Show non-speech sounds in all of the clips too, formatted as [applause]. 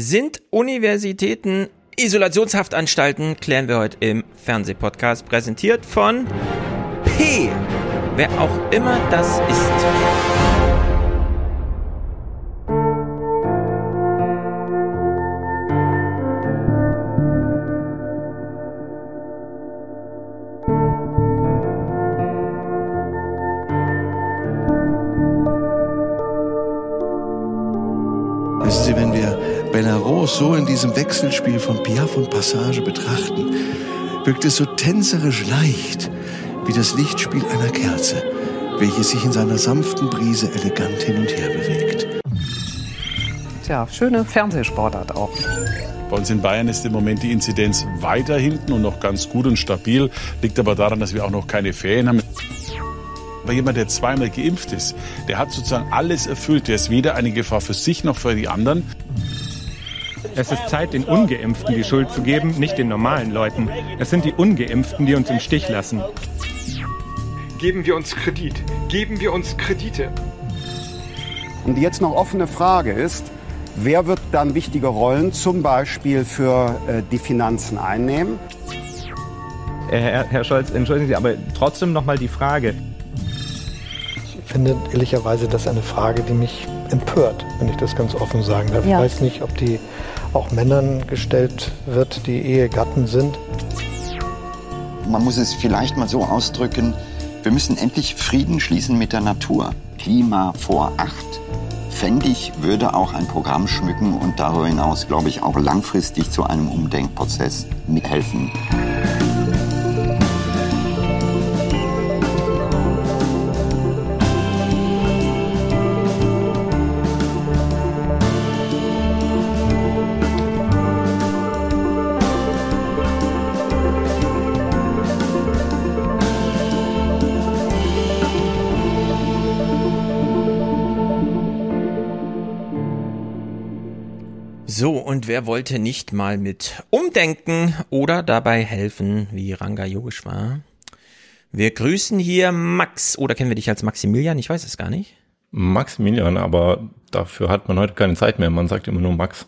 Sind Universitäten Isolationshaftanstalten? Klären wir heute im Fernsehpodcast, präsentiert von P. Wer auch immer das ist. Wechselspiel von Piaf und Passage betrachten, wirkt es so tänzerisch leicht wie das Lichtspiel einer Kerze, welches sich in seiner sanften Brise elegant hin und her bewegt. Tja, schöne Fernsehsportart auch. Bei uns in Bayern ist im Moment die Inzidenz weiter hinten und noch ganz gut und stabil. Liegt aber daran, dass wir auch noch keine Ferien haben. Aber jemand, der zweimal geimpft ist, der hat sozusagen alles erfüllt. Der ist weder eine Gefahr für sich noch für die anderen. Es ist Zeit, den Ungeimpften die Schuld zu geben, nicht den normalen Leuten. Es sind die Ungeimpften, die uns im Stich lassen. Geben wir uns Kredit. Geben wir uns Kredite. Und die jetzt noch offene Frage ist, wer wird dann wichtige Rollen zum Beispiel für äh, die Finanzen einnehmen? Herr, Herr Scholz, entschuldigen Sie, aber trotzdem noch mal die Frage. Ich finde ehrlicherweise das eine Frage, die mich empört, wenn ich das ganz offen sagen darf. Ja. Ich weiß nicht, ob die auch Männern gestellt wird, die Ehegatten sind. Man muss es vielleicht mal so ausdrücken, wir müssen endlich Frieden schließen mit der Natur. Klima vor acht. Fände ich, würde auch ein Programm schmücken und darüber hinaus, glaube ich, auch langfristig zu einem Umdenkprozess mithelfen. Wer wollte nicht mal mit umdenken oder dabei helfen, wie Ranga Yogeshwar? Wir grüßen hier Max, oder kennen wir dich als Maximilian? Ich weiß es gar nicht. Maximilian, aber dafür hat man heute keine Zeit mehr. Man sagt immer nur Max.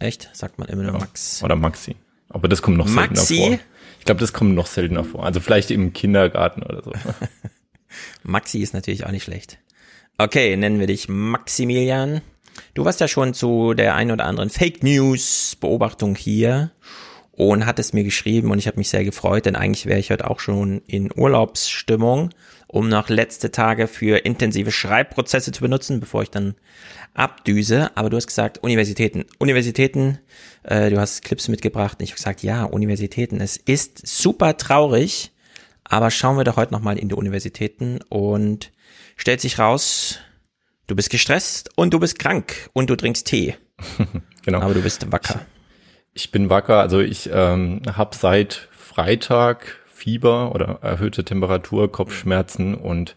Echt? Sagt man immer nur ja. Max. Oder Maxi. Aber das kommt noch Maxi? seltener vor. Ich glaube, das kommt noch seltener vor. Also vielleicht im Kindergarten oder so. [laughs] Maxi ist natürlich auch nicht schlecht. Okay, nennen wir dich Maximilian. Du warst ja schon zu der ein oder anderen Fake News Beobachtung hier und hattest mir geschrieben und ich habe mich sehr gefreut, denn eigentlich wäre ich heute auch schon in Urlaubsstimmung, um noch letzte Tage für intensive Schreibprozesse zu benutzen, bevor ich dann abdüse. Aber du hast gesagt, Universitäten. Universitäten, äh, du hast Clips mitgebracht und ich habe gesagt, ja, Universitäten. Es ist super traurig, aber schauen wir doch heute nochmal in die Universitäten und stellt sich raus, Du bist gestresst und du bist krank und du trinkst Tee. [laughs] genau. Aber du bist wacker. Ich, ich bin wacker. Also ich ähm, habe seit Freitag Fieber oder erhöhte Temperatur, Kopfschmerzen und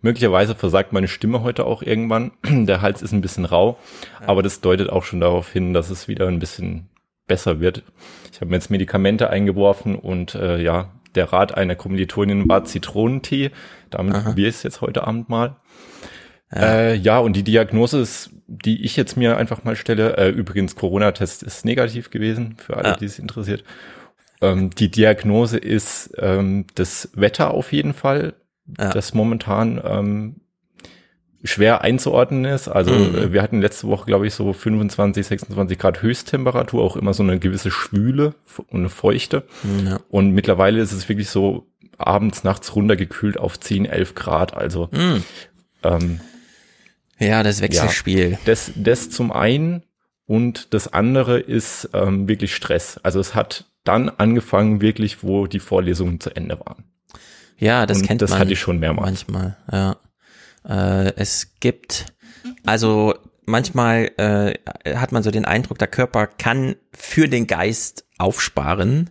möglicherweise versagt meine Stimme heute auch irgendwann. [clears throat] Der Hals ist ein bisschen rau, aber das deutet auch schon darauf hin, dass es wieder ein bisschen besser wird. Ich habe mir jetzt Medikamente eingeworfen und äh, ja, der Rat einer Kommilitonin war Zitronentee. Damit probiere ich es jetzt heute Abend mal. Ja. Äh, ja, und die Diagnose ist, die ich jetzt mir einfach mal stelle, äh, übrigens Corona-Test ist negativ gewesen, für alle, ja. die es interessiert. Ähm, die Diagnose ist ähm, das Wetter auf jeden Fall, ja. das momentan ähm, schwer einzuordnen ist. Also mhm. Äh, wir hatten letzte Woche, glaube ich, so 25, 26 Grad Höchsttemperatur, auch immer so eine gewisse Schwüle und eine Feuchte. Ja. Und mittlerweile ist es wirklich so abends, nachts runtergekühlt auf 10, 11 Grad. Also mhm. ähm, ja, das Wechselspiel. Ja, das, das zum einen und das andere ist ähm, wirklich Stress. Also es hat dann angefangen wirklich, wo die Vorlesungen zu Ende waren. Ja, das und kennt das man. Das hatte ich schon mehrmals. Manchmal, ja. Äh, es gibt, also manchmal äh, hat man so den Eindruck, der Körper kann für den Geist aufsparen,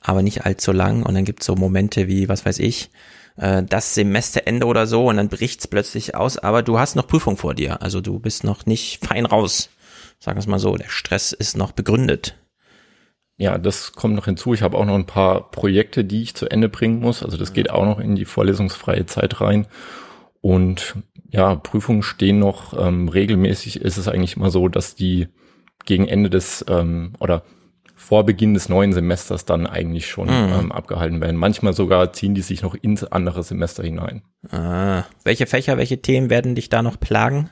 aber nicht allzu lang. Und dann gibt es so Momente wie, was weiß ich, äh, das Semesterende oder so und dann bricht's plötzlich aus, aber du hast noch Prüfung vor dir. Also du bist noch nicht [laughs] fein raus. Sagen es mal so, der Stress ist noch begründet. Ja, das kommt noch hinzu. Ich habe auch noch ein paar Projekte, die ich zu Ende bringen muss. Also das geht auch noch in die vorlesungsfreie Zeit rein. Und ja, Prüfungen stehen noch ähm, regelmäßig. Ist es eigentlich immer so, dass die gegen Ende des ähm, oder vor Beginn des neuen Semesters dann eigentlich schon Mhm. ähm, abgehalten werden. Manchmal sogar ziehen die sich noch ins andere Semester hinein. Ah, welche Fächer, welche Themen werden dich da noch plagen?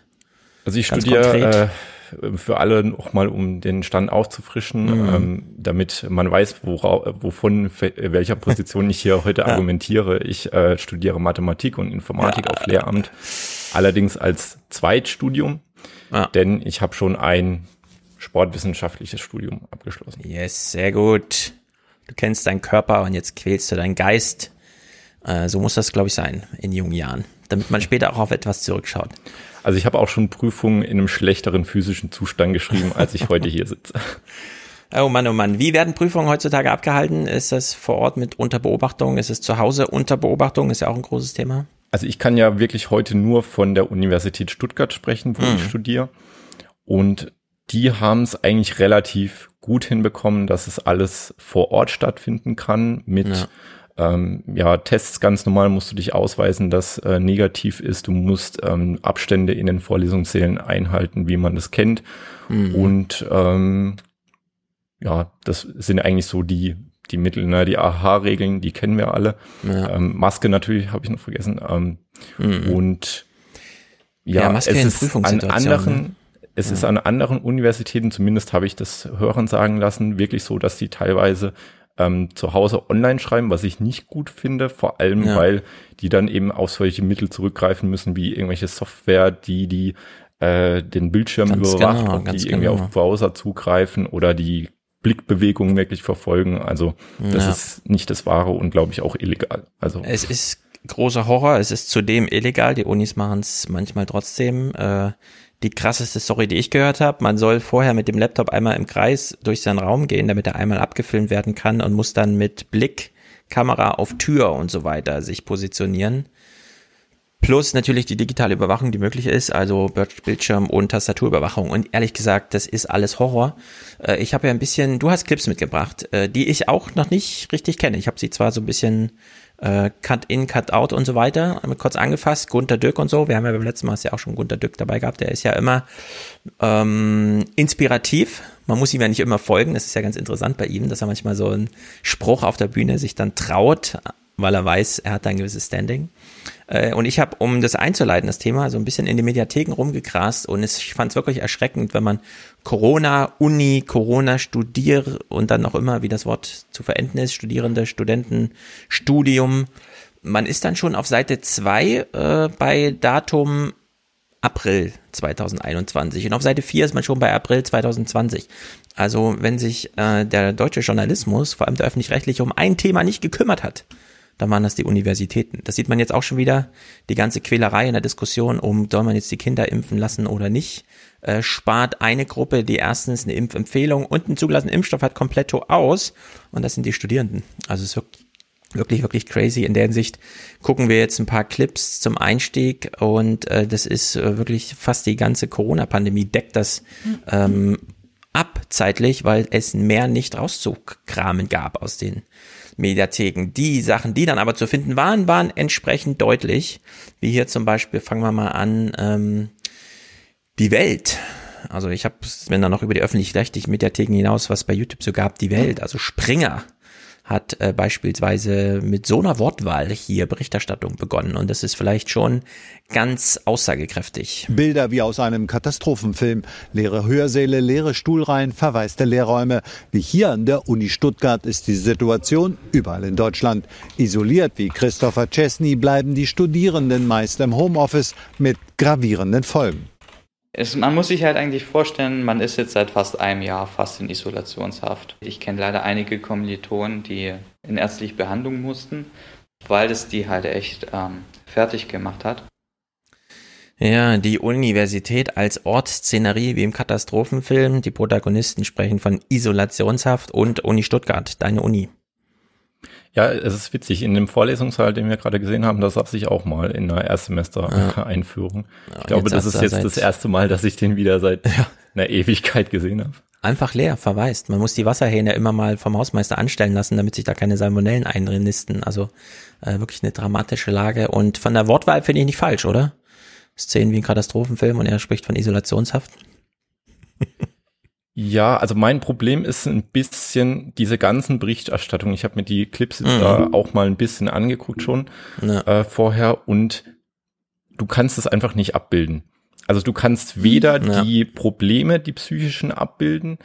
Also ich Ganz studiere äh, für alle noch mal, um den Stand aufzufrischen, Mhm. ähm, damit man weiß, wora, wovon, welcher Position ich hier heute [laughs] Ja. argumentiere. Ich äh, studiere Mathematik und Informatik auf Lehramt, allerdings als Zweitstudium, denn ich habe schon ein sportwissenschaftliches Studium abgeschlossen. Yes, sehr gut. Du kennst deinen Körper und jetzt quälst du deinen Geist. Äh, so muss das, glaube ich, sein in jungen Jahren, damit man später auch auf etwas zurückschaut. Also ich habe auch schon Prüfungen in einem schlechteren physischen Zustand geschrieben, als ich heute hier sitze. [laughs] Oh Mann, oh Mann. Wie werden Prüfungen heutzutage abgehalten? Ist das vor Ort mit Unterbeobachtung? Ist es zu Hause unter Beobachtung? Ist ja auch ein großes Thema. Also ich kann ja wirklich heute nur von der Universität Stuttgart sprechen, wo Mhm. ich studiere. Und die haben es eigentlich relativ gut hinbekommen, dass es alles vor Ort stattfinden kann mit Ja. ähm, ja, Tests ganz normal musst du dich ausweisen, dass äh, negativ ist. Du musst ähm, Abstände in den Vorlesungssälen einhalten, wie man das kennt. Mhm. Und ähm, ja, das sind eigentlich so die die Mittel, ne? die AHA-Regeln, die kennen wir alle. Ja. Ähm, Maske natürlich habe ich noch vergessen. Ähm, Mhm. Und ja, Ja, Maske es in ist an anderen, ne? Es ist Ja. an anderen Universitäten, zumindest habe ich das hören sagen lassen, wirklich so, dass die teilweise ähm, zu Hause online schreiben, was ich nicht gut finde, vor allem Ja. weil die dann eben auf solche Mittel zurückgreifen müssen, wie irgendwelche Software, die die äh, den Bildschirm Ganz überwacht genau, und die irgendwie genau. auf Browser zugreifen oder die Blickbewegungen wirklich verfolgen. Also das Ja. ist nicht das Wahre und glaube ich auch illegal. Also Es ist großer Horror. Es ist zudem illegal. Die Unis machen es manchmal trotzdem. Äh, die krasseste Story, die ich gehört habe, man soll vorher mit dem Laptop einmal im Kreis durch seinen Raum gehen, damit er einmal abgefilmt werden kann und muss dann mit Blick, Kamera auf Tür und so weiter sich positionieren. Plus natürlich die digitale Überwachung, die möglich ist, also Bild- Bildschirm und Tastaturüberwachung. Und ehrlich gesagt, das ist alles Horror. Äh, Ich habe ja ein bisschen, du hast Clips mitgebracht, äh, die ich auch noch nicht richtig kenne. Ich habe sie zwar so ein bisschen äh, Cut in, Cut out und so weiter, kurz angefasst, Gunter Dück und so. Wir haben ja beim letzten Mal ja auch schon Gunter Dück dabei gehabt. Der ist ja immer ähm, inspirativ. Man muss ihm ja nicht immer folgen. Das ist ja ganz interessant bei ihm, dass er manchmal so einen Spruch auf der Bühne sich dann traut, weil er weiß, er hat da ein gewisses Standing. Äh, Und ich habe, um das einzuleiten, das Thema, so ein bisschen in den Mediatheken rumgegrast und es, ich fand es wirklich erschreckend, wenn man Corona, Uni, Corona, Studier und dann noch immer, wie das Wort zu verenden ist, Studierende, Studenten, Studium. Man ist dann schon auf Seite zwei äh, bei Datum April 2021 und auf Seite 4 ist man schon bei April 2020. Also wenn sich äh, der deutsche Journalismus, vor allem der öffentlich-rechtliche, um ein Thema nicht gekümmert hat, dann waren das die Universitäten. Das sieht man jetzt auch schon wieder, die ganze Quälerei in der Diskussion um, soll man jetzt die Kinder impfen lassen oder nicht, äh, spart eine Gruppe, die erstens eine Impfempfehlung und einen zugelassenen Impfstoff hat, komplett aus und das sind die Studierenden. Also es ist wirklich wirklich, wirklich crazy. In der Hinsicht gucken wir jetzt ein paar Clips zum Einstieg und äh, das ist äh, wirklich fast die ganze Corona-Pandemie deckt das ähm, ab zeitlich, weil es mehr nicht rauszukramen gab aus den Mediatheken. Die Sachen, die dann aber zu finden waren, waren entsprechend deutlich. Wie hier zum Beispiel, fangen wir mal an, ähm, die Welt. Also ich habe, wenn dann noch über die öffentlich-rechtlichen Mediatheken hinaus, was bei YouTube so gab, die Welt, also Springer hat äh, beispielsweise mit so einer Wortwahl hier Berichterstattung begonnen und das ist vielleicht schon ganz aussagekräftig. Bilder wie aus einem Katastrophenfilm. Leere Hörsäle, leere Stuhlreihen, verwaiste Lehrräume. Wie hier an der Uni Stuttgart ist die Situation überall in Deutschland. Isoliert wie Christopher Chesney bleiben die Studierenden meist im Homeoffice mit gravierenden Folgen. Es, man muss sich halt eigentlich vorstellen, man ist jetzt seit fast einem Jahr fast in Isolationshaft. Ich kenne leider einige Kommilitonen, die in ärztliche Behandlung mussten, weil es die halt echt ähm, fertig gemacht hat. Ja, die Universität als Ortsszenerie wie im Katastrophenfilm. Die Protagonisten sprechen von Isolationshaft und Uni Stuttgart, deine Uni. Ja, es ist witzig. In dem Vorlesungssaal, den wir gerade gesehen haben, da saß ich auch mal in einer Erstsemester-Einführung. Ja, ich glaube, das ist jetzt das erste Mal, dass ich den wieder seit einer Ewigkeit gesehen habe. Einfach leer, verwaist. Man muss die Wasserhähne immer mal vom Hausmeister anstellen lassen, damit sich da keine Salmonellen einnisten. Also äh, wirklich eine dramatische Lage. Und von der Wortwahl finde ich nicht falsch, oder? Szenen wie ein Katastrophenfilm und er spricht von Isolationshaft. Ja, also mein Problem ist ein bisschen diese ganzen Berichterstattungen. Ich habe mir die Clips jetzt Mhm. da auch mal ein bisschen angeguckt schon Ja. äh, vorher und du kannst es einfach nicht abbilden. Also du kannst weder Ja. die Probleme, die psychischen abbilden.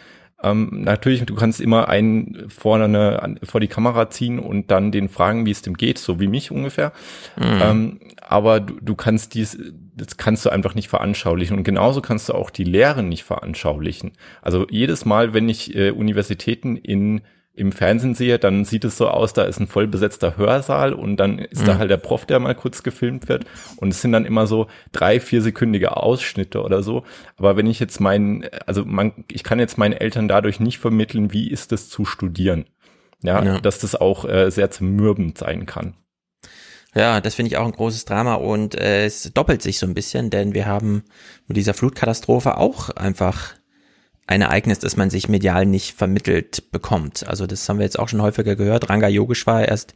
Ähm, natürlich, du kannst immer einen vor, eine, vor die Kamera ziehen und dann den fragen, wie es dem geht, so wie mich ungefähr. Mhm. Ähm, aber du, du kannst dies, das kannst du einfach nicht veranschaulichen. Und genauso kannst du auch die Lehren nicht veranschaulichen. Also jedes Mal, wenn ich äh, Universitäten in im Fernsehen sehe, dann sieht es so aus, da ist ein voll besetzter Hörsaal und dann ist da Mhm. halt der Prof, der mal kurz gefilmt wird und es sind dann immer so drei, viersekündige Ausschnitte oder so. Aber wenn ich jetzt meinen, also man, ich kann jetzt meinen Eltern dadurch nicht vermitteln, wie ist es zu studieren. Ja, Ja. dass das auch äh, sehr zermürbend sein kann. Ja, das finde ich auch ein großes Drama und äh, es doppelt sich so ein bisschen, denn wir haben mit dieser Flutkatastrophe auch einfach ein Ereignis, das man sich medial nicht vermittelt bekommt. Also das haben wir jetzt auch schon häufiger gehört. Ranga Yogeshwar erst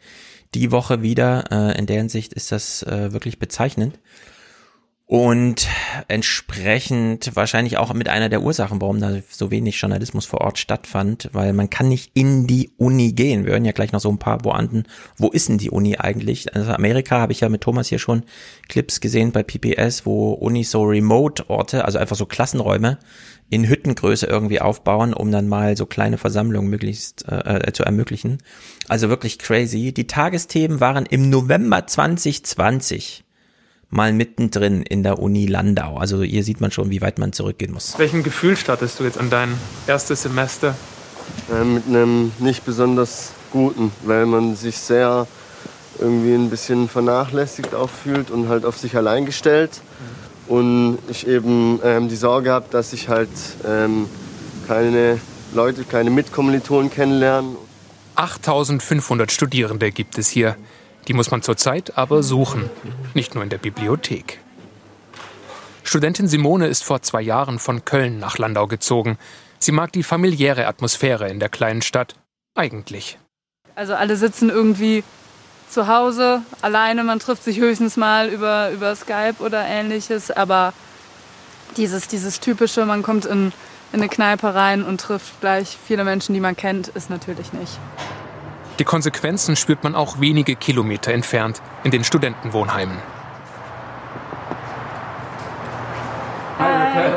die Woche wieder. Äh, in der Hinsicht ist das äh, wirklich bezeichnend. Und entsprechend wahrscheinlich auch mit einer der Ursachen, warum da so wenig Journalismus vor Ort stattfand, weil man kann nicht in die Uni gehen. Wir hören ja gleich noch so ein paar Pointen. Wo ist denn die Uni eigentlich? Also Amerika habe ich ja mit Thomas hier schon Clips gesehen bei PPS, wo Unis so Remote-Orte, also einfach so Klassenräume in Hüttengröße irgendwie aufbauen, um dann mal so kleine Versammlungen möglichst äh, äh, zu ermöglichen. Also wirklich crazy. Die Tagesthemen waren im November 2020 mal mittendrin in der Uni Landau. Also hier sieht man schon, wie weit man zurückgehen muss. Welchen Gefühl startest du jetzt an dein erstes Semester? Äh, mit einem nicht besonders guten, weil man sich sehr irgendwie ein bisschen vernachlässigt auch fühlt und halt auf sich allein gestellt. Und ich eben ähm, die Sorge habe, dass ich halt ähm, keine Leute, keine Mitkommilitonen kennenlerne. 8500 Studierende gibt es hier. Die muss man zurzeit aber suchen, nicht nur in der Bibliothek. Studentin Simone ist vor zwei Jahren von Köln nach Landau gezogen. Sie mag die familiäre Atmosphäre in der kleinen Stadt. Eigentlich. Also alle sitzen irgendwie zu Hause, alleine, man trifft sich höchstens mal über, über Skype oder ähnliches, aber dieses, dieses typische, man kommt in, in eine Kneipe rein und trifft gleich viele Menschen, die man kennt, ist natürlich nicht. Die Konsequenzen spürt man auch wenige Kilometer entfernt in den Studentenwohnheimen.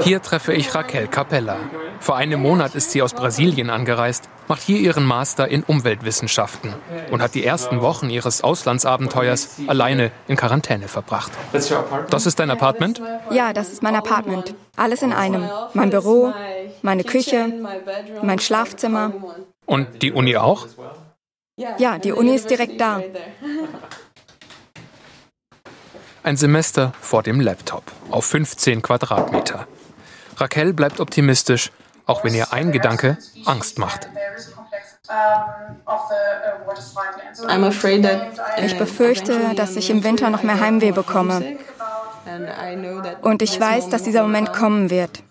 Hier treffe ich Raquel Capella. Vor einem Monat ist sie aus Brasilien angereist, macht hier ihren Master in Umweltwissenschaften und hat die ersten Wochen ihres Auslandsabenteuers alleine in Quarantäne verbracht. Das ist dein Apartment? Ja, das ist mein Apartment. Alles in einem. Mein Büro, meine Küche, mein Schlafzimmer. Und die Uni auch? Ja, die Uni ist direkt da. [laughs] Ein Semester vor dem Laptop auf 15 Quadratmeter. Raquel bleibt optimistisch, auch wenn ihr ein Gedanke Angst macht. Ich befürchte, dass ich im Winter noch mehr Heimweh bekomme. Und ich weiß, dass dieser Moment kommen wird.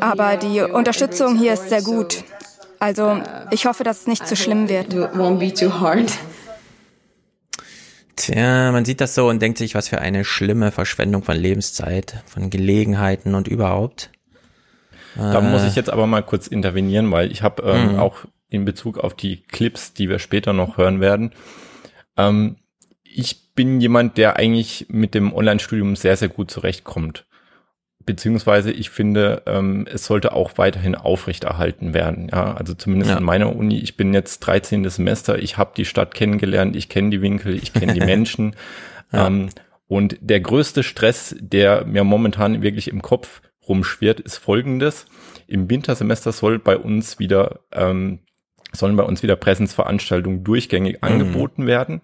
Aber die Unterstützung hier ist sehr gut. Also ich hoffe, dass es nicht zu schlimm wird. Tja, man sieht das so und denkt sich, was für eine schlimme Verschwendung von Lebenszeit, von Gelegenheiten und überhaupt. Da Äh, muss ich jetzt aber mal kurz intervenieren, weil ich habe ähm, Mhm. auch in Bezug auf die Clips, die wir später noch hören werden, ähm, ich bin jemand, der eigentlich mit dem Online-Studium sehr, sehr gut zurechtkommt. Beziehungsweise ich finde, ähm, es sollte auch weiterhin aufrechterhalten werden. Ja, also zumindest Ja. an meiner Uni. Ich bin jetzt 13. Semester, ich habe die Stadt kennengelernt, ich kenne die Winkel, ich kenne die [laughs] Menschen. Ja. ähm, und der größte Stress, der mir momentan wirklich im Kopf rumschwirrt, ist folgendes. Im Wintersemester soll bei uns wieder, ähm, sollen bei uns wieder Präsenzveranstaltungen durchgängig Mhm. angeboten werden.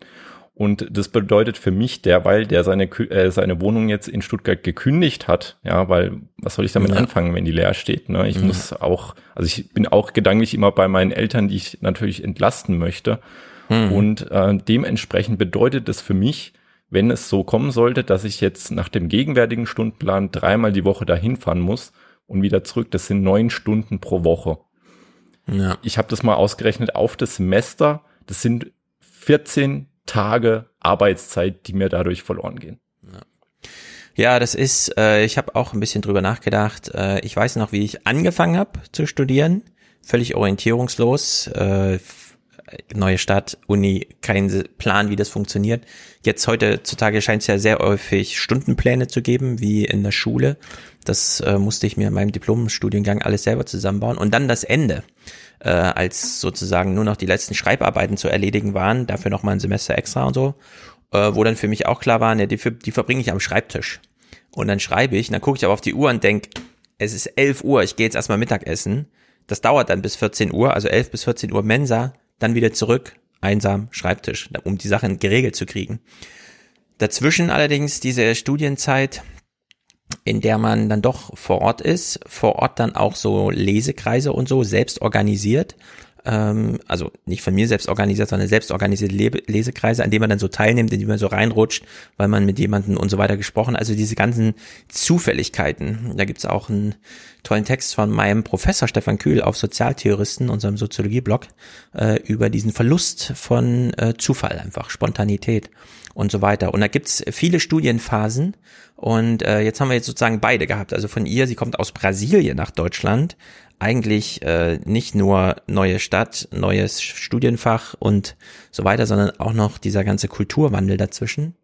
Und das bedeutet für mich, derweil der seine, äh, seine Wohnung jetzt in Stuttgart gekündigt hat, ja, weil was soll ich damit Ja. anfangen, wenn die leer steht? Ne? Ich Mhm. muss auch, also ich bin auch gedanklich immer bei meinen Eltern, die ich natürlich entlasten möchte. Mhm. Und äh, dementsprechend bedeutet es für mich, wenn es so kommen sollte, dass ich jetzt nach dem gegenwärtigen Stundenplan dreimal die Woche dahin fahren muss und wieder zurück, das sind neun Stunden pro Woche. Ja. Ich habe das mal ausgerechnet auf das Semester, das sind 14 Tage Arbeitszeit, die mir dadurch verloren gehen. Ja, das ist, äh, ich habe auch ein bisschen drüber nachgedacht. Äh, ich weiß noch, wie ich angefangen habe zu studieren. Völlig orientierungslos. Äh, neue Stadt, Uni, kein Plan, wie das funktioniert. Jetzt heutzutage scheint es ja sehr häufig Stundenpläne zu geben, wie in der Schule. Das äh, musste ich mir in meinem Diplomstudiengang alles selber zusammenbauen. Und dann das Ende, äh, als sozusagen nur noch die letzten Schreibarbeiten zu erledigen waren, dafür noch mal ein Semester extra und so, äh, wo dann für mich auch klar war, ne, die, die verbringe ich am Schreibtisch. Und dann schreibe ich, und dann gucke ich aber auf die Uhr und denk, es ist 11 Uhr, ich gehe jetzt erstmal Mittagessen. Das dauert dann bis 14 Uhr, also 11 bis 14 Uhr Mensa, dann wieder zurück, einsam, Schreibtisch, um die Sachen geregelt zu kriegen. Dazwischen allerdings diese Studienzeit, in der man dann doch vor Ort ist, vor Ort dann auch so Lesekreise und so selbst organisiert ähm, also nicht von mir selbst organisiert, sondern selbst organisierte Le Lesekreise, an denen man dann so teilnimmt, in die man so reinrutscht, weil man mit jemandem und so weiter gesprochen. Also diese ganzen Zufälligkeiten. Da gibt's auch einen tollen Text von meinem Professor Stefan Kühl auf Sozialtheoristen, unserem Soziologieblog, äh, über diesen Verlust von äh, Zufall, einfach Spontanität und so weiter. Und da gibt's viele Studienphasen und äh, jetzt haben wir jetzt sozusagen beide gehabt. Also von ihr, sie kommt aus Brasilien nach Deutschland, eigentlich äh, nicht nur neue Stadt, neues Studienfach und so weiter, sondern auch noch dieser ganze Kulturwandel dazwischen.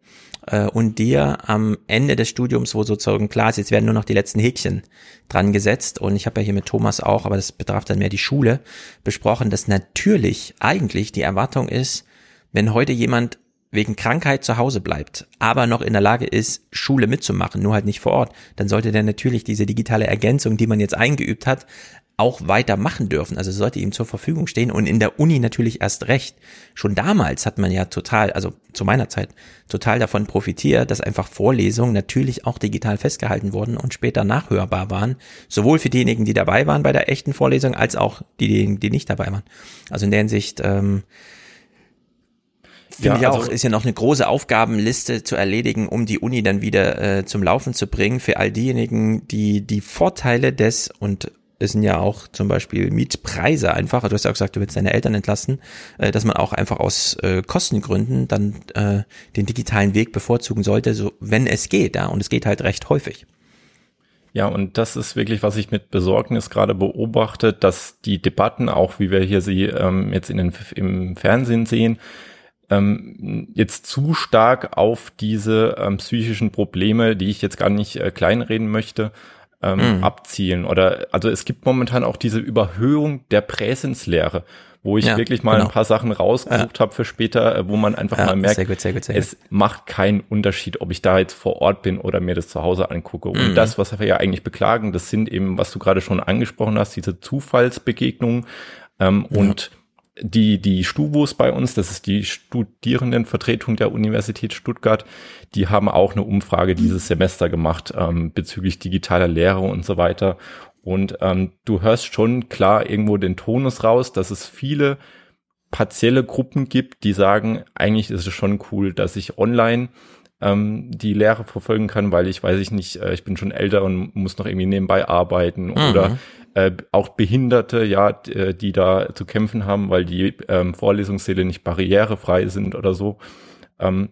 Äh, und dir am Ende des Studiums, wo sozusagen klar ist, jetzt werden nur noch die letzten Häkchen dran gesetzt. Und ich habe ja hier mit Thomas auch, aber das betraf dann mehr die Schule, besprochen, dass natürlich eigentlich die Erwartung ist, wenn heute jemand wegen Krankheit zu Hause bleibt, aber noch in der Lage ist, Schule mitzumachen, nur halt nicht vor Ort, dann sollte der natürlich diese digitale Ergänzung, die man jetzt eingeübt hat, auch weiter machen dürfen. Also sollte ihm zur Verfügung stehen und in der Uni natürlich erst recht. Schon damals hat man ja total, also zu meiner Zeit, total davon profitiert, dass einfach Vorlesungen natürlich auch digital festgehalten wurden und später nachhörbar waren. Sowohl für diejenigen, die dabei waren bei der echten Vorlesung, als auch diejenigen, die nicht dabei waren. Also in der Hinsicht, ähm, Finde ja, ich auch, also, ist ja noch eine große Aufgabenliste zu erledigen, um die Uni dann wieder äh, zum Laufen zu bringen. Für all diejenigen, die die Vorteile des und es sind ja auch zum Beispiel Mietpreise einfach, du hast ja auch gesagt, du willst deine Eltern entlassen, äh, dass man auch einfach aus äh, Kostengründen dann äh, den digitalen Weg bevorzugen sollte, so wenn es geht, ja, und es geht halt recht häufig. Ja, und das ist wirklich, was ich mit Besorgnis gerade beobachte, dass die Debatten, auch wie wir hier sie ähm, jetzt in den, im Fernsehen sehen, ähm, jetzt zu stark auf diese ähm, psychischen Probleme, die ich jetzt gar nicht äh, kleinreden möchte, ähm, mhm. abzielen. Oder also es gibt momentan auch diese Überhöhung der Präsenslehre, wo ich ja, wirklich mal genau. ein paar Sachen rausgesucht ja. habe für später, äh, wo man einfach ja, mal merkt, sehr gut, sehr gut, sehr es macht keinen Unterschied, ob ich da jetzt vor Ort bin oder mir das zu Hause angucke. Und mhm. das, was wir ja eigentlich beklagen, das sind eben, was du gerade schon angesprochen hast, diese Zufallsbegegnungen ähm, und die, die Stubos bei uns, das ist die Studierendenvertretung der Universität Stuttgart, die haben auch eine Umfrage dieses Semester gemacht ähm, bezüglich digitaler Lehre und so weiter. Und ähm, du hörst schon klar irgendwo den Tonus raus, dass es viele partielle Gruppen gibt, die sagen, eigentlich ist es schon cool, dass ich online ähm, die Lehre verfolgen kann, weil ich weiß ich nicht, äh, ich bin schon älter und muss noch irgendwie nebenbei arbeiten mhm. oder äh, auch Behinderte, ja, äh, die da zu kämpfen haben, weil die ähm, Vorlesungssäle nicht barrierefrei sind oder so. Ähm,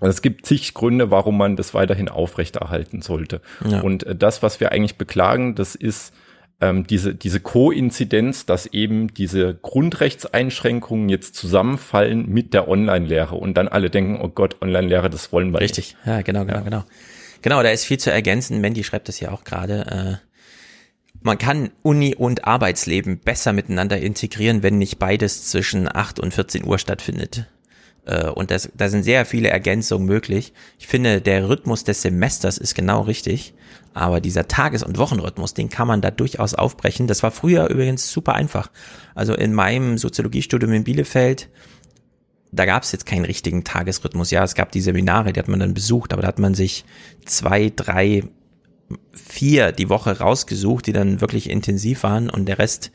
also es gibt zig Gründe, warum man das weiterhin aufrechterhalten sollte. Ja. Und äh, das, was wir eigentlich beklagen, das ist ähm, diese, diese Koinzidenz, dass eben diese Grundrechtseinschränkungen jetzt zusammenfallen mit der Online-Lehre und dann alle denken, oh Gott, Online-Lehre, das wollen wir Richtig, nicht. ja, genau, genau, ja. genau. Genau, da ist viel zu ergänzen. Mandy schreibt das ja auch gerade. Äh, man kann Uni und Arbeitsleben besser miteinander integrieren, wenn nicht beides zwischen 8 und 14 Uhr stattfindet. Äh, und das, da sind sehr viele Ergänzungen möglich. Ich finde, der Rhythmus des Semesters ist genau richtig. Aber dieser Tages- und Wochenrhythmus, den kann man da durchaus aufbrechen. Das war früher übrigens super einfach. Also in meinem Soziologiestudium in Bielefeld, da gab es jetzt keinen richtigen Tagesrhythmus. Ja, es gab die Seminare, die hat man dann besucht, aber da hat man sich zwei, drei vier die Woche rausgesucht, die dann wirklich intensiv waren und der Rest,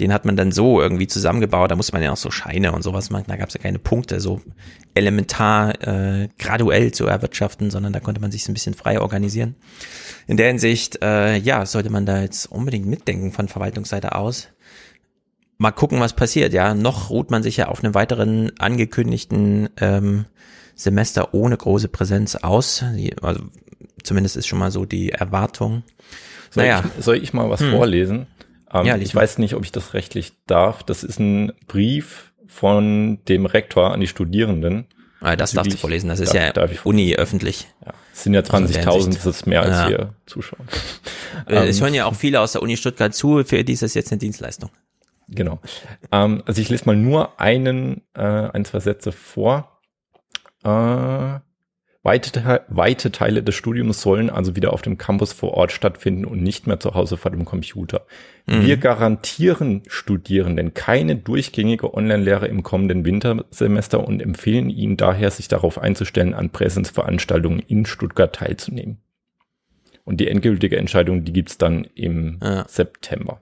den hat man dann so irgendwie zusammengebaut. Da musste man ja auch so Scheine und sowas machen. Da gab es ja keine Punkte, so elementar äh, graduell zu erwirtschaften, sondern da konnte man sich so ein bisschen frei organisieren. In der Hinsicht, äh, ja, sollte man da jetzt unbedingt mitdenken von Verwaltungsseite aus. Mal gucken, was passiert. Ja, noch ruht man sich ja auf einem weiteren angekündigten ähm, Semester ohne große Präsenz aus. Also zumindest ist schon mal so die Erwartung. Soll, naja. ich, soll ich mal was hm. vorlesen? Ähm, ja, ich weiß nicht, ob ich das rechtlich darf. Das ist ein Brief von dem Rektor an die Studierenden. Ah, das darfst du vorlesen, das ist darf, ja darf Uni öffentlich. Ja, es sind ja 20.000, also das ist mehr als ja. wir zuschauen. Äh, es hören ja auch viele aus der Uni Stuttgart zu, für die ist das jetzt eine Dienstleistung. Genau. Ähm, also ich lese mal nur einen, äh, ein, zwei Sätze vor. Äh, Weite, weite Teile des Studiums sollen also wieder auf dem Campus vor Ort stattfinden und nicht mehr zu Hause vor dem Computer. Mhm. Wir garantieren Studierenden keine durchgängige Online-Lehre im kommenden Wintersemester und empfehlen ihnen daher, sich darauf einzustellen, an Präsenzveranstaltungen in Stuttgart teilzunehmen. Und die endgültige Entscheidung, die gibt's dann im ja. September.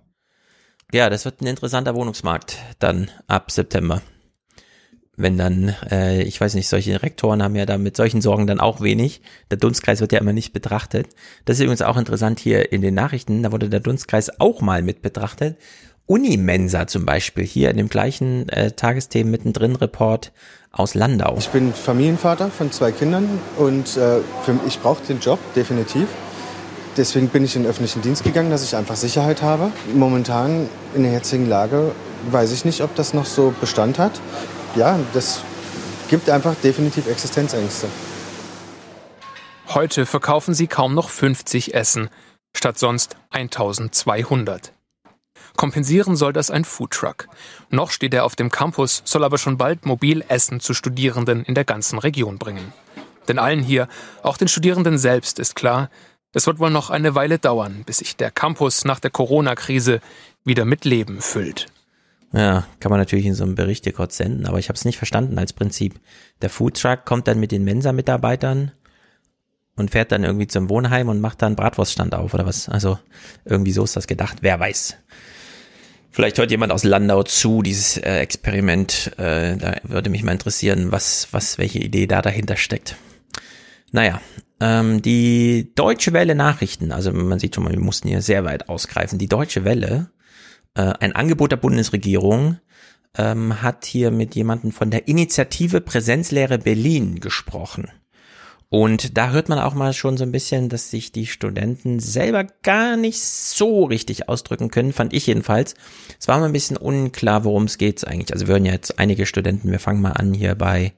Ja, das wird ein interessanter Wohnungsmarkt dann ab September wenn dann, äh, ich weiß nicht, solche Rektoren haben ja da mit solchen Sorgen dann auch wenig. Der Dunstkreis wird ja immer nicht betrachtet. Das ist übrigens auch interessant hier in den Nachrichten, da wurde der Dunstkreis auch mal mit betrachtet. Unimensa zum Beispiel, hier in dem gleichen äh, Tagesthemen mittendrin Report aus Landau. Ich bin Familienvater von zwei Kindern und äh, für, ich brauche den Job definitiv. Deswegen bin ich in den öffentlichen Dienst gegangen, dass ich einfach Sicherheit habe. Momentan in der jetzigen Lage weiß ich nicht, ob das noch so Bestand hat ja, das gibt einfach definitiv Existenzängste. Heute verkaufen sie kaum noch 50 Essen, statt sonst 1200. Kompensieren soll das ein Foodtruck. Noch steht er auf dem Campus, soll aber schon bald mobil Essen zu Studierenden in der ganzen Region bringen. Denn allen hier, auch den Studierenden selbst, ist klar, es wird wohl noch eine Weile dauern, bis sich der Campus nach der Corona-Krise wieder mit Leben füllt. Ja, kann man natürlich in so einem Bericht hier kurz senden, aber ich habe es nicht verstanden als Prinzip. Der Foodtruck kommt dann mit den Mensa-Mitarbeitern und fährt dann irgendwie zum Wohnheim und macht dann Bratwurststand auf oder was. Also irgendwie so ist das gedacht. Wer weiß. Vielleicht hört jemand aus Landau zu, dieses äh, Experiment. Äh, da würde mich mal interessieren, was, was, welche Idee da dahinter steckt. Naja, ähm, die Deutsche Welle Nachrichten, also man sieht schon mal, wir mussten hier sehr weit ausgreifen. Die Deutsche Welle äh, ein Angebot der Bundesregierung ähm, hat hier mit jemandem von der Initiative Präsenzlehre Berlin gesprochen. Und da hört man auch mal schon so ein bisschen, dass sich die Studenten selber gar nicht so richtig ausdrücken können, fand ich jedenfalls. Es war mal ein bisschen unklar, worum es geht eigentlich. Also wir hören ja jetzt einige Studenten, wir fangen mal an hier bei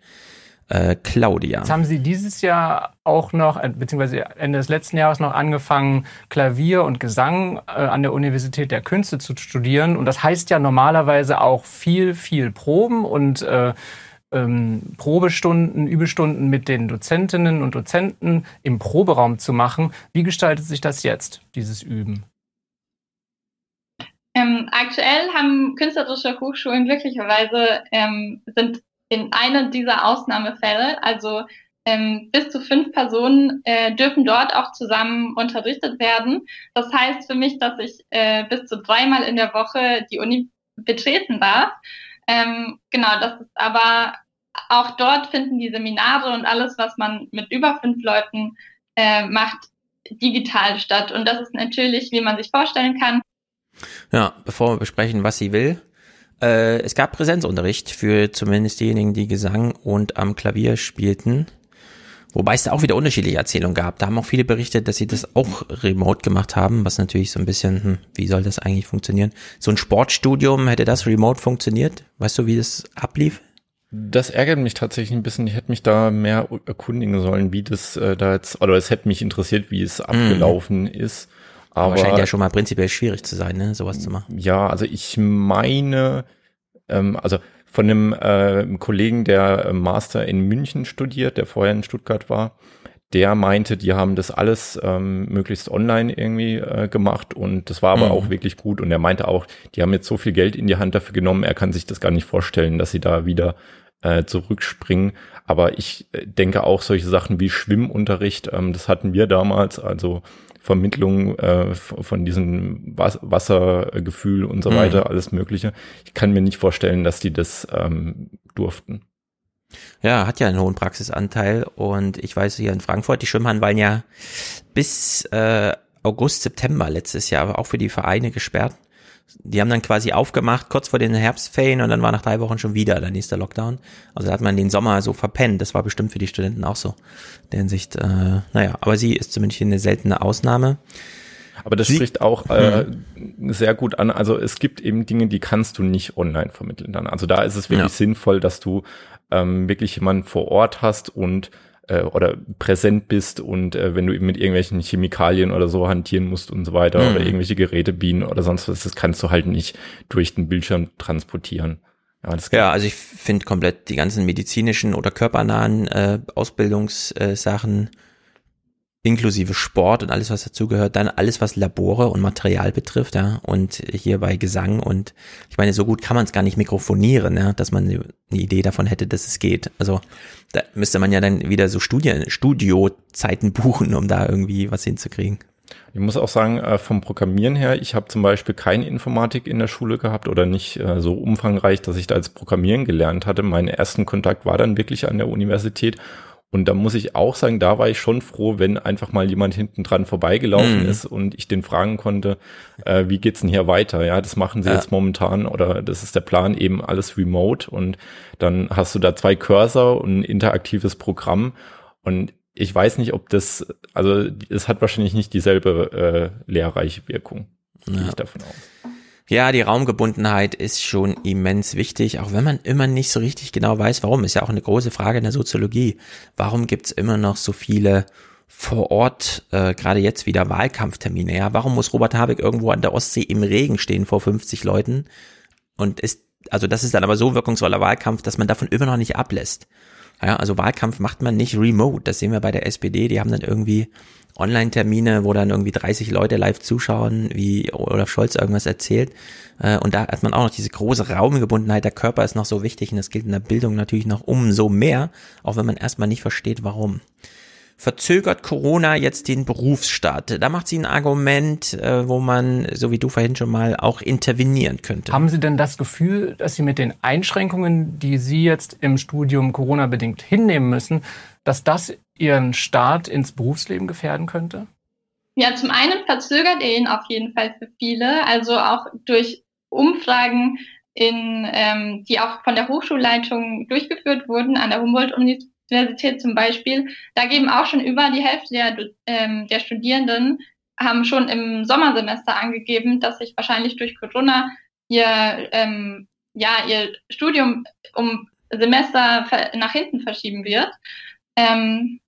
äh, Claudia. Jetzt haben Sie dieses Jahr auch noch, äh, beziehungsweise Ende des letzten Jahres noch angefangen, Klavier und Gesang äh, an der Universität der Künste zu studieren. Und das heißt ja normalerweise auch viel, viel Proben und äh, ähm, Probestunden, Übestunden mit den Dozentinnen und Dozenten im Proberaum zu machen. Wie gestaltet sich das jetzt, dieses Üben? Ähm, aktuell haben künstlerische Hochschulen glücklicherweise ähm, sind in einer dieser Ausnahmefälle, also ähm, bis zu fünf Personen äh, dürfen dort auch zusammen unterrichtet werden. Das heißt für mich, dass ich äh, bis zu dreimal in der Woche die Uni betreten darf. Ähm, genau, das ist aber auch dort finden die Seminare und alles, was man mit über fünf Leuten äh, macht, digital statt. Und das ist natürlich, wie man sich vorstellen kann. Ja, bevor wir besprechen, was sie will, äh, es gab Präsenzunterricht für zumindest diejenigen, die Gesang und am Klavier spielten. Wobei es da auch wieder unterschiedliche Erzählungen gab. Da haben auch viele berichtet, dass sie das auch remote gemacht haben, was natürlich so ein bisschen, hm, wie soll das eigentlich funktionieren? So ein Sportstudium, hätte das remote funktioniert? Weißt du, wie das ablief? Das ärgert mich tatsächlich ein bisschen. Ich hätte mich da mehr erkundigen sollen, wie das äh, da jetzt, oder es hätte mich interessiert, wie es mhm. abgelaufen mm. ist. Aber, Aber scheint ja schon mal prinzipiell schwierig zu sein, ne, sowas zu machen. Ja, also ich meine, ähm, also von einem äh, Kollegen, der äh, Master in München studiert, der vorher in Stuttgart war, der meinte, die haben das alles ähm, möglichst online irgendwie äh, gemacht und das war aber mhm. auch wirklich gut und er meinte auch, die haben jetzt so viel Geld in die Hand dafür genommen, er kann sich das gar nicht vorstellen, dass sie da wieder äh, zurückspringen. Aber ich äh, denke auch solche Sachen wie Schwimmunterricht, ähm, das hatten wir damals, also Vermittlung äh, von diesem Was Wassergefühl und so mhm. weiter, alles Mögliche. Ich kann mir nicht vorstellen, dass die das ähm, durften. Ja, hat ja einen hohen Praxisanteil und ich weiß hier in Frankfurt, die Schwimmhallen waren ja bis äh, August, September letztes Jahr auch für die Vereine gesperrt, Die haben dann quasi aufgemacht, kurz vor den Herbstferien und dann war nach drei Wochen schon wieder der nächste Lockdown. Also da hat man den Sommer so verpennt. Das war bestimmt für die Studenten auch so. In der Hinsicht, äh, naja, aber sie ist zumindest eine seltene Ausnahme. Aber das Sie- spricht auch äh, sehr gut an. Also es gibt eben Dinge, die kannst du nicht online vermitteln dann. Also da ist es wirklich Ja. sinnvoll, dass du ähm, wirklich jemanden vor Ort hast und äh, oder präsent bist und äh, wenn du eben mit irgendwelchen Chemikalien oder so hantieren musst und so weiter Mhm. oder irgendwelche Geräte bienen oder sonst was, das kannst du halt nicht durch den Bildschirm transportieren. Ja, das Ja, also ich finde komplett die ganzen medizinischen oder körpernahen äh, Ausbildungssachen inklusive Sport und alles, was dazugehört, dann alles, was Labore und Material betrifft, ja, und hier bei Gesang und ich meine, so gut kann man es gar nicht mikrofonieren, ja, dass man eine Idee davon hätte, dass es geht. Also da müsste man ja dann wieder so Studien, Studiozeiten buchen, um da irgendwie was hinzukriegen. Ich muss auch sagen, äh, vom Programmieren her, ich habe zum Beispiel keine Informatik in der Schule gehabt oder nicht äh, so umfangreich, dass ich da als Programmieren gelernt hatte. Mein ersten Kontakt war dann wirklich an der Universität. Und da muss ich auch sagen, da war ich schon froh, wenn einfach mal jemand hinten dran vorbeigelaufen Mhm. ist und ich den fragen konnte, äh, wie geht's denn hier weiter? Ja, das machen sie Ja. jetzt momentan oder das ist der Plan, eben alles remote und dann hast du da zwei Cursor und ein interaktives Programm und ich weiß nicht, ob das, also es hat wahrscheinlich nicht dieselbe äh, lehrreiche Wirkung. Gehe Ja. ich davon aus. Ja, die Raumgebundenheit ist schon immens wichtig, auch wenn man immer nicht so richtig genau weiß, warum. Ist ja auch eine große Frage in der Soziologie. Warum gibt's immer noch so viele vor Ort, äh, gerade jetzt wieder Wahlkampftermine? Ja, warum muss Robert Habeck irgendwo an der Ostsee im Regen stehen vor 50 Leuten? Und ist, also das ist dann aber so wirkungsvoller Wahlkampf, dass man davon immer noch nicht ablässt. Ja, also Wahlkampf macht man nicht remote. Das sehen wir bei der SPD. Die haben dann irgendwie Online-Termine, wo dann irgendwie 30 Leute live zuschauen, wie Olaf Scholz irgendwas erzählt. Äh, Und da hat man auch noch diese große Raumgebundenheit. Der Körper ist noch so wichtig und das gilt in der Bildung natürlich noch umso mehr, auch wenn man erstmal nicht versteht, warum. Verzögert Corona jetzt den Berufsstart? Da macht sie ein Argument, äh, wo man, so wie du vorhin schon mal, auch intervenieren könnte. Haben Sie denn das Gefühl, dass Sie mit den Einschränkungen, die Sie jetzt im Studium Corona-bedingt hinnehmen müssen, dass das Ihren Start ins Berufsleben gefährden könnte? Ja, zum einen verzögert er ihn auf jeden Fall für viele, also auch durch Umfragen, in, ähm, die auch von der Hochschulleitung durchgeführt wurden, an der Humboldt-Universität zum Beispiel. Da geben auch schon über die Hälfte der, ähm, der Studierenden haben schon im Sommersemester angegeben, dass sich wahrscheinlich durch Corona ihr, ähm, ja, ihr Studium um Semester nach hinten verschieben wird. Ähm,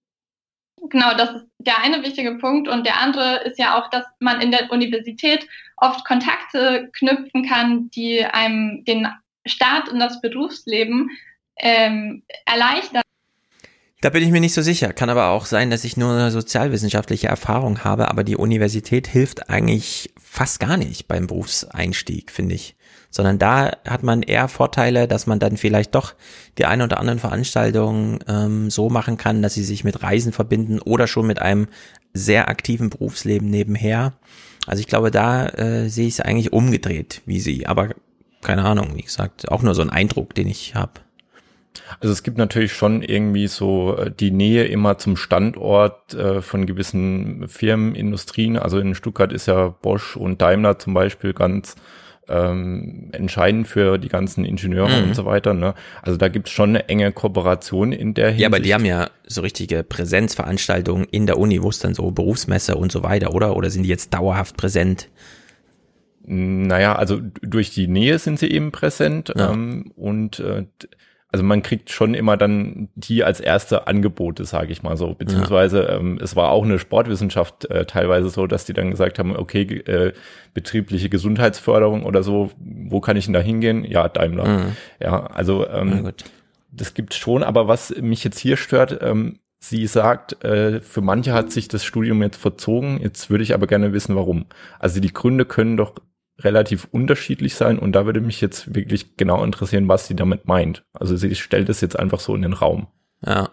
Genau, das ist der eine wichtige Punkt. Und der andere ist ja auch, dass man in der Universität oft Kontakte knüpfen kann, die einem den Start in das Berufsleben ähm, erleichtern. Da bin ich mir nicht so sicher. Kann aber auch sein, dass ich nur eine sozialwissenschaftliche Erfahrung habe, aber die Universität hilft eigentlich fast gar nicht beim Berufseinstieg, finde ich. Sondern da hat man eher Vorteile, dass man dann vielleicht doch die eine oder anderen Veranstaltungen ähm, so machen kann, dass sie sich mit Reisen verbinden oder schon mit einem sehr aktiven Berufsleben nebenher. Also ich glaube, da äh, sehe ich es eigentlich umgedreht wie sie. Aber keine Ahnung, wie gesagt, auch nur so ein Eindruck, den ich habe. Also es gibt natürlich schon irgendwie so äh, die Nähe immer zum Standort äh, von gewissen Firmen, Industrien. Also in Stuttgart ist ja Bosch und Daimler zum Beispiel ganz ähm, entscheidend für die ganzen Ingenieure Mhm. und so weiter. Ne? Also da gibt es schon eine enge Kooperation in der Hinsicht. Ja, aber die haben ja so richtige Präsenzveranstaltungen in der Uni, wo es dann so Berufsmesse und so weiter, oder? Oder sind die jetzt dauerhaft präsent? Naja, also durch die Nähe sind sie eben präsent Ja. ähm, und äh, also man kriegt schon immer dann die als erste Angebote, sage ich mal so. Beziehungsweise ähm, es war auch eine Sportwissenschaft äh, teilweise so, dass die dann gesagt haben, okay, äh, betriebliche Gesundheitsförderung oder so, wo kann ich denn da hingehen? Ja, Daimler. Mhm. Ja, also ähm, das gibt schon, aber was mich jetzt hier stört, ähm, sie sagt, äh, für manche hat sich das Studium jetzt verzogen, jetzt würde ich aber gerne wissen, warum. Also die Gründe können doch relativ unterschiedlich sein und da würde mich jetzt wirklich genau interessieren, was sie damit meint. Also sie stellt es jetzt einfach so in den Raum. Ja.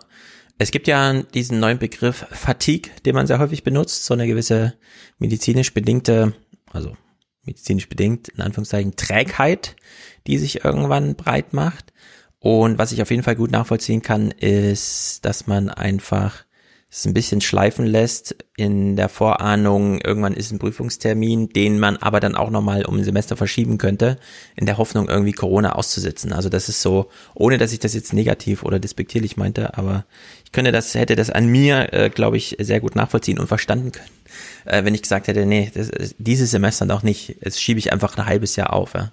Es gibt ja diesen neuen Begriff Fatigue, den man sehr häufig benutzt, so eine gewisse medizinisch bedingte, also medizinisch bedingt, in Anführungszeichen, Trägheit, die sich irgendwann breit macht. Und was ich auf jeden Fall gut nachvollziehen kann, ist, dass man einfach es ein bisschen schleifen lässt in der Vorahnung, irgendwann ist ein Prüfungstermin, den man aber dann auch nochmal um ein Semester verschieben könnte, in der Hoffnung, irgendwie Corona auszusitzen. Also das ist so, ohne dass ich das jetzt negativ oder despektierlich meinte, aber ich könnte das, hätte das an mir, äh, glaube ich, sehr gut nachvollziehen und verstanden können, äh, wenn ich gesagt hätte, nee, das, dieses Semester noch nicht, jetzt schiebe ich einfach ein halbes Jahr auf. Ja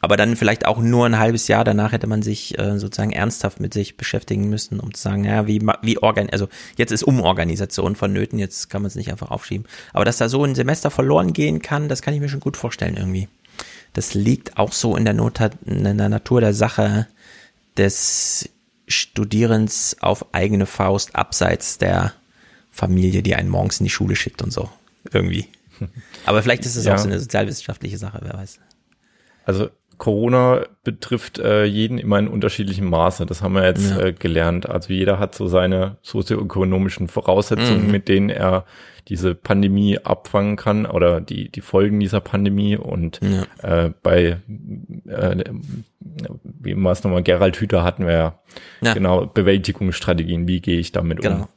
aber dann vielleicht auch nur ein halbes Jahr danach hätte man sich äh, sozusagen ernsthaft mit sich beschäftigen müssen, um zu sagen, ja, wie, wie organ, also jetzt ist Umorganisation vonnöten, jetzt kann man es nicht einfach aufschieben. Aber dass da so ein Semester verloren gehen kann, das kann ich mir schon gut vorstellen irgendwie. Das liegt auch so in der, Not in der Natur der Sache des Studierens auf eigene Faust abseits der Familie, die einen morgens in die Schule schickt und so. Irgendwie. [laughs] Aber vielleicht ist es ja. auch so eine sozialwissenschaftliche Sache, wer weiß. Also Corona betrifft äh, jeden immer in unterschiedlichem Maße. Das haben wir jetzt ja. äh, gelernt. Also jeder hat so seine sozioökonomischen Voraussetzungen, mhm. mit denen er diese Pandemie abfangen kann oder die, die Folgen dieser Pandemie. Und ja. äh, bei, äh, wie war es nochmal, Gerald Hüther hatten wir ja, ja. genau Bewältigungsstrategien. Wie gehe ich damit genau. um?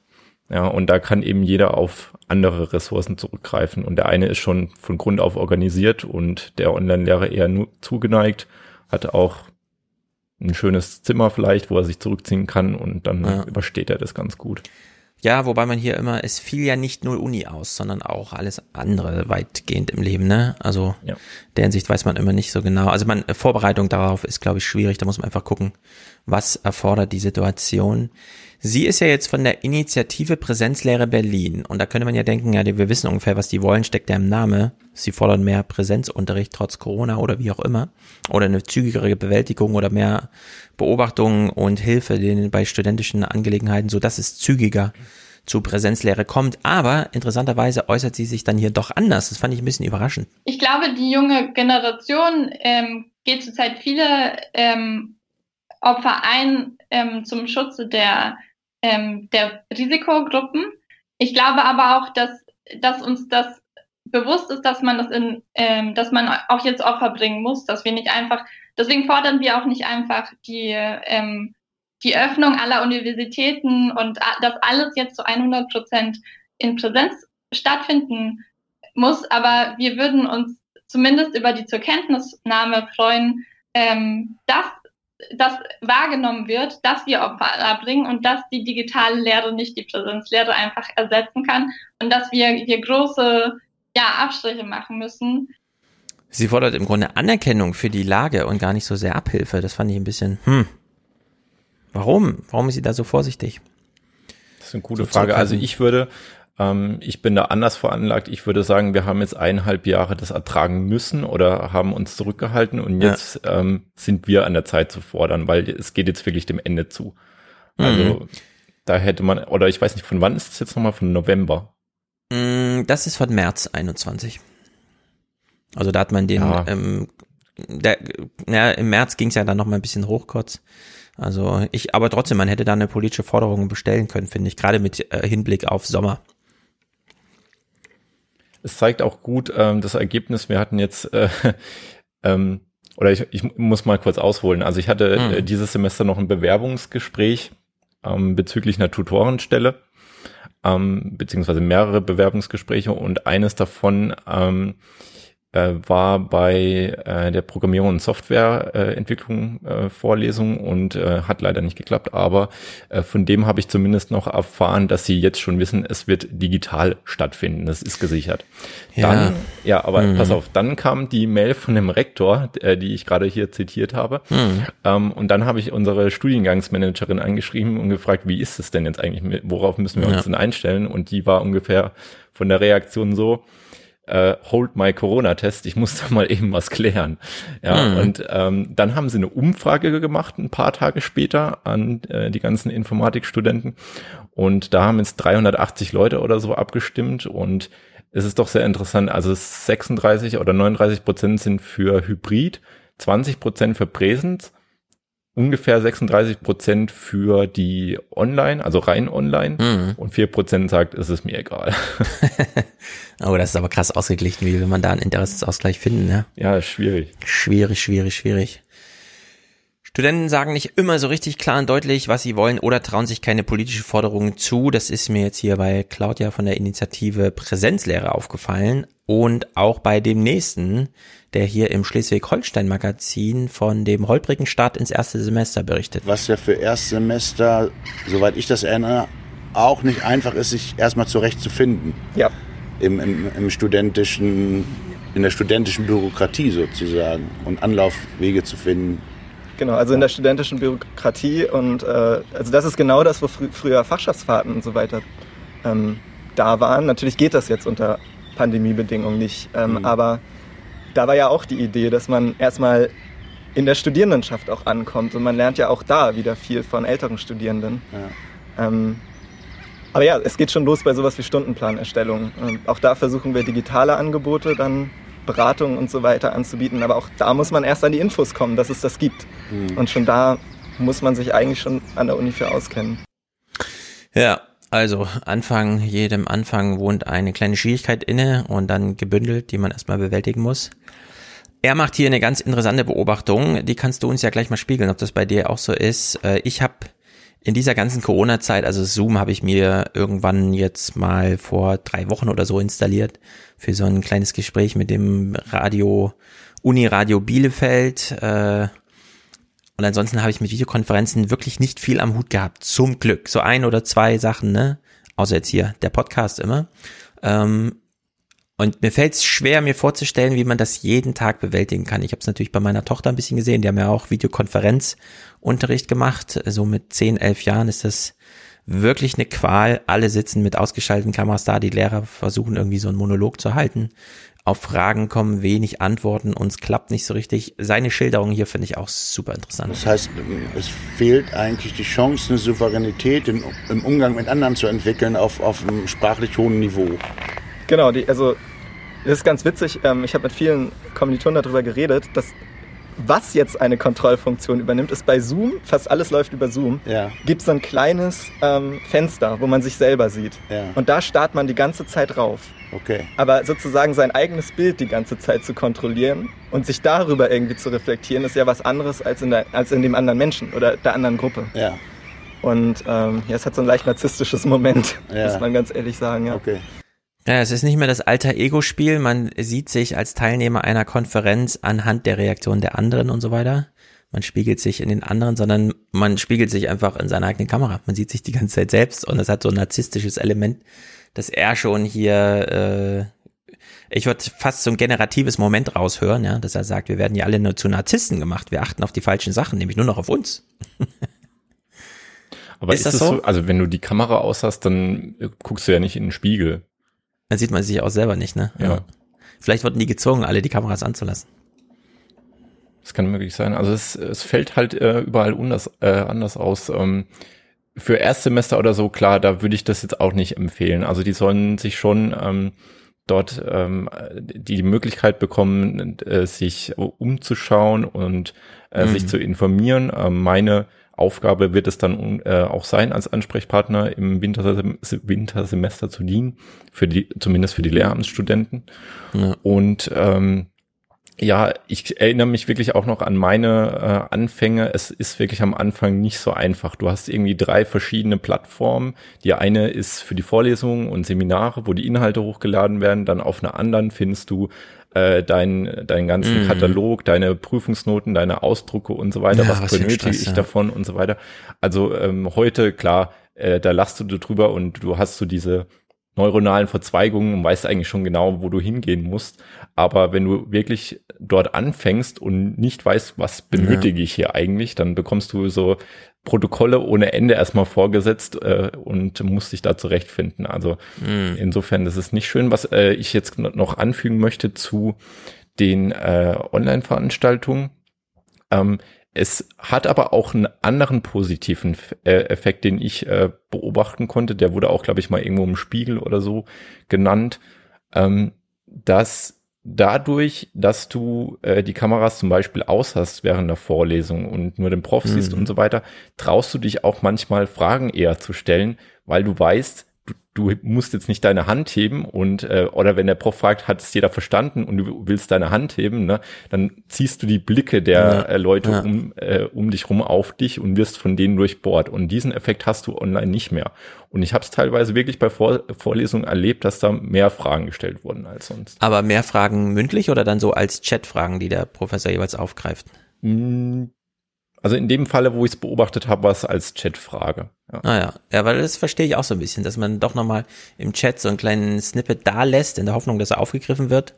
Ja, und da kann eben jeder auf andere Ressourcen zurückgreifen. Und der eine ist schon von Grund auf organisiert und der Online-Lehrer eher nur zugeneigt, hat auch ein schönes Zimmer vielleicht, wo er sich zurückziehen kann und dann ja. übersteht er das ganz gut. Ja, wobei man hier immer, es fiel ja nicht nur Uni aus, sondern auch alles andere weitgehend im Leben, ne? Also ja. der Hinsicht weiß man immer nicht so genau. Also man, Vorbereitung darauf ist, glaube ich, schwierig. Da muss man einfach gucken, was erfordert die Situation. Sie ist ja jetzt von der Initiative Präsenzlehre Berlin. Und da könnte man ja denken, ja, wir wissen ungefähr, was die wollen, steckt ja im Name. Sie fordern mehr Präsenzunterricht trotz Corona oder wie auch immer. Oder eine zügigere Bewältigung oder mehr Beobachtung und Hilfe bei studentischen Angelegenheiten, so dass es zügiger zu Präsenzlehre kommt. Aber interessanterweise äußert sie sich dann hier doch anders. Das fand ich ein bisschen überraschend. Ich glaube, die junge Generation ähm, geht zurzeit viele ähm, Opfer ein ähm, zum Schutze der ähm, der Risikogruppen. Ich glaube aber auch, dass, dass uns das bewusst ist, dass man das in, ähm, dass man auch jetzt Opfer bringen muss, dass wir nicht einfach, deswegen fordern wir auch nicht einfach die, ähm, die Öffnung aller Universitäten und dass alles jetzt zu 100 Prozent in Präsenz stattfinden muss, aber wir würden uns zumindest über die zur Kenntnisnahme freuen, ähm, dass das wahrgenommen wird, dass wir Opfer erbringen und dass die digitale Lehre nicht die Präsenzlehre einfach ersetzen kann und dass wir hier große ja, Abstriche machen müssen. Sie fordert im Grunde Anerkennung für die Lage und gar nicht so sehr Abhilfe. Das fand ich ein bisschen, hm. Warum? Warum ist sie da so vorsichtig? Das ist eine gute so Frage. Also ich würde, ich bin da anders veranlagt. Ich würde sagen, wir haben jetzt eineinhalb Jahre das ertragen müssen oder haben uns zurückgehalten und jetzt ja. ähm, sind wir an der Zeit zu fordern, weil es geht jetzt wirklich dem Ende zu. Also mhm. da hätte man, oder ich weiß nicht, von wann ist es jetzt nochmal? Von November? Mm, das ist von März 21. Also da hat man den, ja. ähm, der, ja, im März ging es ja dann noch mal ein bisschen hoch kurz. Also ich, aber trotzdem, man hätte da eine politische Forderung bestellen können, finde ich, gerade mit äh, Hinblick auf Sommer es zeigt auch gut ähm, das Ergebnis. Wir hatten jetzt, äh, [laughs] ähm, oder ich, ich muss mal kurz ausholen. Also ich hatte mhm. äh, dieses Semester noch ein Bewerbungsgespräch ähm, bezüglich einer Tutorenstelle, ähm, beziehungsweise mehrere Bewerbungsgespräche und eines davon ähm, äh, war bei äh, der Programmierung und Softwareentwicklung äh, Vorlesung und äh, hat leider nicht geklappt, aber äh, von dem habe ich zumindest noch erfahren, dass sie jetzt schon wissen, es wird digital stattfinden. Das ist gesichert. Ja, dann, ja aber mhm. pass auf, dann kam die Mail von dem Rektor, äh, die ich gerade hier zitiert habe. Mhm. Ähm, und dann habe ich unsere Studiengangsmanagerin angeschrieben und gefragt, wie ist es denn jetzt eigentlich, worauf müssen wir ja. uns denn einstellen? Und die war ungefähr von der Reaktion so, äh, hold my Corona-Test, ich muss [laughs] da mal eben was klären. Ja, mhm. und ähm, dann haben sie eine Umfrage gemacht, ein paar Tage später, an äh, die ganzen Informatikstudenten. Und da haben jetzt 380 Leute oder so abgestimmt und es ist doch sehr interessant. Also 36 oder 39 Prozent sind für Hybrid, 20 Prozent für Präsenz ungefähr 36 Prozent für die Online, also rein Online mhm. und vier Prozent sagt, es ist mir egal. [laughs] oh, das ist aber krass ausgeglichen. Wie will man da einen Interessensausgleich finden? Ne? Ja, schwierig. Schwierig, schwierig, schwierig. Studenten sagen nicht immer so richtig klar und deutlich, was sie wollen oder trauen sich keine politische Forderungen zu. Das ist mir jetzt hier bei Claudia von der Initiative Präsenzlehre aufgefallen und auch bei dem nächsten, der hier im Schleswig-Holstein-Magazin von dem holprigen Start ins erste Semester berichtet. Was ja für Erstsemester, soweit ich das erinnere, auch nicht einfach ist, sich erstmal zurechtzufinden. Ja. Im, im, im studentischen, in der studentischen Bürokratie sozusagen und Anlaufwege zu finden. Genau, also in der studentischen Bürokratie und äh, also das ist genau das, wo fr früher Fachschaftsfahrten und so weiter ähm, da waren. Natürlich geht das jetzt unter Pandemiebedingungen nicht, ähm, mhm. aber da war ja auch die Idee, dass man erstmal in der Studierendenschaft auch ankommt und man lernt ja auch da wieder viel von älteren Studierenden. Ja. Ähm, aber ja, es geht schon los bei sowas wie Stundenplanerstellung. Und auch da versuchen wir digitale Angebote dann Beratung und so weiter anzubieten. Aber auch da muss man erst an die Infos kommen, dass es das gibt. Mhm. Und schon da muss man sich eigentlich schon an der Uni für auskennen. Ja, also Anfang, jedem Anfang wohnt eine kleine Schwierigkeit inne und dann gebündelt, die man erstmal bewältigen muss. Er macht hier eine ganz interessante Beobachtung, die kannst du uns ja gleich mal spiegeln, ob das bei dir auch so ist. Äh, ich habe in dieser ganzen Corona-Zeit, also Zoom habe ich mir irgendwann jetzt mal vor drei Wochen oder so installiert für so ein kleines Gespräch mit dem Radio, Uni-Radio Bielefeld. Äh, und ansonsten habe ich mit Videokonferenzen wirklich nicht viel am Hut gehabt. Zum Glück. So ein oder zwei Sachen, ne? Außer jetzt hier der Podcast immer. Ähm, und mir fällt es schwer, mir vorzustellen, wie man das jeden Tag bewältigen kann. Ich habe es natürlich bei meiner Tochter ein bisschen gesehen. Die haben ja auch Videokonferenzunterricht gemacht. So mit 10, 11 Jahren ist das wirklich eine Qual. Alle sitzen mit ausgeschalteten Kameras da. Die Lehrer versuchen irgendwie so einen Monolog zu halten. Auf Fragen kommen wenig Antworten und es klappt nicht so richtig. Seine Schilderung hier finde ich auch super interessant. Das heißt, es fehlt eigentlich die Chance, eine Souveränität im, im Umgang mit anderen zu entwickeln auf, auf einem sprachlich hohen Niveau. Genau, die, also das ist ganz witzig. Ähm, ich habe mit vielen Kommilitonen darüber geredet, dass was jetzt eine Kontrollfunktion übernimmt, ist bei Zoom, fast alles läuft über Zoom, ja. gibt es so ein kleines ähm, Fenster, wo man sich selber sieht. Ja. Und da starrt man die ganze Zeit rauf. Okay. Aber sozusagen sein eigenes Bild die ganze Zeit zu kontrollieren und sich darüber irgendwie zu reflektieren, ist ja was anderes als in, der, als in dem anderen Menschen oder der anderen Gruppe. Ja. Und ähm, ja, es hat so ein leicht narzisstisches Moment, ja. muss man ganz ehrlich sagen. Ja. Okay. Ja, es ist nicht mehr das alter Ego-Spiel. Man sieht sich als Teilnehmer einer Konferenz anhand der Reaktion der anderen und so weiter. Man spiegelt sich in den anderen, sondern man spiegelt sich einfach in seiner eigenen Kamera. Man sieht sich die ganze Zeit selbst und das hat so ein narzisstisches Element, dass er schon hier, äh, ich würde fast so ein generatives Moment raushören, ja, dass er sagt, wir werden ja alle nur zu Narzissten gemacht. Wir achten auf die falschen Sachen, nämlich nur noch auf uns. [laughs] Aber ist, ist das so? so? Also wenn du die Kamera aus hast, dann guckst du ja nicht in den Spiegel. Dann sieht man sich auch selber nicht, ne? Ja. ja. Vielleicht wurden die gezwungen, alle die Kameras anzulassen. Das kann möglich sein. Also es, es fällt halt äh, überall anders, äh, anders aus. Ähm, für Erstsemester oder so, klar, da würde ich das jetzt auch nicht empfehlen. Also die sollen sich schon ähm, dort ähm, die Möglichkeit bekommen, äh, sich umzuschauen und äh, mhm. sich zu informieren. Ähm, meine Aufgabe wird es dann äh, auch sein, als Ansprechpartner im Wintersem Wintersemester zu dienen, für die, zumindest für die Lehramtsstudenten. Ja. Und ähm, ja, ich erinnere mich wirklich auch noch an meine äh, Anfänge. Es ist wirklich am Anfang nicht so einfach. Du hast irgendwie drei verschiedene Plattformen. Die eine ist für die Vorlesungen und Seminare, wo die Inhalte hochgeladen werden. Dann auf einer anderen findest du äh, deinen deinen ganzen mhm. Katalog, deine Prüfungsnoten, deine Ausdrucke und so weiter, ja, was, was benötige ich ja. davon und so weiter. Also ähm, heute, klar, äh, da lachst du drüber und du hast so diese neuronalen Verzweigungen und weißt eigentlich schon genau, wo du hingehen musst. Aber wenn du wirklich dort anfängst und nicht weißt, was benötige ja. ich hier eigentlich, dann bekommst du so Protokolle ohne Ende erstmal vorgesetzt äh, und musst dich da zurechtfinden. Also mhm. insofern ist es nicht schön. Was äh, ich jetzt noch anfügen möchte zu den äh, Online-Veranstaltungen. Ähm, es hat aber auch einen anderen positiven äh, Effekt, den ich äh, beobachten konnte. Der wurde auch, glaube ich, mal irgendwo im Spiegel oder so genannt, ähm, dass dadurch, dass du äh, die Kameras zum Beispiel aus hast während der Vorlesung und nur den Prof siehst mhm. und so weiter, traust du dich auch manchmal Fragen eher zu stellen, weil du weißt, du, musst jetzt nicht deine Hand heben und äh, oder wenn der Prof fragt, hat es jeder verstanden und du willst deine Hand heben, ne, dann ziehst du die Blicke der Ja, äh, Leute ja. um, äh, um dich rum auf dich und wirst von denen durchbohrt. Und diesen Effekt hast du online nicht mehr. Und ich habe es teilweise wirklich bei Vor Vorlesungen erlebt, dass da mehr Fragen gestellt wurden als sonst. Aber mehr Fragen mündlich oder dann so als Chatfragen, die der Professor jeweils aufgreift? Also in dem Falle, wo ich es beobachtet habe, war es als Chatfrage. Ja. Ah ja, ja, weil das verstehe ich auch so ein bisschen, dass man doch nochmal im Chat so einen kleinen Snippet da lässt, in der Hoffnung, dass er aufgegriffen wird.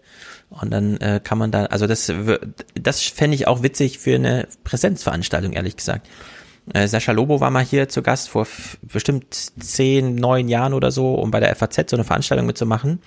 Und dann äh, kann man da, also das, das fände ich auch witzig für eine Präsenzveranstaltung, ehrlich gesagt. Äh, Sascha Lobo war mal hier zu Gast vor bestimmt zehn, neun Jahren oder so, um bei der FAZ so eine Veranstaltung mitzumachen.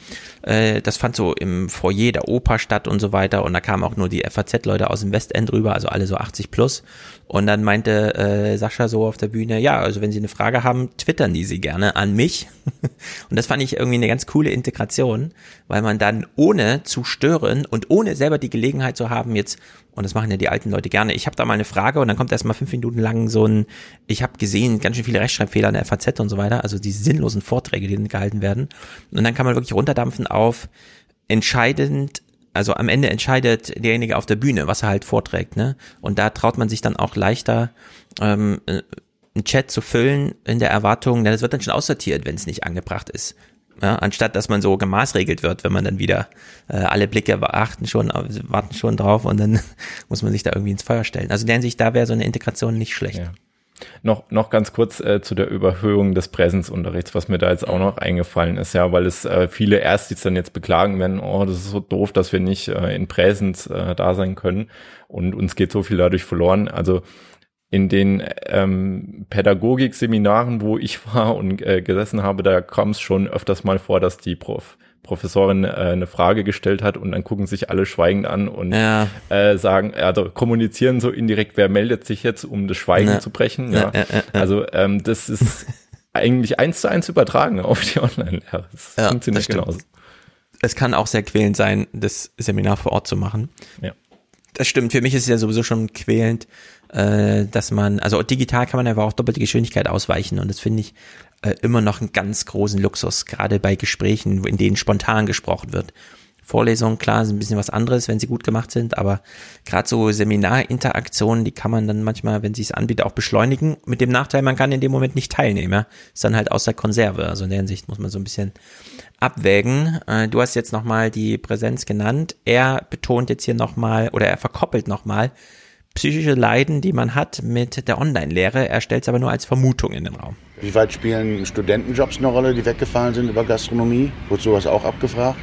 Äh, das fand so im Foyer der Oper statt und so weiter. Und da kamen auch nur die FAZ-Leute aus dem Westend rüber, also alle so 80 plus. Und dann meinte äh, Sascha so auf der Bühne, ja, also wenn Sie eine Frage haben, twittern die sie gerne an mich. [laughs] und das fand ich irgendwie eine ganz coole Integration, weil man dann ohne zu stören und ohne selber die Gelegenheit zu haben, jetzt, und das machen ja die alten Leute gerne, ich habe da mal eine Frage und dann kommt erstmal fünf Minuten lang so ein, ich habe gesehen, ganz schön viele Rechtschreibfehler in der FAZ und so weiter, also die sinnlosen Vorträge, die dann gehalten werden. Und dann kann man wirklich runterdampfen auf entscheidend also am Ende entscheidet derjenige auf der Bühne, was er halt vorträgt, ne? Und da traut man sich dann auch leichter, ähm, äh, einen Chat zu füllen in der Erwartung, denn es wird dann schon aussortiert, wenn es nicht angebracht ist. Ja, anstatt dass man so gemaßregelt wird, wenn man dann wieder äh, alle Blicke achten schon, warten schon drauf und dann [laughs] muss man sich da irgendwie ins Feuer stellen. Also der Hinsicht, da wäre so eine Integration nicht schlecht. Ja. Noch, noch ganz kurz äh, zu der Überhöhung des Präsenzunterrichts, was mir da jetzt auch noch eingefallen ist, ja, weil es äh, viele Erstis dann jetzt beklagen werden, oh, das ist so doof, dass wir nicht äh, in Präsenz äh, da sein können und uns geht so viel dadurch verloren. Also in den ähm, Pädagogikseminaren, wo ich [laughs] war und äh, gesessen habe, da kam es schon öfters mal vor, dass die Prof Professorin äh, eine Frage gestellt hat und dann gucken sich alle schweigend an und Ja. äh, sagen, also kommunizieren so indirekt, wer meldet sich jetzt, um das Schweigen Ja. zu brechen. Ja. Also ähm, das ist [laughs] eigentlich eins zu eins übertragen auf die Online-Lehre. Das funktioniert das genauso. Es kann auch sehr quälend sein, das Seminar vor Ort zu machen. Ja. Das stimmt. Für mich ist es ja sowieso schon quälend, äh, dass man, also digital kann man aber auch doppelte Geschwindigkeit ausweichen und das finde ich äh, immer noch einen ganz großen Luxus, gerade bei Gesprächen, in denen spontan gesprochen wird. Vorlesungen, klar, sind ein bisschen was anderes, wenn sie gut gemacht sind, aber gerade so Seminarinteraktionen, die kann man dann manchmal, wenn sie es anbietet, auch beschleunigen. Mit dem Nachteil, man kann in dem Moment nicht teilnehmen. Ist dann halt aus der Konserve. Also in der Hinsicht muss man so ein bisschen abwägen. Äh, du hast jetzt nochmal die Präsenz genannt. Er betont jetzt hier nochmal oder er verkoppelt nochmal psychische Leiden, die man hat mit der Online-Lehre. Er stellt es aber nur als Vermutung in den Raum. Wie weit spielen Studentenjobs eine Rolle, die weggefallen sind über Gastronomie? Wurde sowas auch abgefragt?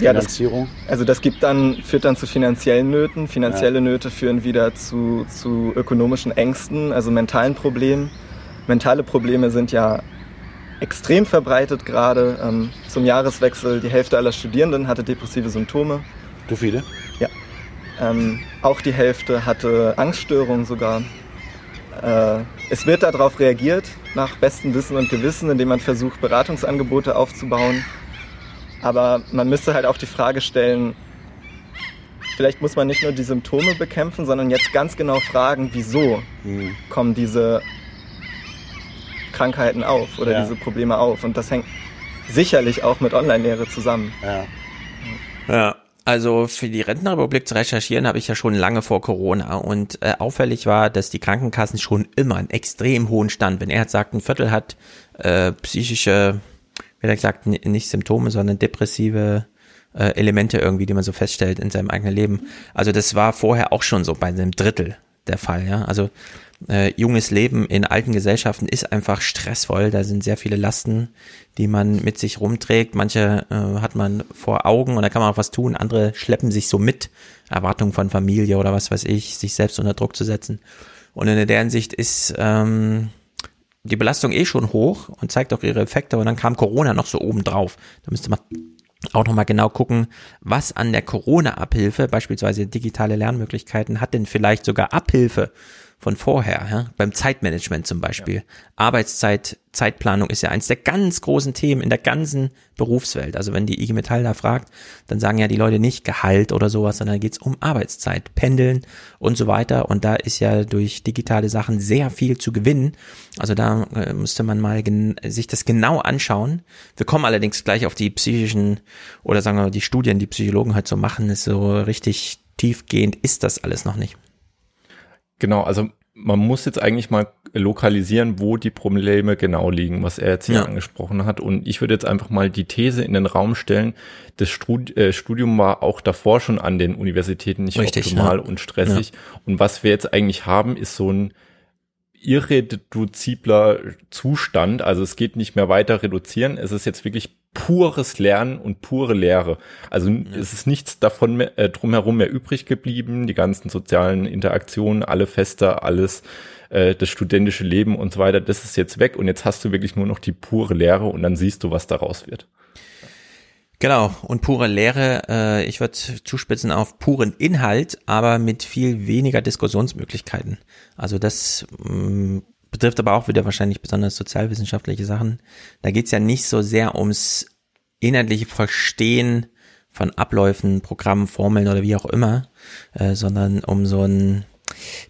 Ja, das, Finanzierung? also das gibt dann, führt dann zu finanziellen Nöten. Finanzielle Nöte führen wieder zu, zu ökonomischen Ängsten, also mentalen Problemen. Mentale Probleme sind ja extrem verbreitet gerade. Ähm, zum Jahreswechsel die Hälfte aller Studierenden hatte depressive Symptome. Du viele? Ähm, auch die Hälfte hatte Angststörungen sogar. Äh, es wird darauf reagiert, nach bestem Wissen und Gewissen, indem man versucht, Beratungsangebote aufzubauen. Aber man müsste halt auch die Frage stellen, vielleicht muss man nicht nur die Symptome bekämpfen, sondern jetzt ganz genau fragen, wieso Hm. kommen diese Krankheiten auf oder Ja. diese Probleme auf. Und das hängt sicherlich auch mit Online-Lehre zusammen. Ja. Ja, also für die Rentenrepublik zu recherchieren habe ich ja schon lange vor Corona und äh, auffällig war, dass die Krankenkassen schon immer einen extrem hohen Stand, wenn er jetzt sagt, ein Viertel hat äh, psychische, wie er gesagt, nicht Symptome, sondern depressive äh, Elemente irgendwie, die man so feststellt in seinem eigenen Leben. Also das war vorher auch schon so bei einem Drittel der Fall, ja. Also äh, junges Leben in alten Gesellschaften ist einfach stressvoll. Da sind sehr viele Lasten, die man mit sich rumträgt. Manche äh, hat man vor Augen und da kann man auch was tun. Andere schleppen sich so mit. Erwartungen von Familie oder was weiß ich, sich selbst unter Druck zu setzen. Und in der Hinsicht ist ähm, die Belastung eh schon hoch und zeigt auch ihre Effekte. Und dann kam Corona noch so oben drauf. Da müsste man auch nochmal genau gucken, was an der Corona-Abhilfe, beispielsweise digitale Lernmöglichkeiten, hat denn vielleicht sogar Abhilfe von vorher, ja? beim Zeitmanagement zum Beispiel. Ja. Arbeitszeit, Zeitplanung ist ja eins der ganz großen Themen in der ganzen Berufswelt. Also wenn die IG Metall da fragt, dann sagen ja die Leute nicht Gehalt oder sowas, sondern geht's um Arbeitszeit, Pendeln und so weiter. Und da ist ja durch digitale Sachen sehr viel zu gewinnen. Also da äh, müsste man mal sich das genau anschauen. Wir kommen allerdings gleich auf die psychischen oder sagen wir die Studien, die Psychologen halt so machen, ist so richtig tiefgehend ist das alles noch nicht. Genau, also man muss jetzt eigentlich mal lokalisieren, wo die Probleme genau liegen, was er jetzt hier ja. angesprochen hat. Und ich würde jetzt einfach mal die These in den Raum stellen, das äh, Studium war auch davor schon an den Universitäten nicht Richtig, optimal ja. und stressig. Ja. Und was wir jetzt eigentlich haben, ist so ein irreduzibler Zustand. Also es geht nicht mehr weiter reduzieren. Es ist jetzt wirklich pures Lernen und pure Lehre. Also ja. es ist nichts davon mehr, äh, drumherum mehr übrig geblieben. Die ganzen sozialen Interaktionen, alle Feste, alles, äh, das studentische Leben und so weiter, das ist jetzt weg und jetzt hast du wirklich nur noch die pure Lehre und dann siehst du, was daraus wird. Genau, und pure Lehre, äh, ich würde zuspitzen auf puren Inhalt, aber mit viel weniger Diskussionsmöglichkeiten. Also das mh, mm, betrifft aber auch wieder wahrscheinlich besonders sozialwissenschaftliche Sachen. Da geht's ja nicht so sehr ums inhaltliche Verstehen von Abläufen, Programmen, Formeln oder wie auch immer, äh, sondern um so ein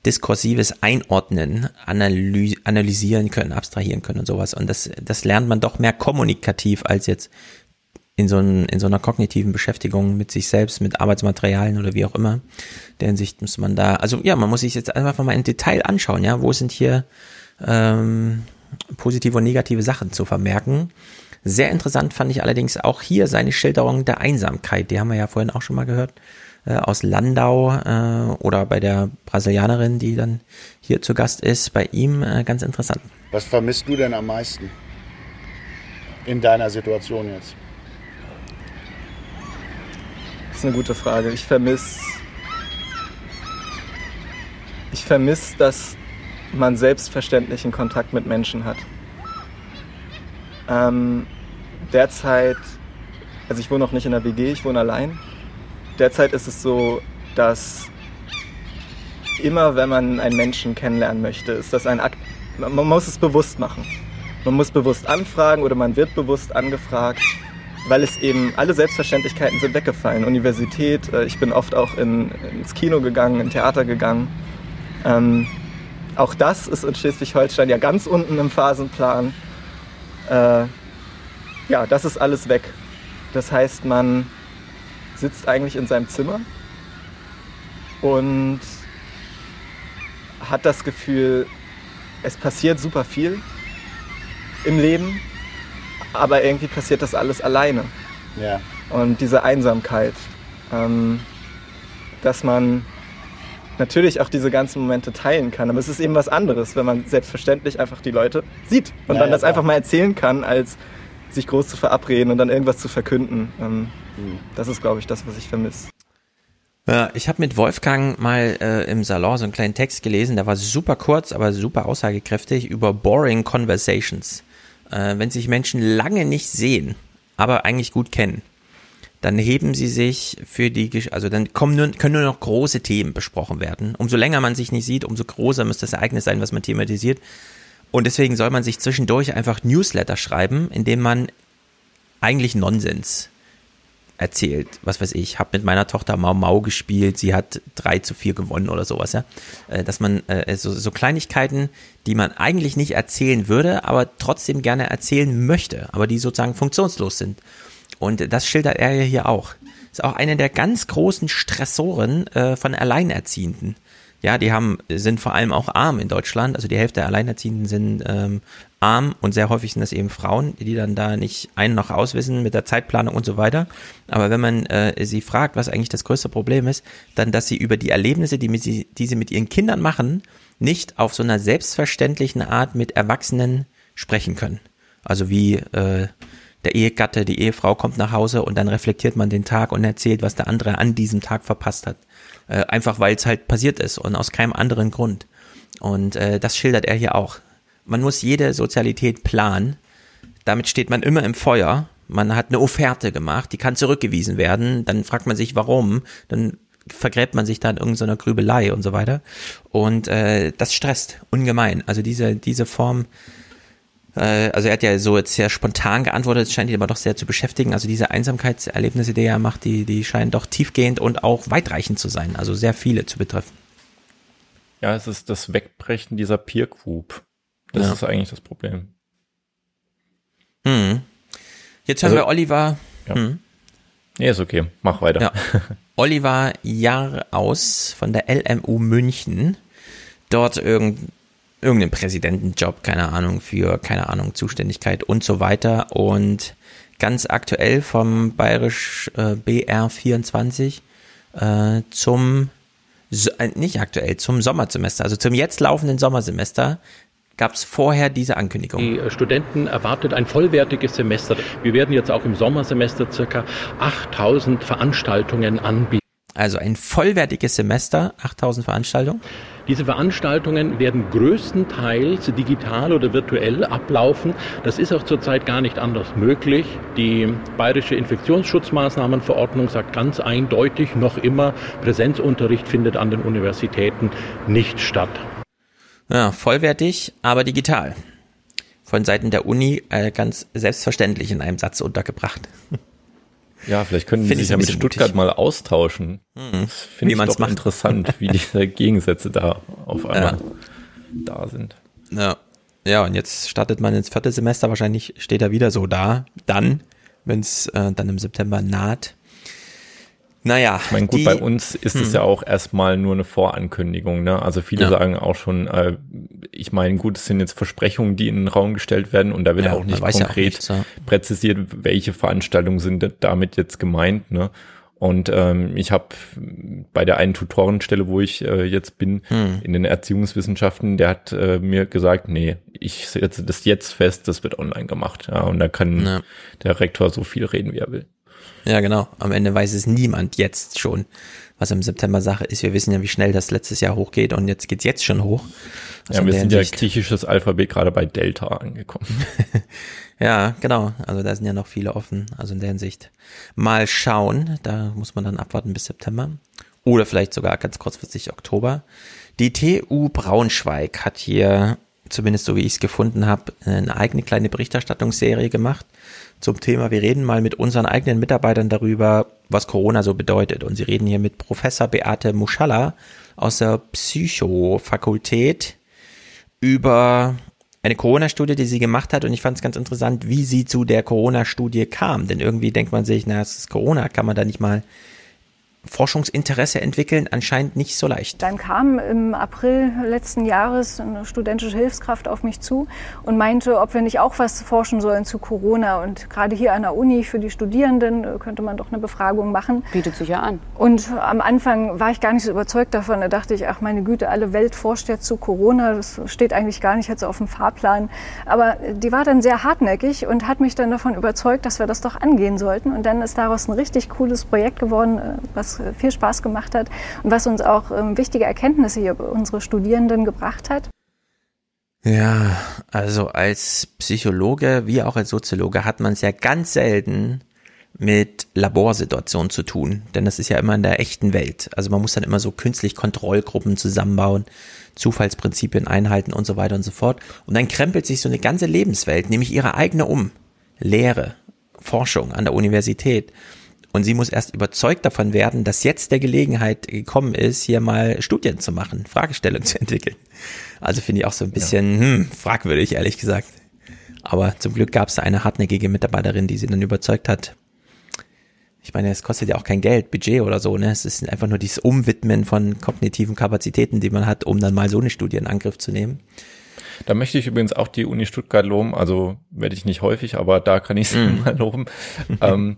diskursives Einordnen, analy analysieren können, abstrahieren können und sowas. Und das, das lernt man doch mehr kommunikativ als jetzt in so, ein, in so einer kognitiven Beschäftigung mit sich selbst, mit Arbeitsmaterialien oder wie auch immer. Der Hinsicht muss man da, also ja, man muss sich jetzt einfach mal im Detail anschauen, ja, wo sind hier ähm, positive und negative Sachen zu vermerken. Sehr interessant fand ich allerdings auch hier seine Schilderung der Einsamkeit. Die haben wir ja vorhin auch schon mal gehört äh, aus Landau äh, oder bei der Brasilianerin, die dann hier zu Gast ist. Bei ihm äh, ganz interessant. Was vermisst du denn am meisten in deiner Situation jetzt? Das ist eine gute Frage. Ich vermisse ich vermisse, dass man selbstverständlichen Kontakt mit Menschen hat. Ähm, derzeit, also ich wohne noch nicht in der WG, ich wohne allein. Derzeit ist es so, dass immer wenn man einen Menschen kennenlernen möchte, ist das ein Akt, man muss es bewusst machen. Man muss bewusst anfragen oder man wird bewusst angefragt, weil es eben alle Selbstverständlichkeiten sind weggefallen. Universität, äh, ich bin oft auch in, ins Kino gegangen, in Theater gegangen. Ähm, auch das ist in Schleswig-Holstein ja ganz unten im Phasenplan. Äh, ja, das ist alles weg. Das heißt, man sitzt eigentlich in seinem Zimmer und hat das Gefühl, es passiert super viel im Leben, aber irgendwie passiert das alles alleine. Ja. Und diese Einsamkeit, ähm, dass man natürlich auch diese ganzen Momente teilen kann. Aber es ist eben was anderes, wenn man selbstverständlich einfach die Leute sieht und ja, dann ja, das klar. einfach mal erzählen kann, als sich groß zu verabreden und dann irgendwas zu verkünden. Ähm, mhm. Das ist, glaube ich, das, was ich vermisse. Ja, ich habe mit Wolfgang mal äh, im Salon so einen kleinen Text gelesen, der war super kurz, aber super aussagekräftig über Boring Conversations. Äh, wenn sich Menschen lange nicht sehen, aber eigentlich gut kennen, dann heben sie sich für die, also dann kommen nur, können nur noch große Themen besprochen werden. Umso länger man sich nicht sieht, umso größer muss das Ereignis sein, was man thematisiert. Und deswegen soll man sich zwischendurch einfach Newsletter schreiben, indem man eigentlich Nonsens erzählt. Was weiß ich, habe mit meiner Tochter Mau Mau gespielt, sie hat drei zu vier gewonnen oder sowas, ja. Äh, dass man äh, so, so Kleinigkeiten, die man eigentlich nicht erzählen würde, aber trotzdem gerne erzählen möchte, aber die sozusagen funktionslos sind. Und das schildert er ja hier auch. Ist auch einer der ganz großen Stressoren äh, von Alleinerziehenden. Ja, die haben, sind vor allem auch arm in Deutschland. Also die Hälfte der Alleinerziehenden sind ähm, arm und sehr häufig sind das eben Frauen, die dann da nicht ein noch auswissen mit der Zeitplanung und so weiter. Aber wenn man äh, sie fragt, was eigentlich das größte Problem ist, dann, dass sie über die Erlebnisse, die, sie, die sie mit ihren Kindern machen, nicht auf so einer selbstverständlichen Art mit Erwachsenen sprechen können. Also wie äh, der Ehegatte, die Ehefrau kommt nach Hause und dann reflektiert man den Tag und erzählt, was der andere an diesem Tag verpasst hat. Äh, einfach weil es halt passiert ist und aus keinem anderen Grund. Und äh, das schildert er hier auch. Man muss jede Sozialität planen. Damit steht man immer im Feuer. Man hat eine Offerte gemacht, die kann zurückgewiesen werden. Dann fragt man sich, warum. Dann vergräbt man sich da in irgendeiner Grübelei und so weiter. Und äh, das stresst ungemein. Also diese, diese Form, äh, also er hat ja so jetzt sehr spontan geantwortet, scheint ihn aber doch sehr zu beschäftigen. Also diese Einsamkeitserlebnisse, die er macht, die, die scheinen doch tiefgehend und auch weitreichend zu sein, also sehr viele zu betreffen. Ja, es ist das Wegbrechen dieser Peer Group. Das Ja. ist eigentlich das Problem. Hm. Jetzt hören Also- wir Oliver. Ja. Hm. Nee, ist okay. Mach weiter. Ja. [laughs] Oliver Jahr aus von der LMU München. Dort irgend, irgendeinen Präsidentenjob, keine Ahnung, für, keine Ahnung, Zuständigkeit und so weiter. Und ganz aktuell vom Bayerisch äh, BR24 äh, zum, so, äh, nicht aktuell, zum Sommersemester, also zum jetzt laufenden Sommersemester gab es vorher diese Ankündigung. Die äh, Studenten erwartet ein vollwertiges Semester. Wir werden jetzt auch im Sommersemester circa 8000 Veranstaltungen anbieten. Also ein vollwertiges Semester, 8000 Veranstaltungen. Diese Veranstaltungen werden größtenteils digital oder virtuell ablaufen. Das ist auch zurzeit gar nicht anders möglich. Die bayerische Infektionsschutzmaßnahmenverordnung sagt ganz eindeutig noch immer, Präsenzunterricht findet an den Universitäten nicht statt. Ja, vollwertig, aber digital. Von Seiten der Uni äh, ganz selbstverständlich in einem Satz untergebracht. Ja, vielleicht können die Find ich sich ja mit Stuttgart mutig. mal austauschen. Mhm. Das finde ich doch macht. interessant, wie [laughs] diese Gegensätze da auf einmal Ja. da sind. Ja. ja, und jetzt startet man ins vierte Semester. Wahrscheinlich steht er wieder so da. Dann, wenn es äh, dann im September naht. Naja. Ich meine, gut, die- bei uns ist es Hm. ja auch erstmal nur eine Vorankündigung. Ne? Also viele Ja. sagen auch schon, äh, ich meine, gut, es sind jetzt Versprechungen, die in den Raum gestellt werden und da wird Ja, auch nicht ja auch konkret nichts, ja. präzisiert, welche Veranstaltungen sind damit jetzt gemeint. Ne? Und ähm, ich habe bei der einen Tutorenstelle, wo ich äh, jetzt bin, Hm. in den Erziehungswissenschaften, der hat äh, mir gesagt, nee, ich setze das jetzt fest, das wird online gemacht. Ja, und da kann Ja. der Rektor so viel reden, wie er will. Ja, genau. Am Ende weiß es niemand jetzt schon, was im September Sache ist. Wir wissen ja, wie schnell das letztes Jahr hochgeht und jetzt geht's jetzt schon hoch. Also ja, wir sind ja griechisches Alphabet gerade bei Delta angekommen. [laughs] Ja, genau. Also da sind ja noch viele offen. Also in der Hinsicht. Mal schauen. Da muss man dann abwarten bis September. Oder vielleicht sogar ganz kurzfristig Oktober. Die TU Braunschweig hat hier, zumindest so wie ich es gefunden habe, eine eigene kleine Berichterstattungsserie gemacht zum Thema. Wir reden mal mit unseren eigenen Mitarbeitern darüber, was Corona so bedeutet. Und sie reden hier mit Professor Beate Muschalla aus der Psychofakultät über eine Corona-Studie, die sie gemacht hat und ich fand es ganz interessant, wie sie zu der Corona-Studie kam. Denn irgendwie denkt man sich, na, es ist Corona, kann man da nicht mal Forschungsinteresse entwickeln? Anscheinend nicht so leicht. Dann kam im April letzten Jahres eine studentische Hilfskraft auf mich zu und meinte, ob wir nicht auch was forschen sollen zu Corona. Und gerade hier an der Uni für die Studierenden äh, könnte man doch eine Befragung machen. Bietet sich ja an. Und am Anfang war ich gar nicht so überzeugt davon. Da dachte ich, ach meine Güte, alle Welt forscht jetzt zu Corona. Das steht eigentlich gar nicht jetzt auf dem Fahrplan. Aber die war dann sehr hartnäckig und hat mich dann davon überzeugt, dass wir das doch angehen sollten. Und dann ist daraus ein richtig cooles Projekt geworden, äh, was viel Spaß gemacht hat und was uns auch ähm, wichtige Erkenntnisse hier über unsere Studierenden gebracht hat. Ja, also als Psychologe wie auch als Soziologe hat man es ja ganz selten mit Laborsituationen zu tun, denn das ist ja immer in der echten Welt. Also man muss dann immer so künstlich Kontrollgruppen zusammenbauen, Zufallsprinzipien einhalten und so weiter und so fort. Und dann krempelt sich so eine ganze Lebenswelt, nämlich ihre eigene um. Lehre, Forschung an der Universität. Und sie muss erst überzeugt davon werden, dass jetzt der Gelegenheit gekommen ist, hier mal Studien zu machen, Fragestellungen zu entwickeln. Also finde ich auch so ein bisschen hm, fragwürdig, ehrlich gesagt. Aber zum Glück gab es da eine hartnäckige Mitarbeiterin, die sie dann überzeugt hat. Ich meine, es kostet ja auch kein Geld, Budget oder so, ne? Es ist einfach nur dieses Umwidmen von kognitiven Kapazitäten, die man hat, um dann mal so eine Studie in Angriff zu nehmen. Da möchte ich übrigens auch die Uni Stuttgart loben, also werde ich nicht häufig, aber da kann ich sie Mhm. mal loben. ähm,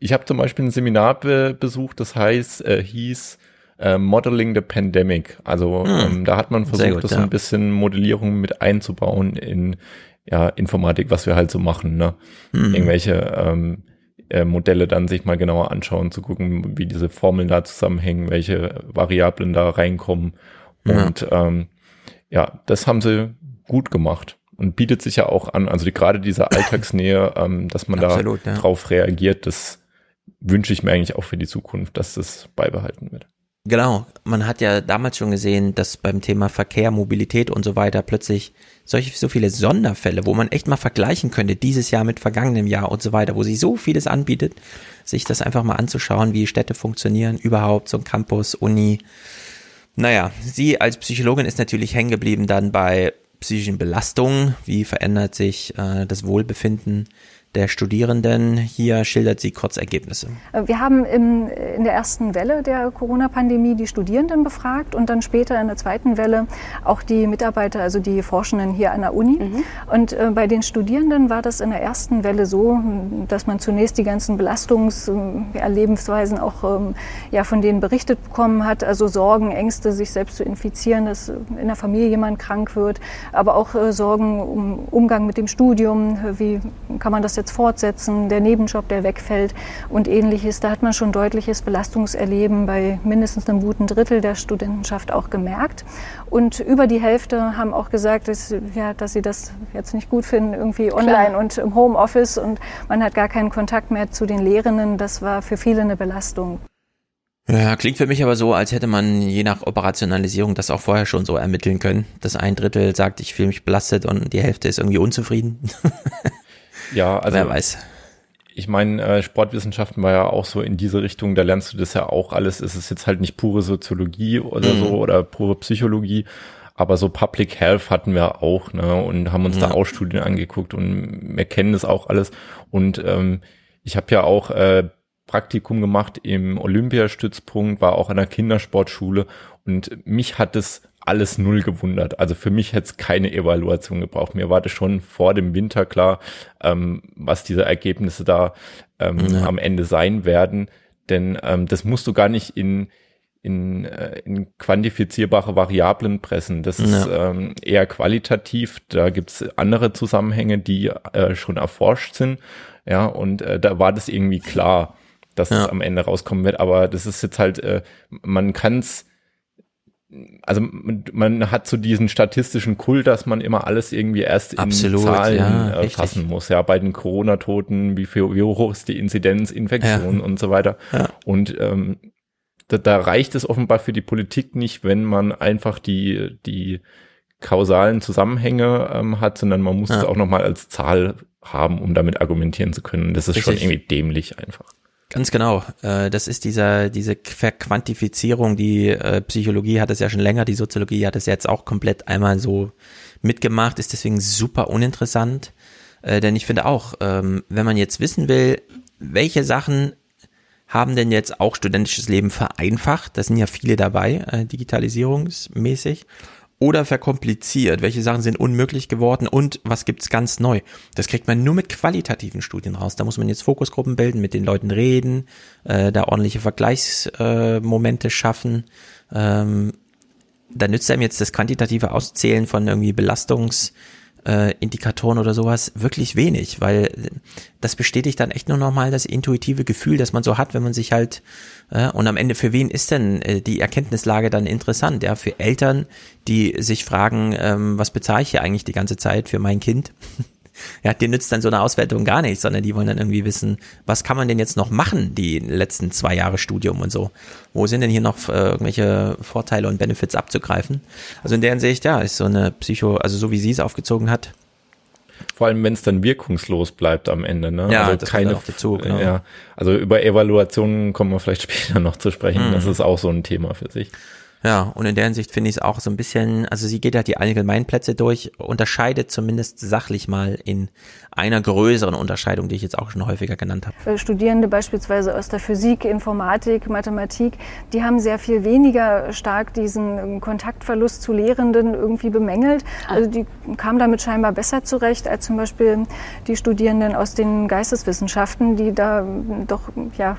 ich habe zum Beispiel ein Seminar be besucht, das heißt, äh, hieß äh, Modeling the Pandemic. Also Mhm. ähm, da hat man versucht, gut, das ja. ein bisschen Modellierung mit einzubauen in ja, Informatik, was wir halt so machen. Ne? Mhm. Irgendwelche ähm, äh, Modelle dann sich mal genauer anschauen, zu gucken, wie diese Formeln da zusammenhängen, welche Variablen da reinkommen. Ja. Und ähm, ja, das haben sie gut gemacht und bietet sich ja auch an, also die, gerade diese Alltagsnähe, ähm, dass man Absolut, da ja. drauf reagiert, das wünsche ich mir eigentlich auch für die Zukunft, dass das beibehalten wird. Genau, man hat ja damals schon gesehen, dass beim Thema Verkehr, Mobilität und so weiter plötzlich solche so viele Sonderfälle, wo man echt mal vergleichen könnte, dieses Jahr mit vergangenem Jahr und so weiter, wo sie so vieles anbietet, sich das einfach mal anzuschauen, wie Städte funktionieren, überhaupt so ein Campus, Uni. Naja, sie als Psychologin ist natürlich hängen geblieben dann bei psychischen Belastungen, wie verändert sich äh, das Wohlbefinden der Studierenden. Hier schildert sie kurz Ergebnisse. Äh, wir haben im, in der ersten Welle der Corona-Pandemie die Studierenden befragt und dann später in der zweiten Welle auch die Mitarbeiter, also die Forschenden hier an der Uni. Mhm. Und äh, bei den Studierenden war das in der ersten Welle so, dass man zunächst die ganzen Belastungserlebensweisen äh, auch ähm, ja, von denen berichtet bekommen hat, also Sorgen, Ängste, sich selbst zu infizieren, dass in der Familie jemand krank wird, aber auch äh, Sorgen um Umgang mit dem Studium, wie kann man das jetzt fortsetzen, der Nebenjob, der wegfällt und ähnliches. Da hat man schon deutliches Belastungserleben bei mindestens einem guten Drittel der Studentenschaft auch gemerkt. Und über die Hälfte haben auch gesagt, dass, ja, dass sie das jetzt nicht gut finden, irgendwie online Klar. und im Homeoffice und man hat gar keinen Kontakt mehr zu den Lehrenden. Das war für viele eine Belastung. Ja, klingt für mich aber so, als hätte man je nach Operationalisierung das auch vorher schon so ermitteln können. dass ein Drittel sagt, ich fühle mich belastet und die Hälfte ist irgendwie unzufrieden. [laughs] Ja, also. Wer weiß. Ich meine, äh, Sportwissenschaften war ja auch so in diese Richtung, da lernst du das ja auch alles. Es ist jetzt halt nicht pure Soziologie oder mhm. so oder pure Psychologie, aber so Public Health hatten wir auch, ne? Und haben uns ja. da auch Studien angeguckt und wir kennen das auch alles. Und ähm, ich habe ja auch äh, Praktikum gemacht im Olympiastützpunkt, war auch an der Kindersportschule und mich hat es alles null gewundert. Also für mich hätte es keine Evaluation gebraucht. Mir war das schon vor dem Winter klar, ähm, was diese Ergebnisse da ähm, ja. am Ende sein werden. Denn ähm, das musst du gar nicht in, in, äh, in quantifizierbare Variablen pressen. Das ist ja. ähm, eher qualitativ. Da gibt's andere Zusammenhänge, die äh, schon erforscht sind. Ja, und äh, da war das irgendwie klar, dass ja. es am Ende rauskommen wird. Aber das ist jetzt halt, äh, man kann es also man hat so diesen statistischen Kult, dass man immer alles irgendwie erst in Absolut, Zahlen ja, äh, fassen muss. Ja, bei den Corona-Toten, wie viel, wie hoch ist die Inzidenz, Infektion ja. und so weiter. Ja. Und ähm, da, da reicht es offenbar für die Politik nicht, wenn man einfach die die kausalen Zusammenhänge ähm, hat, sondern man muss es auch nochmal als Zahl haben, um damit argumentieren zu können. Das ist Richtig. schon irgendwie dämlich einfach. Ganz genau. Äh, das ist dieser, diese Verquantifizierung. Die äh, Psychologie hat es ja schon länger, die Soziologie hat es jetzt auch komplett einmal so mitgemacht, ist deswegen super uninteressant. Äh, denn ich finde auch, ähm, wenn man jetzt wissen will, welche Sachen haben denn jetzt auch studentisches Leben vereinfacht, da sind ja viele dabei, digitalisierungsmäßig, oder verkompliziert? Welche Sachen sind unmöglich geworden und was gibt's ganz neu? Das kriegt man nur mit qualitativen Studien raus. Da muss man jetzt Fokusgruppen bilden, mit den Leuten reden, äh, da ordentliche Vergleichsmomente äh, schaffen. Ähm, da nützt einem jetzt das quantitative Auszählen von irgendwie Belastungs- äh, Indikatoren oder sowas wirklich wenig, weil das bestätigt dann echt nur nochmal das intuitive Gefühl, das man so hat, wenn man sich halt äh, und am Ende für wen ist denn äh, die Erkenntnislage dann interessant? Ja, für Eltern, die sich fragen, ähm, was bezahle ich hier eigentlich die ganze Zeit für mein Kind? [laughs] ja, dir nützt dann so eine Auswertung gar nicht, sondern die wollen dann irgendwie wissen, was kann man denn jetzt noch machen, die letzten zwei Jahre Studium und so. Wo sind denn hier noch äh, irgendwelche Vorteile und Benefits abzugreifen? Also in der Hinsicht, ja, ist so eine Psycho, also so wie sie es aufgezogen hat, vor allem, wenn es dann wirkungslos bleibt am Ende. Ne? Ja, also das keine, auf dazu, genau. ja, also über Evaluationen kommen wir vielleicht [laughs] später noch zu sprechen. Mhm. Das ist auch so ein Thema für sich. Ja, und in der Hinsicht finde ich es auch so ein bisschen, also sie geht halt die Allgemeinplätze durch, unterscheidet zumindest sachlich mal in einer größeren Unterscheidung, die ich jetzt auch schon häufiger genannt habe. Äh, Studierende beispielsweise aus der Physik, Informatik, Mathematik, die haben sehr viel weniger stark diesen ähm, Kontaktverlust zu Lehrenden irgendwie bemängelt. Ah. Also die kamen damit scheinbar besser zurecht als zum Beispiel die Studierenden aus den Geisteswissenschaften, die da ähm, doch ja,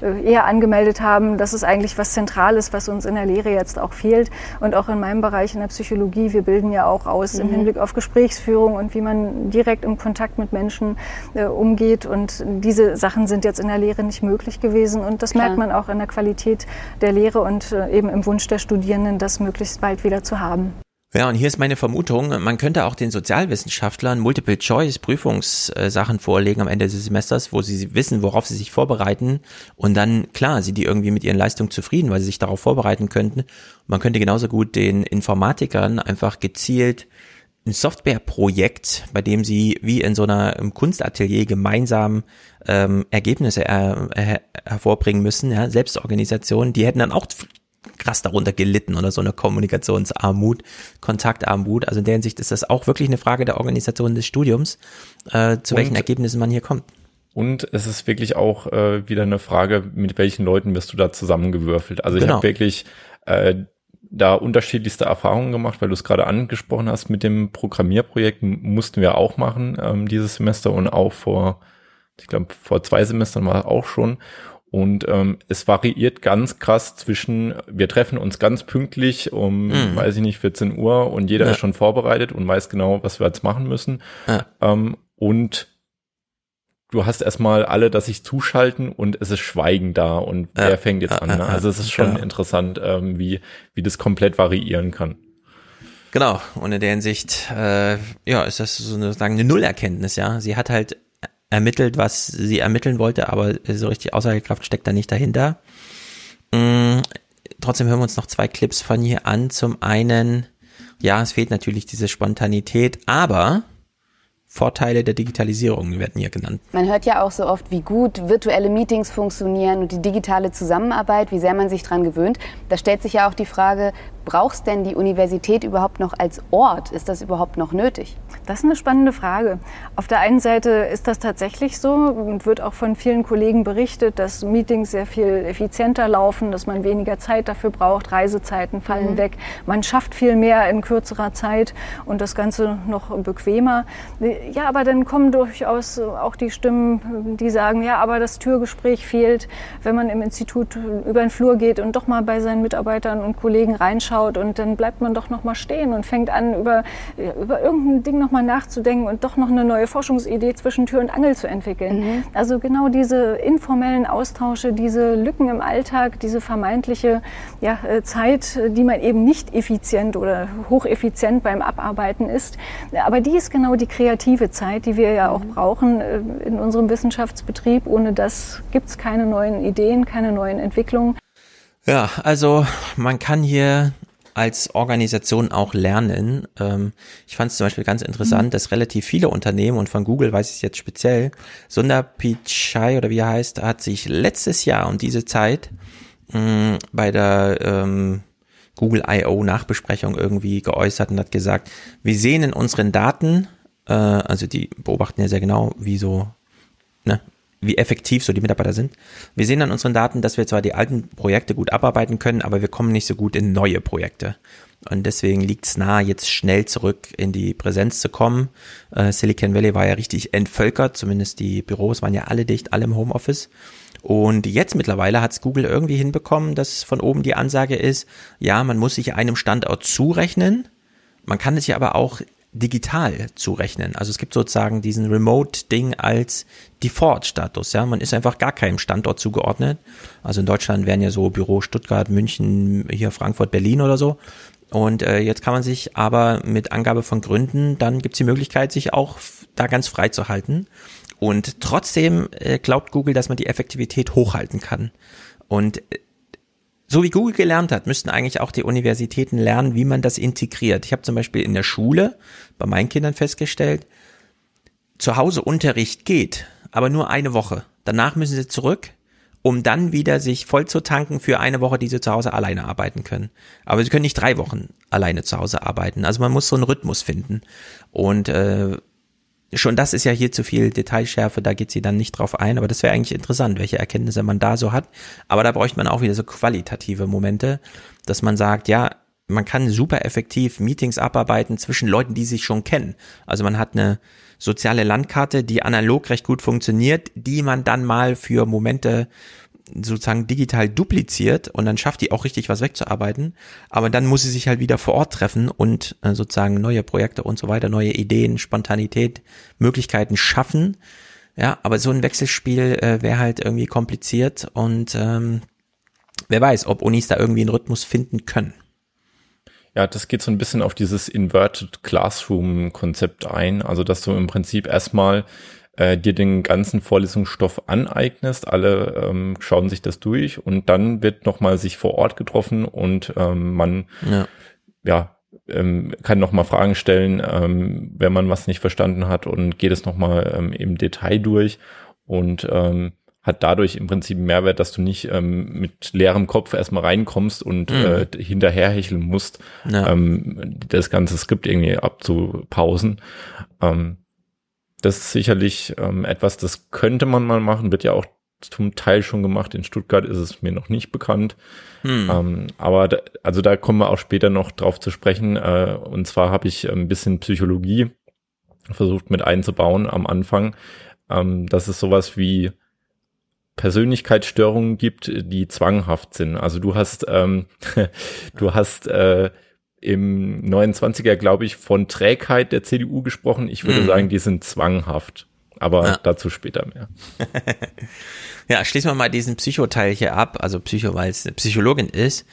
äh, eher angemeldet haben, dass es eigentlich was Zentrales, was uns in der Lehre jetzt auch fehlt. Und auch in meinem Bereich in der Psychologie, wir bilden ja auch aus mhm. im Hinblick auf Gesprächsführung und wie man direkt im Kontakt mit Menschen äh, umgeht. Und diese Sachen sind jetzt in der Lehre nicht möglich gewesen. Und das Klar. merkt man auch in der Qualität der Lehre und äh, eben im Wunsch der Studierenden, das möglichst bald wieder zu haben. Ja, und hier ist meine Vermutung, man könnte auch den Sozialwissenschaftlern Multiple-Choice-Prüfungssachen vorlegen am Ende des Semesters, wo sie wissen, worauf sie sich vorbereiten und dann, klar, sind die irgendwie mit ihren Leistungen zufrieden, weil sie sich darauf vorbereiten könnten. Man könnte genauso gut den Informatikern einfach gezielt ein Softwareprojekt, bei dem sie wie in so einer im Kunstatelier gemeinsam ähm, Ergebnisse er, er, hervorbringen müssen, ja, Selbstorganisation, die hätten dann auch krass darunter gelitten oder so eine Kommunikationsarmut, Kontaktarmut. Also in der Hinsicht ist das auch wirklich eine Frage der Organisation des Studiums, äh, zu und, welchen Ergebnissen man hier kommt. Und es ist wirklich auch äh, wieder eine Frage, mit welchen Leuten wirst du da zusammengewürfelt. Also ich genau. habe wirklich äh, da unterschiedlichste Erfahrungen gemacht, weil du es gerade angesprochen hast mit dem Programmierprojekt mussten wir auch machen ähm, dieses Semester und auch vor, ich glaube vor zwei Semestern war auch schon. Und ähm, es variiert ganz krass zwischen, wir treffen uns ganz pünktlich um, mhm. weiß ich nicht, 14 Uhr und jeder ja. ist schon vorbereitet und weiß genau, was wir jetzt machen müssen. Ja. Ähm, und du hast erstmal alle, dass sich zuschalten und es ist Schweigen da und ja. wer fängt jetzt an. Ne? Also es ist schon genau. interessant, ähm, wie, wie das komplett variieren kann. Genau, und in der Hinsicht, äh, ja, ist das so eine, sagen, eine Nullerkenntnis, ja. Sie hat halt ermittelt, was sie ermitteln wollte, aber so richtig Aussagekraft steckt da nicht dahinter. Mhm. Trotzdem hören wir uns noch zwei Clips von hier an. Zum einen, ja, es fehlt natürlich diese Spontanität, aber Vorteile der Digitalisierung werden hier genannt. Man hört ja auch so oft, wie gut virtuelle Meetings funktionieren und die digitale Zusammenarbeit, wie sehr man sich daran gewöhnt. Da stellt sich ja auch die Frage, braucht denn die Universität überhaupt noch als Ort? Ist das überhaupt noch nötig? Das ist eine spannende Frage. Auf der einen Seite ist das tatsächlich so und wird auch von vielen Kollegen berichtet, dass Meetings sehr viel effizienter laufen, dass man weniger Zeit dafür braucht, Reisezeiten fallen mhm. weg, man schafft viel mehr in kürzerer Zeit und das Ganze noch bequemer. Ja, aber dann kommen durchaus auch die Stimmen, die sagen, ja, aber das Türgespräch fehlt, wenn man im Institut über den Flur geht und doch mal bei seinen Mitarbeitern und Kollegen reinschaut anschaut und dann bleibt man doch noch mal stehen und fängt an, über, über irgendein Ding noch mal nachzudenken und doch noch eine neue Forschungsidee zwischen Tür und Angel zu entwickeln. Mhm. Also genau diese informellen Austausche, diese Lücken im Alltag, diese vermeintliche ja, äh, Zeit, die man eben nicht effizient oder hocheffizient beim Abarbeiten ist. Aber die ist genau die kreative Zeit, die wir ja auch mhm. brauchen äh, in unserem Wissenschaftsbetrieb. Ohne das gibt es keine neuen Ideen, keine neuen Entwicklungen. Ja, also man kann hier als Organisation auch lernen. Ähm, ich fand es zum Beispiel ganz interessant, mhm. dass relativ viele Unternehmen und von Google weiß ich es jetzt speziell, Sundar Pichai oder wie er heißt, hat sich letztes Jahr um diese Zeit mh, mm, bei der ähm, Google I.O. Nachbesprechung irgendwie geäußert und hat gesagt, wir sehen in unseren Daten, äh, also die beobachten ja sehr genau, wie so wie effektiv so die Mitarbeiter sind. Wir sehen an unseren Daten, dass wir zwar die alten Projekte gut abarbeiten können, aber wir kommen nicht so gut in neue Projekte. Und deswegen liegt es nahe, jetzt schnell zurück in die Präsenz zu kommen. Äh, Silicon Valley war ja richtig entvölkert, zumindest die Büros waren ja alle dicht, alle im Homeoffice. Und jetzt mittlerweile hat es Google irgendwie hinbekommen, dass von oben die Ansage ist, ja, man muss sich einem Standort zurechnen, man kann es ja aber auch digital zurechnen. Also es gibt sozusagen diesen Remote-Ding als Default-Status. Ja, man ist einfach gar keinem Standort zugeordnet. Also in Deutschland wären ja so Büro Stuttgart, München, hier Frankfurt, Berlin oder so. Und äh, jetzt kann man sich aber mit Angabe von Gründen, dann gibt es die Möglichkeit, sich auch da ganz frei zu halten. Und trotzdem äh, glaubt Google, dass man die Effektivität hochhalten kann. Und äh, so wie Google gelernt hat, müssten eigentlich auch die Universitäten lernen, wie man das integriert. Ich habe zum Beispiel in der Schule bei meinen Kindern festgestellt, zu Hause Unterricht geht, aber nur eine Woche. Danach müssen sie zurück, um dann wieder sich voll zu tanken für eine Woche, die sie zu Hause alleine arbeiten können. Aber sie können nicht drei Wochen alleine zu Hause arbeiten. Also man muss so einen Rhythmus finden. Und äh, Schon das ist ja hier zu viel Detailschärfe, da geht sie dann nicht drauf ein, aber das wäre eigentlich interessant, welche Erkenntnisse man da so hat. Aber da bräuchte man auch wieder so qualitative Momente, dass man sagt, ja, man kann super effektiv Meetings abarbeiten zwischen Leuten, die sich schon kennen. Also man hat eine soziale Landkarte, die analog recht gut funktioniert, die man dann mal für Momente sozusagen digital dupliziert und dann schafft die auch richtig was wegzuarbeiten. Aber dann muss sie sich halt wieder vor Ort treffen und äh, sozusagen neue Projekte und so weiter, neue Ideen, Spontanität, Möglichkeiten schaffen. Ja, aber so ein Wechselspiel äh, wäre halt irgendwie kompliziert und ähm, wer weiß, ob Unis da irgendwie einen Rhythmus finden können. Ja, das geht so ein bisschen auf dieses Inverted Classroom-Konzept ein. Also, dass du im Prinzip erstmal äh, dir den ganzen Vorlesungsstoff aneignest, alle ähm, schauen sich das durch und dann wird nochmal sich vor Ort getroffen und ähm, man ja, ja ähm, kann nochmal Fragen stellen, ähm, wenn man was nicht verstanden hat und geht es nochmal ähm, im Detail durch und ähm, hat dadurch im Prinzip einen Mehrwert, dass du nicht ähm, mit leerem Kopf erstmal reinkommst und mhm. äh, hinterherhecheln musst, ja. ähm, das ganze Skript irgendwie abzupausen. Ähm, das ist sicherlich ähm, etwas, das könnte man mal machen, wird ja auch zum Teil schon gemacht. In Stuttgart ist es mir noch nicht bekannt. Hm. Ähm, aber da, also da kommen wir auch später noch drauf zu sprechen. Äh, und zwar habe ich ein bisschen Psychologie versucht mit einzubauen am Anfang. Ähm, dass es sowas wie Persönlichkeitsstörungen gibt, die zwanghaft sind. Also du hast, ähm, [laughs] du hast äh, im 29er, glaube ich, von Trägheit der CDU gesprochen. Ich würde mhm. sagen, die sind zwanghaft. Aber ja. dazu später mehr. [laughs] ja, schließen wir mal diesen Psychoteil hier ab. Also Psycho, weil es eine Psychologin ist.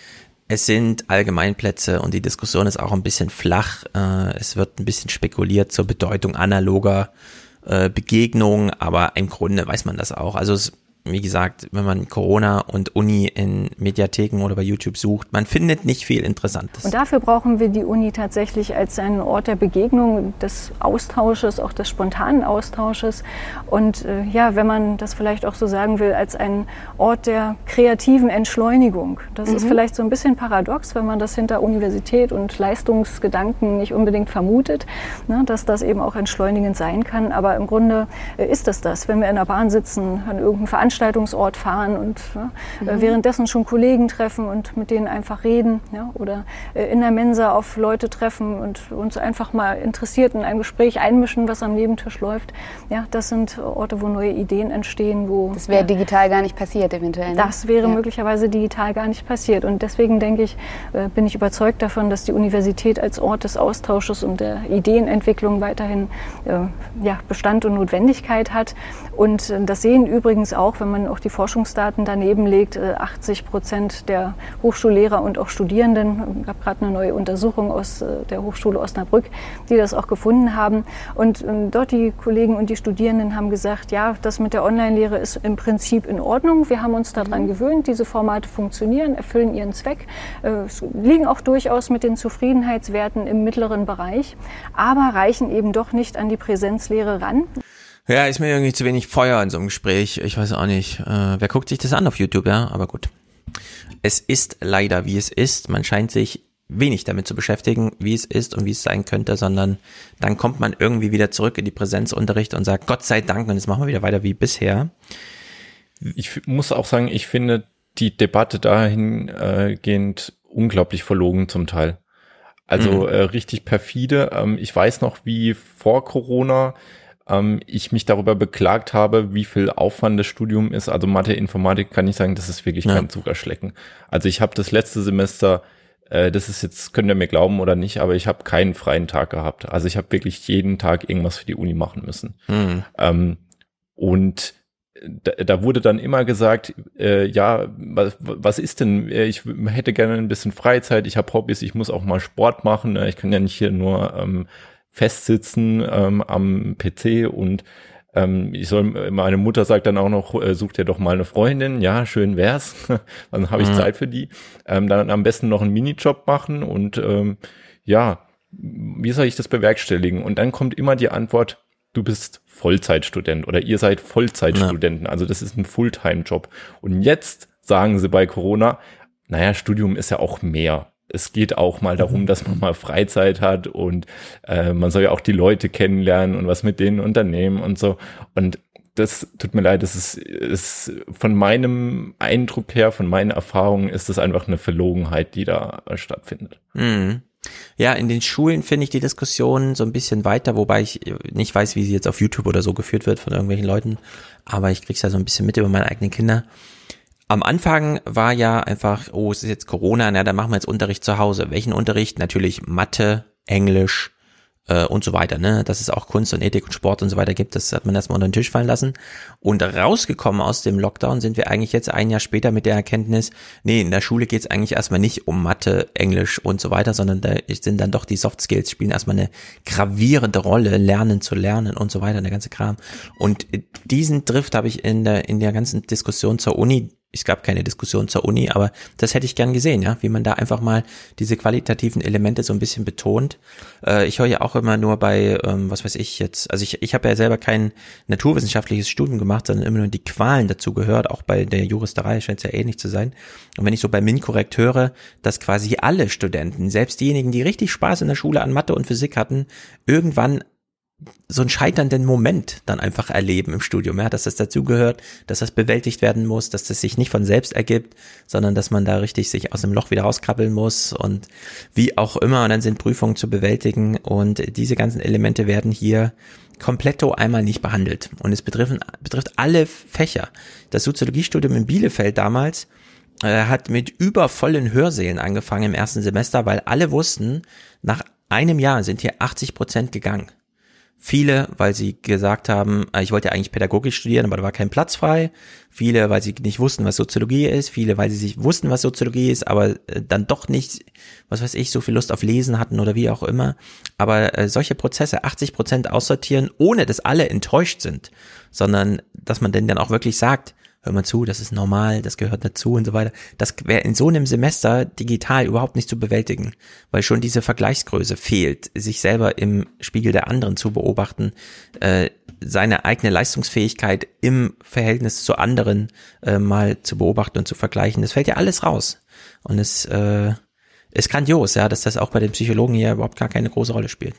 Es sind Allgemeinplätze und die Diskussion ist auch ein bisschen flach. Äh, es wird ein bisschen spekuliert zur Bedeutung analoger äh, Begegnungen, aber im Grunde weiß man das auch. Also es wie gesagt, wenn man Corona und Uni in Mediatheken oder bei YouTube sucht, man findet nicht viel Interessantes. Und dafür brauchen wir die Uni tatsächlich als einen Ort der Begegnung, des Austausches, auch des spontanen Austausches. Und äh, ja, wenn man das vielleicht auch so sagen will, als einen Ort der kreativen Entschleunigung. Das mhm. ist vielleicht so ein bisschen paradox, wenn man das hinter Universität und Leistungsgedanken nicht unbedingt vermutet, ne, dass das eben auch entschleunigend sein kann. Aber im Grunde äh, ist es das, wenn wir in der Bahn sitzen, an irgendeinem Veranstaltung Veranstaltungsort fahren und ja, äh, mhm. währenddessen schon Kollegen treffen und mit denen einfach reden ja, oder äh, in der Mensa auf Leute treffen und uns einfach mal interessiert in ein Gespräch einmischen, was am Nebentisch läuft. Ja, das sind Orte, wo neue Ideen entstehen. Wo, das wäre ja, digital gar nicht passiert eventuell. Ne? Das wäre möglicherweise digital gar nicht passiert. Und deswegen denke ich, äh, bin ich überzeugt davon, dass die Universität als Ort des Austausches und der Ideenentwicklung weiterhin ja, Bestand und Notwendigkeit hat. Und das sehen übrigens auch, wenn man auch die Forschungsdaten daneben legt, 80 äh, Prozent der Hochschullehrer und auch Studierenden, es gab gerade eine neue Untersuchung aus äh, der Hochschule Osnabrück, die das auch gefunden haben. Und ähm, dort die Kollegen und die Studierenden haben gesagt, ja, das mit der Online-Lehre ist im Prinzip in Ordnung. Wir haben uns daran mhm. gewöhnt, diese Formate funktionieren, erfüllen ihren Zweck, äh, liegen auch durchaus mit den Zufriedenheitswerten im mittleren Bereich, aber reichen eben doch nicht an die Präsenzlehre ran. Ja, ist mir irgendwie zu wenig Feuer in so einem Gespräch. Ich weiß auch nicht. Äh, wer guckt sich das an auf YouTube, ja? Aber gut. Es ist leider, wie es ist. Man scheint sich wenig damit zu beschäftigen, wie es ist und wie es sein könnte, sondern dann kommt man irgendwie wieder zurück in die Präsenzunterricht und sagt, Gott sei Dank, und jetzt machen wir wieder weiter wie bisher. Ich muss auch sagen, ich finde die Debatte dahingehend unglaublich verlogen zum Teil. Also mhm. äh, richtig perfide. Ähm, ich weiß noch, wie vor Corona ähm, ich mich darüber beklagt habe, wie viel Aufwand das Studium ist. Also Mathe, Informatik kann ich sagen, das ist wirklich ja. kein Zuckerschlecken. Also ich habe das letzte Semester äh, das ist jetzt, könnt ihr mir glauben oder nicht, aber ich habe keinen freien Tag gehabt. Also ich habe wirklich jeden Tag irgendwas für die Uni machen müssen. Mhm. Ähm, und da, da wurde dann immer gesagt, äh, ja, was, was ist denn, äh, ich hätte gerne ein bisschen Freizeit, ich habe Hobbys, ich muss auch mal Sport machen, ne? ich kann ja nicht hier nur ähm, festsitzen ähm, am PC und ähm, ich soll, meine Mutter sagt dann auch noch, äh, such dir doch mal eine Freundin, ja, schön wär's, [laughs] dann habe ich mhm. Zeit für die. Ähm, dann am besten noch einen Minijob machen und ähm, ja, wie soll ich das bewerkstelligen? Und dann kommt immer die Antwort, du bist Vollzeitstudent oder ihr seid Vollzeitstudenten, ja. also das ist ein Fulltime-Job. Und jetzt sagen sie bei Corona, naja, Studium ist ja auch mehr es geht auch mal darum, mhm. dass man mal Freizeit hat und äh, man soll ja auch die Leute kennenlernen und was mit denen unternehmen und so. Und das tut mir leid, das ist, ist von meinem Eindruck her, von meinen Erfahrungen, ist das einfach eine Verlogenheit, die da stattfindet. Mhm. Ja, in den Schulen finde ich die Diskussion so ein bisschen weiter, wobei ich nicht weiß, wie sie jetzt auf YouTube oder so geführt wird von irgendwelchen Leuten, aber ich krieg's ja so ein bisschen mit über meine eigenen Kinder am Anfang war ja einfach, oh, es ist jetzt Corona, na, dann machen wir jetzt Unterricht zu Hause. Welchen Unterricht? Natürlich Mathe, Englisch, äh, und so weiter, ne? Dass es auch Kunst und Ethik und Sport und so weiter gibt, das hat man erstmal unter den Tisch fallen lassen. Und rausgekommen aus dem Lockdown sind wir eigentlich jetzt ein Jahr später mit der Erkenntnis, nee, in der Schule geht es eigentlich erstmal nicht um Mathe, Englisch und so weiter, sondern da sind dann doch die Soft Skills, spielen erstmal eine gravierende Rolle, lernen zu lernen und so weiter, der ganze Kram. Und diesen Drift habe ich in der, in der ganzen Diskussion zur Uni es gab keine Diskussion zur Uni, aber das hätte ich gern gesehen, ja, wie man da einfach mal diese qualitativen Elemente so ein bisschen betont. Äh, ich höre ja auch immer nur bei, ähm, was weiß ich jetzt, also ich, ich habe ja selber kein naturwissenschaftliches Studium gemacht, sondern immer nur die Qualen dazu gehört, auch bei der Juristerei scheint es ja ähnlich zu sein. Und wenn ich so bei MinCorrect höre, dass quasi alle Studenten, selbst diejenigen, die richtig Spaß in der Schule an Mathe und Physik hatten, irgendwann so einen scheiternden Moment dann einfach erleben im Studium, ja, dass das dazugehört, dass das bewältigt werden muss, dass das sich nicht von selbst ergibt, sondern dass man da richtig sich aus dem Loch wieder rauskrabbeln muss und wie auch immer, und dann sind Prüfungen zu bewältigen und diese ganzen Elemente werden hier kompletto einmal nicht behandelt und es betrifft, betrifft alle Fächer. Das Soziologiestudium in Bielefeld damals äh, hat mit übervollen Hörsälen angefangen im ersten Semester, weil alle wussten, nach einem Jahr sind hier 80 Prozent gegangen. Viele, weil sie gesagt haben, äh, ich wollte eigentlich Pädagogik studieren, aber da war kein Platz frei. Viele, weil sie nicht wussten, was Soziologie ist. Viele, weil sie sich wussten, was Soziologie ist, aber äh, dann doch nicht, was weiß ich, so viel Lust auf Lesen hatten oder wie auch immer. Aber äh, solche Prozesse, 80 Prozent aussortieren, ohne dass alle enttäuscht sind, sondern dass man denn dann auch wirklich sagt, hör mal zu, das ist normal, das gehört dazu und so weiter. Das wäre in so einem Semester digital überhaupt nicht zu bewältigen, weil schon diese Vergleichsgröße fehlt, sich selber im Spiegel der anderen zu beobachten, äh, seine eigene Leistungsfähigkeit im Verhältnis zu anderen äh, mal zu beobachten und zu vergleichen. Das fällt ja alles raus. Und es äh, ist grandios, ja, dass das auch bei den Psychologen hier überhaupt gar keine große Rolle spielt.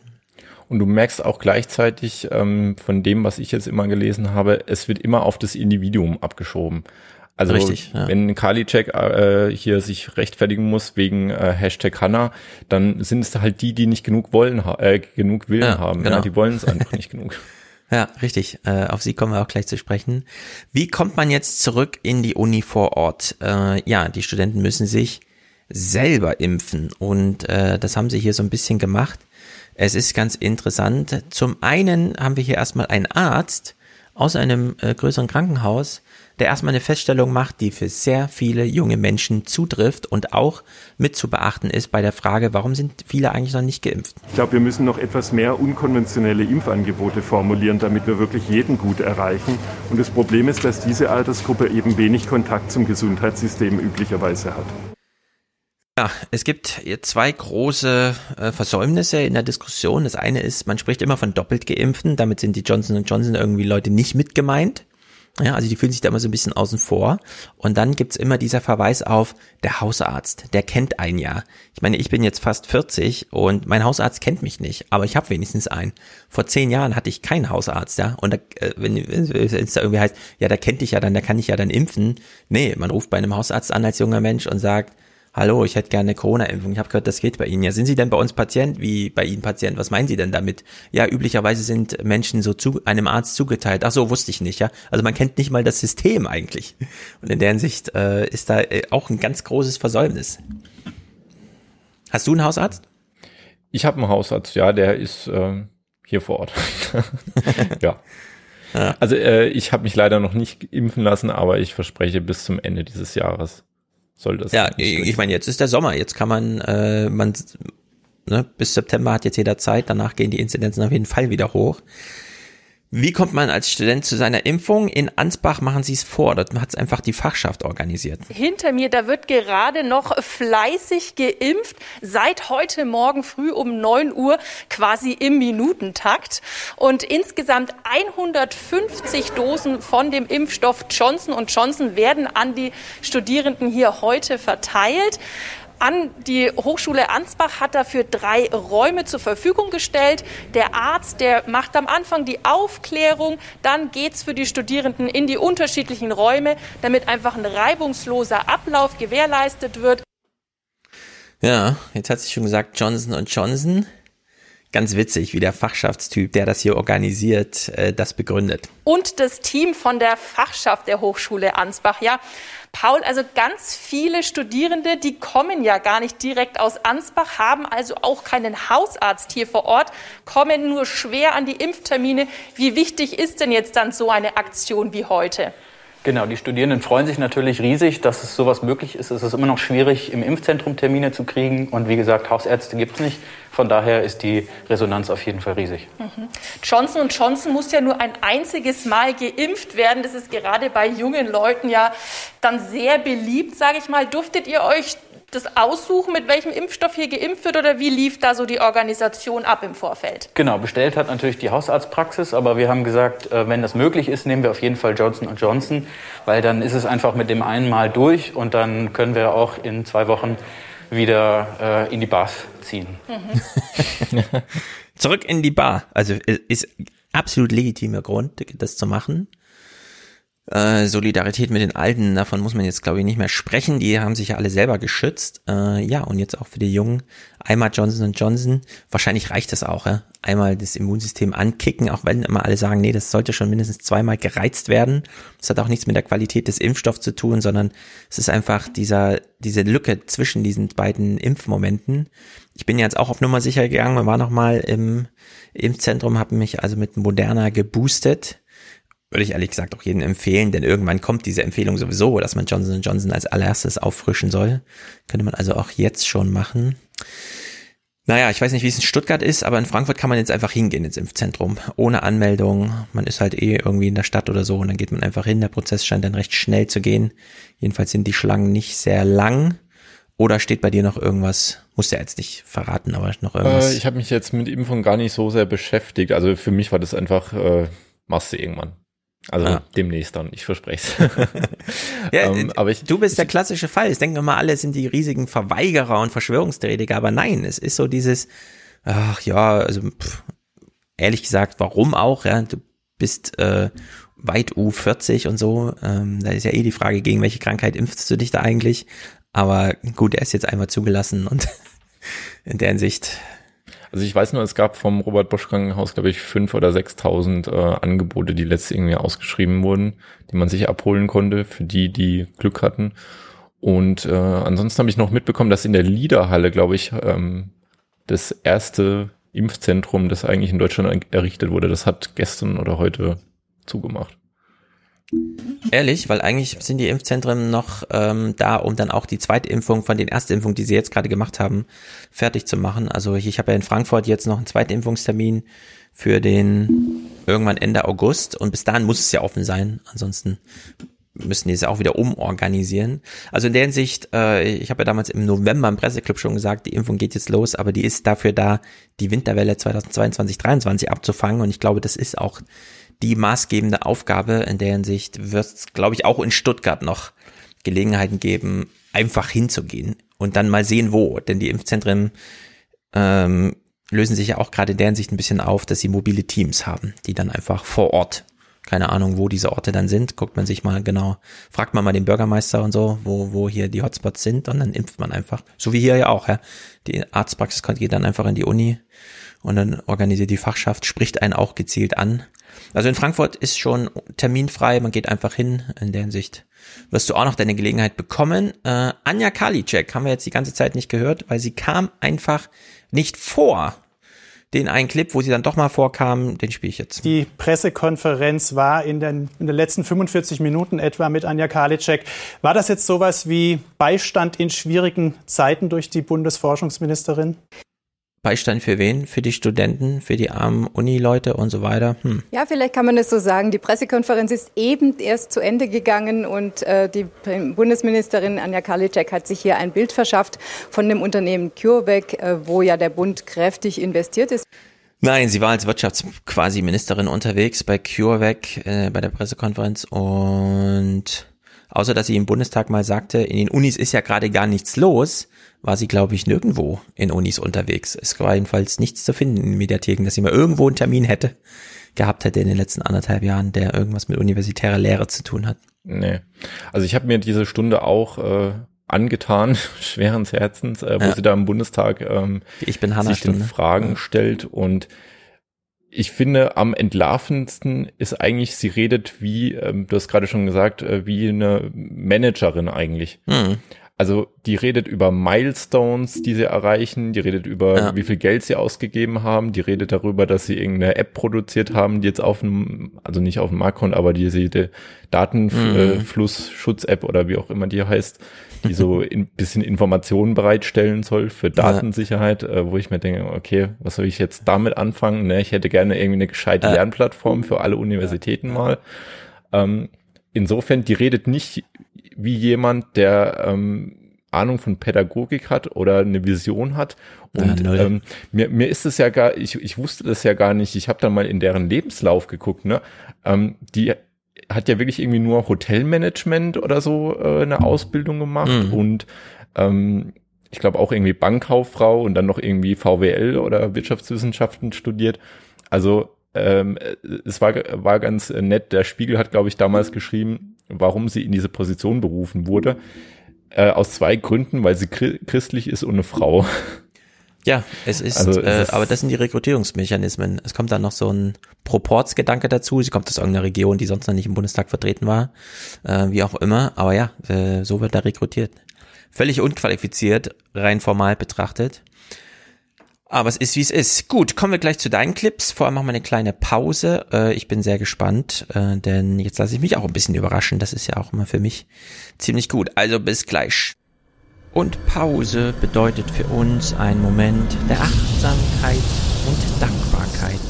Und du merkst auch gleichzeitig ähm, von dem, was ich jetzt immer gelesen habe, es wird immer auf das Individuum abgeschoben. Also Richtig, ja. wenn Karliczek äh, hier sich rechtfertigen muss wegen äh, Hashtag Hanna, dann sind es halt die, die nicht genug wollen, äh, genug Willen ja, haben. Genau. Ja, die wollen es einfach nicht genug. [laughs] Ja, richtig. Äh, auf sie kommen wir auch gleich zu sprechen. Wie kommt man jetzt zurück in die Uni vor Ort? Äh, ja, die Studenten müssen sich selber impfen und äh, das haben sie hier so ein bisschen gemacht. Es ist ganz interessant. Zum einen haben wir hier erstmal einen Arzt aus einem äh, größeren Krankenhaus, der erstmal eine Feststellung macht, die für sehr viele junge Menschen zutrifft und auch mit zu beachten ist bei der Frage, warum sind viele eigentlich noch nicht geimpft? Ich glaube, wir müssen noch etwas mehr unkonventionelle Impfangebote formulieren, damit wir wirklich jeden gut erreichen. Und das Problem ist, dass diese Altersgruppe eben wenig Kontakt zum Gesundheitssystem üblicherweise hat. Ja, es gibt zwei große äh, Versäumnisse in der Diskussion. Das eine ist, man spricht immer von doppelt geimpften, damit sind die Johnson Johnson irgendwie Leute nicht mit gemeint. Ja, also die fühlen sich da immer so ein bisschen außen vor. Und dann gibt's immer dieser Verweis auf der Hausarzt, der kennt einen ja. Ich meine, ich bin jetzt fast 40 und mein Hausarzt kennt mich nicht, aber ich habe wenigstens einen. Vor zehn Jahren hatte ich keinen Hausarzt, ja. Und da, äh, wenn es da irgendwie heißt, ja, der kennt dich ja dann, der kann ich ja dann impfen. Nee, man ruft bei einem Hausarzt an als junger Mensch und sagt, hallo, ich hätte gerne eine Corona-Impfung. Ich habe gehört, das geht bei Ihnen. Ja, sind Sie denn bei uns Patient? Wie bei Ihnen Patient? Was meinen Sie denn damit? Ja, üblicherweise sind Menschen so zu einem Arzt zugeteilt. Ach so, wusste ich nicht, ja. Also man kennt nicht mal das System eigentlich. Und in der Hinsicht äh, ist da äh, auch ein ganz großes Versäumnis. Hast du einen Hausarzt? Ich habe einen Hausarzt, ja, der ist äh, hier vor Ort. [laughs] ja. ja. Also äh, ich habe mich leider noch nicht impfen lassen, aber ich verspreche bis zum Ende dieses Jahres soll das. Ja, ich meine, jetzt ist der Sommer, jetzt kann man, äh, man, ne, bis September hat jetzt jeder Zeit, danach gehen die Inzidenzen auf jeden Fall wieder hoch. Wie kommt man als Student zu seiner Impfung? In Ansbach machen sie es vor. Dort hat es einfach die Fachschaft organisiert. Hinter mir, da wird gerade noch fleißig geimpft. Seit heute Morgen früh um 9 Uhr quasi im Minutentakt. Und insgesamt 150 Dosen von dem Impfstoff Johnson Johnson werden an die Studierenden hier heute verteilt an. Die Hochschule Ansbach hat dafür drei Räume zur Verfügung gestellt. Der Arzt, der macht am Anfang die Aufklärung, dann geht es für die Studierenden in die unterschiedlichen Räume, damit einfach ein reibungsloser Ablauf gewährleistet wird. Ja, jetzt hat sie schon gesagt, Johnson Johnson. ganz witzig, wie der Fachschaftstyp, der das hier organisiert, äh, das begründet. Und das Team von der Fachschaft der Hochschule Ansbach, ja. Paul, also ganz viele Studierende, die kommen ja gar nicht direkt aus Ansbach, haben also auch keinen Hausarzt hier vor Ort, kommen nur schwer an die Impftermine. Wie wichtig ist denn jetzt dann so eine Aktion wie heute? Genau, die Studierenden freuen sich natürlich riesig, dass es sowas möglich ist. Es ist immer noch schwierig, im Impfzentrum Termine zu kriegen. Und wie gesagt, Hausärzte gibt es nicht. Von daher ist die Resonanz auf jeden Fall riesig. Mhm. Johnson Johnson muss ja nur ein einziges Mal geimpft werden. Das ist gerade bei jungen Leuten ja dann sehr beliebt, sage ich mal. Durftet ihr euch das aussuchen, mit welchem Impfstoff hier geimpft wird oder wie lief da so die Organisation ab im Vorfeld? Genau, bestellt hat natürlich die Hausarztpraxis, aber wir haben gesagt, äh, wenn das möglich ist, nehmen wir auf jeden Fall Johnson Johnson, weil dann ist es einfach mit dem einen Mal durch und dann können wir auch in zwei Wochen wieder äh, in die Bars ziehen. Mhm. [laughs] Zurück in die Bar. Also ist absolut legitimer Grund, das zu machen. Äh, Solidarität mit den Alten, davon muss man jetzt glaube ich nicht mehr sprechen. Die haben sich ja alle selber geschützt. Äh, ja, und jetzt auch für die Jungen. Einmal Johnson Johnson. Wahrscheinlich reicht das auch. Ja? Einmal das Immunsystem ankicken, auch wenn immer alle sagen, nee, das sollte schon mindestens zweimal gereizt werden. Das hat auch nichts mit der Qualität des Impfstoffs zu tun, sondern es ist einfach dieser, diese Lücke zwischen diesen beiden Impfmomenten. Ich bin jetzt auch auf Nummer sicher gegangen. Wir waren noch mal im Impfzentrum, habe mich also mit Moderna geboostet würde ich ehrlich gesagt auch jedem empfehlen, denn irgendwann kommt diese Empfehlung sowieso, dass man Johnson Johnson als allererstes auffrischen soll. Könnte man also auch jetzt schon machen. Naja, ich weiß nicht, wie es in Stuttgart ist, aber in Frankfurt kann man jetzt einfach hingehen ins Impfzentrum. Ohne Anmeldung. Man ist halt eh irgendwie in der Stadt oder so und dann geht man einfach hin. Der Prozess scheint dann recht schnell zu gehen. Jedenfalls sind die Schlangen nicht sehr lang. Oder steht bei dir noch irgendwas? Muss ja jetzt nicht verraten, aber noch irgendwas. Äh, ich habe mich jetzt mit Impfung gar nicht so sehr beschäftigt. Also für mich war das einfach, äh, machst du irgendwann. Also ah. demnächst dann, ich verspreche es. [laughs] ja, ähm, aber ich, du bist der klassische Fall. Ich denke mal, alle sind die riesigen Verweigerer und Verschwörungstheoretiker, aber nein, es ist so dieses, ach ja, also pff, ehrlich gesagt, warum auch? Ja, du bist äh, weit U40 und so. Ähm, da ist ja eh die Frage, gegen welche Krankheit impfst du dich da eigentlich? Aber gut, er ist jetzt einmal zugelassen und [laughs] in der Hinsicht also ich weiß nur, es gab vom Robert Bosch Krankenhaus, glaube ich, fünf oder sechstausend äh, Angebote, die letztes irgendwie ausgeschrieben wurden, die man sich abholen konnte für die, die Glück hatten. Und äh, ansonsten habe ich noch mitbekommen, dass in der Liederhalle, glaube ich, ähm, das erste Impfzentrum, das eigentlich in Deutschland errichtet wurde, das hat gestern oder heute zugemacht. Ehrlich, weil eigentlich sind die Impfzentren noch ähm, da, um dann auch die zweite Impfung von den Erstimpfungen, die sie jetzt gerade gemacht haben, fertig zu machen. Also ich, ich habe ja in Frankfurt jetzt noch einen zweiten Impfungstermin für den irgendwann Ende August und bis dahin muss es ja offen sein. Ansonsten müssen die es auch wieder umorganisieren. Also in der Hinsicht, äh, ich habe ja damals im November im Presseclub schon gesagt, die Impfung geht jetzt los, aber die ist dafür da, die Winterwelle 2022, 2023 abzufangen und ich glaube, das ist auch die maßgebende Aufgabe. In der Hinsicht wird es, glaube ich, auch in Stuttgart noch Gelegenheiten geben, einfach hinzugehen und dann mal sehen, wo. Denn die Impfzentren ähm, lösen sich ja auch gerade in der Hinsicht ein bisschen auf, dass sie mobile Teams haben, die dann einfach vor Ort, keine Ahnung, wo diese Orte dann sind, guckt man sich mal genau, fragt man mal den Bürgermeister und so, wo, wo hier die Hotspots sind und dann impft man einfach. So wie hier ja auch, ja. Die Arztpraxis geht dann einfach in die Uni und dann organisiert die Fachschaft, spricht einen auch gezielt an also in Frankfurt ist schon terminfrei, man geht einfach hin. In der Hinsicht wirst du auch noch deine Gelegenheit bekommen. Äh, Anja Karliczek haben wir jetzt die ganze Zeit nicht gehört, weil sie kam einfach nicht vor. Den einen Clip, wo sie dann doch mal vorkam, den spiele ich jetzt. Die Pressekonferenz war in den, in den letzten 45 Minuten etwa mit Anja Karliczek. War das jetzt sowas wie Beistand in schwierigen Zeiten durch die Bundesforschungsministerin? Beistand für wen? Für die Studenten, für die armen Unileute und so weiter? Hm. Ja, vielleicht kann man es so sagen. Die Pressekonferenz ist eben erst zu Ende gegangen und äh, die Bundesministerin Anja Karliczek hat sich hier ein Bild verschafft von dem Unternehmen CureVac, äh, wo ja der Bund kräftig investiert ist. Nein, sie war als Wirtschafts quasi Ministerin unterwegs bei CureVac äh, bei der Pressekonferenz und außer dass sie im Bundestag mal sagte, in den Unis ist ja gerade gar nichts los, war sie, glaube ich, nirgendwo in Unis unterwegs. Es war jedenfalls nichts zu finden in Mediatheken, dass sie mal irgendwo einen Termin hätte, gehabt hätte in den letzten anderthalb Jahren, der irgendwas mit universitärer Lehre zu tun hat. Nee. Also ich habe mir diese Stunde auch äh, angetan, [laughs] schweren Herzens, äh, wo Ja. sie da im Bundestag ähm, Ich bin sich den Stunde. Fragen stellt und ich finde, am entlarvendsten ist eigentlich, sie redet wie, ähm, du hast gerade schon gesagt, äh, wie eine Managerin eigentlich. Mhm. Also die redet über Milestones, die sie erreichen, die redet über, Ja. wie viel Geld sie ausgegeben haben, die redet darüber, dass sie irgendeine App produziert haben, die jetzt auf dem, also nicht auf dem Markt kommt, aber die sie die Mhm. Datenflussschutz-App oder wie auch immer die heißt, die so [laughs] ein bisschen Informationen bereitstellen soll für Datensicherheit, äh, wo ich mir denke, okay, was soll ich jetzt damit anfangen? Ne, ich hätte gerne irgendwie eine gescheite Ja. Lernplattform für alle Universitäten mal. Ähm, insofern, die redet nicht wie jemand, der ähm, Ahnung von Pädagogik hat oder eine Vision hat. Und Ja, null. ähm, mir, mir ist es ja gar, ich, ich wusste das ja gar nicht. Ich habe dann mal in deren Lebenslauf geguckt. Ne, ähm, die hat ja wirklich irgendwie nur Hotelmanagement oder so äh, eine Ausbildung gemacht Mhm. und ähm, ich glaube auch irgendwie Bankkauffrau und dann noch irgendwie VWL oder Wirtschaftswissenschaften studiert. Also ähm, es war, war ganz nett. Der Spiegel hat, glaube ich, damals geschrieben, warum sie in diese Position berufen wurde. Äh, aus zwei Gründen, weil sie chri christlich ist und eine Frau. Ja, es ist, Also äh, aber das sind die Rekrutierungsmechanismen. Es kommt dann noch so ein Proportsgedanke dazu. Sie kommt aus irgendeiner Region, die sonst noch nicht im Bundestag vertreten war, äh, wie auch immer. Aber ja, äh, so wird da rekrutiert. Völlig unqualifiziert, rein formal betrachtet. Aber es ist, wie es ist. Gut, kommen wir gleich zu deinen Clips. Vorher machen wir eine kleine Pause. Äh, ich bin sehr gespannt, äh, denn jetzt lasse ich mich auch ein bisschen überraschen. Das ist ja auch immer für mich ziemlich gut. Also bis gleich. Und Pause bedeutet für uns einen Moment der Achtsamkeit und Dankbarkeit.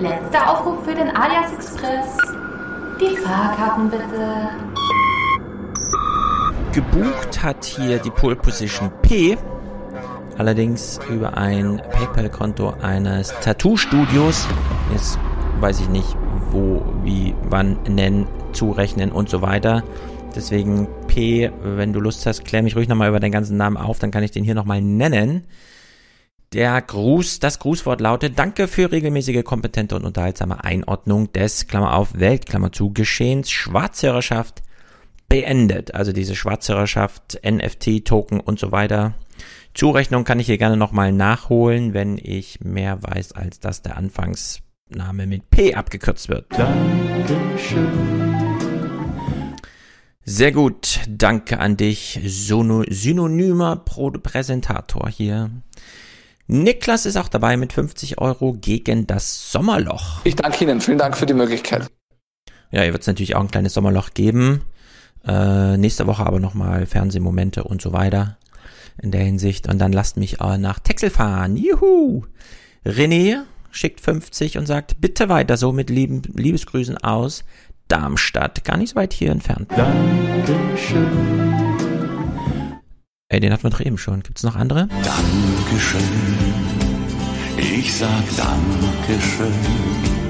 Letzter Aufruf für den Alias Express. Die Fahrkarten bitte. Gebucht hat hier die Pole Position P, allerdings über ein PayPal-Konto eines Tattoo-Studios. Jetzt weiß ich nicht, wo, wie, wann nennen, zurechnen und so weiter. Deswegen P, wenn du Lust hast, klär mich ruhig nochmal über deinen ganzen Namen auf, dann kann ich den hier nochmal nennen. Der Gruß, das Grußwort lautet, danke für regelmäßige, kompetente und unterhaltsame Einordnung des, Klammer auf, Welt, Klammer zu, Geschehens, Schwarzhörerschaft beendet. Also diese Schwarzhörerschaft, NFT, Token und so weiter. Zurechnung kann ich hier gerne nochmal nachholen, wenn ich mehr weiß, als dass der Anfangsname mit P abgekürzt wird. Sehr gut, danke an dich, Sono synonymer Pro Präsentator hier. Niklas ist auch dabei mit 50 Euro gegen das Sommerloch. Ich danke Ihnen. Vielen Dank für die Möglichkeit. Ja, hier wird es natürlich auch ein kleines Sommerloch geben. Äh, nächste Woche aber nochmal Fernsehmomente und so weiter in der Hinsicht. Und dann lasst mich äh, nach Texel fahren. Juhu! René schickt 50 und sagt, bitte weiter so mit lieben, Liebesgrüßen aus Darmstadt. Gar nicht so weit hier entfernt. Ey, den hatten wir doch eben schon. Gibt's noch andere? Dankeschön. Ich sag Dankeschön.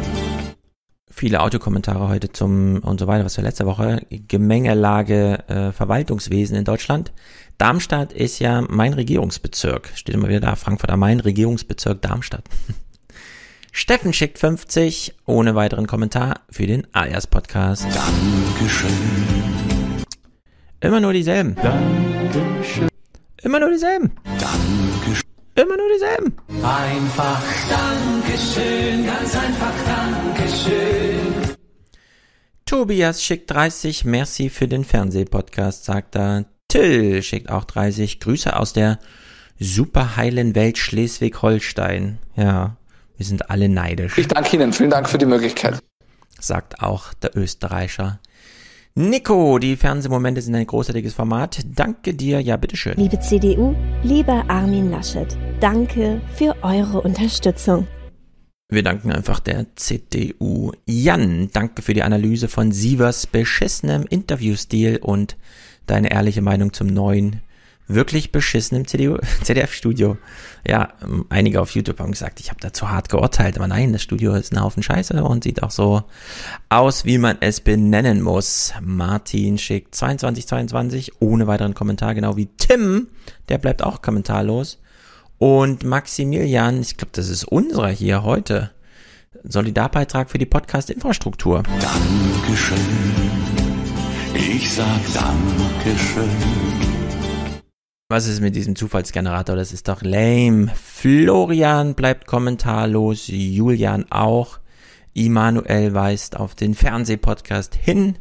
Viele Autokommentare heute zum und so weiter, was wir letzte Woche. Gemengelage äh, Verwaltungswesen in Deutschland. Darmstadt ist ja mein Regierungsbezirk. Steht immer wieder da, Frankfurt am Main, Regierungsbezirk Darmstadt. [laughs] Steffen schickt 50 ohne weiteren Kommentar für den alias Podcast. Dankeschön. Immer nur dieselben. Dankeschön. Immer nur dieselben. Dankeschön. Immer nur dieselben. Einfach Dankeschön, ganz einfach Dankeschön. Tobias schickt 30, merci für den Fernsehpodcast, sagt er. Till schickt auch 30, Grüße aus der superheilen Welt Schleswig-Holstein. Ja, wir sind alle neidisch, Ich danke Ihnen. Vielen Dank für die Möglichkeit. sagt auch der Österreicher. Nico, die Fernsehmomente sind ein großartiges Format. Danke dir, ja, bitteschön. Liebe CDU, lieber Armin Laschet, danke für eure Unterstützung. Wir danken einfach der CDU. Jan, danke für die Analyse von Sievers beschissenem Interviewstil und deine ehrliche Meinung zum neuen, wirklich beschissenen CDU, ZDF-Studio. [laughs] Ja, ähm, einige auf YouTube haben gesagt, ich habe da zu hart geurteilt, aber nein, das Studio ist ein Haufen Scheiße und sieht auch so aus, wie man es benennen muss. Martin schickt 2222 ohne weiteren Kommentar, genau wie Tim, der bleibt auch kommentarlos. Und Maximilian, ich glaube, das ist unserer hier heute. Solidárbeitrag für die Podcast-Infrastruktur. Dankeschön. Ich sag Dankeschön. Was ist mit diesem Zufallsgenerator? Das ist doch lame. Florian bleibt kommentarlos, Julian auch. Immanuel weist auf den Fernsehpodcast hin.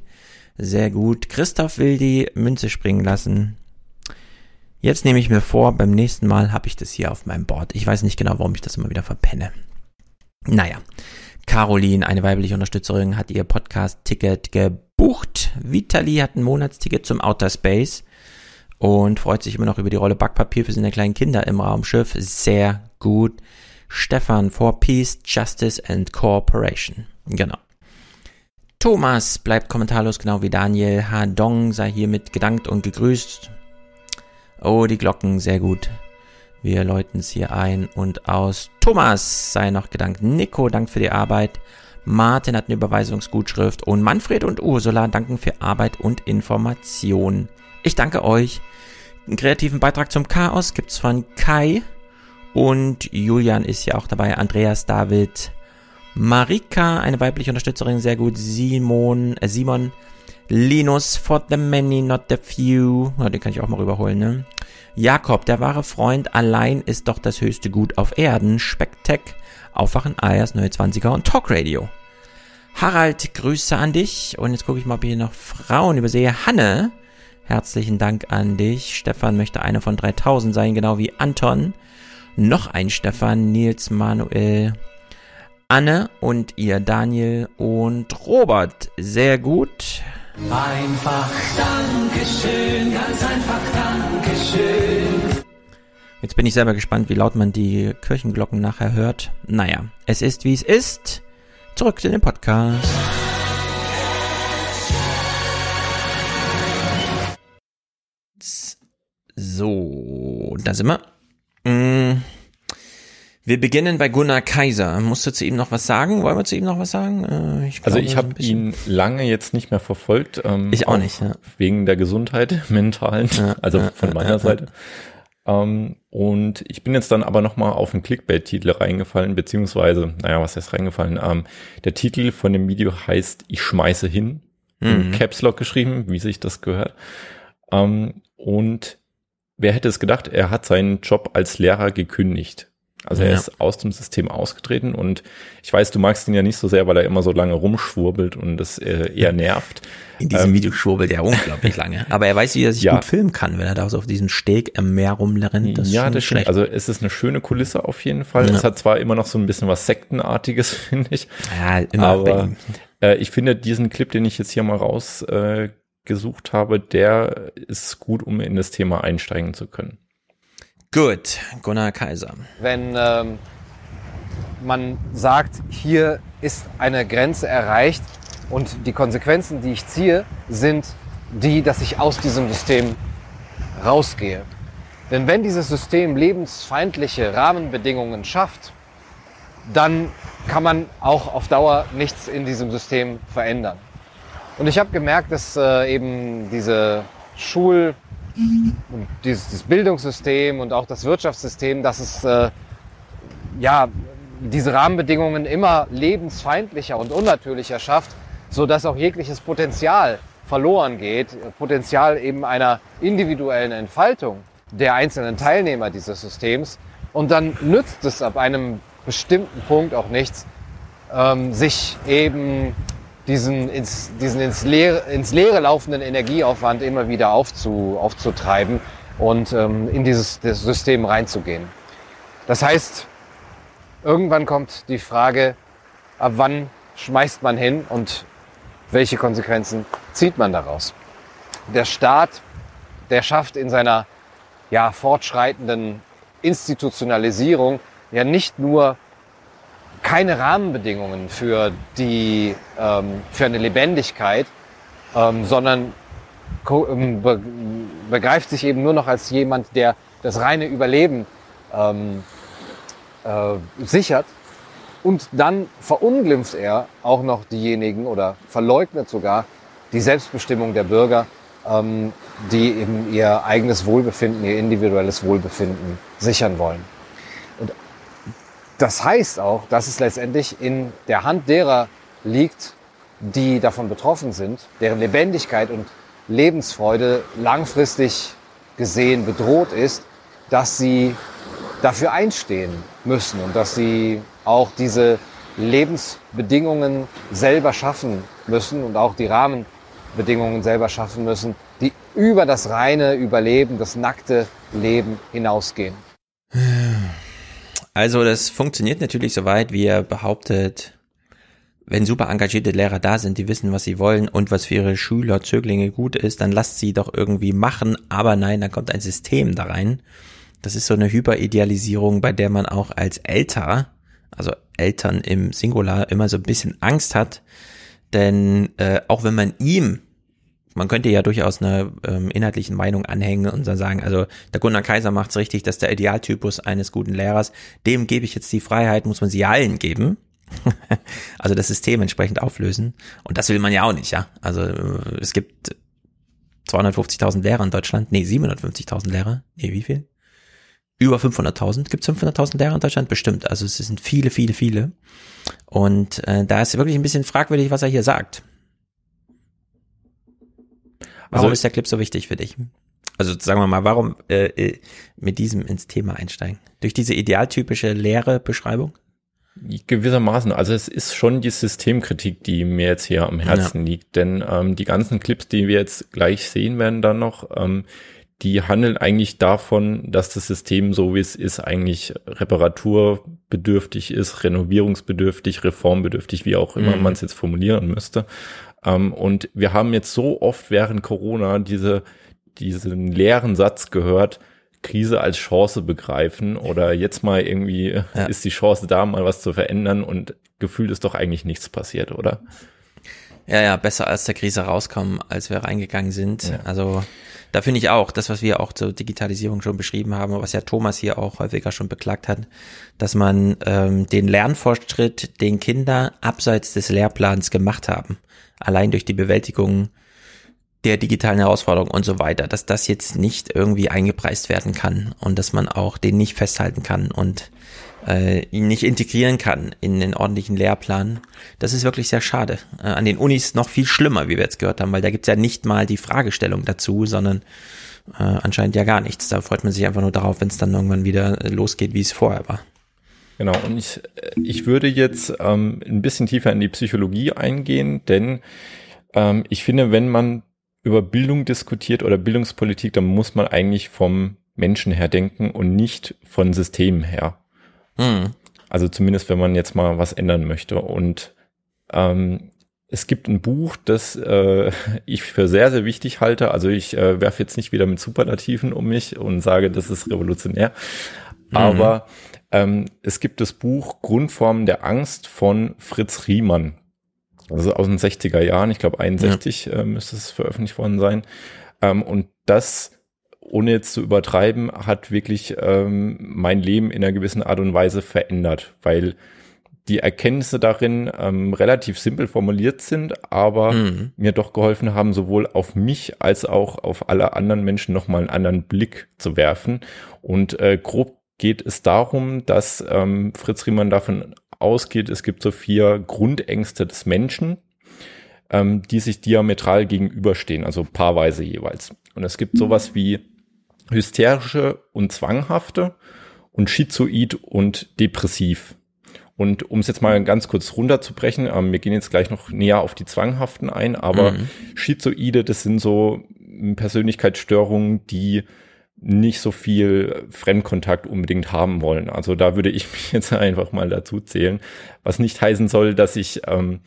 Sehr gut. Christoph will die Münze springen lassen. Jetzt nehme ich mir vor, beim nächsten Mal habe ich das hier auf meinem Board. Ich weiß nicht genau, warum ich das immer wieder verpenne. Naja. Caroline, eine weibliche Unterstützerin, hat ihr Podcast-Ticket gebucht. Vitali hat ein Monatsticket zum Outer Space und freut sich immer noch über die Rolle Backpapier für seine kleinen Kinder im Raumschiff. Sehr gut. Stefan for Peace, Justice and Cooperation. Genau. Thomas bleibt kommentarlos, genau wie Daniel. Hadong sei hiermit gedankt und gegrüßt. Oh, die Glocken, sehr gut. Wir läuten es hier ein und aus. Thomas sei noch gedankt. Nico dankt für die Arbeit. Martin hat eine Überweisungsgutschrift und Manfred und Ursula danken für Arbeit und Information. Ich danke euch. Einen kreativen Beitrag zum Chaos gibt's von Kai und Julian ist ja auch dabei. Andreas, David, Marika, eine weibliche Unterstützerin, sehr gut. Simon, äh Simon, Linus, for the many, not the few. Ja, den kann ich auch mal rüberholen, ne? Jakob, der wahre Freund, allein ist doch das höchste Gut auf Erden. Specktech, Aufwachen, Ayers, Neue 20er und Talkradio. Harald, Grüße an dich. Und jetzt gucke ich mal, ob ich hier noch Frauen übersehe. Hanne, herzlichen Dank an dich. Stefan möchte einer von 3000 sein, genau wie Anton. Noch ein Stefan, Nils, Manuel, Anne und ihr Daniel und Robert. Sehr gut. Einfach Dankeschön, ganz einfach Dankeschön. Jetzt bin ich selber gespannt, wie laut man die Kirchenglocken nachher hört. Naja, es ist wie es ist. Zurück zu dem Podcast. So, da sind wir. Mm. Wir beginnen bei Gunnar Kaiser. Musst du zu ihm noch was sagen? Wollen wir zu ihm noch was sagen? Äh, Ich also ich habe ihn lange jetzt nicht mehr verfolgt. Ähm, ich auch nicht. Ja. Wegen der Gesundheit, [laughs] mentalen, ja, also ja, von meiner Seite. Ähm, und ich bin jetzt dann aber nochmal auf einen Clickbait-Titel reingefallen, beziehungsweise, naja, was heißt reingefallen? Ähm, der Titel von dem Video heißt Ich schmeiße hin. Mhm. Caps Lock geschrieben, wie sich das gehört. Ähm, und wer hätte es gedacht, er hat seinen Job als Lehrer gekündigt. Also er Ja. ist aus dem System ausgetreten und ich weiß, du magst ihn ja nicht so sehr, weil er immer so lange rumschwurbelt und das äh, eher nervt. In diesem Ähm, Video schwurbelt er unglaublich [laughs] lange. Aber er weiß, wie er sich Ja. gut filmen kann, wenn er da so auf diesem Steg im Meer rumrennt. Das ja, das stimmt. Also es ist eine schöne Kulisse auf jeden Fall. Ja. Es hat zwar immer noch so ein bisschen was Sektenartiges, [laughs] finde ich. Ja, immer aber äh, ich finde diesen Clip, den ich jetzt hier mal rausgesucht äh, gesucht habe, der ist gut, um in das Thema einsteigen zu können. Gut, Gunnar Kaiser. wenn ähm, man sagt, hier ist eine Grenze erreicht und die Konsequenzen, die ich ziehe, sind die, dass ich aus diesem System rausgehe. Denn wenn dieses System lebensfeindliche Rahmenbedingungen schafft, dann kann man auch auf Dauer nichts in diesem System verändern. Und ich habe gemerkt, dass äh, eben diese Schul- und dieses, dieses Bildungssystem und auch das Wirtschaftssystem, dass es äh, ja diese Rahmenbedingungen immer lebensfeindlicher und unnatürlicher schafft, so dass auch jegliches Potenzial verloren geht, Potenzial eben einer individuellen Entfaltung der einzelnen Teilnehmer dieses Systems. Und dann nützt es ab einem bestimmten Punkt auch nichts, ähm, sich eben diesen ins, diesen ins, Leere, ins Leere laufenden Energieaufwand immer wieder aufzu, aufzutreiben und ähm, in dieses das System reinzugehen. Das heißt, irgendwann kommt die Frage, ab wann schmeißt man hin und welche Konsequenzen zieht man daraus? Der Staat, der schafft in seiner ja, fortschreitenden Institutionalisierung ja nicht nur keine Rahmenbedingungen für, die, ähm, für eine Lebendigkeit, ähm, sondern ähm, be begreift sich eben nur noch als jemand, der das reine Überleben ähm, äh, sichert. Und dann verunglimpft er auch noch diejenigen oder verleugnet sogar die Selbstbestimmung der Bürger, ähm, die eben ihr eigenes Wohlbefinden, ihr individuelles Wohlbefinden sichern wollen. Das heißt auch, dass es letztendlich in der Hand derer liegt, die davon betroffen sind, deren Lebendigkeit und Lebensfreude langfristig gesehen bedroht ist, dass sie dafür einstehen müssen und dass sie auch diese Lebensbedingungen selber schaffen müssen und auch die Rahmenbedingungen selber schaffen müssen, die über das reine Überleben, das nackte Leben hinausgehen. Also das funktioniert natürlich soweit, wie er behauptet, wenn super engagierte Lehrer da sind, die wissen, was sie wollen und was für ihre Schüler, Zöglinge gut ist, dann lasst sie doch irgendwie machen. Aber nein, dann kommt ein System da rein. Das ist so eine Hyperidealisierung, bei der man auch als Älter, also Eltern im Singular, immer so ein bisschen Angst hat. Denn äh, auch wenn man ihm man könnte ja durchaus eine ähm, inhaltlichen Meinung anhängen und dann sagen, also der Gunnar Kaiser macht's richtig, dass der Idealtypus eines guten Lehrers, dem gebe ich jetzt die Freiheit, muss man sie allen geben. [laughs] also das System entsprechend auflösen. Und das will man ja auch nicht, ja. Also äh, es gibt 250.000 Lehrer in Deutschland. Nee, 750.000 Lehrer. Nee, wie viel? Über 500.000. Gibt es 500.000 Lehrer in Deutschland? Bestimmt. Also es sind viele, viele, viele. Und äh, da ist wirklich ein bisschen fragwürdig, was er hier sagt. Warum also, ist der Clip so wichtig für dich? Also sagen wir mal, warum äh, äh mit diesem ins Thema einsteigen? Durch diese idealtypische leere Beschreibung? Gewissermaßen. Also es ist schon die Systemkritik, die mir jetzt hier am Herzen ja. liegt. Denn ähm, die ganzen Clips, die wir jetzt gleich sehen werden, dann noch, ähm, die handeln eigentlich davon, dass das System, so wie es ist, eigentlich reparaturbedürftig ist, renovierungsbedürftig, reformbedürftig, wie auch immer mhm. man es jetzt formulieren müsste. Ähm, und wir haben jetzt so oft während Corona diese, diesen leeren Satz gehört, Krise als Chance begreifen oder jetzt mal irgendwie ja. ist die Chance da, mal was zu verändern und gefühlt ist doch eigentlich nichts passiert, oder? Ja, ja, besser als der Krise rauskommen, als wir reingegangen sind. Ja. Also da finde ich auch, das, was wir auch zur Digitalisierung schon beschrieben haben, was ja Thomas hier auch häufiger schon beklagt hat, dass man ähm, den Lernfortschritt, den Kinder abseits des Lehrplans gemacht haben, allein durch die Bewältigung der digitalen Herausforderung und so weiter, dass das jetzt nicht irgendwie eingepreist werden kann und dass man auch den nicht festhalten kann und äh, ihn nicht integrieren kann in den ordentlichen Lehrplan. Das ist wirklich sehr schade. Äh, an den Unis noch viel schlimmer, wie wir jetzt gehört haben, weil da gibt's ja nicht mal die Fragestellung dazu, sondern äh, anscheinend ja gar nichts. Da freut man sich einfach nur darauf, wenn es dann irgendwann wieder losgeht, wie es vorher war. Genau, und ich, ich würde jetzt ähm, ein bisschen tiefer in die Psychologie eingehen, denn ähm, ich finde, wenn man über Bildung diskutiert oder Bildungspolitik, dann muss man eigentlich vom Menschen her denken und nicht von Systemen her. Mhm. Also zumindest, wenn man jetzt mal was ändern möchte. Und ähm, es gibt ein Buch, das äh, [laughs] ich für sehr, sehr wichtig halte. Also ich äh, werfe jetzt nicht wieder mit Superlativen um mich und sage, das ist revolutionär. Mhm. Aber ähm, es gibt das Buch Grundformen der Angst von Fritz Riemann. Also aus den 60er Jahren, ich glaube 61 ja. äh, müsste es veröffentlicht worden sein. Ähm, und das, ohne jetzt zu übertreiben, hat wirklich ähm, mein Leben in einer gewissen Art und Weise verändert, weil die Erkenntnisse darin ähm, relativ simpel formuliert sind, aber mhm. mir doch geholfen haben, sowohl auf mich als auch auf alle anderen Menschen nochmal einen anderen Blick zu werfen. Und äh, grob geht es darum, dass ähm, Fritz Riemann davon ausgeht, es gibt so vier Grundängste des Menschen, ähm, die sich diametral gegenüberstehen, also paarweise jeweils. Und es gibt sowas wie hysterische und zwanghafte und schizoid und depressiv. Und um es jetzt mal ganz kurz runterzubrechen, ähm, wir gehen jetzt gleich noch näher auf die zwanghaften ein, aber mhm. Schizoide, das sind so Persönlichkeitsstörungen, die nicht so viel Fremdkontakt unbedingt haben wollen. Also da würde ich [laughs] mich jetzt einfach mal dazu zählen, was nicht heißen soll, dass ich ähm,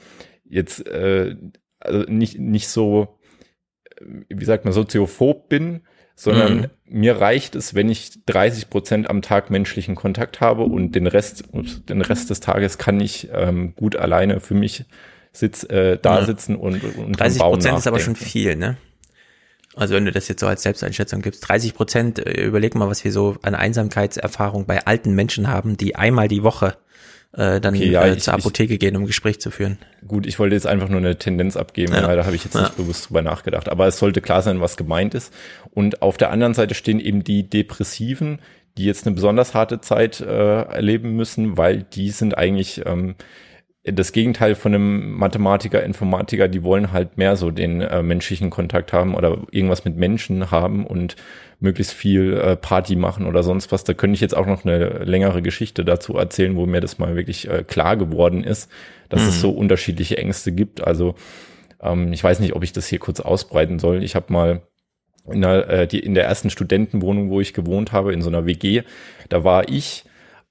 jetzt äh, also nicht nicht so wie sagt man soziophob bin, sondern mhm. mir reicht es, wenn ich 30 Prozent am Tag menschlichen Kontakt habe und den Rest und den Rest des Tages kann ich ähm, gut alleine für mich sitz, äh, da sitzen und, und 30 Prozent ist aber schon viel, ne? Also wenn du das jetzt so als Selbsteinschätzung gibst, 30 Prozent, äh, überleg mal, was wir so an Einsamkeitserfahrung bei alten Menschen haben, die einmal die Woche äh, dann okay, ja, äh, zur Apotheke ich, gehen, um ein Gespräch zu führen. Gut, ich wollte jetzt einfach nur eine Tendenz abgeben, ja. da habe ich jetzt ja. nicht bewusst drüber nachgedacht. Aber es sollte klar sein, was gemeint ist. Und auf der anderen Seite stehen eben die Depressiven, die jetzt eine besonders harte Zeit äh, erleben müssen, weil die sind eigentlich ähm, das Gegenteil von einem Mathematiker, Informatiker, die wollen halt mehr so den äh, menschlichen Kontakt haben oder irgendwas mit Menschen haben und möglichst viel äh, Party machen oder sonst was. Da könnte ich jetzt auch noch eine längere Geschichte dazu erzählen, wo mir das mal wirklich äh, klar geworden ist, dass Mhm. es so unterschiedliche Ängste gibt. Also ähm, ich weiß nicht, ob ich das hier kurz ausbreiten soll. Ich habe mal in der, äh, die, in der ersten Studentenwohnung, wo ich gewohnt habe, in so einer WG, da war ich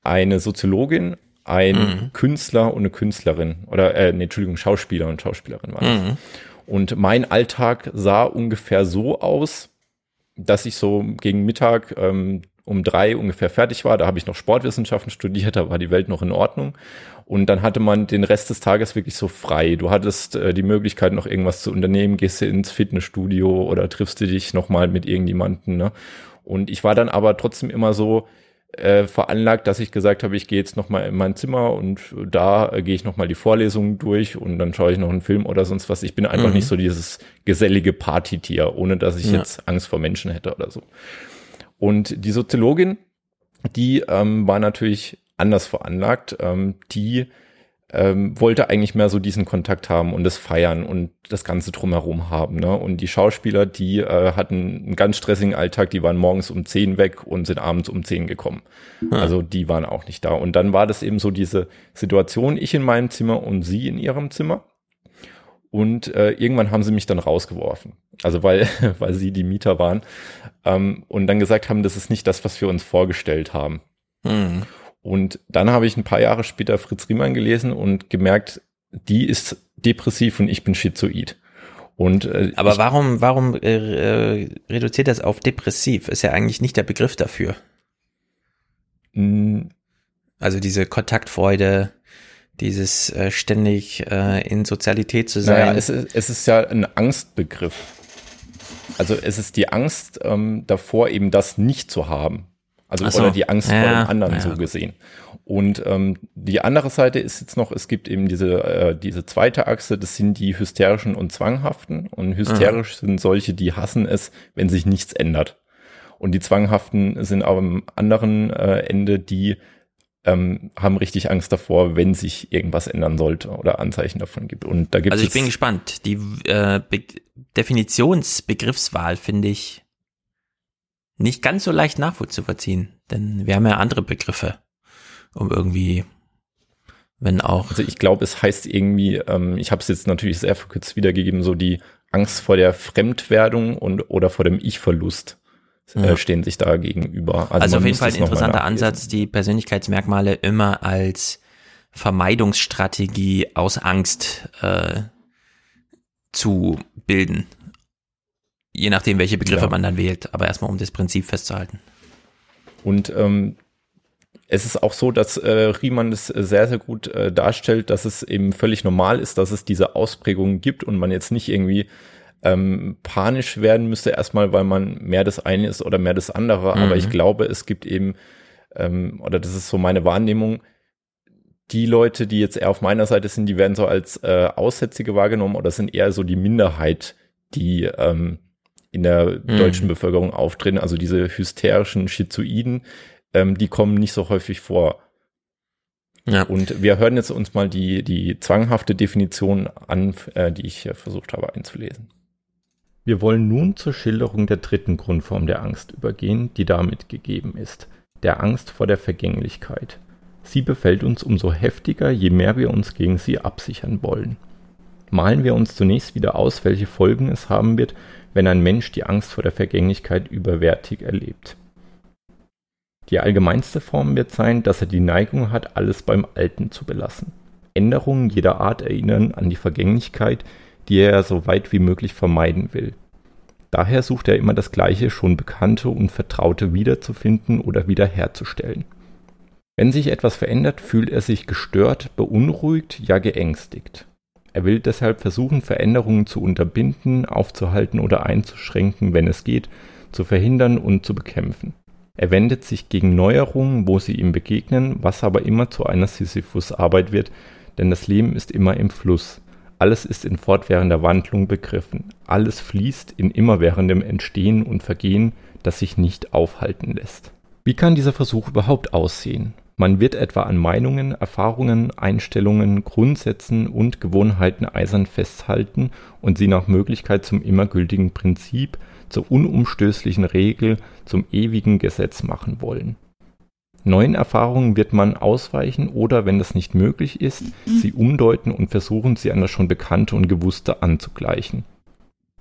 eine Soziologin, ein Mhm. Künstler und eine Künstlerin oder äh, nee, Entschuldigung, Schauspieler und Schauspielerin waren das. Mhm. Und mein Alltag sah ungefähr so aus, dass ich so gegen Mittag ähm, um drei ungefähr fertig war. Da habe ich noch Sportwissenschaften studiert, da war die Welt noch in Ordnung. Und dann hatte man den Rest des Tages wirklich so frei. Du hattest äh, die Möglichkeit, noch irgendwas zu unternehmen, gehst du ins Fitnessstudio oder triffst du dich nochmal mit irgendjemanden. Ne? Und ich war dann aber trotzdem immer so äh, veranlagt, dass ich gesagt habe, ich gehe jetzt nochmal in mein Zimmer und da äh, gehe ich nochmal die Vorlesungen durch und dann schaue ich noch einen Film oder sonst was. Ich bin einfach Mhm. nicht so dieses gesellige Partytier, ohne dass ich Ja. jetzt Angst vor Menschen hätte oder so. Und die Soziologin, die ähm, war natürlich anders veranlagt. Ähm, die ähm, wollte eigentlich mehr so diesen Kontakt haben und das Feiern und das Ganze drumherum haben. Ne? Und die Schauspieler, die äh, hatten einen ganz stressigen Alltag, die waren morgens um 10 weg und sind abends um 10 gekommen. Hm. Also die waren auch nicht da. Und dann war das eben so diese Situation, ich in meinem Zimmer und sie in ihrem Zimmer. Und äh, irgendwann haben sie mich dann rausgeworfen. Also weil, [laughs] weil sie die Mieter waren. Ähm, und dann gesagt haben, das ist nicht das, was wir uns vorgestellt haben. Mhm. Und dann habe ich ein paar Jahre später Fritz Riemann gelesen und gemerkt, die ist depressiv und ich bin schizoid. Und äh, Aber warum, warum äh, äh, reduziert das auf depressiv? Ist ja eigentlich nicht der Begriff dafür. Mm. Also diese Kontaktfreude, dieses äh, ständig äh, in Sozialität zu sein. Naja, es ist, es ist ja ein Angstbegriff. Also es ist die Angst ähm, davor, eben das nicht zu haben. Also so. oder die Angst vor Ja, dem anderen ja, so gesehen. Und ähm, die andere Seite ist jetzt noch, es gibt eben diese, äh, diese zweite Achse, das sind die hysterischen und zwanghaften. Und hysterisch sind solche, die hassen es, wenn sich nichts ändert. Und die zwanghaften sind am anderen äh, Ende die ähm, haben richtig Angst davor, wenn sich irgendwas ändern sollte oder Anzeichen davon gibt. Und da gibt also ich bin gespannt. Die äh, Be Definitionsbegriffswahl finde ich nicht ganz so leicht nachvollziehen, denn wir haben ja andere Begriffe, um irgendwie, wenn auch. Also ich glaube, es heißt irgendwie, ähm, ich habe es jetzt natürlich sehr verkürzt wiedergegeben, so die Angst vor der Fremdwerdung und oder vor dem Ich-Verlust äh, Ja. stehen sich da gegenüber. Also, man auf jeden Fall ein interessanter. Ansatz, die Persönlichkeitsmerkmale immer als Vermeidungsstrategie aus Angst äh, zu bilden. Je nachdem, welche Begriffe Ja. man dann wählt, aber erstmal um das Prinzip festzuhalten. Und ähm, es ist auch so, dass äh, Riemann das äh, sehr, sehr gut äh, darstellt, dass es eben völlig normal ist, dass es diese Ausprägungen gibt und man jetzt nicht irgendwie ähm, panisch werden müsste, erstmal, weil man mehr das eine ist oder mehr das andere. Mhm. Aber ich glaube, es gibt eben, ähm, oder das ist so meine Wahrnehmung, die Leute, die jetzt eher auf meiner Seite sind, die werden so als äh, Aussätzige wahrgenommen oder sind eher so die Minderheit, die ähm, in der Mhm. deutschen Bevölkerung auftreten. Also diese hysterischen Schizoiden, ähm, die kommen nicht so häufig vor. Ja. Und wir hören jetzt uns mal die, die zwanghafte Definition an, äh, die ich äh, versucht habe einzulesen. Wir wollen nun zur Schilderung der dritten Grundform der Angst übergehen, die damit gegeben ist, der Angst vor der Vergänglichkeit. Sie befällt uns umso heftiger, je mehr wir uns gegen sie absichern wollen. Malen wir uns zunächst wieder aus, welche Folgen es haben wird, wenn ein Mensch die Angst vor der Vergänglichkeit überwärtig erlebt. Die allgemeinste Form wird sein, dass er die Neigung hat, alles beim Alten zu belassen. Änderungen jeder Art erinnern an die Vergänglichkeit, die er so weit wie möglich vermeiden will. Daher sucht er immer das Gleiche, schon Bekannte und Vertraute wiederzufinden oder wiederherzustellen. Wenn sich etwas verändert, fühlt er sich gestört, beunruhigt, ja geängstigt. Er will deshalb versuchen, Veränderungen zu unterbinden, aufzuhalten oder einzuschränken, wenn es geht, zu verhindern und zu bekämpfen. Er wendet sich gegen Neuerungen, wo sie ihm begegnen, was aber immer zu einer Sisyphus-Arbeit wird, denn das Leben ist immer im Fluss. Alles ist in fortwährender Wandlung begriffen. Alles fließt in immerwährendem Entstehen und Vergehen, das sich nicht aufhalten lässt. Wie kann dieser Versuch überhaupt aussehen? Man wird etwa an Meinungen, Erfahrungen, Einstellungen, Grundsätzen und Gewohnheiten eisern festhalten und sie nach Möglichkeit zum immer gültigen Prinzip, zur unumstößlichen Regel, zum ewigen Gesetz machen wollen. Neuen Erfahrungen wird man ausweichen oder, wenn das nicht möglich ist, sie umdeuten und versuchen, sie an das schon Bekannte und Gewusste anzugleichen.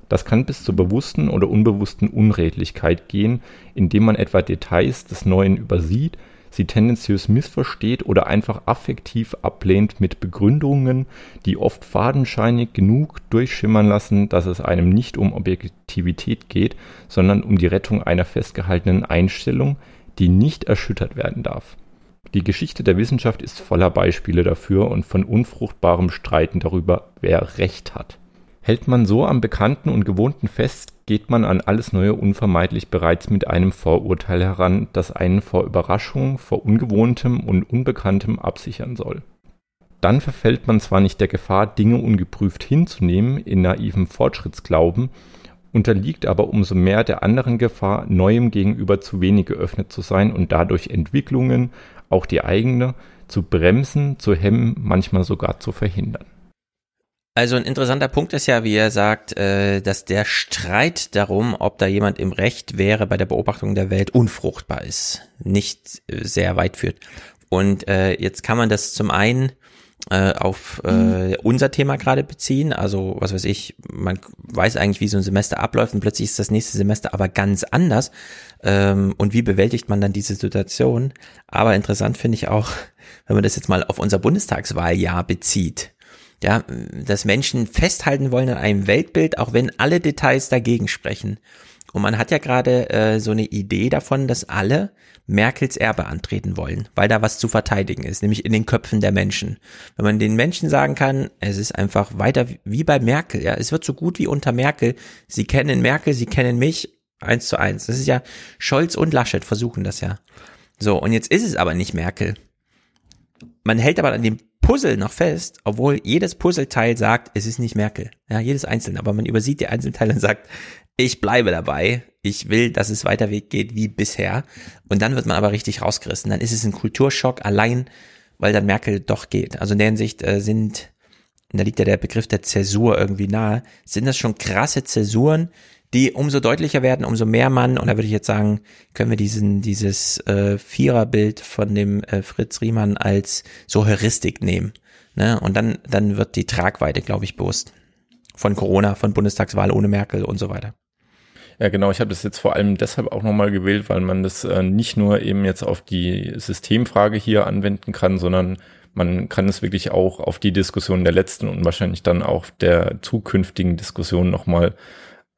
Das kann bis zur bewussten oder unbewussten Unredlichkeit gehen, indem man etwa Details des Neuen übersieht, sie tendenziös missversteht oder einfach affektiv ablehnt mit Begründungen, die oft fadenscheinig genug durchschimmern lassen, dass es einem nicht um Objektivität geht, sondern um die Rettung einer festgehaltenen Einstellung, die nicht erschüttert werden darf. Die Geschichte der Wissenschaft ist voller Beispiele dafür und von unfruchtbarem Streiten darüber, wer Recht hat. Hält man so am Bekannten und Gewohnten fest, geht man an alles Neue unvermeidlich bereits mit einem Vorurteil heran, das einen vor Überraschung, vor Ungewohntem und Unbekanntem absichern soll. Dann verfällt man zwar nicht der Gefahr, Dinge ungeprüft hinzunehmen, in naivem Fortschrittsglauben, unterliegt aber umso mehr der anderen Gefahr, Neuem gegenüber zu wenig geöffnet zu sein und dadurch Entwicklungen, auch die eigene, zu bremsen, zu hemmen, manchmal sogar zu verhindern. Also ein interessanter Punkt ist ja, wie er sagt, äh, dass der Streit darum, ob da jemand im Recht wäre bei der Beobachtung der Welt, unfruchtbar ist, nicht äh, sehr weit führt. Und äh, jetzt kann man das zum einen auf äh, mhm. unser Thema gerade beziehen. Also, was weiß ich, man weiß eigentlich, wie so ein Semester abläuft und plötzlich ist das nächste Semester aber ganz anders. Ähm, und wie bewältigt man dann diese Situation? Aber interessant finde ich auch, wenn man das jetzt mal auf unser Bundestagswahljahr bezieht ja, dass Menschen festhalten wollen an einem Weltbild, auch wenn alle Details dagegen sprechen. Und man hat ja gerade äh, so eine Idee davon, dass alle Merkels Erbe antreten wollen, weil da was zu verteidigen ist, nämlich in den Köpfen der Menschen. Wenn man den Menschen sagen kann, es ist einfach weiter wie bei Merkel, ja, es wird so gut wie unter Merkel. Sie kennen Merkel, sie kennen mich, eins zu eins. Das ist ja Scholz und Laschet versuchen das ja. So, und jetzt ist es aber nicht Merkel. Man hält aber an dem Puzzle noch fest, obwohl jedes Puzzleteil sagt, es ist nicht Merkel. Ja, jedes einzelne. Aber man übersieht die Einzelteile und sagt, ich bleibe dabei. Ich will, dass es weiter Weg geht wie bisher. Und dann wird man aber richtig rausgerissen. Dann ist es ein Kulturschock allein, weil dann Merkel doch geht. Also in der Hinsicht äh, sind, da liegt ja der Begriff der Zäsur irgendwie nahe, sind das schon krasse Zäsuren, die umso deutlicher werden, umso mehr man, und da würde ich jetzt sagen, können wir diesen, dieses äh, Viererbild von dem äh, Fritz Riemann als so Heuristik nehmen. Ne? Und dann, dann wird die Tragweite, glaube ich, bewusst. Von Corona, von Bundestagswahl ohne Merkel und so weiter. Ja, genau. Ich habe das jetzt vor allem deshalb auch nochmal gewählt, weil man das äh, nicht nur eben jetzt auf die Systemfrage hier anwenden kann, sondern man kann es wirklich auch auf die Diskussion der letzten und wahrscheinlich dann auch der zukünftigen Diskussion nochmal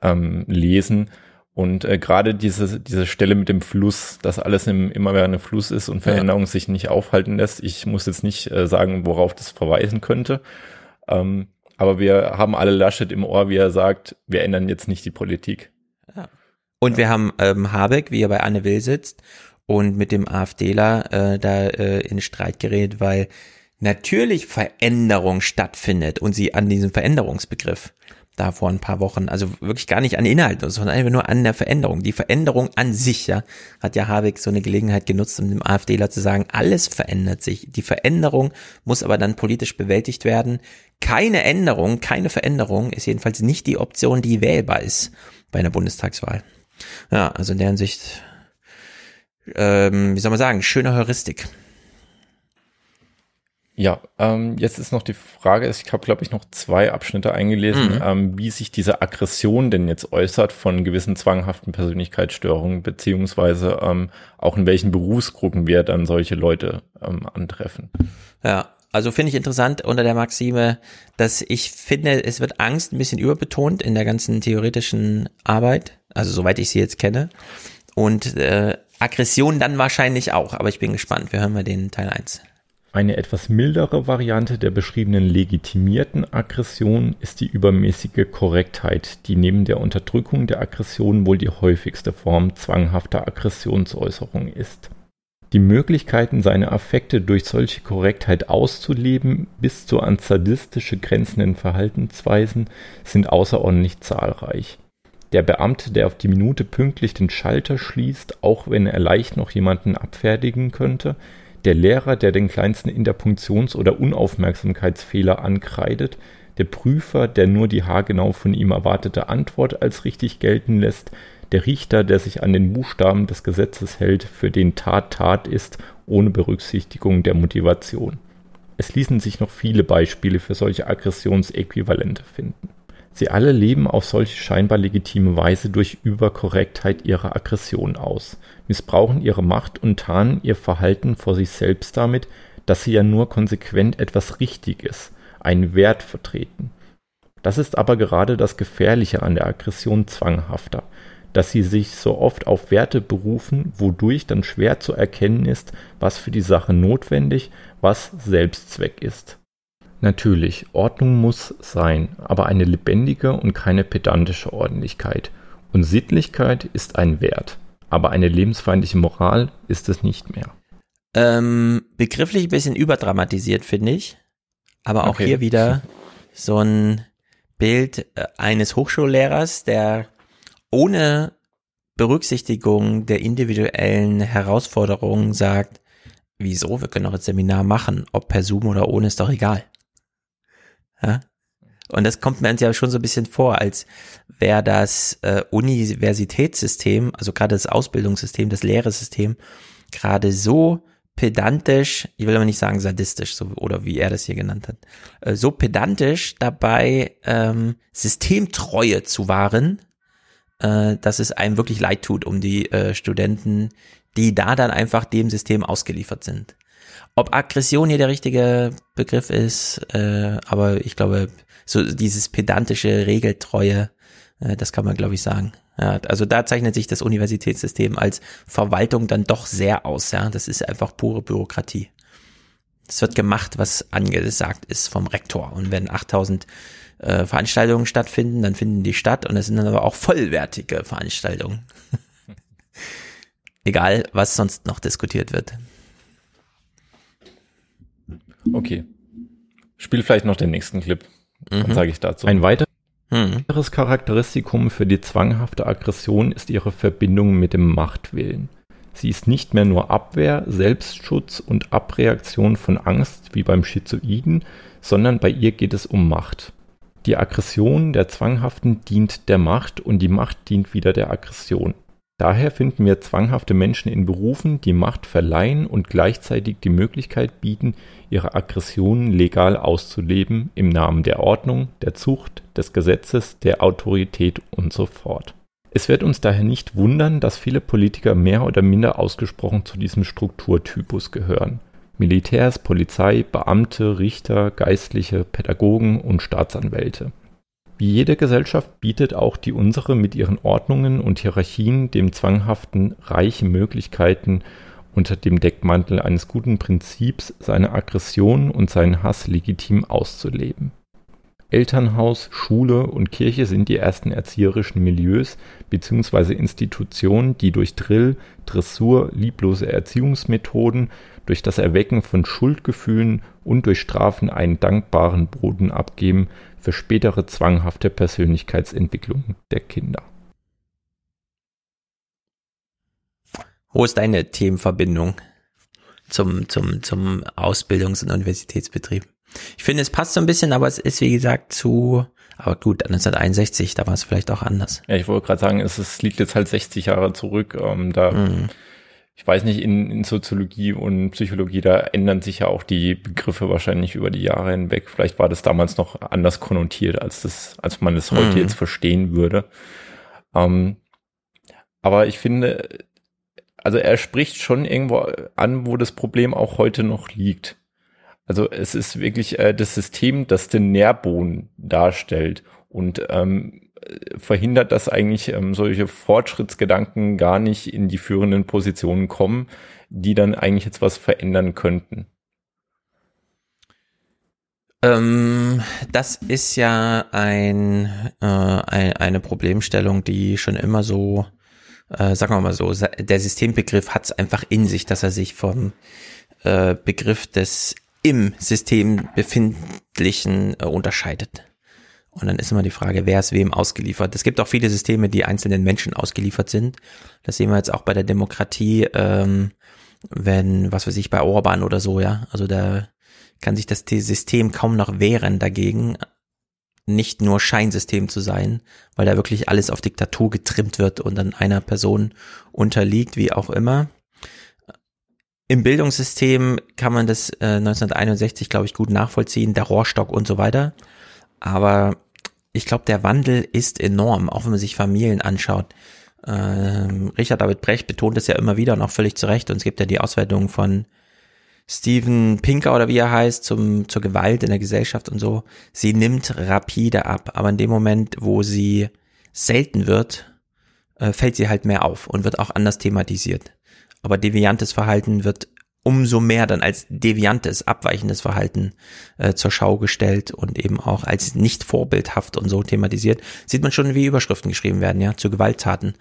ähm, lesen. Und äh, gerade diese, diese Stelle mit dem Fluss, dass alles im immerwährenden Fluss ist und Veränderung ja. sich nicht aufhalten lässt. Ich muss jetzt nicht äh, sagen, worauf das verweisen könnte. Ähm, aber wir haben alle Laschet im Ohr, wie er sagt, wir ändern jetzt nicht die Politik. Ja. Und ja. wir haben ähm, Habeck, wie er bei Anne Will sitzt und mit dem AfDler äh, da äh, in Streit gerät, weil natürlich Veränderung stattfindet und sie an diesem Veränderungsbegriff da vor ein paar Wochen, also wirklich gar nicht an Inhalten, sondern einfach nur an der Veränderung. Die Veränderung an sich, ja, hat ja Habeck so eine Gelegenheit genutzt, um dem AfDler zu sagen, alles verändert sich. Die Veränderung muss aber dann politisch bewältigt werden. Keine Änderung, keine Veränderung ist jedenfalls nicht die Option, die wählbar ist bei einer Bundestagswahl. Ja, also in der Hinsicht, ähm, wie soll man sagen, schöne Heuristik. Ja, ähm, jetzt ist noch die Frage, ich habe, glaube ich, noch zwei Abschnitte eingelesen, mhm. ähm, wie sich diese Aggression denn jetzt äußert von gewissen zwanghaften Persönlichkeitsstörungen, beziehungsweise ähm, auch in welchen Berufsgruppen wir dann solche Leute ähm, antreffen. Ja, also finde ich interessant unter der Maxime, dass ich finde, es wird Angst ein bisschen überbetont in der ganzen theoretischen Arbeit, also soweit ich sie jetzt kenne. Und äh, Aggression dann wahrscheinlich auch, aber ich bin gespannt. Wir hören mal den Teil 1. Eine etwas mildere Variante der beschriebenen legitimierten Aggression ist die übermäßige Korrektheit, die neben der Unterdrückung der Aggression wohl die häufigste Form zwanghafter Aggressionsäußerung ist. Die Möglichkeiten, seine Affekte durch solche Korrektheit auszuleben, bis zu an sadistische grenzenden Verhaltensweisen, sind außerordentlich zahlreich. Der Beamte, der auf die Minute pünktlich den Schalter schließt, auch wenn er leicht noch jemanden abfertigen könnte, Der Lehrer, der den kleinsten Interpunktions- oder Unaufmerksamkeitsfehler ankreidet, der Prüfer, der nur die haargenau von ihm erwartete Antwort als richtig gelten lässt, der Richter, der sich an den Buchstaben des Gesetzes hält, für den Tat Tat ist, ohne Berücksichtigung der Motivation. Es ließen sich noch viele Beispiele für solche Aggressionsäquivalente finden. Sie alle leben auf solche scheinbar legitime Weise durch Überkorrektheit ihrer Aggression aus, missbrauchen ihre Macht und tarnen ihr Verhalten vor sich selbst damit, dass sie ja nur konsequent etwas Richtiges, einen Wert vertreten. Das ist aber gerade das Gefährliche an der Aggression zwanghafter, dass sie sich so oft auf Werte berufen, wodurch dann schwer zu erkennen ist, was für die Sache notwendig, was Selbstzweck ist. Natürlich, Ordnung muss sein, aber eine lebendige und keine pedantische Ordentlichkeit. Und Sittlichkeit ist ein Wert, aber eine lebensfeindliche Moral ist es nicht mehr. Ähm, begrifflich ein bisschen überdramatisiert, finde ich. Aber auch Okay. hier wieder so ein Bild äh, eines Hochschullehrers, der ohne Berücksichtigung der individuellen Herausforderungen sagt, wieso, wir können doch ein Seminar machen, ob per Zoom oder ohne, ist doch egal. Ja? Und das kommt mir ja schon so ein bisschen vor, als wäre das äh, Universitätssystem, also gerade das Ausbildungssystem, das Lehresystem, gerade so pedantisch, ich will aber nicht sagen sadistisch, so, oder wie er das hier genannt hat, äh, so pedantisch dabei, ähm, Systemtreue zu wahren, äh, dass es einem wirklich leid tut um die äh, Studenten, die da dann einfach dem System ausgeliefert sind. Ob Aggression hier der richtige Begriff ist, äh, aber ich glaube, so dieses pedantische Regeltreue, äh, das kann man glaube ich sagen. Ja, also da zeichnet sich das Universitätssystem als Verwaltung dann doch sehr aus. Ja, das ist einfach pure Bürokratie. Es wird gemacht, was angesagt ist vom Rektor. Und wenn 8000 äh, Veranstaltungen stattfinden, dann finden die statt und es sind dann aber auch vollwertige Veranstaltungen. [laughs] Egal, was sonst noch diskutiert wird. Okay. Spiel vielleicht noch den nächsten Clip. Dann Mhm. sage ich dazu. Ein weiteres Mhm. Charakteristikum für die zwanghafte Aggression ist ihre Verbindung mit dem Machtwillen. Sie ist nicht mehr nur Abwehr, Selbstschutz und Abreaktion von Angst wie beim Schizoiden, sondern bei ihr geht es um Macht. Die Aggression der Zwanghaften dient der Macht und die Macht dient wieder der Aggression. Daher finden wir zwanghafte Menschen in Berufen, die Macht verleihen und gleichzeitig die Möglichkeit bieten, ihre Aggressionen legal auszuleben im Namen der Ordnung, der Zucht, des Gesetzes, der Autorität und so fort. Es wird uns daher nicht wundern, dass viele Politiker mehr oder minder ausgesprochen zu diesem Strukturtypus gehören. Militärs, Polizei, Beamte, Richter, Geistliche, Pädagogen und Staatsanwälte. Wie jede Gesellschaft bietet auch die unsere mit ihren Ordnungen und Hierarchien dem Zwanghaften reiche Möglichkeiten, unter dem Deckmantel eines guten Prinzips seine Aggression und seinen Hass legitim auszuleben. Elternhaus, Schule und Kirche sind die ersten erzieherischen Milieus bzw. Institutionen, die durch Drill, Dressur, lieblose Erziehungsmethoden, durch das Erwecken von Schuldgefühlen und durch Strafen einen dankbaren Boden abgeben für spätere zwanghafte Persönlichkeitsentwicklung der Kinder. Wo ist deine Themenverbindung zum, zum, zum Ausbildungs- und Universitätsbetrieb? Ich finde, es passt so ein bisschen, aber es ist, wie gesagt, zu, aber gut, 1961, da war es vielleicht auch anders. Ja, ich wollte gerade sagen, es, es liegt jetzt halt 60 Jahre zurück. Ähm, da, Mhm. Ich weiß nicht, in, in Soziologie und Psychologie, da ändern sich ja auch die Begriffe wahrscheinlich über die Jahre hinweg. Vielleicht war das damals noch anders konnotiert, als das, als man es heute Mhm. jetzt verstehen würde. Ähm, aber ich finde, also er spricht schon irgendwo an, wo das Problem auch heute noch liegt. Also es ist wirklich äh, das System, das den Nährboden darstellt und ähm, äh, verhindert, dass eigentlich ähm, solche Fortschrittsgedanken gar nicht in die führenden Positionen kommen, die dann eigentlich jetzt was verändern könnten. Ähm, das ist ja ein, äh, ein, eine Problemstellung, die schon immer so, äh, sagen wir mal so, der Systembegriff hat es einfach in sich, dass er sich vom äh, Begriff des im System befindlichen äh, unterscheidet. Und dann ist immer die Frage, wer ist wem ausgeliefert. Es gibt auch viele Systeme, die einzelnen Menschen ausgeliefert sind. Das sehen wir jetzt auch bei der Demokratie. Ähm, wenn, was weiß ich, bei Orban oder so, ja. Also da kann sich das System kaum noch wehren dagegen, nicht nur Scheinsystem zu sein, weil da wirklich alles auf Diktatur getrimmt wird und dann einer Person unterliegt, wie auch immer. Im Bildungssystem kann man das äh, 1961, glaube ich, gut nachvollziehen, der Rohrstock und so weiter. Aber ich glaube, der Wandel ist enorm, auch wenn man sich Familien anschaut. Ähm, Richard David Brecht betont es ja immer wieder und auch völlig zu Recht. Und es gibt ja die Auswertung von Steven Pinker oder wie er heißt, zum, zur Gewalt in der Gesellschaft und so. Sie nimmt rapide ab. Aber in dem Moment, wo sie selten wird, äh, fällt sie halt mehr auf und wird auch anders thematisiert. Aber deviantes Verhalten wird umso mehr dann als deviantes, abweichendes Verhalten äh, zur Schau gestellt und eben auch als nicht vorbildhaft und so thematisiert, sieht man schon, wie Überschriften geschrieben werden, ja, zu Gewalttaten.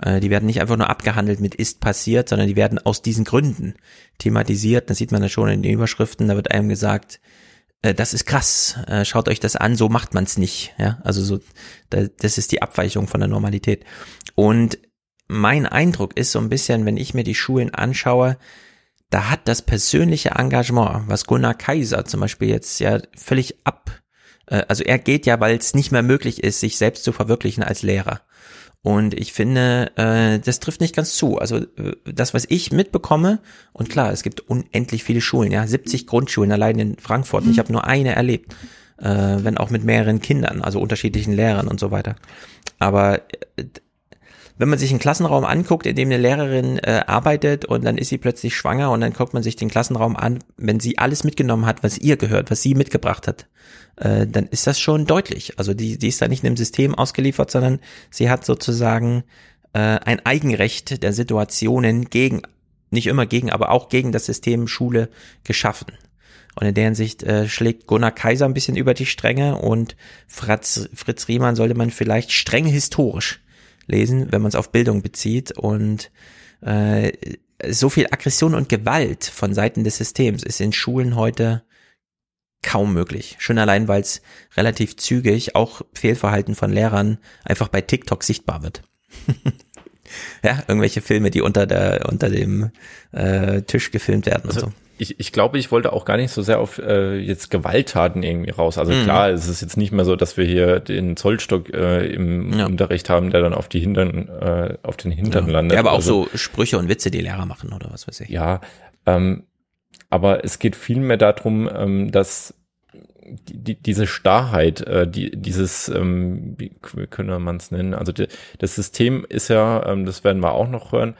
Äh, die werden nicht einfach nur abgehandelt mit ist passiert, sondern die werden aus diesen Gründen thematisiert. Das sieht man ja schon in den Überschriften, da wird einem gesagt, äh, das ist krass, äh, schaut euch das an, so macht man es nicht, ja, also so, da, das ist die Abweichung von der Normalität. Und mein Eindruck ist so ein bisschen, wenn ich mir die Schulen anschaue, da hat das persönliche Engagement, was Gunnar Kaiser zum Beispiel jetzt ja völlig ab, äh, also er geht ja, weil es nicht mehr möglich ist, sich selbst zu verwirklichen als Lehrer. Und ich finde, äh, das trifft nicht ganz zu. Also äh, das, was ich mitbekomme, und klar, es gibt unendlich viele Schulen, ja, 70 Grundschulen allein in Frankfurt. Und ich habe nur eine erlebt, äh, wenn auch mit mehreren Kindern, also unterschiedlichen Lehrern und so weiter. Aber äh, wenn man sich einen Klassenraum anguckt, in dem eine Lehrerin äh, arbeitet und dann ist sie plötzlich schwanger und dann guckt man sich den Klassenraum an, wenn sie alles mitgenommen hat, was ihr gehört, was sie mitgebracht hat, äh, dann ist das schon deutlich. Also die, die ist da nicht einem System ausgeliefert, sondern sie hat sozusagen äh, ein Eigenrecht der Situationen gegen, nicht immer gegen, aber auch gegen das System Schule geschaffen. Und in der Hinsicht äh, schlägt Gunnar Kaiser ein bisschen über die Stränge und Fritz, Fritz Riemann sollte man vielleicht streng historisch lesen, wenn man es auf Bildung bezieht und äh, so viel Aggression und Gewalt von Seiten des Systems ist in Schulen heute kaum möglich. Schon allein, weil es relativ zügig auch Fehlverhalten von Lehrern einfach bei TikTok sichtbar wird. [laughs] ja, irgendwelche Filme, die unter der unter dem äh, Tisch gefilmt werden also, und so ich, ich glaube, ich wollte auch gar nicht so sehr auf äh, jetzt Gewalttaten irgendwie raus. Also Mhm. klar, es ist jetzt nicht mehr so, dass wir hier den Zollstock äh, im Ja. Unterricht haben, der dann auf die Hintern, äh, auf den Hintern ja. landet. ja, aber auch Also- so Sprüche und Witze, die Lehrer machen oder was weiß ich. Ja, ähm, aber es geht vielmehr darum, ähm, dass die, die, diese Starrheit, äh, die, dieses, ähm, wie, wie könnte man es nennen? Also die, das System ist ja, ähm, das werden wir auch noch hören,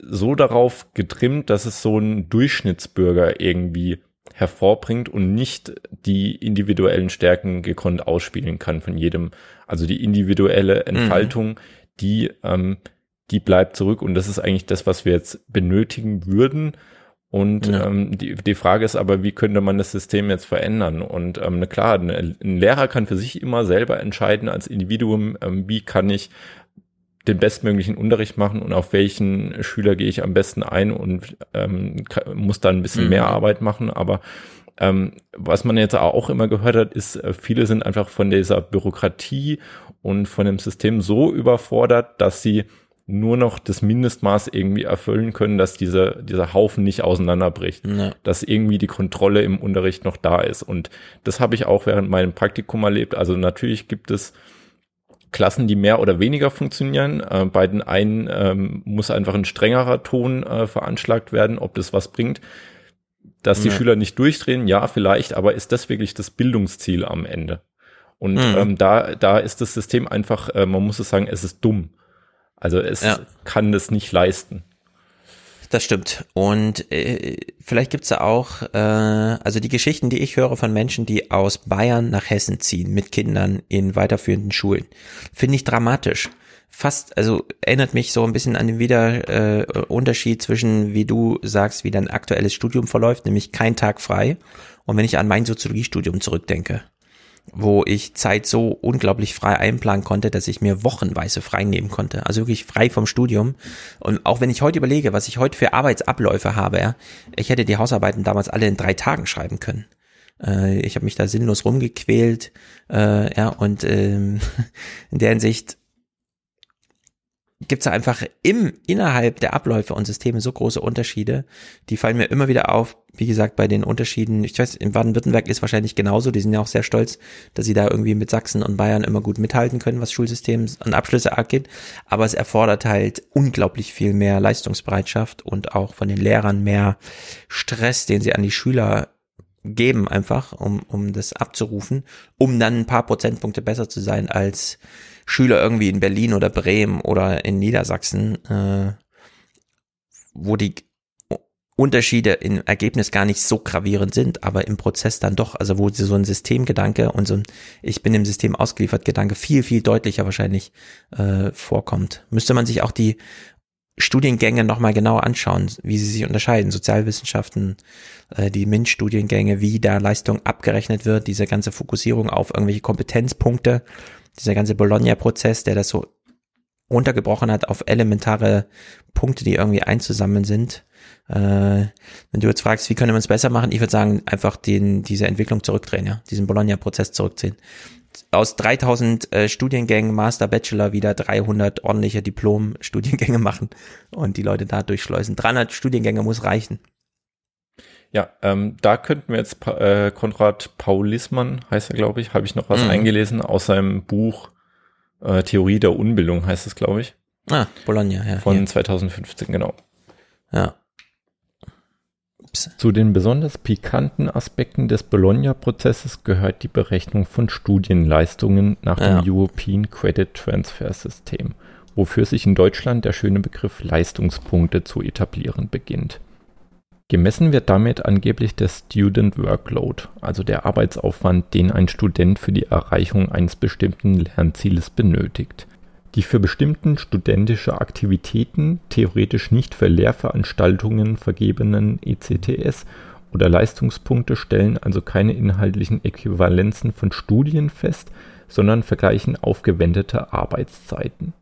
so darauf getrimmt, dass es so einen Durchschnittsbürger irgendwie hervorbringt und nicht die individuellen Stärken gekonnt ausspielen kann von jedem. Also die individuelle Entfaltung, die, ähm, die bleibt zurück und das ist eigentlich das, was wir jetzt benötigen würden. Und Ja. ähm, die, die Frage ist aber, wie könnte man das System jetzt verändern? Und ähm, klar, ein, Lehrer kann für sich immer selber entscheiden als Individuum, ähm, wie kann ich den bestmöglichen Unterricht machen und auf welchen Schüler gehe ich am besten ein und ähm, muss dann ein bisschen Mhm. mehr Arbeit machen. Aber ähm, was man jetzt auch immer gehört hat, ist, äh, viele sind einfach von dieser Bürokratie und von dem System so überfordert, dass sie nur noch das Mindestmaß irgendwie erfüllen können, dass dieser, dieser Haufen nicht auseinanderbricht, Ja. dass irgendwie die Kontrolle im Unterricht noch da ist. Und das habe ich auch während meinem Praktikum erlebt. Also natürlich gibt es Klassen, die mehr oder weniger funktionieren. Äh, bei den einen ähm, muss einfach ein strengerer Ton äh, veranschlagt werden, ob das was bringt. Dass die Ja. Schüler nicht durchdrehen, ja, vielleicht, aber ist das wirklich das Bildungsziel am Ende? Und Mhm. ähm, da, da ist das System einfach, äh, man muss es sagen, es ist dumm. Also es Ja. kann das nicht leisten. Das stimmt. Und äh, vielleicht gibt's da auch, äh, also die Geschichten, die ich höre von Menschen, die aus Bayern nach Hessen ziehen mit Kindern in weiterführenden Schulen, finde ich dramatisch. Fast, also erinnert mich so ein bisschen an den wieder äh, Unterschied zwischen, wie du sagst, wie dein aktuelles Studium verläuft, nämlich kein Tag frei. Und wenn ich an mein Soziologiestudium zurückdenke, wo ich Zeit so unglaublich frei einplanen konnte, dass ich mir wochenweise frei nehmen konnte. Also wirklich frei vom Studium. Und auch wenn ich heute überlege, was ich heute für Arbeitsabläufe habe, ja, ich hätte die Hausarbeiten damals alle in drei Tagen schreiben können. Äh, ich habe mich da sinnlos rumgequält, äh, ja, und ähm, [laughs] in der Hinsicht gibt es einfach im, innerhalb der Abläufe und Systeme so große Unterschiede. Die fallen mir immer wieder auf, wie gesagt, bei den Unterschieden. Ich weiß, in Baden-Württemberg ist wahrscheinlich genauso. Die sind ja auch sehr stolz, dass sie da irgendwie mit Sachsen und Bayern immer gut mithalten können, was Schulsystem und Abschlüsse angeht. Aber es erfordert halt unglaublich viel mehr Leistungsbereitschaft und auch von den Lehrern mehr Stress, den sie an die Schüler geben einfach, um, um das abzurufen, um dann ein paar Prozentpunkte besser zu sein als Schüler irgendwie in Berlin oder Bremen oder in Niedersachsen, äh, wo die Unterschiede im Ergebnis gar nicht so gravierend sind, aber im Prozess dann doch, also wo so ein Systemgedanke und so ein Ich bin im System ausgeliefert Gedanke viel, viel deutlicher wahrscheinlich äh, vorkommt. Müsste man sich auch die Studiengänge nochmal genauer anschauen, wie sie sich unterscheiden. Sozialwissenschaften, äh, die MINT-Studiengänge, wie da Leistung abgerechnet wird, diese ganze Fokussierung auf irgendwelche Kompetenzpunkte, dieser ganze Bologna-Prozess, der das so runtergebrochen hat auf elementare Punkte, die irgendwie einzusammeln sind. Äh, wenn du jetzt fragst, wie können wir es besser machen, ich würde sagen, einfach den, diese Entwicklung zurückdrehen, ja, diesen Bologna-Prozess zurückziehen aus 3000 äh, Studiengängen, Master, Bachelor wieder 300 ordentliche Diplom-Studiengänge [laughs] machen und die Leute da durchschleusen. 300 Studiengänge muss reichen. Ja, ähm, da könnten wir jetzt äh, Konrad Paulismann, heißt er, glaube ich, habe ich noch was Mhm. eingelesen aus seinem Buch äh, Theorie der Unbildung, heißt es, glaube ich. Ah, Bologna, ja. Von hier. 2015, genau. Ja. Zu den besonders pikanten Aspekten des Bologna-Prozesses gehört die Berechnung von Studienleistungen nach dem Ja. European Credit Transfer System, wofür sich in Deutschland der schöne Begriff Leistungspunkte zu etablieren beginnt. Gemessen wird damit angeblich der Student Workload, also der Arbeitsaufwand, den ein Student für die Erreichung eines bestimmten Lernzieles benötigt. Die für bestimmten studentische Aktivitäten, theoretisch nicht für Lehrveranstaltungen vergebenen ECTS oder Leistungspunkte stellen also keine inhaltlichen Äquivalenzen von Studien fest, sondern vergleichen aufgewendete Arbeitszeiten.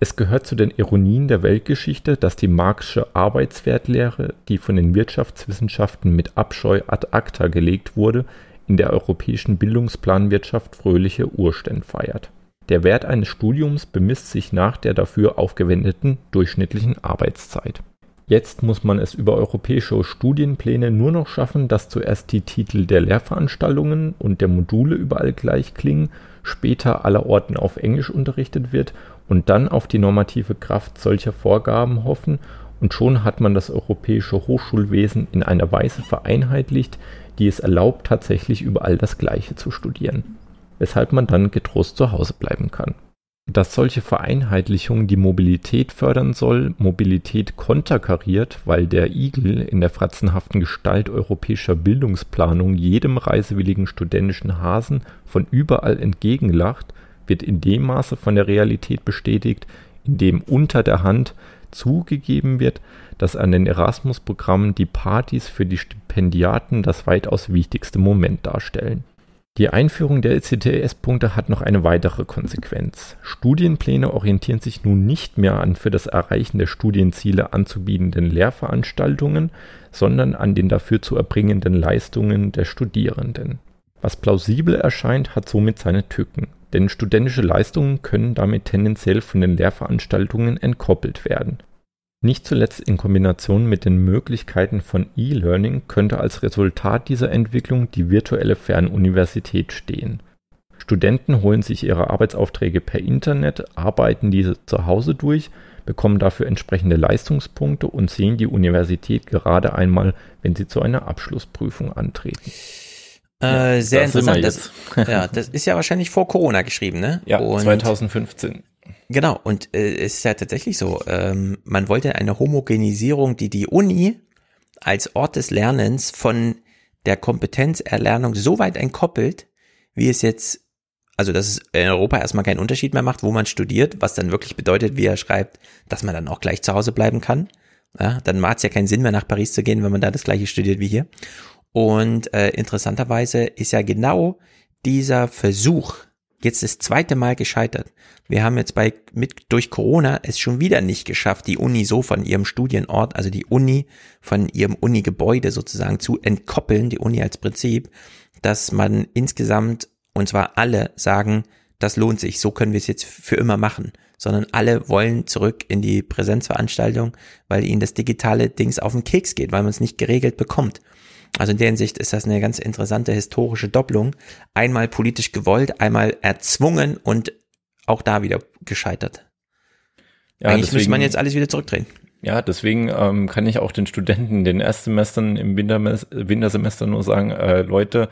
Es gehört zu den Ironien der Weltgeschichte, dass die Marxische Arbeitswertlehre, die von den Wirtschaftswissenschaften mit Abscheu ad acta gelegt wurde, in der europäischen Bildungsplanwirtschaft fröhliche Urstände feiert. Der Wert eines Studiums bemisst sich nach der dafür aufgewendeten durchschnittlichen Arbeitszeit. Jetzt muss man es über europäische Studienpläne nur noch schaffen, dass zuerst die Titel der Lehrveranstaltungen und der Module überall gleich klingen, später allerorten auf Englisch unterrichtet wird und dann auf die normative Kraft solcher Vorgaben hoffen und schon hat man das europäische Hochschulwesen in einer Weise vereinheitlicht, die es erlaubt, tatsächlich überall das Gleiche zu studieren weshalb man dann getrost zu Hause bleiben kann. Dass solche Vereinheitlichung die Mobilität fördern soll, Mobilität konterkariert, weil der Igel in der fratzenhaften Gestalt europäischer Bildungsplanung jedem reisewilligen studentischen Hasen von überall entgegenlacht, wird in dem Maße von der Realität bestätigt, in dem unter der Hand zugegeben wird, dass an den Erasmus-Programmen die Partys für die Stipendiaten das weitaus wichtigste Moment darstellen. Die Einführung der ECTS-Punkte hat noch eine weitere Konsequenz. Studienpläne orientieren sich nun nicht mehr an für das Erreichen der Studienziele anzubietenden Lehrveranstaltungen, sondern an den dafür zu erbringenden Leistungen der Studierenden. Was plausibel erscheint, hat somit seine Tücken, denn studentische Leistungen können damit tendenziell von den Lehrveranstaltungen entkoppelt werden. Nicht zuletzt in Kombination mit den Möglichkeiten von E-Learning könnte als Resultat dieser Entwicklung die virtuelle Fernuniversität stehen. Studenten holen sich ihre Arbeitsaufträge per Internet, arbeiten diese zu Hause durch, bekommen dafür entsprechende Leistungspunkte und sehen die Universität gerade einmal, wenn sie zu einer Abschlussprüfung antreten. Äh, sehr sind wir interessant. Das, jetzt. [laughs] ja, das ist ja wahrscheinlich vor Corona geschrieben, ne? Ja, Und- 2015. Genau, und äh, es ist ja tatsächlich so, ähm, man wollte eine Homogenisierung, die die Uni als Ort des Lernens von der Kompetenzerlernung so weit entkoppelt, wie es jetzt, also dass es in Europa erstmal keinen Unterschied mehr macht, wo man studiert, was dann wirklich bedeutet, wie er schreibt, dass man dann auch gleich zu Hause bleiben kann. Ja, dann macht es ja keinen Sinn mehr nach Paris zu gehen, wenn man da das gleiche studiert wie hier. Und äh, interessanterweise ist ja genau dieser Versuch jetzt das zweite Mal gescheitert. Wir haben jetzt bei mit durch Corona es schon wieder nicht geschafft, die Uni so von ihrem Studienort, also die Uni von ihrem Uni-Gebäude sozusagen zu entkoppeln, die Uni als Prinzip, dass man insgesamt und zwar alle sagen, das lohnt sich, so können wir es jetzt für immer machen. sondern alle wollen zurück in die Präsenzveranstaltung, weil ihnen das digitale Dings auf den Keks geht, weil man es nicht geregelt bekommt. Also in der Hinsicht ist das eine ganz interessante historische Doppelung. Einmal politisch gewollt, einmal erzwungen und auch da wieder gescheitert. Ja, Eigentlich müsste deswegen- man jetzt alles wieder zurückdrehen. Ja, deswegen ähm, kann ich auch den Studenten in den Erstsemestern im Wintermes Wintersemester nur sagen, äh, Leute,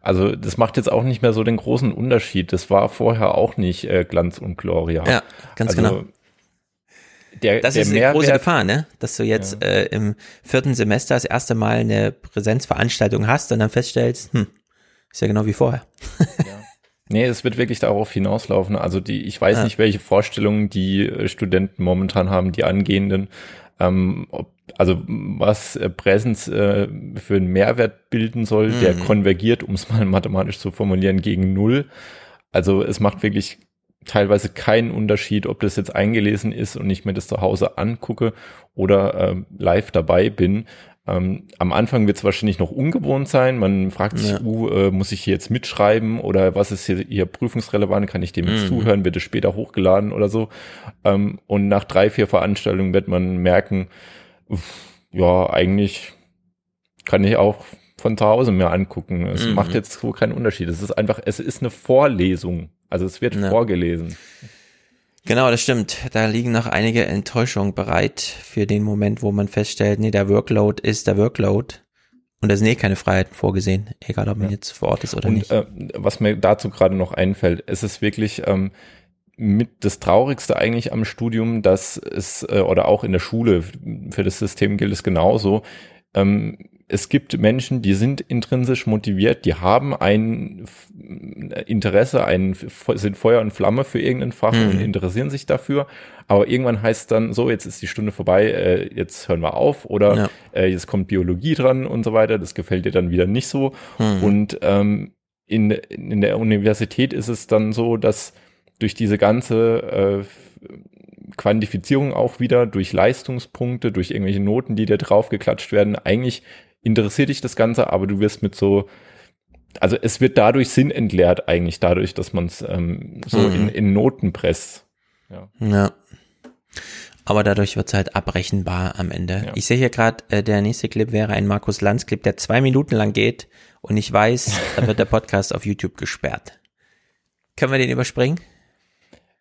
also das macht jetzt auch nicht mehr so den großen Unterschied. Das war vorher auch nicht äh, Glanz und Gloria. Ja, ganz also, genau. Der, Das der ist eine Mehrwert, große Gefahr, ne? Dass du jetzt äh, im vierten Semester das erste Mal eine Präsenzveranstaltung hast und dann feststellst, hm, ist ja genau wie vorher. Nee, es wird wirklich darauf hinauslaufen. Also die, ich weiß Ja. nicht, welche Vorstellungen die äh, Studenten momentan haben, die angehenden, ähm, ob, also was äh, Präsenz äh, für einen Mehrwert bilden soll, der Mhm. konvergiert, um es mal mathematisch zu formulieren, gegen null. Also es macht wirklich teilweise keinen Unterschied, ob das jetzt eingelesen ist und ich mir das zu Hause angucke oder ähm, live dabei bin. Ähm, am Anfang wird es wahrscheinlich noch ungewohnt sein. Man fragt sich, Ja. uh, äh, muss ich hier jetzt mitschreiben oder was ist hier, hier prüfungsrelevant? Kann ich dem jetzt Mhm. zuhören? Wird es später hochgeladen oder so? Ähm, und nach drei, vier Veranstaltungen wird man merken, uff, ja, eigentlich kann ich auch von zu Hause mir angucken. Es Mhm. macht jetzt so keinen Unterschied. Es ist einfach, es ist eine Vorlesung. Also es wird Ja. vorgelesen. Genau, das stimmt. Da liegen noch einige Enttäuschungen bereit für den Moment, wo man feststellt, nee, der Workload ist der Workload. Und da sind eh keine Freiheiten vorgesehen, egal ob man jetzt vor Ort ist oder und nicht. Äh, was mir dazu gerade noch einfällt, es ist wirklich ähm, mit das Traurigste eigentlich am Studium, dass es, äh, oder auch in der Schule, für das System gilt es genauso, ähm, es gibt Menschen, die sind intrinsisch motiviert, die haben ein Interesse, ein, sind Feuer und Flamme für irgendein Fach Mhm. und interessieren sich dafür. Aber irgendwann heißt es dann so, jetzt ist die Stunde vorbei, äh, jetzt hören wir auf oder Ja. äh, jetzt kommt Biologie dran und so weiter. Das gefällt dir dann wieder nicht so. Mhm. Und ähm, in, in der Universität ist es dann so, dass durch diese ganze äh, Quantifizierung auch wieder, durch Leistungspunkte, durch irgendwelche Noten, die dir draufgeklatscht werden, eigentlich interessiert dich das Ganze, aber du wirst mit so, also es wird dadurch Sinn entleert eigentlich, dadurch, dass man es ähm, so Mhm. in, in Noten presst. Ja. Ja. Aber dadurch wird's halt abrechenbar am Ende. Ja. Ich sehe hier gerade, äh, der nächste Clip wäre ein Markus Lanz Clip, der zwei Minuten lang geht und ich weiß, [laughs] da wird der Podcast auf YouTube gesperrt. Können wir den überspringen?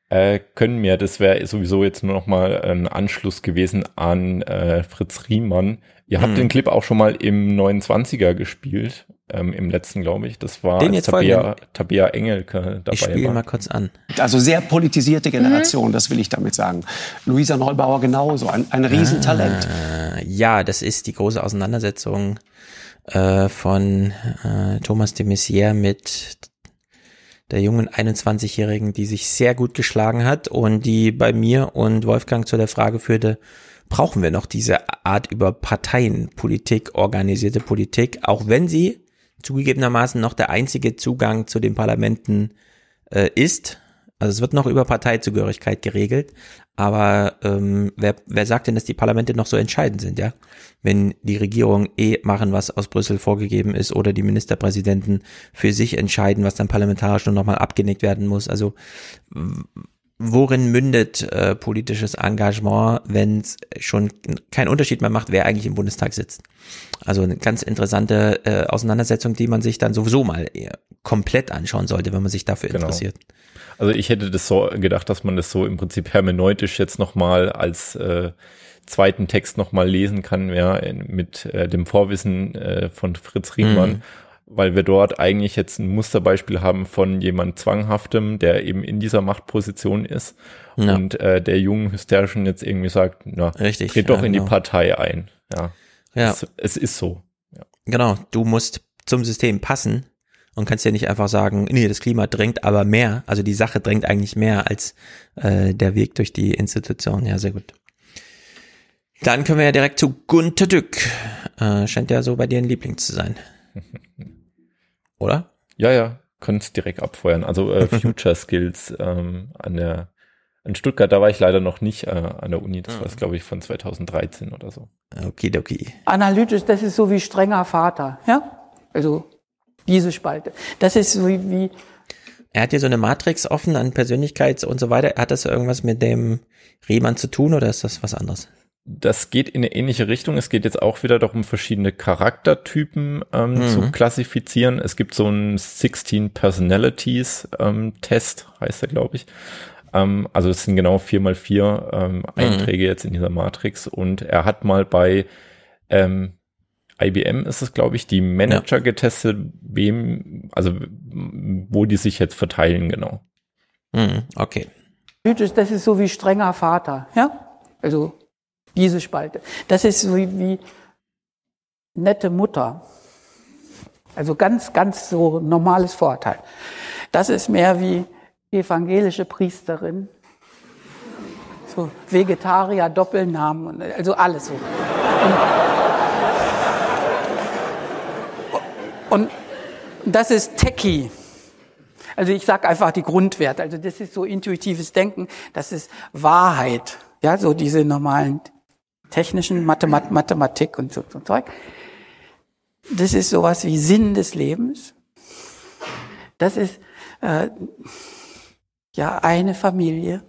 Äh, können wir, das wäre sowieso jetzt nur noch mal ein Anschluss gewesen an äh, Fritz Riemann. Ihr habt Hm. den Clip auch schon mal im 29er gespielt, ähm, im letzten, glaube ich. Das war Den jetzt Tabea. Tabea Engelke dabei Ich spiele mal kurz an. Also sehr politisierte Generation, das will ich damit sagen. Luisa Neubauer genauso, ein, ein Riesentalent. Äh, ja, das ist die große Auseinandersetzung äh, von äh, Thomas de Maizière mit der jungen 21-Jährigen, die sich sehr gut geschlagen hat und die bei mir und Wolfgang zu der Frage führte, brauchen wir noch diese Art über Parteienpolitik, organisierte Politik, auch wenn sie zugegebenermaßen noch der einzige Zugang zu den Parlamenten äh, ist. Also es wird noch über Parteizugehörigkeit geregelt, aber ähm, wer, wer sagt denn, dass die Parlamente noch so entscheidend sind, ja? Wenn die Regierung eh machen, was aus Brüssel vorgegeben ist, oder die Ministerpräsidenten für sich entscheiden, was dann parlamentarisch nur nochmal abgenickt werden muss. Also worin mündet äh, politisches Engagement, wenn es schon keinen Unterschied mehr macht, wer eigentlich im Bundestag sitzt? Also eine ganz interessante äh, Auseinandersetzung, die man sich dann sowieso mal eher komplett anschauen sollte, wenn man sich dafür Genau. interessiert. Also ich hätte das so gedacht, dass man das so im Prinzip hermeneutisch jetzt nochmal als äh, zweiten Text nochmal lesen kann, ja, mit äh, dem Vorwissen äh, von Fritz Riemann, Mhm. Weil wir dort eigentlich jetzt ein Musterbeispiel haben von jemand Zwanghaftem, der eben in dieser Machtposition ist Ja. und äh, der jungen Hysterischen jetzt irgendwie sagt, na, Richtig, tritt doch ja, in die genau. Partei ein. Ja, Ja. Es, es ist so. Genau, du musst zum System passen und kannst ja nicht einfach sagen, nee, das Klima drängt aber mehr, also die Sache drängt eigentlich mehr als äh, der Weg durch die Institution. Ja, sehr gut. Dann können wir ja direkt zu Gunter Dück. Äh, scheint ja so bei dir ein Liebling zu sein. [laughs] Oder? Ja, ja, könnt direkt abfeuern. Also äh, [laughs] Future Skills ähm, an der in Stuttgart, da war ich leider noch nicht äh, an der Uni. Das war, glaube ich, von 2013 oder so. Okidoki. Analytisch, das ist so wie strenger Vater, ja? Also diese Spalte. Das ist so wie, wie Er hat hier so eine Matrix offen an Persönlichkeits und so weiter. Hat das irgendwas mit dem Riemann zu tun oder ist das was anderes? Das geht in eine ähnliche Richtung. Es geht jetzt auch wieder darum, verschiedene Charaktertypen ähm, Mhm. zu klassifizieren. Es gibt so einen 16 Personalities ähm, Test, heißt er, glaube ich. Ähm, also es sind genau vier mal vier ähm, Einträge jetzt in dieser Matrix. Und er hat mal bei ähm, IBM ist es, glaube ich, die Manager getestet, wem, also wo die sich jetzt verteilen, genau. Mhm, okay. Das ist so wie strenger Vater, ja? Also diese Spalte. Das ist so wie, nette Mutter. Also ganz, ganz so normales Vorteil. Das ist mehr wie evangelische Priesterin. So Vegetarier, Doppelnamen, also alles so. Und das ist Techie. Also ich sage einfach die Grundwerte. Also das ist so intuitives Denken, das ist Wahrheit. Ja, so diese normalen technischen Mathemat Mathematik und so, so Zeug. Das ist sowas wie Sinn des Lebens. Das ist äh, ja eine Familie.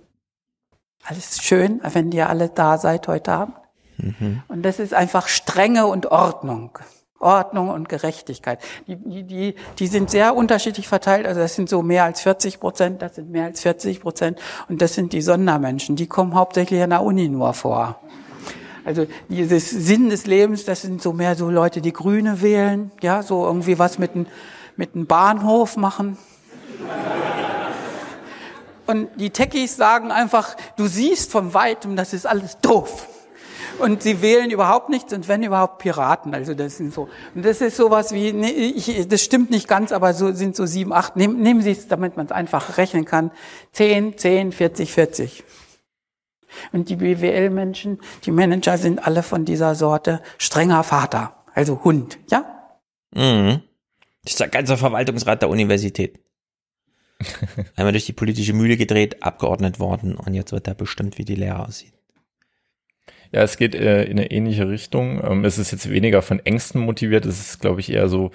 Alles schön, wenn ihr alle da seid heute Abend. Und das ist einfach Strenge und Ordnung. Ordnung und Gerechtigkeit. Die, die, die, die sind sehr unterschiedlich verteilt. Also das sind so mehr als 40 Prozent, das sind mehr als 40 Prozent. Und das sind die Sondermenschen. Die kommen hauptsächlich an der Uni nur vor. Also dieses Sinn des Lebens, das sind so mehr so Leute, die Grüne wählen, ja, so irgendwie was mit einem mit einem Bahnhof machen. Und die Techies sagen einfach, du siehst von weitem, das ist alles doof. Und sie wählen überhaupt nichts und wenn überhaupt Piraten. Also das sind so. Und das ist sowas wie, nee, ich, das stimmt nicht ganz, aber so sind so sieben, acht. Nehmen, nehmen Sie es, damit man es einfach rechnen kann. Zehn, zehn, 40, 40. Und die BWL-Menschen, die Manager sind alle von dieser Sorte strenger Vater, also Hund, ja? Mhm. Das ist der ganze Verwaltungsrat der Universität. [laughs] Einmal durch die politische Mühle gedreht, abgeordnet worden und jetzt wird da bestimmt, wie die Lehre aussieht. Ja, es geht äh, in eine ähnliche Richtung. Ähm, es ist jetzt weniger von Ängsten motiviert. Es ist, glaube ich, eher so,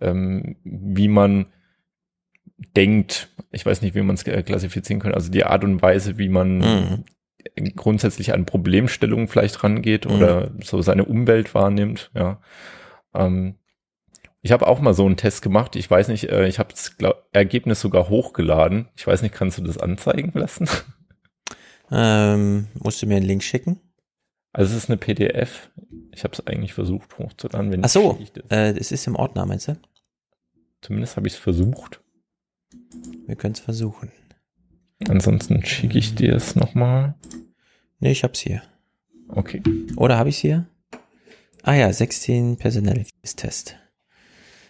ähm, wie man denkt. Ich weiß nicht, wie man es äh, klassifizieren kann. Also die Art und Weise, wie man Mhm. Grundsätzlich an Problemstellungen vielleicht rangeht Mhm. oder so seine Umwelt wahrnimmt. Ja. Ähm, ich habe auch mal so einen Test gemacht. Ich weiß nicht, äh, ich habe das glaub, Ergebnis sogar hochgeladen. Ich weiß nicht, kannst du das anzeigen lassen? Ähm, musst du mir einen Link schicken? Also es ist eine PDF. Ich habe es eigentlich versucht hochzuladen. Wenn Ach so, äh, es ist im Ordner, meinst du? Zumindest habe ich es versucht. Wir können es versuchen. Ansonsten schicke ich dir es nochmal. Nee, ich hab's hier. Okay. Oder habe ich's hier? Ah ja, 16 Personalities Test.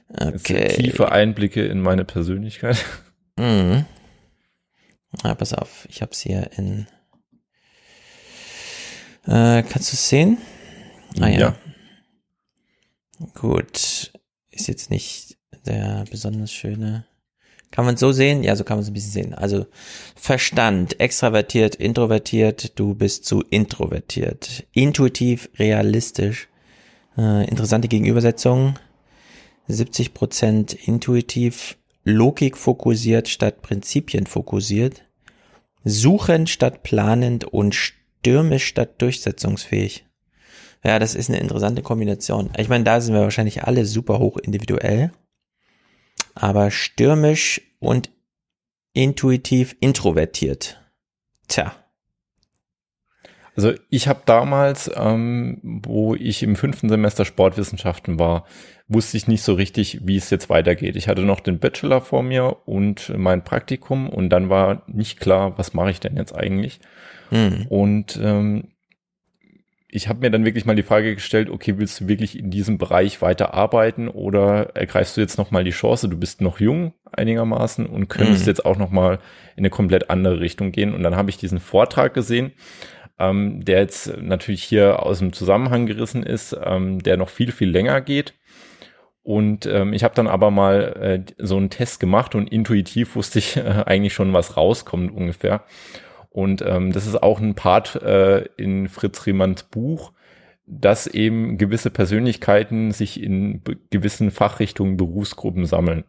Das sind Okay. tiefe Einblicke in meine Persönlichkeit. Mhm. Ah, pass auf, ich hab's hier in. Äh, kannst du es sehen? Ah ja. Ja. Gut. Ist jetzt nicht der besonders schöne. Kann man es so sehen? Ja, so kann man es ein bisschen sehen. Also Verstand, extravertiert, introvertiert, du bist zu introvertiert. Intuitiv, realistisch. Äh, interessante Gegenübersetzung. 70% intuitiv, Logik fokussiert statt Prinzipien fokussiert. Suchend statt planend und stürmisch statt durchsetzungsfähig. Ja, das ist eine interessante Kombination. Ich meine, da sind wir wahrscheinlich alle super hoch individuell. Aber stürmisch und intuitiv introvertiert. Tja. Also ich habe damals, ähm, wo ich im fünften Semester Sportwissenschaften war, wusste ich nicht so richtig, wie es jetzt weitergeht. Ich hatte noch den Bachelor vor mir und mein Praktikum und dann war nicht klar, was mache ich denn jetzt eigentlich. Hm. Und ähm, ich habe mir dann wirklich mal die Frage gestellt, okay, willst du wirklich in diesem Bereich weiter arbeiten oder ergreifst du jetzt nochmal die Chance, du bist noch jung einigermaßen und könntest Mhm. jetzt auch nochmal in eine komplett andere Richtung gehen. Und dann habe ich diesen Vortrag gesehen, ähm, der jetzt natürlich hier aus dem Zusammenhang gerissen ist, ähm, der noch viel, viel länger geht. Und ähm, ich habe dann aber mal äh, so einen Test gemacht und intuitiv wusste ich äh, eigentlich schon, was rauskommt ungefähr. Und ähm, das ist auch ein Part äh, in Fritz Riemanns Buch, dass eben gewisse Persönlichkeiten sich in gewissen Fachrichtungen, Berufsgruppen sammeln.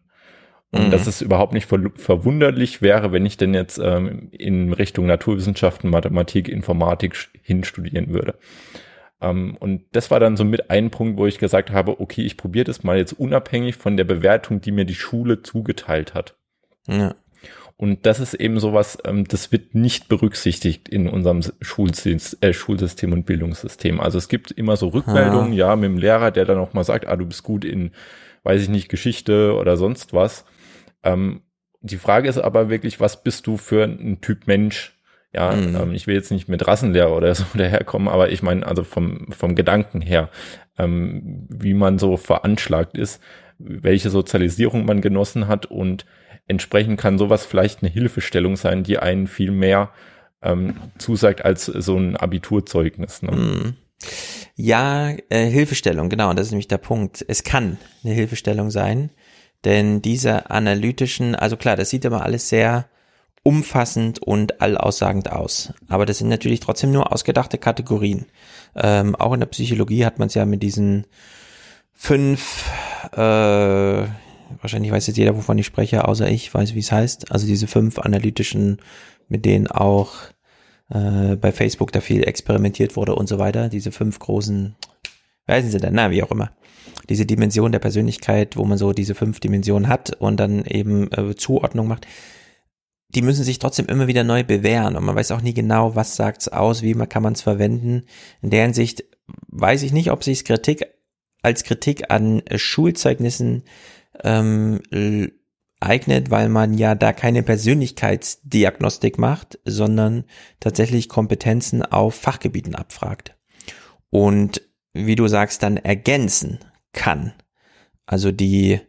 Und Mhm. dass es überhaupt nicht ver verwunderlich wäre, wenn ich denn jetzt ähm, in Richtung Naturwissenschaften, Mathematik, Informatik hinstudieren würde. Ähm, und das war dann so mit ein Punkt, wo ich gesagt habe, okay, ich probiere das mal jetzt unabhängig von der Bewertung, die mir die Schule zugeteilt hat. Ja. Und das ist eben sowas, ähm, das wird nicht berücksichtigt in unserem äh, Schulsystem und Bildungssystem. Also es gibt immer so Rückmeldungen, ja, mit dem Lehrer, der dann auch mal sagt, ah, du bist gut in, weiß ich nicht, Geschichte oder sonst was. Ähm, die Frage ist aber wirklich, was bist du für ein Typ Mensch? Ja, Mhm. ähm, ich will jetzt nicht mit Rassenlehrer oder so [laughs] daherkommen, aber ich meine, also vom, vom Gedanken her, ähm, wie man so veranschlagt ist, welche Sozialisierung man genossen hat und entsprechend kann sowas vielleicht eine Hilfestellung sein, die einen viel mehr ähm, zusagt als so ein Abiturzeugnis. Ne? Mhm. Ja, äh, Hilfestellung, genau, das ist nämlich der Punkt. Es kann eine Hilfestellung sein, denn diese analytischen, also klar, das sieht immer alles sehr umfassend und allaussagend aus. Aber das sind natürlich trotzdem nur ausgedachte Kategorien. Ähm, auch in der Psychologie hat man es ja mit diesen fünf, äh, wahrscheinlich weiß jetzt jeder, wovon ich spreche, außer ich weiß, wie es heißt. Also diese fünf analytischen, mit denen auch äh, bei Facebook da viel experimentiert wurde und so weiter. Diese fünf großen, wissen Sie denn, na, wie auch immer. Diese Dimension der Persönlichkeit, wo man so diese fünf Dimensionen hat und dann eben äh, Zuordnung macht. Die müssen sich trotzdem immer wieder neu bewähren und man weiß auch nie genau, was sagt's aus, wie kann man es verwenden. In der Hinsicht weiß ich nicht, ob sich Kritik als Kritik an äh, Schulzeugnissen ähm, eignet, weil man ja da keine Persönlichkeitsdiagnostik macht, sondern tatsächlich Kompetenzen auf Fachgebieten abfragt. Und wie du sagst, dann ergänzen kann. Also die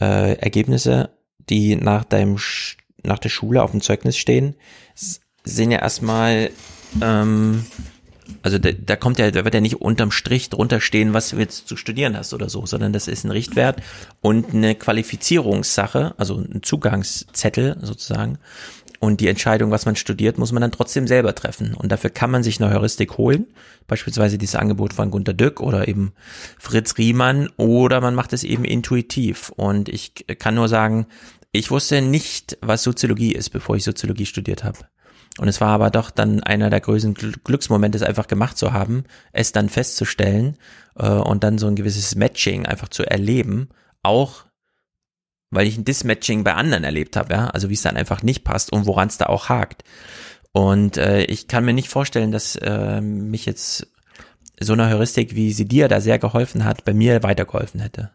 äh, Ergebnisse, die nach deinem Sch nach der Schule auf dem Zeugnis stehen, sind ja erstmal ähm, also da, da kommt ja, da wird ja nicht unterm Strich drunter stehen, was du jetzt zu studieren hast oder so, sondern das ist ein Richtwert und eine Qualifizierungssache, also ein Zugangszettel sozusagen. Und die Entscheidung, was man studiert, muss man dann trotzdem selber treffen. Und dafür kann man sich eine Heuristik holen, beispielsweise dieses Angebot von Gunter Dück oder eben Fritz Riemann, oder man macht es eben intuitiv. Und ich kann nur sagen, ich wusste nicht, was Soziologie ist, bevor ich Soziologie studiert habe. Und es war aber doch dann einer der größten Gl- Glücksmomente, es einfach gemacht zu haben, es dann festzustellen äh, und dann so ein gewisses Matching einfach zu erleben, auch weil ich ein Dismatching bei anderen erlebt habe, ja, also wie es dann einfach nicht passt und woran es da auch hakt. Und äh, ich kann mir nicht vorstellen, dass äh, mich jetzt so eine Heuristik, wie sie dir da sehr geholfen hat, bei mir weitergeholfen hätte.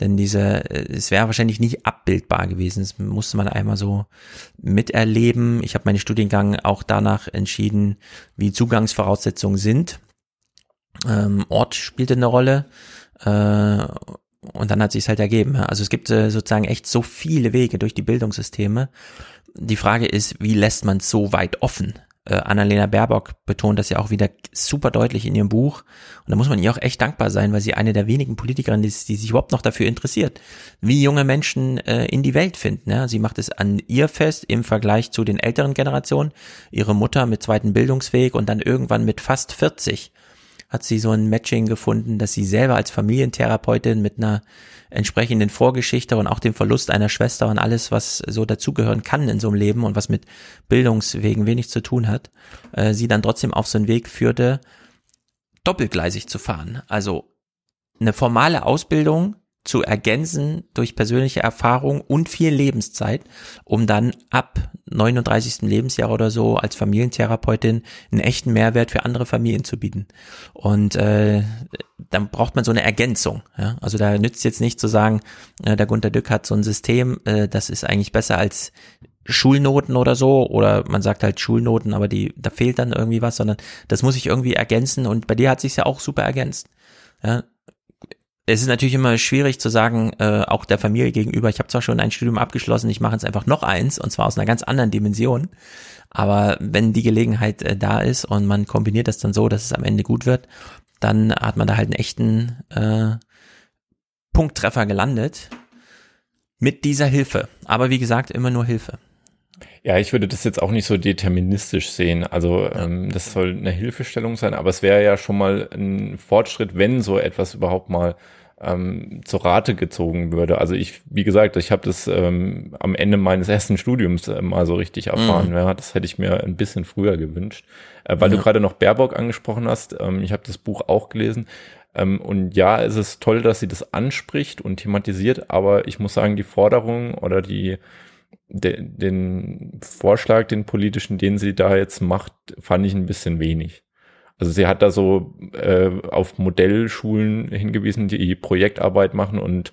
Denn diese, äh, es wäre wahrscheinlich nicht abbildbar gewesen. Das musste man einmal so miterleben. Ich habe meinen Studiengang auch danach entschieden, wie Zugangsvoraussetzungen sind. Ähm, Ort spielte eine Rolle. Äh, und dann hat sich halt ergeben. Also es gibt äh, sozusagen echt so viele Wege durch die Bildungssysteme. Die Frage ist, wie lässt man so weit offen? Äh, Annalena Baerbock betont das ja auch wieder super deutlich in ihrem Buch. Und da muss man ihr auch echt dankbar sein, weil sie eine der wenigen Politikerinnen ist, die sich überhaupt noch dafür interessiert, wie junge Menschen äh, in die Welt finden. Ja? Sie macht es an ihr fest im Vergleich zu den älteren Generationen. Ihre Mutter mit zweiten Bildungsweg und dann irgendwann mit fast 40 hat sie so ein Matching gefunden, dass sie selber als Familientherapeutin mit einer entsprechenden Vorgeschichte und auch dem Verlust einer Schwester und alles, was so dazugehören kann in so einem Leben und was mit Bildungswegen wenig zu tun hat, äh, sie dann trotzdem auf so einen Weg führte, doppelgleisig zu fahren. Also eine formale Ausbildung zu ergänzen durch persönliche Erfahrung und viel Lebenszeit, um dann ab 39. Lebensjahr oder so als Familientherapeutin einen echten Mehrwert für andere Familien zu bieten. Und äh, dann braucht man so eine Ergänzung. Ja? Also da nützt jetzt nicht zu sagen, äh, der Gunter Dück hat so ein System, äh, das ist eigentlich besser als Schulnoten oder so, oder man sagt halt Schulnoten, aber die, da fehlt dann irgendwie was, sondern das muss ich irgendwie ergänzen und bei dir hat sich ja auch super ergänzt. Ja, es ist natürlich immer schwierig zu sagen, äh, auch der Familie gegenüber, ich habe zwar schon ein Studium abgeschlossen, ich mache jetzt einfach noch eins, und zwar aus einer ganz anderen Dimension. Aber wenn die Gelegenheit äh, da ist und man kombiniert das dann so, dass es am Ende gut wird, dann hat man da halt einen echten äh, Punkttreffer gelandet mit dieser Hilfe. Aber wie gesagt, immer nur Hilfe. Ja, ich würde das jetzt auch nicht so deterministisch sehen. Also ähm, das soll eine Hilfestellung sein, aber es wäre ja schon mal ein Fortschritt, wenn so etwas überhaupt mal ähm, zur Rate gezogen würde. Also ich, wie gesagt, ich habe das ähm, am Ende meines ersten Studiums äh, mal so richtig erfahren. Mhm. Ja, das hätte ich mir ein bisschen früher gewünscht. Äh, weil Ja. du gerade noch Baerbock angesprochen hast, ähm, ich habe das Buch auch gelesen. Ähm, und ja, es ist toll, dass sie das anspricht und thematisiert, aber ich muss sagen, die Forderung oder die de, den Vorschlag, den politischen, den sie da jetzt macht, fand ich ein bisschen wenig. Also sie hat da so äh, auf Modellschulen hingewiesen, die Projektarbeit machen und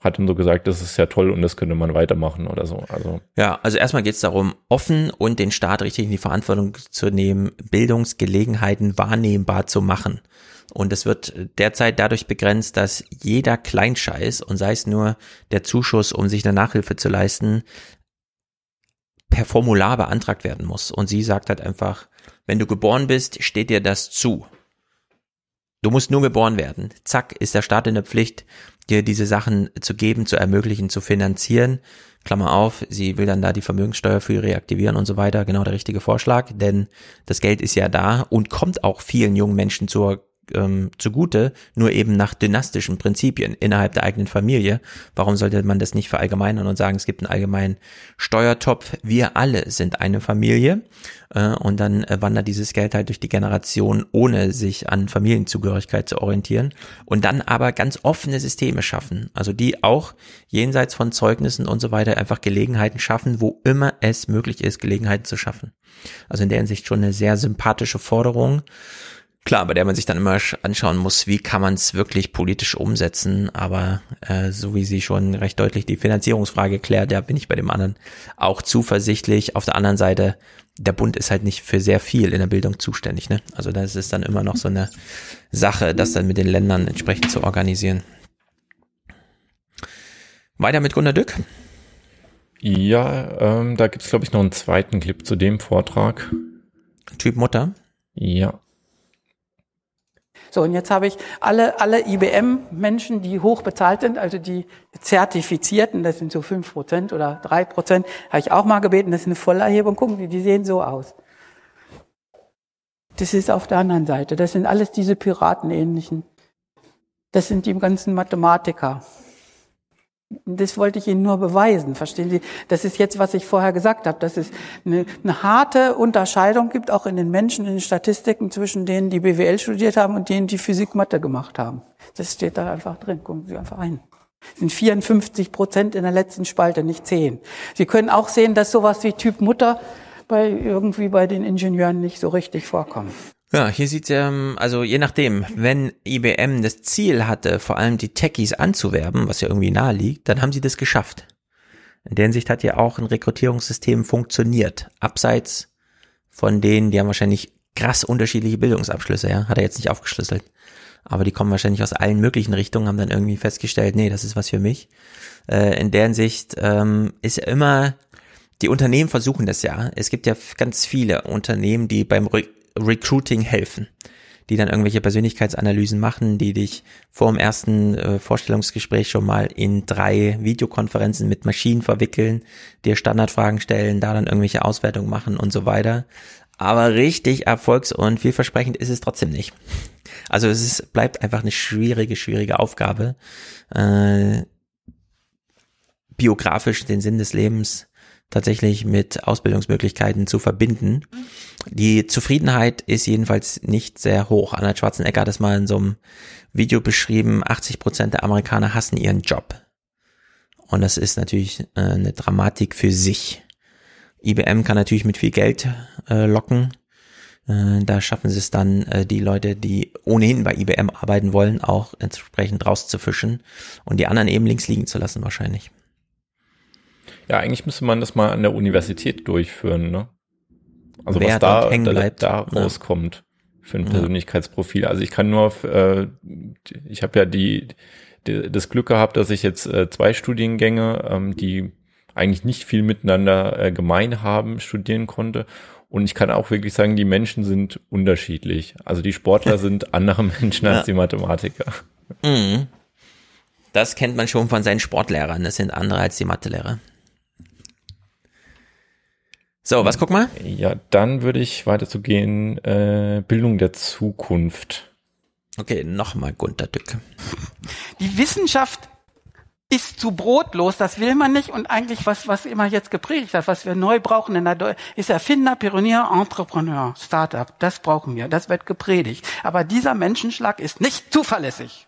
hat dann so gesagt, das ist ja toll und das könnte man weitermachen oder so. Also Ja, also erstmal geht es darum, offen und den Staat richtig in die Verantwortung zu nehmen, Bildungsgelegenheiten wahrnehmbar zu machen. Und es wird derzeit dadurch begrenzt, dass jeder Kleinscheiß, und sei es nur der Zuschuss, um sich eine Nachhilfe zu leisten, per Formular beantragt werden muss. Und sie sagt halt einfach, wenn du geboren bist, steht dir das zu. Du musst nur geboren werden. Zack, ist der Staat in der Pflicht, dir diese Sachen zu geben, zu ermöglichen, zu finanzieren. Klammer auf, sie will dann da die Vermögenssteuer für reaktivieren und so weiter. Genau der richtige Vorschlag, denn das Geld ist ja da und kommt auch vielen jungen Menschen zur ähm, zugute, nur eben nach dynastischen Prinzipien innerhalb der eigenen Familie. Warum sollte man das nicht verallgemeinern und sagen, es gibt einen allgemeinen Steuertopf? Wir alle sind eine Familie äh, und dann äh, wandert dieses Geld halt durch die Generation, ohne sich an Familienzugehörigkeit zu orientieren und dann aber ganz offene Systeme schaffen, also die auch jenseits von Zeugnissen und so weiter einfach Gelegenheiten schaffen, wo immer es möglich ist, Gelegenheiten zu schaffen. Also in der Hinsicht schon eine sehr sympathische Forderung. Klar, bei der man sich dann immer sch- anschauen muss, wie kann man es wirklich politisch umsetzen. Aber äh, so wie sie schon recht deutlich die Finanzierungsfrage klärt, da bin ich bei dem anderen auch zuversichtlich. Auf der anderen Seite, der Bund ist halt nicht für sehr viel in der Bildung zuständig. Ne? Also das ist dann immer noch so eine Sache, das dann mit den Ländern entsprechend zu organisieren. Weiter mit Gunnar Dück. ja, ähm, da gibt's glaube ich noch einen zweiten Clip zu dem Vortrag. Typ Mutter. Ja. So, und jetzt habe ich alle, alle IBM-Menschen, die hoch bezahlt sind, also die Zertifizierten, das sind so fünf Prozent oder drei Prozent, habe ich auch mal gebeten, das ist eine Vollerhebung, gucken Sie, die sehen so aus. Das ist auf der anderen Seite, das sind alles diese Piratenähnlichen. Das sind die ganzen Mathematiker. Das wollte ich Ihnen nur beweisen, verstehen Sie? Das ist jetzt, was ich vorher gesagt habe, dass es eine, eine harte Unterscheidung gibt, auch in den Menschen, in den Statistiken zwischen denen, die BWL studiert haben und denen, die Physik Mathe gemacht haben. Das steht da einfach drin, gucken Sie einfach rein. Es sind 54 Prozent in der letzten Spalte, nicht 10. Sie können auch sehen, dass sowas wie Typ Mutter bei irgendwie bei den Ingenieuren nicht so richtig vorkommt. Ja, hier sieht's ähm, also je nachdem, wenn IBM das Ziel hatte, vor allem die Techies anzuwerben, was ja irgendwie nahe liegt, dann haben sie das geschafft. In der Hinsicht hat ja auch ein Rekrutierungssystem funktioniert. Abseits von denen, die haben wahrscheinlich krass unterschiedliche Bildungsabschlüsse, ja, hat er jetzt nicht aufgeschlüsselt. Aber die kommen wahrscheinlich aus allen möglichen Richtungen, haben dann irgendwie festgestellt, nee, das ist was für mich. Äh, in der Hinsicht ähm, ist ja immer, die Unternehmen versuchen das ja. Es gibt ja ganz viele Unternehmen, die beim Re Recruiting helfen, die dann irgendwelche Persönlichkeitsanalysen machen, die dich vor dem ersten äh, Vorstellungsgespräch schon mal in drei Videokonferenzen mit Maschinen verwickeln, dir Standardfragen stellen, da dann irgendwelche Auswertungen machen und so weiter. Aber richtig erfolgs- und vielversprechend ist es trotzdem nicht. Also es ist, bleibt einfach eine schwierige, schwierige Aufgabe, äh, biografisch den Sinn des Lebens tatsächlich mit Ausbildungsmöglichkeiten zu verbinden. Die Zufriedenheit ist jedenfalls nicht sehr hoch. Arnold Schwarzenegger hat es mal in so einem Video beschrieben, 80 Prozent der Amerikaner hassen ihren Job. Und das ist natürlich äh, eine Dramatik für sich. IBM kann natürlich mit viel Geld äh, locken. Äh, da schaffen sie es dann, die Leute, die ohnehin bei IBM arbeiten wollen, auch entsprechend rauszufischen und die anderen eben links liegen zu lassen wahrscheinlich. Ja, eigentlich müsste man das mal an der Universität durchführen, ne? Also Wer was da, hängen da, bleibt. da rauskommt für ein. Persönlichkeitsprofil. Also ich kann nur, äh, ich habe ja die, die, das Glück gehabt, dass ich jetzt äh, zwei Studiengänge, ähm, die eigentlich nicht viel miteinander äh, gemein haben, studieren konnte. Und ich kann auch wirklich sagen, die Menschen sind unterschiedlich. Also die Sportler [laughs] sind andere Menschen als Ja. die Mathematiker. Mhm. Das kennt man schon von seinen Sportlehrern. Das sind andere als die Mathelehrer. So, was guck mal? Ja, dann würde ich weiterzugehen, äh, Bildung der Zukunft. Okay, nochmal Gunter Dück. die Wissenschaft ist zu brotlos, das will man nicht. Und eigentlich, was, was immer jetzt gepredigt hat, was wir neu brauchen in der Deu ist Erfinder, Pionier, Entrepreneur, Startup. Das brauchen wir, das wird gepredigt. Aber dieser Menschenschlag ist nicht zuverlässig.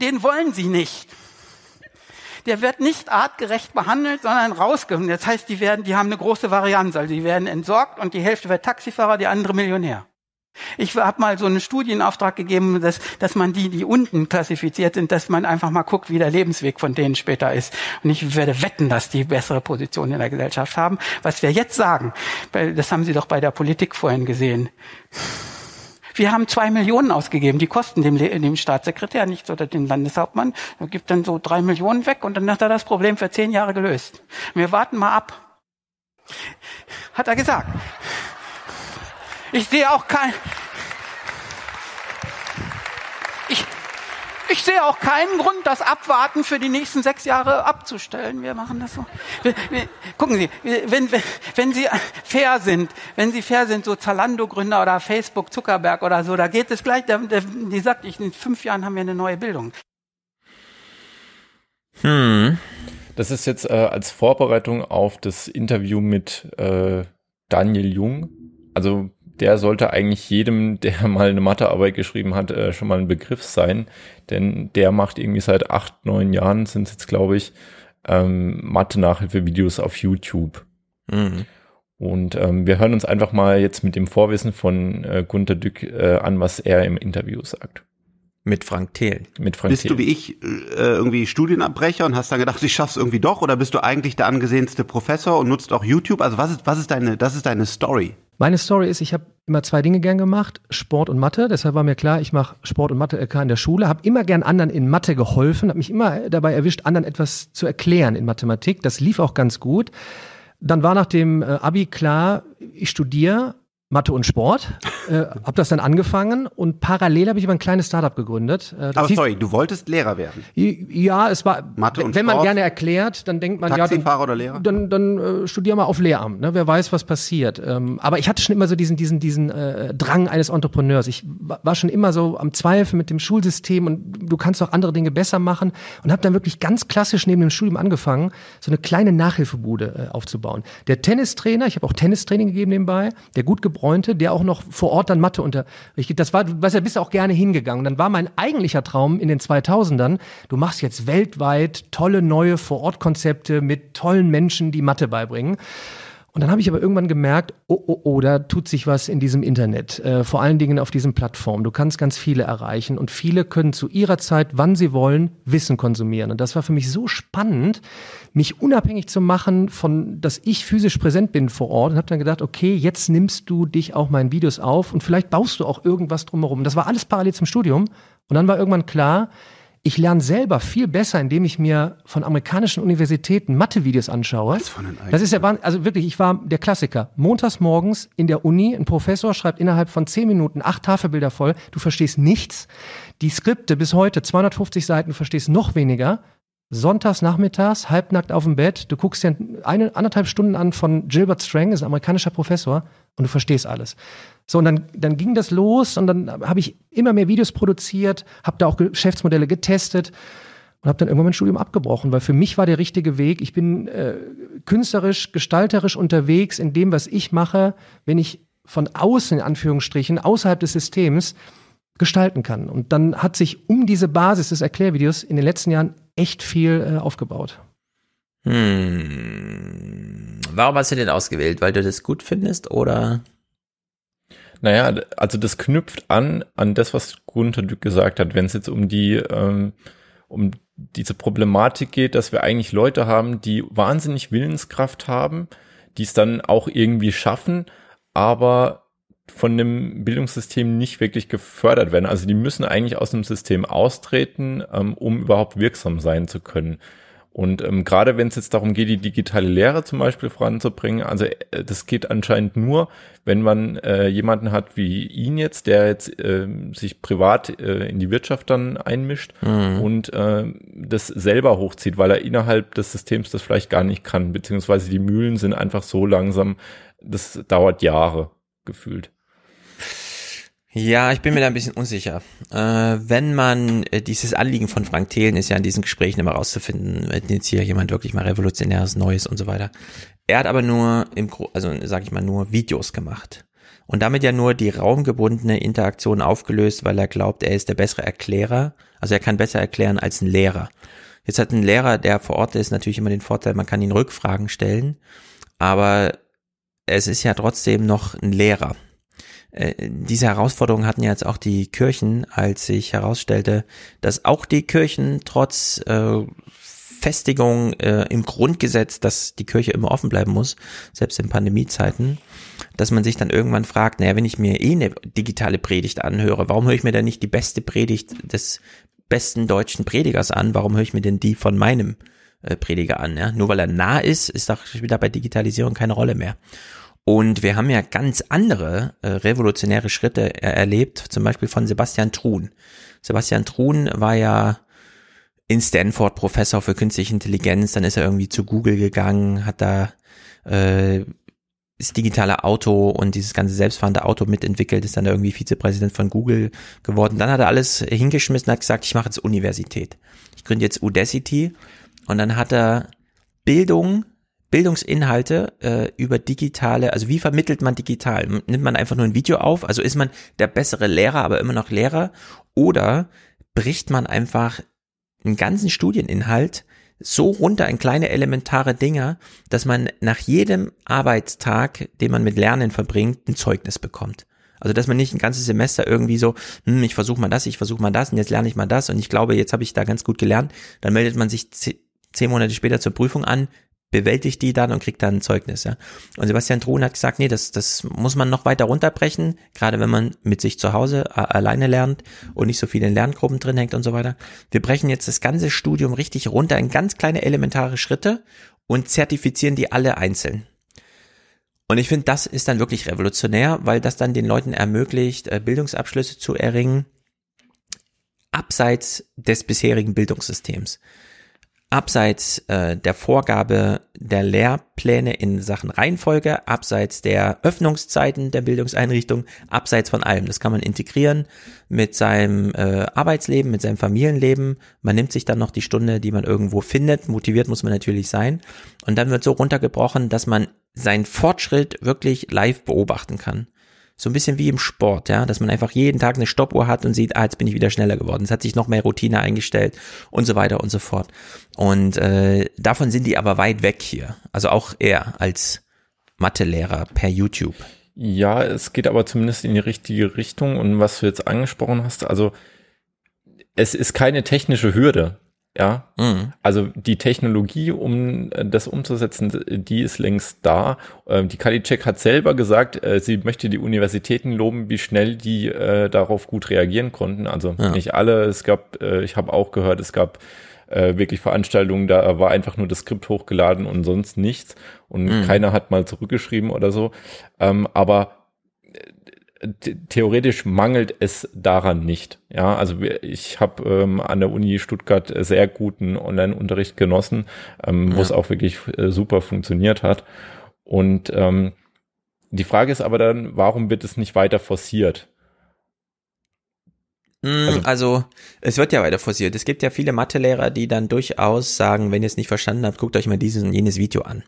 Den wollen sie nicht. Der wird nicht artgerecht behandelt, sondern rausgeholt. Das heißt, die werden, die haben eine große Varianz. Also die werden entsorgt und die Hälfte wird Taxifahrer, die andere Millionär. Ich habe mal so einen Studienauftrag gegeben, dass, dass man die, die unten klassifiziert sind, dass man einfach mal guckt, wie der Lebensweg von denen später ist. Und ich werde wetten, dass die bessere Position in der Gesellschaft haben. Was wir jetzt sagen, das haben Sie doch bei der Politik vorhin gesehen. Wir haben zwei Millionen ausgegeben, die kosten dem, dem Staatssekretär nichts oder dem Landeshauptmann. Er gibt dann so drei Millionen weg und dann hat er das Problem für zehn Jahre gelöst. Wir warten mal ab. Hat er gesagt. Ich sehe auch kein, ich sehe auch keinen Grund, das Abwarten für die nächsten sechs Jahre abzustellen. Wir machen das so. Wir, wir, gucken Sie, wenn, wenn, wenn Sie fair sind, wenn Sie fair sind, so Zalando-Gründer oder Facebook, Zuckerberg oder so, da geht es gleich, der, der, die sagt, ich, in fünf Jahren haben wir eine neue Bildung. Hm. Das ist jetzt äh, als Vorbereitung auf das Interview mit äh, Daniel Jung. Also der sollte eigentlich jedem, der [laughs] mal eine Mathearbeit geschrieben hat, äh, schon mal ein Begriff sein. Denn der macht irgendwie seit acht, neun Jahren, sind es jetzt, glaube ich, ähm, Mathe-Nachhilfe-Videos auf YouTube. Mhm. Und ähm, wir hören uns einfach mal jetzt mit dem Vorwissen von äh, Gunter Dück äh, an, was er im Interview sagt. Mit Frank Thelen. Mit Frank Bist du wie ich äh, irgendwie Studienabbrecher und hast dann gedacht, ich schaff's irgendwie doch? Oder bist du eigentlich der angesehenste Professor und nutzt auch YouTube? Also was ist, was ist deine, das ist deine Story? Meine Story ist, ich habe immer zwei Dinge gern gemacht, Sport und Mathe. Deshalb war mir klar, ich mache Sport und Mathe LK in der Schule, habe immer gern anderen in Mathe geholfen, habe mich immer dabei erwischt, anderen etwas zu erklären in Mathematik. Das lief auch ganz gut. Dann war nach dem äh, Abi klar, ich studiere Mathe und Sport, äh, habe das dann angefangen und parallel habe ich aber ein kleines Startup gegründet. Äh, Aber sorry, du wolltest Lehrer werden. Ja, es war, Mathe und wenn man Sport? gerne erklärt, dann denkt man, Taxifahrer ja, oder Lehrer? dann, dann äh, studier mal auf Lehramt, ne? wer weiß, was passiert. Ähm, aber ich hatte schon immer so diesen, diesen, diesen äh, Drang eines Entrepreneurs. Ich wa- war schon immer so am Zweifeln mit dem Schulsystem und du kannst auch andere Dinge besser machen und habe dann wirklich ganz klassisch neben dem Studium angefangen, so eine kleine Nachhilfebude äh, aufzubauen. Der Tennistrainer, ich habe auch Tennistraining gegeben nebenbei, der gut gebräunte, der auch noch vor Ort dann Mathe unterrichtet. Das war, du weißt bist auch gerne hingegangen. Dann war mein eigentlicher Traum in den 2000ern, du machst jetzt weltweit tolle neue Vor-Ort-Konzepte mit tollen Menschen, die Mathe beibringen. Und dann habe ich aber irgendwann gemerkt, oh, oh, oh, da tut sich was in diesem Internet, äh, vor allen Dingen auf diesen Plattformen. Du kannst ganz viele erreichen und viele können zu ihrer Zeit, wann sie wollen, Wissen konsumieren. Und das war für mich so spannend, mich unabhängig zu machen von, dass ich physisch präsent bin vor Ort und habe dann gedacht, okay, jetzt nimmst du dich auch meinen Videos auf und vielleicht baust du auch irgendwas drumherum. Das war alles parallel zum Studium. Und dann war irgendwann klar, ich lerne selber viel besser, indem ich mir von amerikanischen Universitäten Mathe-Videos anschaue. Das ist ja, also wirklich, ich war der Klassiker. Montags morgens in der Uni, ein Professor schreibt innerhalb von zehn Minuten acht Tafelbilder voll, du verstehst nichts. Die Skripte bis heute, 250 Seiten, du verstehst noch weniger. Sonntags nachmittags, halbnackt auf dem Bett, du guckst dir eine, anderthalb Stunden an von Gilbert Strang, ist ein amerikanischer Professor, und du verstehst alles. So, und dann, dann ging das los und dann habe ich immer mehr Videos produziert, habe da auch Geschäftsmodelle getestet und habe dann irgendwann mein Studium abgebrochen, weil für mich war der richtige Weg. Ich bin äh, künstlerisch, gestalterisch unterwegs in dem, was ich mache, wenn ich von außen, in Anführungsstrichen, außerhalb des Systems gestalten kann. Und dann hat sich um diese Basis des Erklärvideos in den letzten Jahren echt viel äh, aufgebaut. Hm. Warum hast du den ausgewählt? Weil du das gut findest oder? Naja, also das knüpft an an das, was Gunther Dück gesagt hat, wenn es jetzt um die ähm, um diese Problematik geht, dass wir eigentlich Leute haben, die wahnsinnig Willenskraft haben, die es dann auch irgendwie schaffen, aber von dem Bildungssystem nicht wirklich gefördert werden. Also die müssen eigentlich aus dem System austreten, ähm, um überhaupt wirksam sein zu können. Und ähm, gerade wenn es jetzt darum geht, die digitale Lehre zum Beispiel voranzubringen, also äh, das geht anscheinend nur, wenn man äh, jemanden hat wie ihn jetzt, der jetzt äh, sich privat äh, in die Wirtschaft dann einmischt Mhm. und äh, das selber hochzieht, weil er innerhalb des Systems das vielleicht gar nicht kann, beziehungsweise die Mühlen sind einfach so langsam, das dauert Jahre gefühlt. Ja, ich bin mir da ein bisschen unsicher. Äh, wenn man äh, dieses Anliegen von Frank Thelen ist ja in diesen Gesprächen immer rauszufinden, wenn jetzt hier jemand wirklich mal revolutionäres Neues und so weiter. Er hat aber nur im, also sag ich mal nur Videos gemacht und damit ja nur die raumgebundene Interaktion aufgelöst, weil er glaubt, er ist der bessere Erklärer. Also er kann besser erklären als ein Lehrer. Jetzt hat ein Lehrer, der vor Ort ist, natürlich immer den Vorteil, man kann ihn Rückfragen stellen, aber es ist ja trotzdem noch ein Lehrer. Äh, diese Herausforderung hatten ja jetzt auch die Kirchen, als sich herausstellte, dass auch die Kirchen trotz äh, Festigung äh, im Grundgesetz, dass die Kirche immer offen bleiben muss, selbst in Pandemiezeiten, dass man sich dann irgendwann fragt, naja, wenn ich mir eh eine digitale Predigt anhöre, warum höre ich mir dann nicht die beste Predigt des besten deutschen Predigers an? Warum höre ich mir denn die von meinem äh, Prediger an? Ja? Nur weil er nah ist, ist doch wieder bei Digitalisierung keine Rolle mehr. Und wir haben ja ganz andere äh, revolutionäre Schritte er erlebt, zum Beispiel von Sebastian Truhn. Sebastian Truhn war ja in Stanford Professor für künstliche Intelligenz, dann ist er irgendwie zu Google gegangen, hat da äh, das digitale Auto und dieses ganze selbstfahrende Auto mitentwickelt, ist dann irgendwie Vizepräsident von Google geworden. Dann hat er alles hingeschmissen, hat gesagt, ich mache jetzt Universität. Ich gründe jetzt Udacity und dann hat er Bildung, Bildungsinhalte äh, über digitale, also wie vermittelt man digital? Nimmt man einfach nur ein Video auf? Also ist man der bessere Lehrer, aber immer noch Lehrer? Oder bricht man einfach einen ganzen Studieninhalt so runter in kleine elementare Dinge, dass man nach jedem Arbeitstag, den man mit Lernen verbringt, ein Zeugnis bekommt. Also dass man nicht ein ganzes Semester irgendwie so, hm, ich versuche mal das, ich versuche mal das und jetzt lerne ich mal das und ich glaube, jetzt habe ich da ganz gut gelernt. Dann meldet man sich ze- zehn Monate später zur Prüfung an, bewältigt die dann und kriegt dann ein Zeugnis. Ja. Und Sebastian Truhn hat gesagt, nee, das, das muss man noch weiter runterbrechen, gerade wenn man mit sich zu Hause alleine lernt und nicht so viel in Lerngruppen drin hängt und so weiter. Wir brechen jetzt das ganze Studium richtig runter in ganz kleine elementare Schritte und zertifizieren die alle einzeln. Und ich finde, das ist dann wirklich revolutionär, weil das dann den Leuten ermöglicht, äh, Bildungsabschlüsse zu erringen, abseits des bisherigen Bildungssystems. Abseits äh, der Vorgabe der Lehrpläne in Sachen Reihenfolge, abseits der Öffnungszeiten der Bildungseinrichtung, abseits von allem. Das kann man integrieren mit seinem äh, Arbeitsleben, mit seinem Familienleben. Man nimmt sich dann noch die Stunde, die man irgendwo findet. Motiviert muss man natürlich sein. Und dann wird so runtergebrochen, dass man seinen Fortschritt wirklich live beobachten kann. So ein bisschen wie im Sport, ja, dass man einfach jeden Tag eine Stoppuhr hat und sieht, ah, jetzt bin ich wieder schneller geworden. Es hat sich noch mehr Routine eingestellt und so weiter und so fort. Und äh, davon sind die aber weit weg hier. Also auch er als Mathelehrer per YouTube. Ja, es geht aber zumindest in die richtige Richtung. Und was du jetzt angesprochen hast, also es ist keine technische Hürde. Ja, Mhm. also die Technologie, um äh, das umzusetzen, die ist längst da. Ähm, Die Kalicek hat selber gesagt, äh, sie möchte die Universitäten loben, wie schnell die äh, darauf gut reagieren konnten. Also Ja. nicht alle. Es gab, ich habe auch gehört, es gab äh, wirklich Veranstaltungen, da war einfach nur das Skript hochgeladen und sonst nichts und Mhm. keiner hat mal zurückgeschrieben oder so. Ähm, aber theoretisch mangelt es daran nicht. Ja, also ich habe ähm, an der Uni Stuttgart sehr guten Online-Unterricht genossen, ähm, wo Ja. es auch wirklich äh, super funktioniert hat. Und ähm, die Frage ist aber dann, warum wird es nicht weiter forciert? Mm, Also, es wird ja weiter forciert. Es gibt ja viele Mathelehrer, die dann durchaus sagen, wenn ihr es nicht verstanden habt, guckt euch mal dieses und jenes Video an.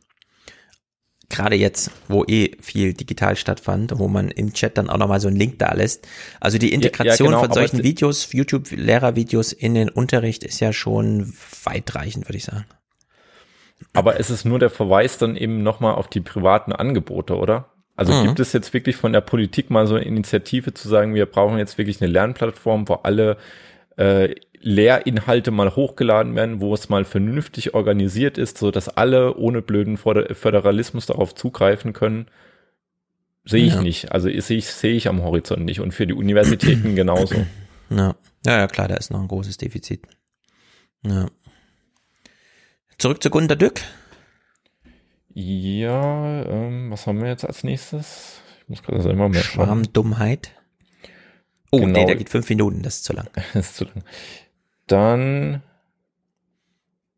Gerade jetzt, wo eh viel digital stattfand, wo man im Chat dann auch nochmal so einen Link da lässt. Also die ja, Integration genau, von solchen Videos, YouTube-Lehrervideos in den Unterricht ist ja schon weitreichend, würde ich sagen. Aber es ist nur der Verweis dann eben nochmal auf die privaten Angebote, oder? Also Mhm. gibt es jetzt wirklich von der Politik mal so eine Initiative zu sagen, wir brauchen jetzt wirklich eine Lernplattform, wo alle äh, Lehrinhalte mal hochgeladen werden, wo es mal vernünftig organisiert ist, so dass alle ohne blöden Föder- Föderalismus darauf zugreifen können? Sehe ich Ja. nicht. Also sehe ich, sehe ich am Horizont nicht. Und für die Universitäten [clears throat] genauso. Ja. ja, ja, klar, da ist noch ein großes Defizit. Ja. Zurück zu Gunter Dück. Ja, ähm, was haben wir jetzt als nächstes? Ich muss gerade selber schauen. Schwarmdummheit. Oh, Genau. nee, der geht fünf Minuten, das ist zu lang. [laughs] Das ist zu lang. Dann,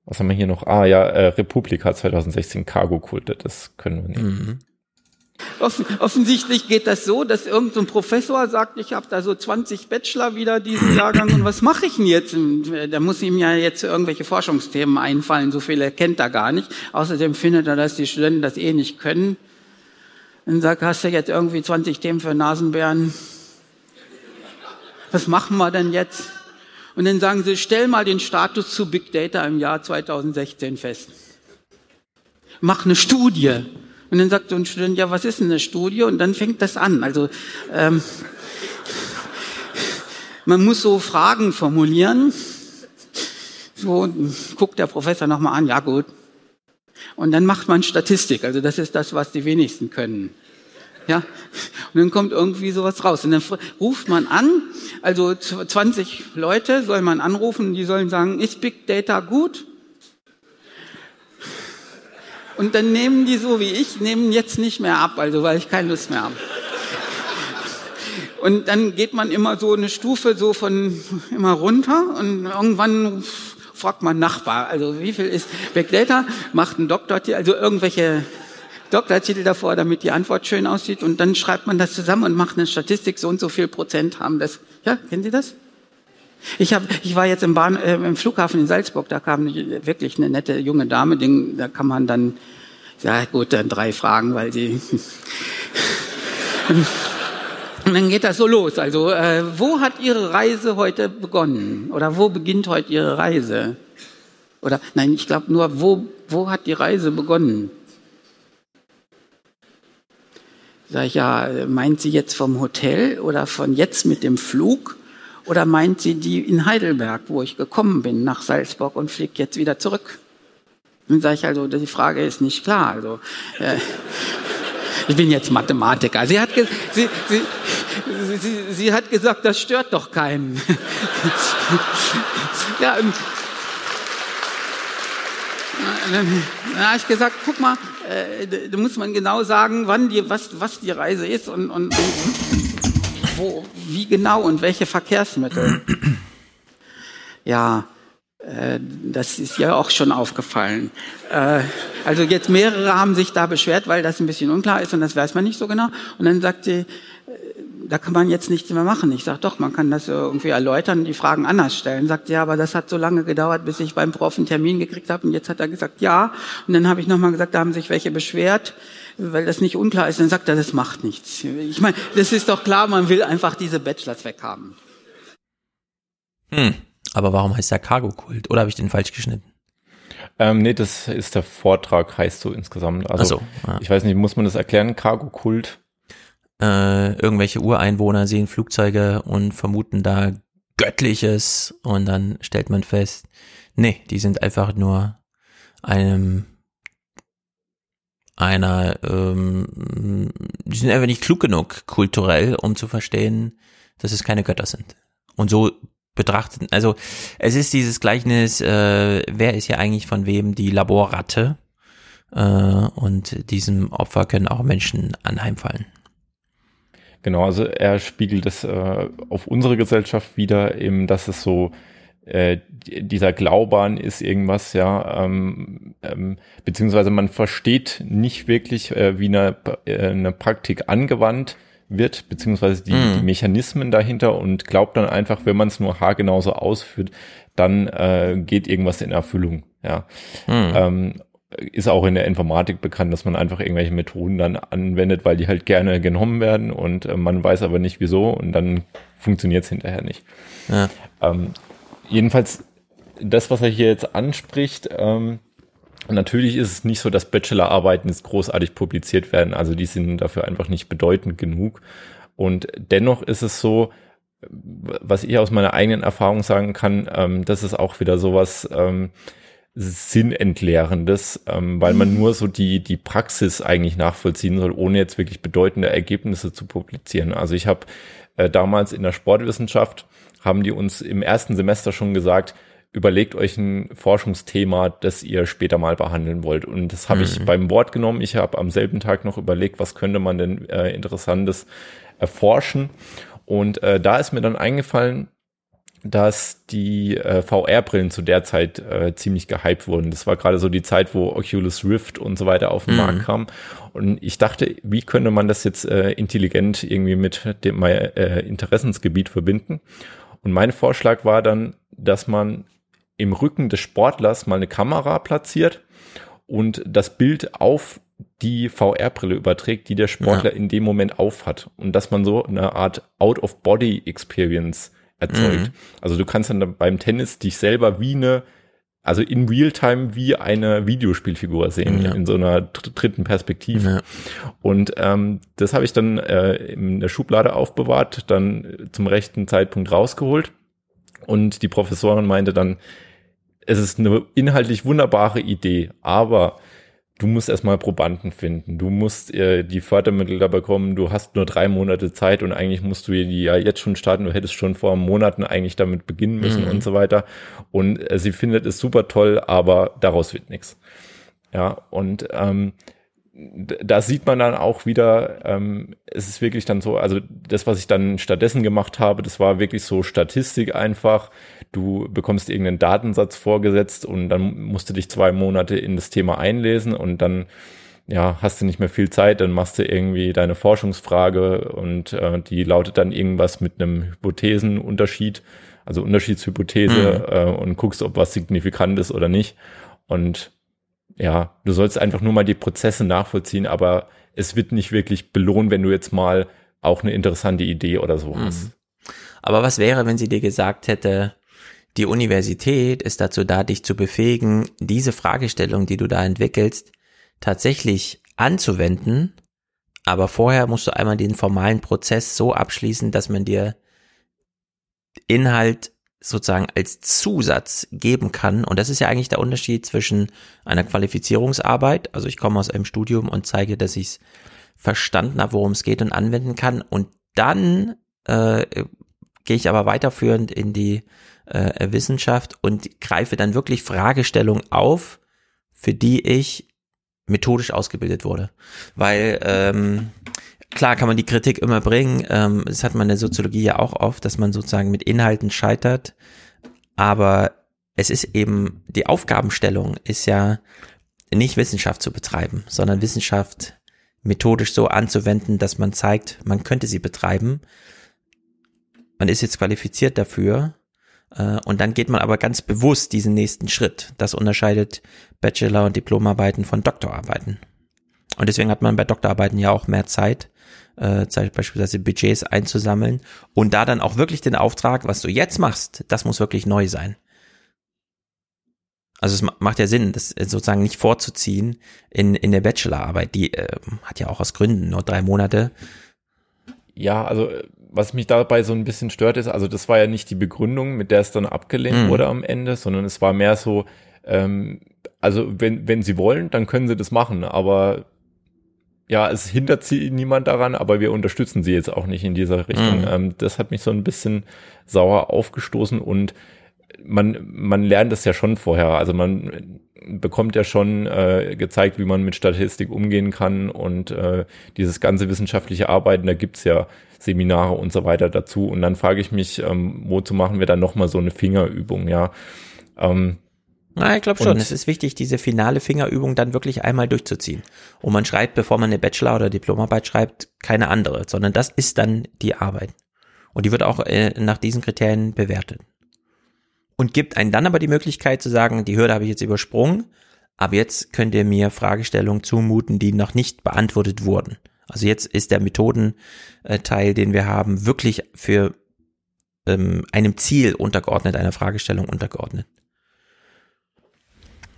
was haben wir hier noch? Ah ja, äh, Republika 2016 Cargo Kulte, das können wir nehmen. Mhm. Offen, offensichtlich geht das so, dass irgendein so Professor sagt, ich habe da so 20 Bachelor wieder diesen Jahrgang und was mache ich denn jetzt? Und, Da muss ihm ja jetzt irgendwelche Forschungsthemen einfallen, so viele kennt er gar nicht. Außerdem findet er, dass die Studenten das eh nicht können. Dann sagt, hast du jetzt irgendwie 20 Themen für Nasenbären? Was machen wir denn jetzt? Und dann sagen sie, stell mal den Status zu Big Data im Jahr 2016 fest. Mach eine Studie. Und dann sagt so ein Student, ja, was ist denn eine Studie? Und dann fängt das an. Also ähm, man muss so Fragen formulieren. So guckt der Professor nochmal an, ja gut. Und dann macht man Statistik. Also das ist das, was die wenigsten können. Ja, und dann kommt irgendwie sowas raus. Und dann ruft man an, also z- 20 Leute soll man anrufen, die sollen sagen, ist Big Data gut? Und dann nehmen die so wie ich, nehmen jetzt nicht mehr ab, also weil ich keine Lust mehr habe. Und dann geht man immer so eine Stufe so von immer runter und irgendwann fragt man Nachbar, also wie viel ist Big Data, macht einen Doktortitel, also irgendwelche Doktortitel davor, damit die Antwort schön aussieht und dann schreibt man das zusammen und macht eine Statistik, so und so viel Prozent haben das. Ja, kennen Sie das? Ich, hab, ich war jetzt im, Bahn, äh, im Flughafen in Salzburg, da kam wirklich eine nette junge Dame, den, da kann man dann, ja gut, dann drei Fragen, weil sie... Und [laughs] dann geht das so los. Also, äh, wo hat Ihre Reise heute begonnen? Oder wo beginnt heute Ihre Reise? Oder, nein, ich glaube nur, wo, wo hat die Reise begonnen? Sag ich, ja, äh, meint sie jetzt vom Hotel oder von jetzt mit dem Flug? Oder meint sie die in Heidelberg, wo ich gekommen bin, nach Salzburg und fliegt jetzt wieder zurück? Dann sage ich also, die Frage ist nicht klar. Also, äh, ich bin jetzt Mathematiker. Sie hat, sie, sie, sie, sie hat gesagt, das stört doch keinen. ja, und dann, dann habe ich gesagt, guck mal, äh, da- muss man genau sagen, wann die, was, was die Reise ist und, und, und wo, wie genau und welche Verkehrsmittel. [clears throat] Ja, äh, das ist ja auch schon aufgefallen. Äh, also jetzt mehrere haben sich da beschwert, weil das ein bisschen unklar ist und das weiß man nicht so genau. Und dann sagt sie, da kann man jetzt nichts mehr machen. Ich sage, doch, man kann das irgendwie erläutern, die Fragen anders stellen. Sagt sie, ja, aber das hat so lange gedauert, bis ich beim Prof einen Termin gekriegt habe. Und jetzt hat er gesagt, ja. Und dann habe ich nochmal gesagt, da haben sich welche beschwert, weil das nicht unklar ist. Dann sagt er, das macht nichts. Ich meine, das ist doch klar, man will einfach diese Bachelors weghaben. Hm. Aber warum heißt der Cargo-Kult? Oder habe ich den falsch geschnitten? Ähm, nee, das ist der Vortrag, heißt so insgesamt. Also, Ach so, ja. ich weiß nicht, muss man das erklären? Cargo-Kult? Äh, irgendwelche Ureinwohner sehen Flugzeuge und vermuten da Göttliches und dann stellt man fest, nee, die sind einfach nur einem einer, ähm, die sind einfach nicht klug genug kulturell, um zu verstehen, dass es keine Götter sind. Und so betrachtet, also es ist dieses Gleichnis, äh, wer ist hier eigentlich von wem die Laborratte? Äh, und diesem Opfer können auch Menschen anheimfallen. Genau, also er spiegelt es äh, auf unsere Gesellschaft wieder, eben, dass es so äh, die- dieser Glaube an ist irgendwas, ja, ähm, ähm, beziehungsweise man versteht nicht wirklich, äh, wie eine, äh, eine Praktik angewandt wird, beziehungsweise die, Mhm. die Mechanismen dahinter und glaubt dann einfach, wenn man es nur haargenauso ausführt, dann äh, geht irgendwas in Erfüllung, ja. Mhm. Ähm, ist auch in der Informatik bekannt, dass man einfach irgendwelche Methoden dann anwendet, weil die halt gerne genommen werden und äh, man weiß aber nicht wieso und dann funktioniert es hinterher nicht. Ja. Ähm, jedenfalls, das, was er hier jetzt anspricht, ähm, natürlich ist es nicht so, dass Bachelorarbeiten jetzt großartig publiziert werden, also die sind dafür einfach nicht bedeutend genug. Und dennoch ist es so, was ich aus meiner eigenen Erfahrung sagen kann, ähm, das ist auch wieder sowas ähm, Sinnentklärendes, ähm, weil man nur so die, die Praxis eigentlich nachvollziehen soll, ohne jetzt wirklich bedeutende Ergebnisse zu publizieren. Also ich habe äh, damals in der Sportwissenschaft, haben die uns im ersten Semester schon gesagt, überlegt euch ein Forschungsthema, das ihr später mal behandeln wollt. Und das habe ich Mhm. beim Wort genommen. Ich habe am selben Tag noch überlegt, was könnte man denn äh, Interessantes erforschen. Und äh, da ist mir dann eingefallen, dass die äh, VR-Brillen zu der Zeit äh, ziemlich gehypt wurden. Das war gerade so die Zeit, wo Oculus Rift und so weiter auf den Mhm. Markt kam. Und ich dachte, wie könnte man das jetzt äh, intelligent irgendwie mit dem äh, Interessensgebiet verbinden? Und mein Vorschlag war dann, dass man im Rücken des Sportlers mal eine Kamera platziert und das Bild auf die VR-Brille überträgt, die der Sportler in dem Moment aufhat. Und dass man so eine Art Out-of-Body-Experience erzeugt. Mhm. Also du kannst dann beim Tennis dich selber wie eine, also in Realtime wie eine Videospielfigur sehen, Ja. in so einer dr- dritten Perspektive. Und ähm, das habe ich dann äh, in der Schublade aufbewahrt, dann zum rechten Zeitpunkt rausgeholt. Und die Professorin meinte dann, es ist eine inhaltlich wunderbare Idee, aber du musst erstmal Probanden finden. Du musst äh, die Fördermittel da bekommen. Du hast nur drei Monate Zeit und eigentlich musst du die ja jetzt schon starten. Du hättest schon vor Monaten eigentlich damit beginnen müssen Mhm. und so weiter. Und äh, sie findet es super toll, aber daraus wird nichts. Ja, und ähm, da sieht man dann auch wieder, ähm, es ist wirklich dann so, also das, was ich dann stattdessen gemacht habe, das war wirklich so Statistik einfach. Du bekommst irgendeinen Datensatz vorgesetzt und dann musst du dich zwei Monate in das Thema einlesen und dann ja, hast du nicht mehr viel Zeit, dann machst du irgendwie deine Forschungsfrage und äh, die lautet dann irgendwas mit einem Hypothesenunterschied, also Unterschiedshypothese Mhm. äh, und guckst, ob was signifikant ist oder nicht. Und ja, du sollst einfach nur mal die Prozesse nachvollziehen, aber es wird nicht wirklich belohnt, wenn du jetzt mal auch eine interessante Idee oder so hast. Aber was wäre, wenn sie dir gesagt hätte, die Universität ist dazu da, dich zu befähigen, diese Fragestellung, die du da entwickelst, tatsächlich anzuwenden, aber vorher musst du einmal den formalen Prozess so abschließen, dass man dir Inhalt sozusagen als Zusatz geben kann. Und das ist ja eigentlich der Unterschied zwischen einer Qualifizierungsarbeit, also ich komme aus einem Studium und zeige, dass ich es verstanden habe, worum es geht und anwenden kann. Und dann äh, gehe ich aber weiterführend in die äh, Wissenschaft und greife dann wirklich Fragestellungen auf, für die ich methodisch ausgebildet wurde. Weil ähm, klar kann man die Kritik immer bringen, ähm, das hat man in der Soziologie ja auch oft, dass man sozusagen mit Inhalten scheitert, aber es ist eben, die Aufgabenstellung ist ja nicht Wissenschaft zu betreiben, sondern Wissenschaft methodisch so anzuwenden, dass man zeigt, man könnte sie betreiben. Man ist jetzt qualifiziert dafür. Äh, Und dann geht man aber ganz bewusst diesen nächsten Schritt. Das unterscheidet Bachelor- und Diplomarbeiten von Doktorarbeiten. Und deswegen hat man bei Doktorarbeiten ja auch mehr Zeit, äh, beispielsweise Budgets einzusammeln und da dann auch wirklich den Auftrag, was du jetzt machst, das muss wirklich neu sein. Also es ma- macht ja Sinn, das sozusagen nicht vorzuziehen in, in der Bachelorarbeit. Die äh, hat ja auch aus Gründen nur drei Monate. Ja, also äh, was mich dabei so ein bisschen stört ist, also das war ja nicht die Begründung, mit der es dann abgelehnt Mhm. wurde am Ende, sondern es war mehr so, ähm, also wenn, wenn sie wollen, dann können sie das machen, aber ja, es hindert sie niemand daran, aber wir unterstützen sie jetzt auch nicht in dieser Richtung. Mhm. Ähm, das hat mich so ein bisschen sauer aufgestoßen und man, man lernt das ja schon vorher. Also man bekommt ja schon äh, gezeigt, wie man mit Statistik umgehen kann und äh, dieses ganze wissenschaftliche Arbeiten, da gibt's ja Seminare und so weiter dazu. Und dann frage ich mich, ähm, wozu machen wir dann nochmal so eine Fingerübung, ja. Ähm, Na, ich glaube schon. Und- Es ist wichtig, diese finale Fingerübung dann wirklich einmal durchzuziehen. Und man schreibt, bevor man eine Bachelor- oder Diplomarbeit schreibt, keine andere, sondern das ist dann die Arbeit. Und die wird auch äh, nach diesen Kriterien bewertet. Und gibt einen dann aber die Möglichkeit zu sagen, die Hürde habe ich jetzt übersprungen, aber jetzt könnt ihr mir Fragestellungen zumuten, die noch nicht beantwortet wurden. Also jetzt ist der Methodenteil, den wir haben, wirklich für ähm, einem Ziel untergeordnet, einer Fragestellung untergeordnet.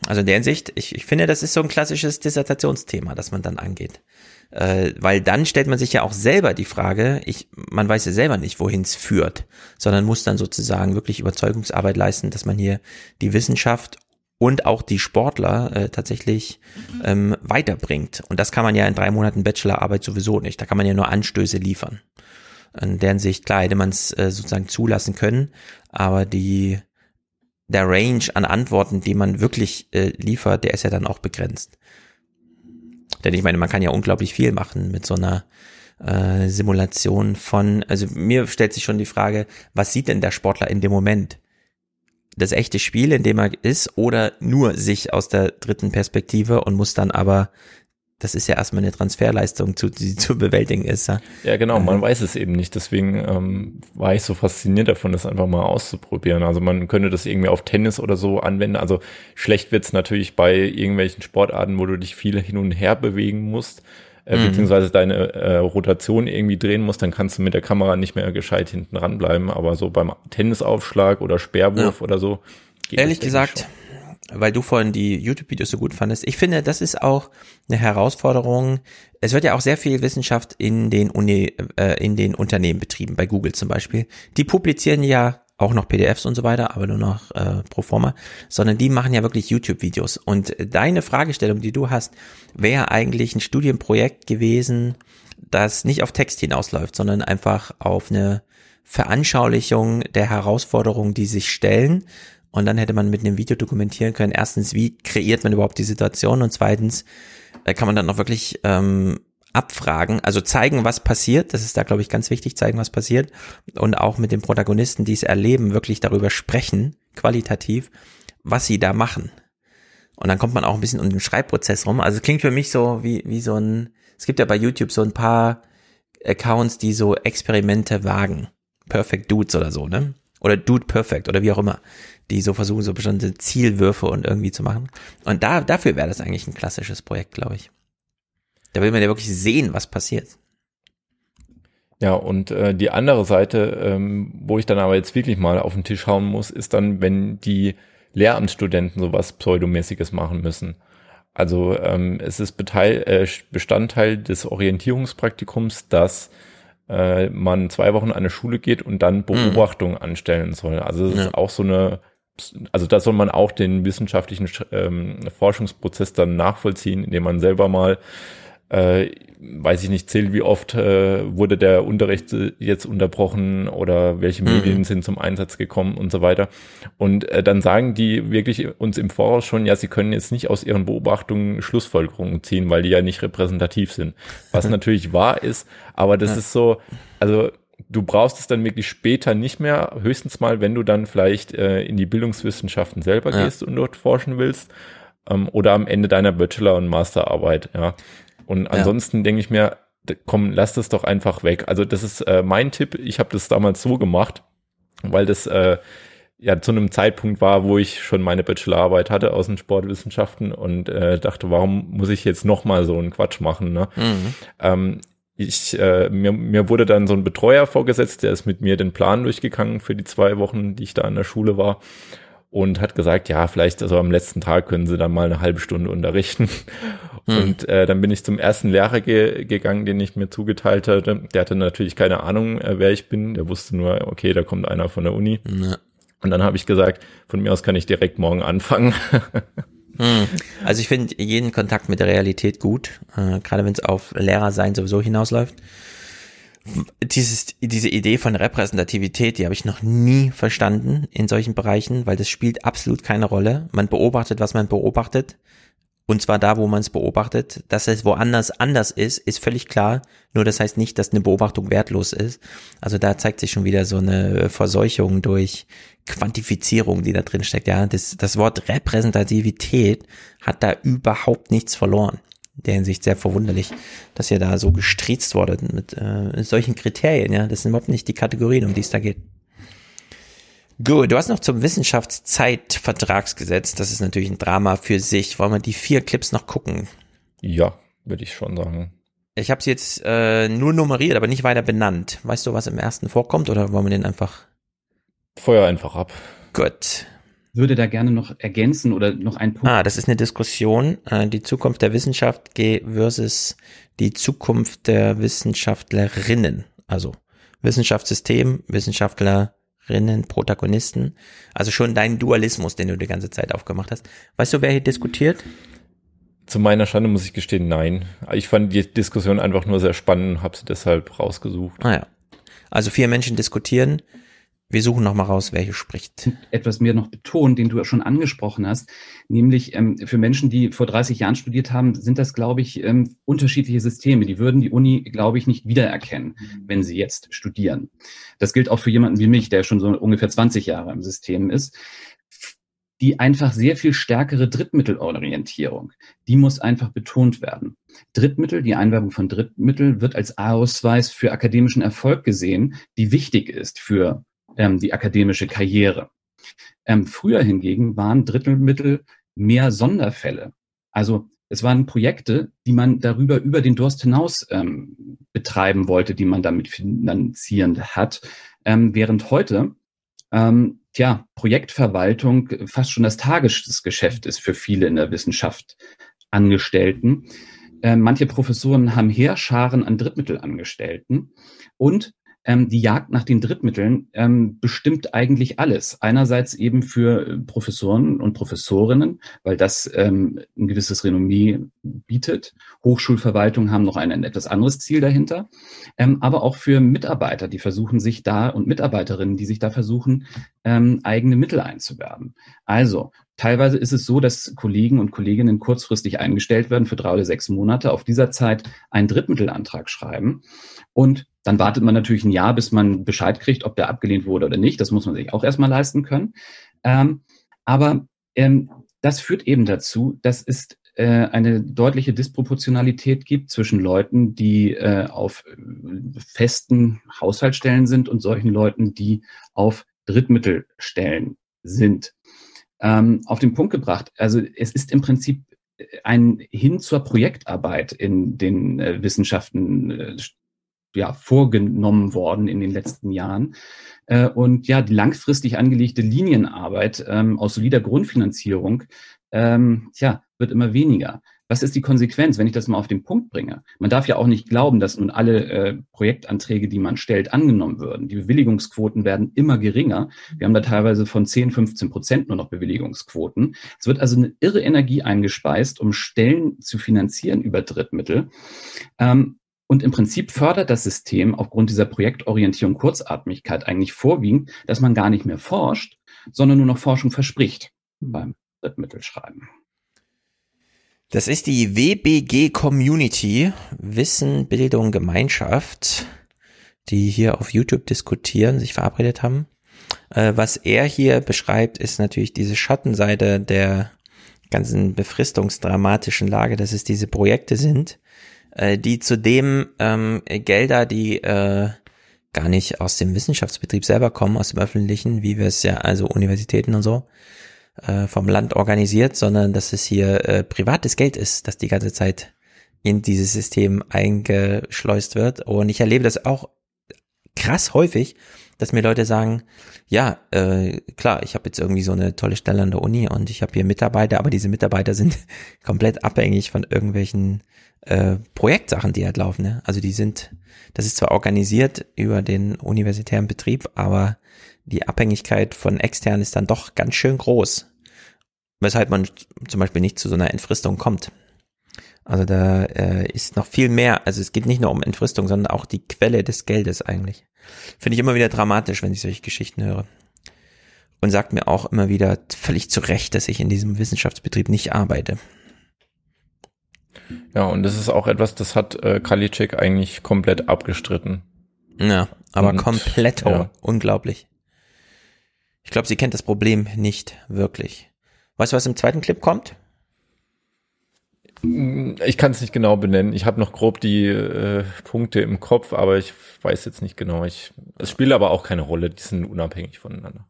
Also in der Hinsicht, ich, ich finde, das ist so ein klassisches Dissertationsthema, das man dann angeht. Äh, weil dann stellt man sich ja auch selber die Frage, ich, man weiß ja selber nicht, wohin es führt, sondern muss dann sozusagen wirklich Überzeugungsarbeit leisten, dass man hier die Wissenschaft und auch die Sportler äh, tatsächlich ähm, weiterbringt. Und das kann man ja in drei Monaten Bachelorarbeit sowieso nicht. Da kann man ja nur Anstöße liefern. In deren Sicht, klar, hätte man es äh, sozusagen zulassen können, aber die der Range an Antworten, die man wirklich äh, liefert, der ist ja dann auch begrenzt. Denn ich meine, man kann ja unglaublich viel machen mit so einer äh, Simulation von, also mir stellt sich schon die Frage, was sieht denn der Sportler in dem Moment? Das echte Spiel, in dem er ist, oder nur sich aus der dritten Perspektive und muss dann aber das ist ja erstmal eine Transferleistung, zu, die zu bewältigen ist. Ja, ja genau, man weiß es eben nicht. Deswegen ähm, war ich so fasziniert davon, das einfach mal auszuprobieren. Also man könnte das irgendwie auf Tennis oder so anwenden. Also schlecht wird's natürlich bei irgendwelchen Sportarten, wo du dich viel hin und her bewegen musst, äh, Mhm. beziehungsweise deine äh, Rotation irgendwie drehen musst, dann kannst du mit der Kamera nicht mehr gescheit hinten ranbleiben. Aber so beim Tennisaufschlag oder Speerwurf oder so. geht Ehrlich gesagt, weil du vorhin die YouTube-Videos so gut fandest, ich finde, das ist auch eine Herausforderung. Es wird ja auch sehr viel Wissenschaft in den Uni, äh, in den Unternehmen betrieben, bei Google zum Beispiel. Die publizieren ja auch noch PDFs und so weiter, aber nur noch äh, pro forma, sondern die machen ja wirklich YouTube-Videos. Und deine Fragestellung, die du hast, wäre eigentlich ein Studienprojekt gewesen, das nicht auf Text hinausläuft, sondern einfach auf eine Veranschaulichung der Herausforderungen, die sich stellen. Und dann hätte man mit einem Video dokumentieren können, erstens, wie kreiert man überhaupt die Situation und zweitens äh, kann man dann noch wirklich ähm, abfragen, also zeigen, was passiert, das ist da, glaube ich, ganz wichtig, zeigen, was passiert und auch mit den Protagonisten, die es erleben, wirklich darüber sprechen, qualitativ, was sie da machen. Und dann kommt man auch ein bisschen um den Schreibprozess rum. Also klingt für mich so wie, wie so ein, es gibt ja bei YouTube so ein paar Accounts, die so Experimente wagen. Perfect Dudes oder so, ne? Oder Dude Perfect oder wie auch immer. Die so versuchen, so bestimmte Zielwürfe und irgendwie zu machen. Und da, dafür wäre das eigentlich ein klassisches Projekt, glaube ich. Da will man ja wirklich sehen, was passiert. Ja, und äh, die andere Seite, ähm, wo ich dann aber jetzt wirklich mal auf den Tisch hauen muss, ist dann, wenn die Lehramtsstudenten sowas Pseudomäßiges machen müssen. Also ähm, es ist Beteil, äh, Bestandteil des Orientierungspraktikums, dass äh, man zwei Wochen an eine Schule geht und dann Beobachtungen anstellen soll. Also das Ja. ist auch so eine, also da soll man auch den wissenschaftlichen ähm, Forschungsprozess dann nachvollziehen, indem man selber mal äh, weiß ich nicht, zählt, wie oft äh, wurde der Unterricht äh, jetzt unterbrochen oder welche Mhm. Medien sind zum Einsatz gekommen und so weiter. Und äh, dann sagen die wirklich uns im Voraus schon, ja, sie können jetzt nicht aus ihren Beobachtungen Schlussfolgerungen ziehen, weil die ja nicht repräsentativ sind. Was [laughs] natürlich wahr ist, aber das Ja. ist so, also du brauchst es dann wirklich später nicht mehr, höchstens mal, wenn du dann vielleicht äh, in die Bildungswissenschaften selber Ja. gehst und dort forschen willst ähm, oder am Ende deiner Bachelor- und Masterarbeit, ja. Und ansonsten denke ich mir, komm, lass das doch einfach weg. Also das ist äh, mein Tipp. Ich habe das damals so gemacht, weil das äh, ja zu einem Zeitpunkt war, wo ich schon meine Bachelorarbeit hatte aus den Sportwissenschaften und äh, dachte, warum muss ich jetzt noch mal so einen Quatsch machen? Ne? Mhm. Ähm, ich, äh, mir, mir wurde dann so ein Betreuer vorgesetzt, der ist mit mir den Plan durchgegangen für die zwei Wochen, die ich da an der Schule war und hat gesagt, ja, vielleicht also am letzten Tag können sie dann mal eine halbe Stunde unterrichten. Hm. Und äh, dann bin ich zum ersten Lehrer ge gegangen, den ich mir zugeteilt hatte. Der hatte natürlich keine Ahnung, äh, wer ich bin. Der wusste nur, okay, da kommt einer von der Uni. Ja. Und dann habe ich gesagt, von mir aus kann ich direkt morgen anfangen. [laughs] Hm. Also ich finde jeden Kontakt mit der Realität gut, äh, gerade wenn es auf Lehrer sein sowieso hinausläuft. Dieses, diese Idee von Repräsentativität, die habe ich noch nie verstanden in solchen Bereichen, weil das spielt absolut keine Rolle. Man beobachtet, was man beobachtet. Und zwar da, wo man es beobachtet. Dass es woanders anders ist, ist völlig klar. Nur das heißt nicht, dass eine Beobachtung wertlos ist. Also da zeigt sich schon wieder so eine Verseuchung durch Quantifizierung, die da drin steckt. Ja, das, das Wort Repräsentativität hat da überhaupt nichts verloren. In der Hinsicht sehr verwunderlich, dass ihr da so gestriezt wurdet mit äh, solchen Kriterien. Ja, das sind überhaupt nicht die Kategorien, um die es da geht. Gut, du hast noch zum Wissenschaftszeitvertragsgesetz. Das ist natürlich ein Drama für sich. Wollen wir die vier Clips noch gucken? ja, würde ich schon sagen. Ich habe sie jetzt äh, nur nummeriert, aber nicht weiter benannt. Weißt du, was im ersten vorkommt oder wollen wir den einfach? Feuer einfach ab. Gut. Würde da gerne noch ergänzen oder noch einen Punkt. Ah, das ist eine Diskussion. Äh, die Zukunft der Wissenschaft versus die Zukunft der Wissenschaftlerinnen. Also Wissenschaftssystem, Wissenschaftlerinnen, Protagonisten. Also schon dein Dualismus, den du die ganze Zeit aufgemacht hast. Weißt du, wer hier diskutiert? Zu meiner Schande muss ich gestehen, nein. Ich fand die Diskussion einfach nur sehr spannend und habe sie deshalb rausgesucht. Ah ja. Also vier Menschen diskutieren. Wir suchen noch mal raus, wer hier spricht. Etwas mehr noch betonen, den du schon angesprochen hast, nämlich ähm, für Menschen, die vor 30 Jahren studiert haben, sind das, glaube ich, ähm, unterschiedliche Systeme. Die würden die Uni, glaube ich, nicht wiedererkennen, wenn sie jetzt studieren. Das gilt auch für jemanden wie mich, der schon so ungefähr 20 Jahre im System ist. Die einfach sehr viel stärkere Drittmittelorientierung, die muss einfach betont werden. Drittmittel, die Einwerbung von Drittmittel wird als Ausweis für akademischen Erfolg gesehen, die wichtig ist für ähm, die akademische Karriere. Ähm, früher hingegen waren Drittelmittel mehr Sonderfälle. Also es waren Projekte, die man darüber über den Durst hinaus ähm, betreiben wollte, die man damit finanzieren hat. Ähm, während heute, ähm, tja, Projektverwaltung fast schon das Tagesgeschäft ist für viele in der Wissenschaft Angestellten. Äh, manche Professoren haben Heerscharen an Drittmittelangestellten und ähm, die Jagd nach den Drittmitteln ähm, bestimmt eigentlich alles. Einerseits eben für äh, Professoren und Professorinnen, weil das ähm, ein gewisses Renommee bietet. Hochschulverwaltungen haben noch ein, ein etwas anderes Ziel dahinter, ähm, aber auch für Mitarbeiter, die versuchen sich da und Mitarbeiterinnen, die sich da versuchen, ähm, eigene Mittel einzuwerben. Also Teilweise ist es so, dass Kollegen und Kolleginnen kurzfristig eingestellt werden für drei oder sechs Monate, auf dieser Zeit einen Drittmittelantrag schreiben und dann wartet man natürlich ein Jahr, bis man Bescheid kriegt, ob der abgelehnt wurde oder nicht. Das muss man sich auch erstmal leisten können. Ähm, aber ähm, das führt eben dazu, dass es äh, eine deutliche Disproportionalität gibt zwischen Leuten, die äh, auf äh, festen Haushaltsstellen sind und solchen Leuten, die auf Drittmittelstellen sind. Ähm, auf den Punkt gebracht, also es ist im Prinzip ein hin zur Projektarbeit in den äh, Wissenschaften äh, ja, vorgenommen worden in den letzten Jahren. Äh, und ja, die langfristig angelegte Linienarbeit ähm, aus solider Grundfinanzierung, ähm, tja, wird immer weniger. Was ist die Konsequenz, wenn ich das mal auf den Punkt bringe? Man darf ja auch nicht glauben, dass nun alle äh, Projektanträge, die man stellt, angenommen würden. Die Bewilligungsquoten werden immer geringer. Wir haben da teilweise von 10, 15 Prozent nur noch Bewilligungsquoten. Es wird also eine irre Energie eingespeist, um Stellen zu finanzieren über Drittmittel. Ähm, und im Prinzip fördert das System aufgrund dieser Projektorientierung Kurzatmigkeit eigentlich vorwiegend, dass man gar nicht mehr forscht, sondern nur noch Forschung verspricht beim Drittmittelschreiben. Das ist die WBG Community, Wissen, Bildung, Gemeinschaft, die hier auf YouTube diskutieren, sich verabredet haben. Äh, was er hier beschreibt, ist natürlich diese Schattenseite der ganzen befristungsdramatischen Lage, dass es diese Projekte sind, äh, die zudem ähm, Gelder, die äh, gar nicht aus dem Wissenschaftsbetrieb selber kommen, aus dem öffentlichen, wie wir es ja, also Universitäten und so, äh, vom Land organisiert, sondern dass es hier äh, privates Geld ist, das die ganze Zeit in dieses System eingeschleust wird. Und ich erlebe das auch krass häufig, dass mir Leute sagen, ja, äh, klar, ich habe jetzt irgendwie so eine tolle Stelle an der Uni und ich habe hier Mitarbeiter, aber diese Mitarbeiter sind [laughs] komplett abhängig von irgendwelchen äh, Projektsachen, die halt laufen. Ne? Also die sind, das ist zwar organisiert über den universitären Betrieb, aber die Abhängigkeit von extern ist dann doch ganz schön groß. Weshalb man zum Beispiel nicht zu so einer Entfristung kommt. Also da äh, ist noch viel mehr. Also es geht nicht nur um Entfristung, sondern auch die Quelle des Geldes eigentlich. Finde ich immer wieder dramatisch, wenn ich solche Geschichten höre. Und sagt mir auch immer wieder völlig zu Recht, dass ich in diesem Wissenschaftsbetrieb nicht arbeite. Ja, und das ist auch etwas, das hat äh, Kalicek eigentlich komplett abgestritten. Ja, aber und, komplett ja. unglaublich. Ich glaube, sie kennt das Problem nicht wirklich. Weißt du, was im zweiten Clip kommt? Ich kann es nicht genau benennen. Ich habe noch grob die äh, Punkte im Kopf, aber ich weiß jetzt nicht genau. Ich, es spielt aber auch keine Rolle. Die sind unabhängig voneinander.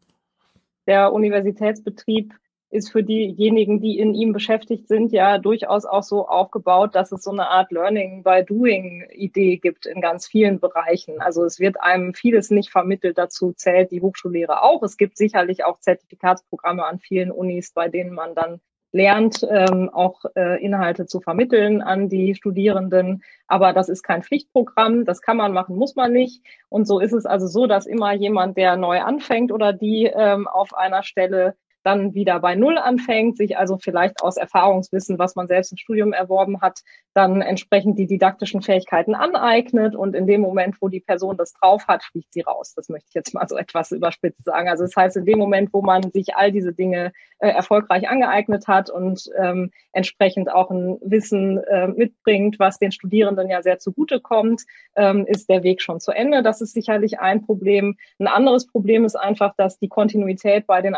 Der Universitätsbetrieb ist für diejenigen, die in ihm beschäftigt sind, ja durchaus auch so aufgebaut, dass es so eine Art Learning by Doing Idee gibt in ganz vielen Bereichen. Also es wird einem vieles nicht vermittelt. Dazu zählt die Hochschullehre auch. Es gibt sicherlich auch Zertifikatsprogramme an vielen Unis, bei denen man dann lernt, ähm, auch äh, Inhalte zu vermitteln an die Studierenden. Aber das ist kein Pflichtprogramm, das kann man machen, muss man nicht. Und so ist es also so, dass immer jemand, der neu anfängt oder die ähm, auf einer Stelle dann wieder bei Null anfängt, sich also vielleicht aus Erfahrungswissen, was man selbst im Studium erworben hat, dann entsprechend die didaktischen Fähigkeiten aneignet und in dem Moment, wo die Person das drauf hat, fliegt sie raus. Das möchte ich jetzt mal so [laughs] etwas überspitzt sagen. Also das heißt, in dem Moment, wo man sich all diese Dinge äh, erfolgreich angeeignet hat und ähm, entsprechend auch ein Wissen äh, mitbringt, was den Studierenden ja sehr zugutekommt, ähm, ist der Weg schon zu Ende. Das ist sicherlich ein Problem. Ein anderes Problem ist einfach, dass die Kontinuität bei den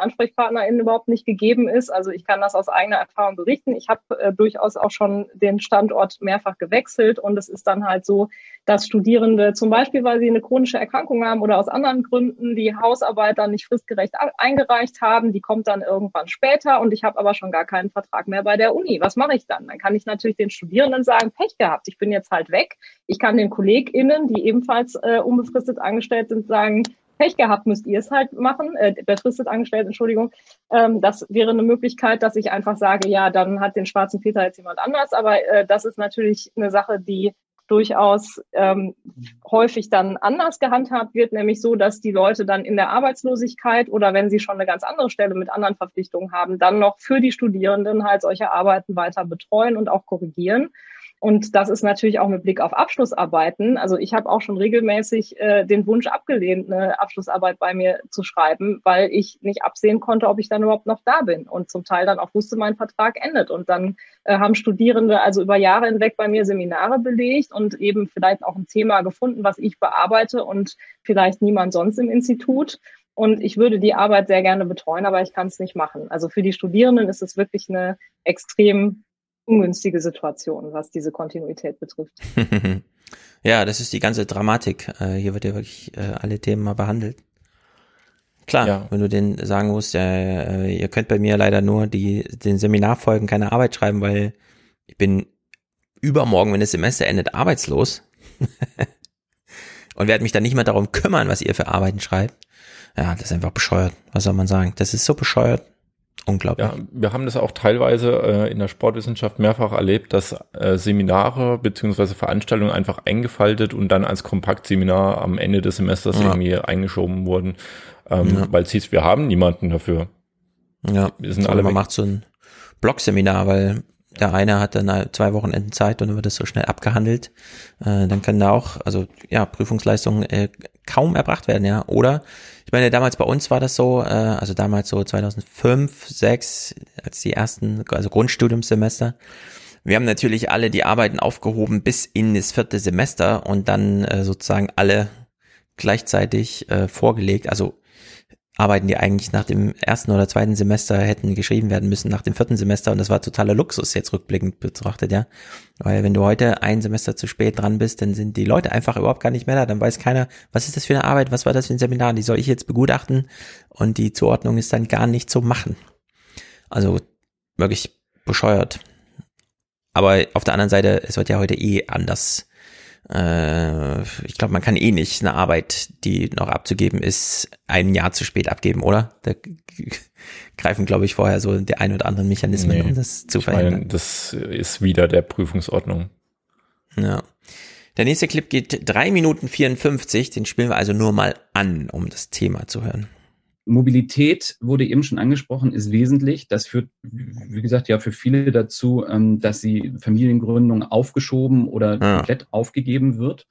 AnsprechpartnerInnen überhaupt nicht gegeben ist. Also ich kann das aus eigener Erfahrung berichten. Ich habe äh, durchaus auch schon den Standort mehrfach gewechselt und es ist dann halt so, dass Studierende zum Beispiel, weil sie eine chronische Erkrankung haben oder aus anderen Gründen die Hausarbeit dann nicht fristgerecht eingereicht haben, die kommt dann irgendwann später und ich habe aber schon gar keinen Vertrag mehr bei der Uni. Was mache ich dann? Dann kann ich natürlich den Studierenden sagen, Pech gehabt, ich bin jetzt halt weg. Ich kann den KollegInnen, die ebenfalls äh, unbefristet angestellt sind, sagen, Pech gehabt, müsst ihr es halt machen, äh, befristet angestellt, Entschuldigung. Ähm, das wäre eine Möglichkeit, dass ich einfach sage, ja, dann hat den schwarzen Peter jetzt jemand anders. Aber äh, das ist natürlich eine Sache, die durchaus ähm, häufig dann anders gehandhabt wird, nämlich so, dass die Leute dann in der Arbeitslosigkeit oder wenn sie schon eine ganz andere Stelle mit anderen Verpflichtungen haben, dann noch für die Studierenden halt solche Arbeiten weiter betreuen und auch korrigieren. Und das ist natürlich auch mit Blick auf Abschlussarbeiten. Also ich habe auch schon regelmäßig äh, den Wunsch abgelehnt, eine Abschlussarbeit bei mir zu schreiben, weil ich nicht absehen konnte, ob ich dann überhaupt noch da bin. Und zum Teil dann auch wusste, mein Vertrag endet. Und dann äh, haben Studierende also über Jahre hinweg bei mir Seminare belegt und eben vielleicht auch ein Thema gefunden, was ich bearbeite und vielleicht niemand sonst im Institut. Und ich würde die Arbeit sehr gerne betreuen, aber ich kann es nicht machen. Also für die Studierenden ist es wirklich eine extrem ungünstige Situation, was diese Kontinuität betrifft. [laughs] ja, das ist die ganze Dramatik. Äh, hier wird ja wirklich äh, alle Themen mal behandelt. Klar, ja. wenn du den sagen musst, äh, ihr könnt bei mir leider nur die, den Seminarfolgen keine Arbeit schreiben, weil ich bin übermorgen, wenn das Semester endet, arbeitslos. [laughs] und werde mich dann nicht mehr darum kümmern, was ihr für Arbeiten schreibt. Ja, das ist einfach bescheuert. Was soll man sagen? Das ist so bescheuert. Unglaublich. Ja, wir haben das auch teilweise äh, in der Sportwissenschaft mehrfach erlebt, dass äh, Seminare beziehungsweise Veranstaltungen einfach eingefaltet und dann als Kompaktseminar am Ende des Semesters ja. irgendwie eingeschoben wurden, ähm, ja. weil es hieß, wir haben niemanden dafür. Ja, wir sind alle man macht so ein Blog-Seminar, weil der eine hat dann zwei Wochenenden Zeit und dann wird das so schnell abgehandelt. Äh, dann können da auch, also ja, Prüfungsleistungen äh, kaum erbracht werden, ja. Oder, ich meine, damals bei uns war das so, äh, also damals so 2005, 6, als die ersten, also Grundstudiumssemester. Wir haben natürlich alle die Arbeiten aufgehoben bis in das vierte Semester und dann äh, sozusagen alle gleichzeitig äh, vorgelegt. Also Arbeiten, die eigentlich nach dem ersten oder zweiten Semester hätten geschrieben werden müssen, nach dem vierten Semester. Und das war totaler Luxus jetzt rückblickend betrachtet, ja. Weil wenn du heute ein Semester zu spät dran bist, dann sind die Leute einfach überhaupt gar nicht mehr da. Dann weiß keiner, was ist das für eine Arbeit, was war das für ein Seminar, die soll ich jetzt begutachten. Und die Zuordnung ist dann gar nicht zu machen. Also wirklich bescheuert. Aber auf der anderen Seite, es wird ja heute eh anders äh, ich glaube, man kann eh nicht eine Arbeit, die noch abzugeben ist, ein Jahr zu spät abgeben, oder? Da greifen, glaube ich, vorher so der ein oder anderen Mechanismen, nee, um das zu verhindern. Meine, das ist wieder der Prüfungsordnung. Ja. Der nächste Clip geht drei Minuten 54, den spielen wir also nur mal an, um das Thema zu hören. Mobilität wurde eben schon angesprochen, ist wesentlich. Das führt, wie gesagt, ja für viele dazu, ähm, dass sie Familiengründung aufgeschoben oder ja. komplett aufgegeben wird.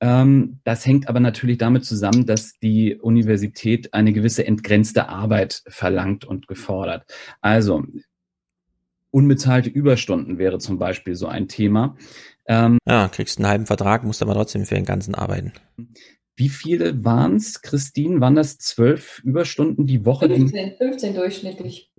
Ähm, das hängt aber natürlich damit zusammen, dass die Universität eine gewisse entgrenzte Arbeit verlangt und gefordert. Also unbezahlte Überstunden wäre zum Beispiel so ein Thema. Ähm, ja, kriegst einen halben Vertrag, musst aber trotzdem für den ganzen arbeiten. Wie viele waren es, Christine? Waren das zwölf Überstunden die Woche? 15, 15 durchschnittlich.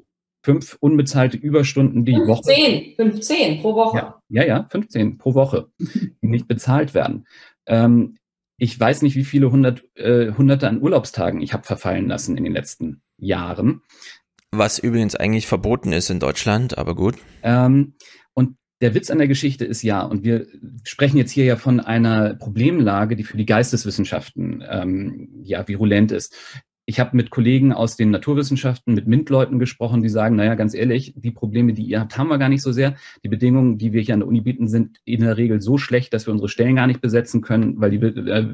Fünf unbezahlte Überstunden die 15, Woche. 15, 15 pro Woche. Ja, ja, ja 15 pro Woche, die nicht bezahlt werden. Ähm, ich weiß nicht, wie viele hundert, äh, Hunderte an Urlaubstagen ich habe verfallen lassen in den letzten Jahren. Was übrigens eigentlich verboten ist in Deutschland, aber gut. Ähm, und der Witz an der Geschichte ist ja, und wir sprechen jetzt hier ja von einer Problemlage, die für die Geisteswissenschaften ähm, ja virulent ist. ich habe mit Kollegen aus den Naturwissenschaften, mit MINT-Leuten gesprochen, die sagen, naja, ganz ehrlich, die Probleme, die ihr habt, haben wir gar nicht so sehr. Die Bedingungen, die wir hier an der Uni bieten, sind in der Regel so schlecht, dass wir unsere Stellen gar nicht besetzen können, weil die äh,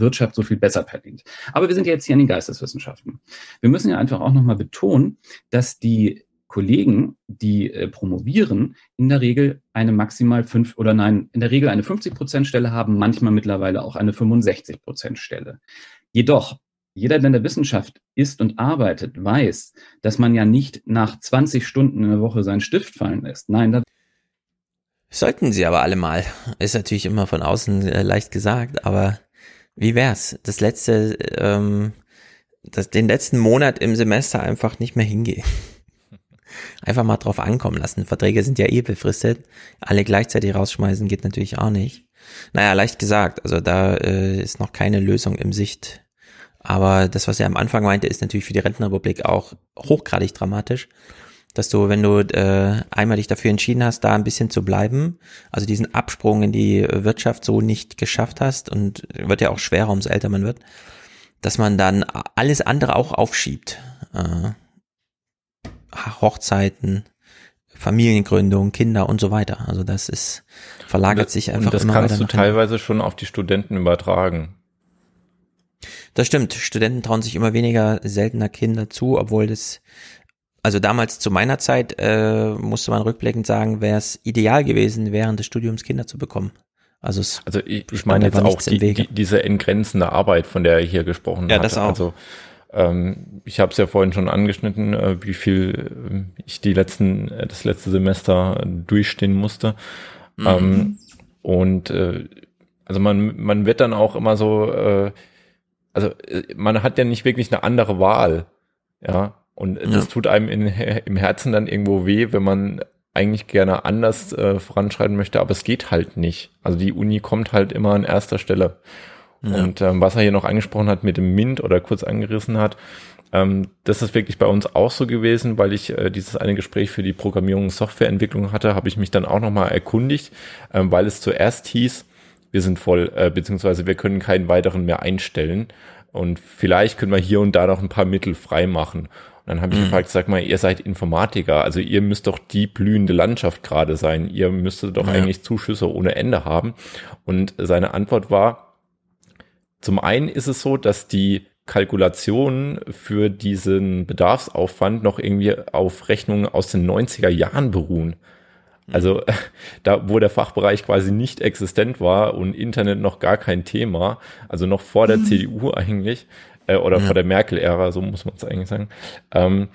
Wirtschaft so viel besser verdient. Aber wir sind ja jetzt hier an den Geisteswissenschaften. Wir müssen ja einfach auch nochmal betonen, dass die Kollegen, die äh, promovieren, in der Regel eine maximal fünf oder nein, in der Regel eine 50 Prozent Stelle haben, manchmal mittlerweile auch eine 65 Prozent Stelle. Jedoch jeder, der in der Wissenschaft ist und arbeitet, weiß, dass man ja nicht nach 20 Stunden in der Woche seinen Stift fallen lässt. Nein, da Sollten sie aber alle mal. Ist natürlich immer von außen äh, leicht gesagt, aber wie wär's? Das letzte, ähm, das, den letzten Monat im Semester einfach nicht mehr hingehen. Einfach mal drauf ankommen lassen. Verträge sind ja eh befristet. Alle gleichzeitig rausschmeißen geht natürlich auch nicht. Naja, leicht gesagt. Also da äh, ist noch keine Lösung im Sicht aber das, was er am Anfang meinte, ist natürlich für die Rentenrepublik auch hochgradig dramatisch, dass du, wenn du äh, einmal dich dafür entschieden hast, da ein bisschen zu bleiben, also diesen Absprung in die Wirtschaft so nicht geschafft hast und wird ja auch schwerer, umso älter man wird, dass man dann alles andere auch aufschiebt. Äh, Hochzeiten, Familiengründung, Kinder und so weiter. Also das ist verlagert das, sich einfach und das immer kannst du teilweise schon auf die Studenten übertragen. Das stimmt. Studenten trauen sich immer weniger seltener Kinder zu, obwohl das, also damals zu meiner Zeit, äh, musste man rückblickend sagen, wäre es ideal gewesen, während des Studiums Kinder zu bekommen. Also, es also ich, ich meine jetzt auch die, die, diese entgrenzende Arbeit, von der er hier gesprochen ja, hat. Das auch. Also ich habe es ja vorhin schon angeschnitten, äh, wie viel äh, ich die letzten, äh, das letzte Semester durchstehen musste. Mhm. Ähm, und äh, also man, man wird dann auch immer so also man hat ja nicht wirklich eine andere Wahl. Ja. Und ja. das tut einem in, im Herzen dann irgendwo weh, wenn man eigentlich gerne anders voranschreiten möchte, aber es geht halt nicht. Also die Uni kommt halt immer an erster Stelle. Ja. Und ähm, was er hier noch angesprochen hat mit dem MINT oder kurz angerissen hat, ähm, das ist wirklich bei uns auch so gewesen, weil ich äh, dieses eine Gespräch für die Programmierung und Softwareentwicklung hatte, habe ich mich dann auch nochmal erkundigt, ähm, weil es zuerst hieß, wir sind voll, äh, beziehungsweise wir können keinen weiteren mehr einstellen. Und vielleicht können wir hier und da noch ein paar Mittel frei machen. Und dann habe ich mhm. gefragt, sag mal, ihr seid Informatiker, also ihr müsst doch die blühende Landschaft gerade sein. Ihr müsstet doch ja. eigentlich Zuschüsse ohne Ende haben. Und seine Antwort war, zum einen ist es so, dass die Kalkulationen für diesen Bedarfsaufwand noch irgendwie auf Rechnungen aus den 90er Jahren beruhen. Also [laughs] da, wo der Fachbereich quasi nicht existent war und Internet noch gar kein Thema, also noch vor der mhm. CDU [laughs] eigentlich, äh, oder ja. vor der Merkel-Ära, so muss man es eigentlich sagen. Ähm,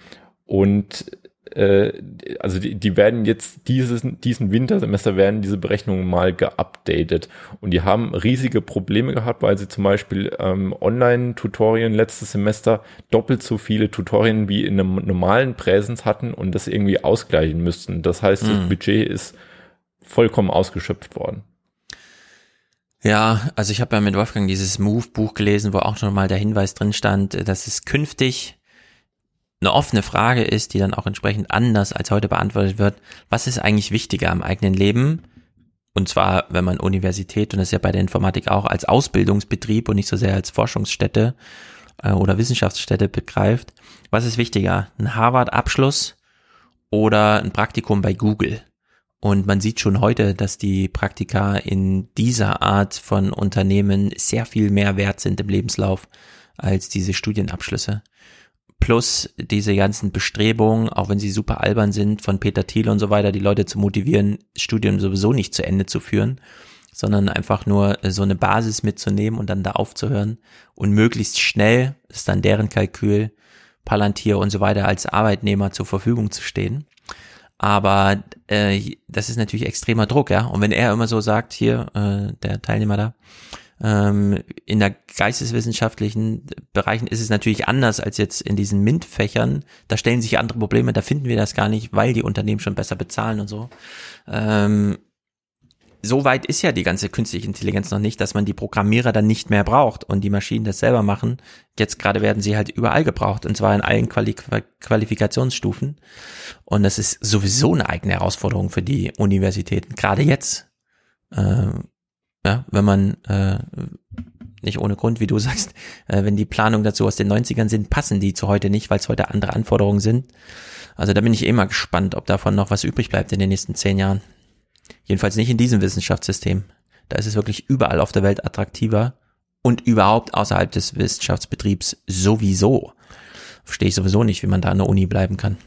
und äh, also die, die werden jetzt dieses, diesen Wintersemester werden diese Berechnungen mal geupdatet und die haben riesige Probleme gehabt, weil sie zum Beispiel ähm, Online-Tutorien letztes Semester doppelt so viele Tutorien wie in einem normalen Präsens hatten und das irgendwie ausgleichen müssten. Das heißt, das mhm. Budget ist vollkommen ausgeschöpft worden. Ja, also ich habe ja mit Wolfgang dieses Move-Buch gelesen, wo auch schon mal der Hinweis drin stand, dass es künftig eine offene Frage ist, die dann auch entsprechend anders als heute beantwortet wird, was ist eigentlich wichtiger am eigenen Leben? Und zwar, wenn man Universität, und das ist ja bei der Informatik auch, als Ausbildungsbetrieb und nicht so sehr als Forschungsstätte äh, oder Wissenschaftsstätte begreift. Was ist wichtiger? Ein Harvard-Abschluss oder ein Praktikum bei Google? Und man sieht schon heute, dass die Praktika in dieser Art von Unternehmen sehr viel mehr wert sind im Lebenslauf als diese Studienabschlüsse plus diese ganzen Bestrebungen, auch wenn sie super albern sind, von Peter Thiel und so weiter, die Leute zu motivieren, Studien sowieso nicht zu Ende zu führen, sondern einfach nur so eine Basis mitzunehmen und dann da aufzuhören und möglichst schnell, ist dann deren Kalkül, Palantir und so weiter als Arbeitnehmer zur Verfügung zu stehen. Aber äh, das ist natürlich extremer Druck, ja. Und wenn er immer so sagt, hier, äh, der Teilnehmer da, ähm, in der geisteswissenschaftlichen Bereichen ist es natürlich anders als jetzt in diesen MINT-Fächern. Da stellen sich andere Probleme, da finden wir das gar nicht, weil die Unternehmen schon besser bezahlen und so. Ähm, so weit ist ja die ganze künstliche Intelligenz noch nicht, dass man die Programmierer dann nicht mehr braucht und die Maschinen das selber machen. Jetzt gerade werden sie halt überall gebraucht und zwar in allen Quali Qualifikationsstufen. Und das ist sowieso eine eigene Herausforderung für die Universitäten, gerade jetzt. Ähm, ja, wenn man äh, nicht ohne Grund, wie du sagst, äh, wenn die Planungen dazu aus den 90ern sind, passen die zu heute nicht, weil es heute andere Anforderungen sind. Also da bin ich eh mal gespannt, ob davon noch was übrig bleibt in den nächsten zehn Jahren. Jedenfalls nicht in diesem Wissenschaftssystem. Da ist es wirklich überall auf der Welt attraktiver und überhaupt außerhalb des Wissenschaftsbetriebs sowieso. Verstehe ich sowieso nicht, wie man da an der Uni bleiben kann.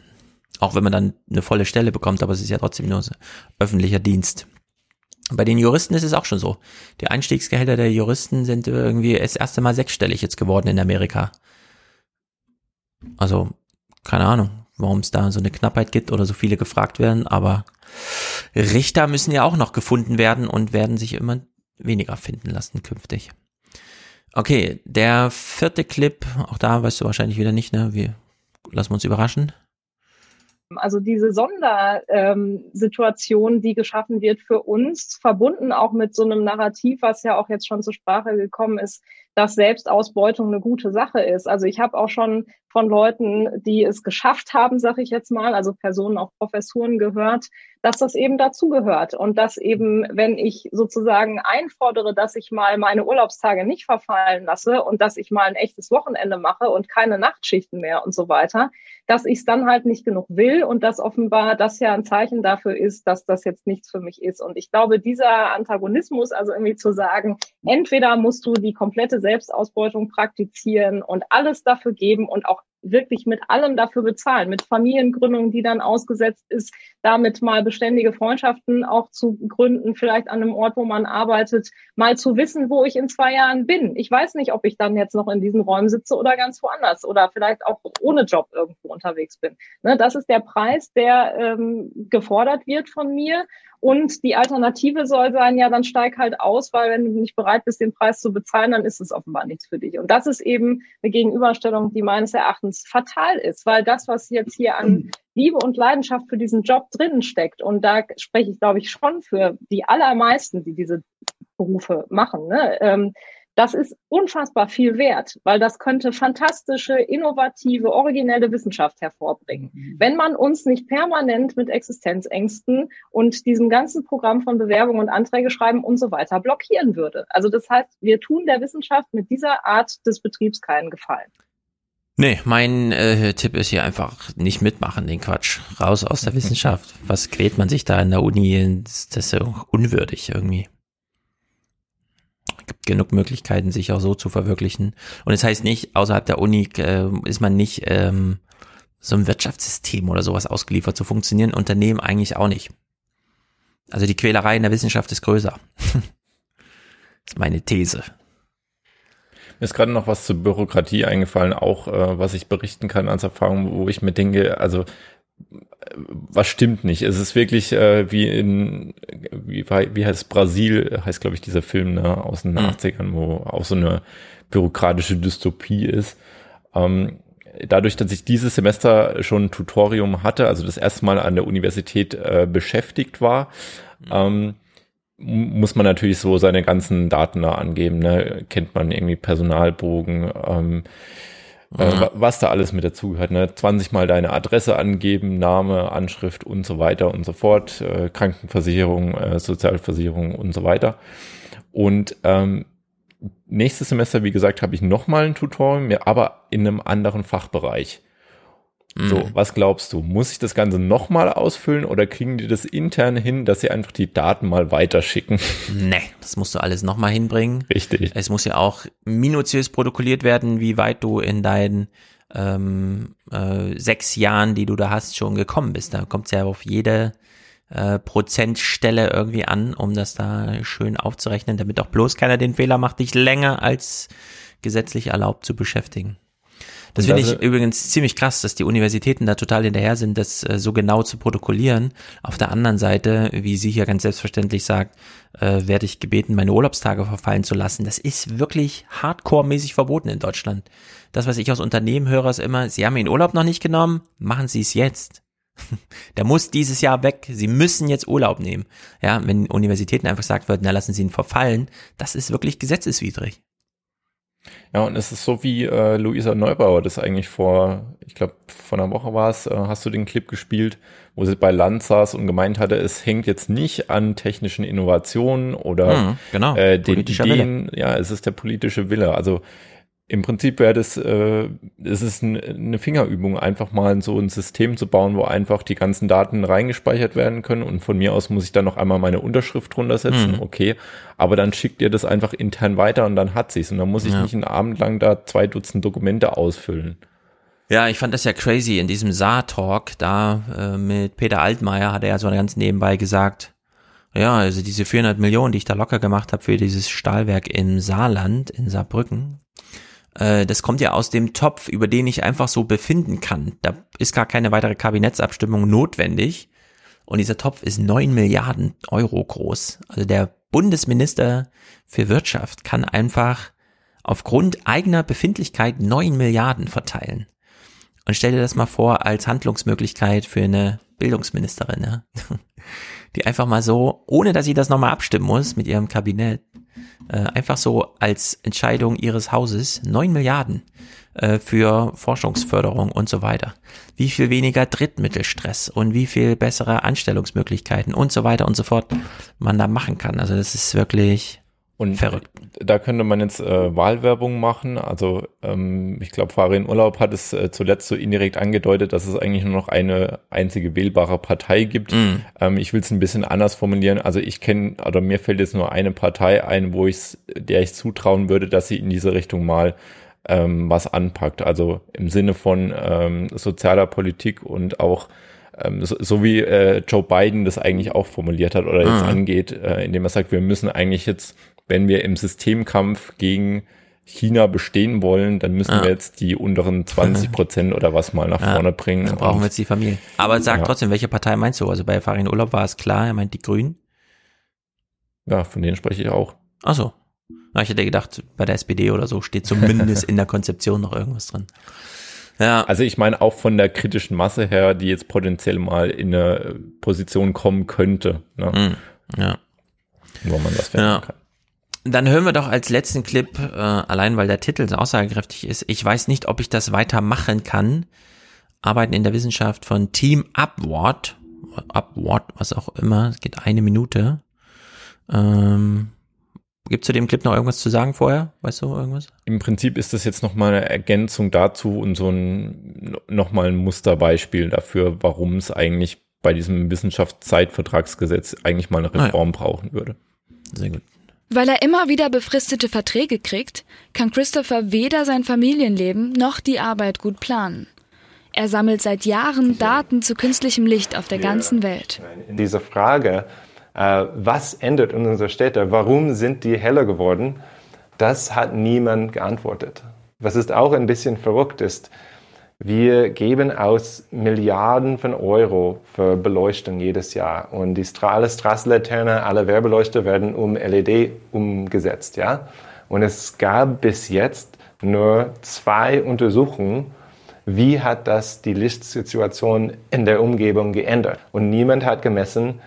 Auch wenn man dann eine volle Stelle bekommt, aber es ist ja trotzdem nur öffentlicher Dienst. Bei den Juristen ist es auch schon so. Die Einstiegsgehälter der Juristen sind irgendwie das erste Mal sechsstellig jetzt geworden in Amerika. Also, keine Ahnung, warum es da so eine Knappheit gibt oder so viele gefragt werden, aber Richter müssen ja auch noch gefunden werden und werden sich immer weniger finden lassen künftig. Okay, der vierte Clip, auch da weißt du wahrscheinlich wieder nicht, ne? Wir lassen uns überraschen. Also diese Sondersituation, ähm, die geschaffen wird für uns, verbunden auch mit so einem Narrativ, was ja auch jetzt schon zur Sprache gekommen ist, dass Selbstausbeutung eine gute Sache ist. Also ich habe auch schon von Leuten, die es geschafft haben, sage ich jetzt mal, also Personen auf Professuren gehört, dass das eben dazugehört und dass eben, wenn ich sozusagen einfordere, dass ich mal meine Urlaubstage nicht verfallen lasse und dass ich mal ein echtes Wochenende mache und keine Nachtschichten mehr und so weiter, dass ich es dann halt nicht genug will und dass offenbar das ja ein Zeichen dafür ist, dass das jetzt nichts für mich ist. Und ich glaube, dieser Antagonismus, also irgendwie zu sagen, entweder musst du die komplette Selbstausbeutung praktizieren und alles dafür geben und auch wirklich mit allem dafür bezahlen, mit Familiengründung, die dann ausgesetzt ist, damit mal beständige Freundschaften auch zu gründen, vielleicht an einem Ort, wo man arbeitet, mal zu wissen, wo ich in zwei Jahren bin. Ich weiß nicht, ob ich dann jetzt noch in diesen Räumen sitze oder ganz woanders oder vielleicht auch ohne Job irgendwo unterwegs bin. Ne, das ist der Preis, der ähm, gefordert wird von mir. Und die Alternative soll sein, ja, dann steig halt aus, weil wenn du nicht bereit bist, den Preis zu bezahlen, dann ist es offenbar nichts für dich. Und das ist eben eine Gegenüberstellung, die meines Erachtens fatal ist, weil das, was jetzt hier an Liebe und Leidenschaft für diesen Job drinnen steckt, und da spreche ich, glaube ich, schon für die allermeisten, die diese Berufe machen, ne, ähm, das ist unfassbar viel wert, weil das könnte fantastische, innovative, originelle Wissenschaft hervorbringen. Mhm. Wenn man uns nicht permanent mit Existenzängsten und diesem ganzen Programm von Bewerbungen und Anträge schreiben und so weiter blockieren würde. Also das heißt, wir tun der Wissenschaft mit dieser Art des Betriebs keinen Gefallen. Nee, mein äh, Tipp ist hier einfach nicht mitmachen, den Quatsch. Raus aus der [laughs] Wissenschaft. Was quält man sich da in der Uni? Das ist so unwürdig irgendwie genug Möglichkeiten, sich auch so zu verwirklichen. Und es das heißt nicht, außerhalb der Uni äh, ist man nicht ähm, so ein Wirtschaftssystem oder sowas ausgeliefert zu funktionieren. Unternehmen eigentlich auch nicht. Also die Quälerei in der Wissenschaft ist größer. [laughs] ist meine These. Mir ist gerade noch was zur Bürokratie eingefallen, auch äh, was ich berichten kann als Erfahrung, wo ich mir denke, also was stimmt nicht. Es ist wirklich äh, wie in, wie, wie heißt Brasil, heißt glaube ich dieser Film ne, aus den mhm. 80ern, wo auch so eine bürokratische Dystopie ist. Ähm, dadurch, dass ich dieses Semester schon ein Tutorium hatte, also das erste Mal an der Universität äh, beschäftigt war, mhm. ähm, muss man natürlich so seine ganzen Daten da angeben. Ne? Kennt man irgendwie Personalbogen, ähm, äh, was da alles mit dazugehört. Ne? 20 Mal deine Adresse angeben, Name, Anschrift und so weiter und so fort, äh, Krankenversicherung, äh, Sozialversicherung und so weiter. Und ähm, nächstes Semester, wie gesagt, habe ich nochmal ein Tutorial, aber in einem anderen Fachbereich. So, mhm. was glaubst du? Muss ich das Ganze nochmal ausfüllen oder kriegen die das intern hin, dass sie einfach die Daten mal weiterschicken? [laughs] Nee, das musst du alles nochmal hinbringen. Richtig. Es muss ja auch minutiös protokolliert werden, wie weit du in deinen ähm, äh, sechs Jahren, die du da hast, schon gekommen bist. Da kommt es ja auf jede äh, Prozentstelle irgendwie an, um das da schön aufzurechnen, damit auch bloß keiner den Fehler macht, dich länger als gesetzlich erlaubt zu beschäftigen. Das finde ich übrigens ziemlich krass, dass die Universitäten da total hinterher sind, das äh, so genau zu protokollieren. Auf der anderen Seite, wie sie hier ganz selbstverständlich sagt, äh, werde ich gebeten, meine Urlaubstage verfallen zu lassen. Das ist wirklich hardcore-mäßig verboten in Deutschland. Das, was ich aus Unternehmen höre, ist immer, Sie haben Ihren Urlaub noch nicht genommen, machen Sie es jetzt. [laughs] Der muss dieses Jahr weg. Sie müssen jetzt Urlaub nehmen. Ja, wenn Universitäten einfach sagt wird, na lassen Sie ihn verfallen, das ist wirklich gesetzeswidrig. Ja, und es ist so wie äh, Luisa Neubauer das eigentlich vor, ich glaube, vor einer Woche war es, äh, hast du den Clip gespielt, wo sie bei Land saß und gemeint hatte, es hängt jetzt nicht an technischen Innovationen oder Hm, genau. äh, den Politischer Ideen, ja, es ist der politische Wille. Also im Prinzip wäre das, äh, es ist ein, eine Fingerübung, einfach mal so ein System zu bauen, wo einfach die ganzen Daten reingespeichert werden können und von mir aus muss ich dann noch einmal meine Unterschrift drunter setzen, Mhm. okay, aber dann schickt ihr das einfach intern weiter und dann hat sie's und dann muss ich Ja. nicht einen Abend lang da zwei Dutzend Dokumente ausfüllen. Ja, ich fand das ja crazy in diesem Saar-Talk da äh, mit Peter Altmaier hat er ja so ganz nebenbei gesagt, ja, also diese 400 Millionen, die ich da locker gemacht habe für dieses Stahlwerk im Saarland, in Saarbrücken, äh, das kommt ja aus dem Topf, über den ich einfach so befinden kann. Da ist gar keine weitere Kabinettsabstimmung notwendig. Und dieser Topf ist 9 Milliarden Euro groß. Also der Bundesminister für Wirtschaft kann einfach aufgrund eigener Befindlichkeit 9 Milliarden verteilen. Und stell dir das mal vor als Handlungsmöglichkeit für eine Bildungsministerin, ja? [laughs] die einfach mal so, ohne dass sie das nochmal abstimmen muss mit ihrem Kabinett, äh, einfach so als Entscheidung ihres Hauses 9 Milliarden äh, für Forschungsförderung und so weiter. Wie viel weniger Drittmittelstress und wie viel bessere Anstellungsmöglichkeiten und so weiter und so fort man da machen kann. Also das ist wirklich Und verrückt. da könnte man jetzt äh, Wahlwerbung machen. Also ähm, ich glaube, Farin Urlaub hat es äh, zuletzt so indirekt angedeutet, dass es eigentlich nur noch eine einzige wählbare Partei gibt. Mhm. Ähm, ich will es ein bisschen anders formulieren. Also ich kenne, oder mir fällt jetzt nur eine Partei ein, wo ich der ich zutrauen würde, dass sie in diese Richtung mal ähm, was anpackt. Also im Sinne von ähm, sozialer Politik und auch ähm, so, so wie äh, Joe Biden das eigentlich auch formuliert hat oder jetzt Mhm. angeht, äh, indem er sagt, wir müssen eigentlich jetzt, wenn wir im Systemkampf gegen China bestehen wollen, dann müssen Ja. wir jetzt die unteren 20 [laughs] Prozent oder was mal nach Ja, vorne bringen. Dann brauchen wir jetzt die Familie. Aber sag Ja. trotzdem, welche Partei meinst du? Also bei Farin Urlaub war es klar, er meint die Grünen. Ja, von denen spreche ich auch. Ach so. Na, ich hätte gedacht, bei der SPD oder so steht zumindest in der Konzeption noch irgendwas drin. Ja. Also ich meine auch von der kritischen Masse her, die jetzt potenziell mal in eine Position kommen könnte, ne? Mm, ja. wo man das verändern Ja. kann. Dann hören wir doch als letzten Clip, äh, allein weil der Titel so aussagekräftig ist, ich weiß nicht, ob ich das weitermachen kann. Arbeiten in der Wissenschaft von Team Upward, Upward, was auch immer, es geht eine Minute. Ähm, Gibt zu dem Clip noch irgendwas zu sagen vorher? Weißt du irgendwas? Im Prinzip ist das jetzt nochmal eine Ergänzung dazu und so ein nochmal ein Musterbeispiel dafür, warum es eigentlich bei diesem Wissenschaftszeitvertragsgesetz eigentlich mal eine Ah ja. Reform brauchen würde. Sehr gut. Weil er immer wieder befristete Verträge kriegt, kann Christopher weder sein Familienleben noch die Arbeit gut planen. Er sammelt seit Jahren Daten zu künstlichem Licht auf der ganzen Welt. in dieser Frage, äh, was ändert in unserer Städte, warum sind die heller geworden, das hat niemand geantwortet. Was ist auch ein bisschen verrückt ist, wir geben aus Milliarden von Euro für Beleuchtung jedes Jahr und die alle Straßenlaternen, alle Werbeleuchter werden um LED umgesetzt, ja. Und es gab bis jetzt nur zwei Untersuchungen, wie hat das die Lichtsituation in der Umgebung geändert. Und niemand hat gemessen,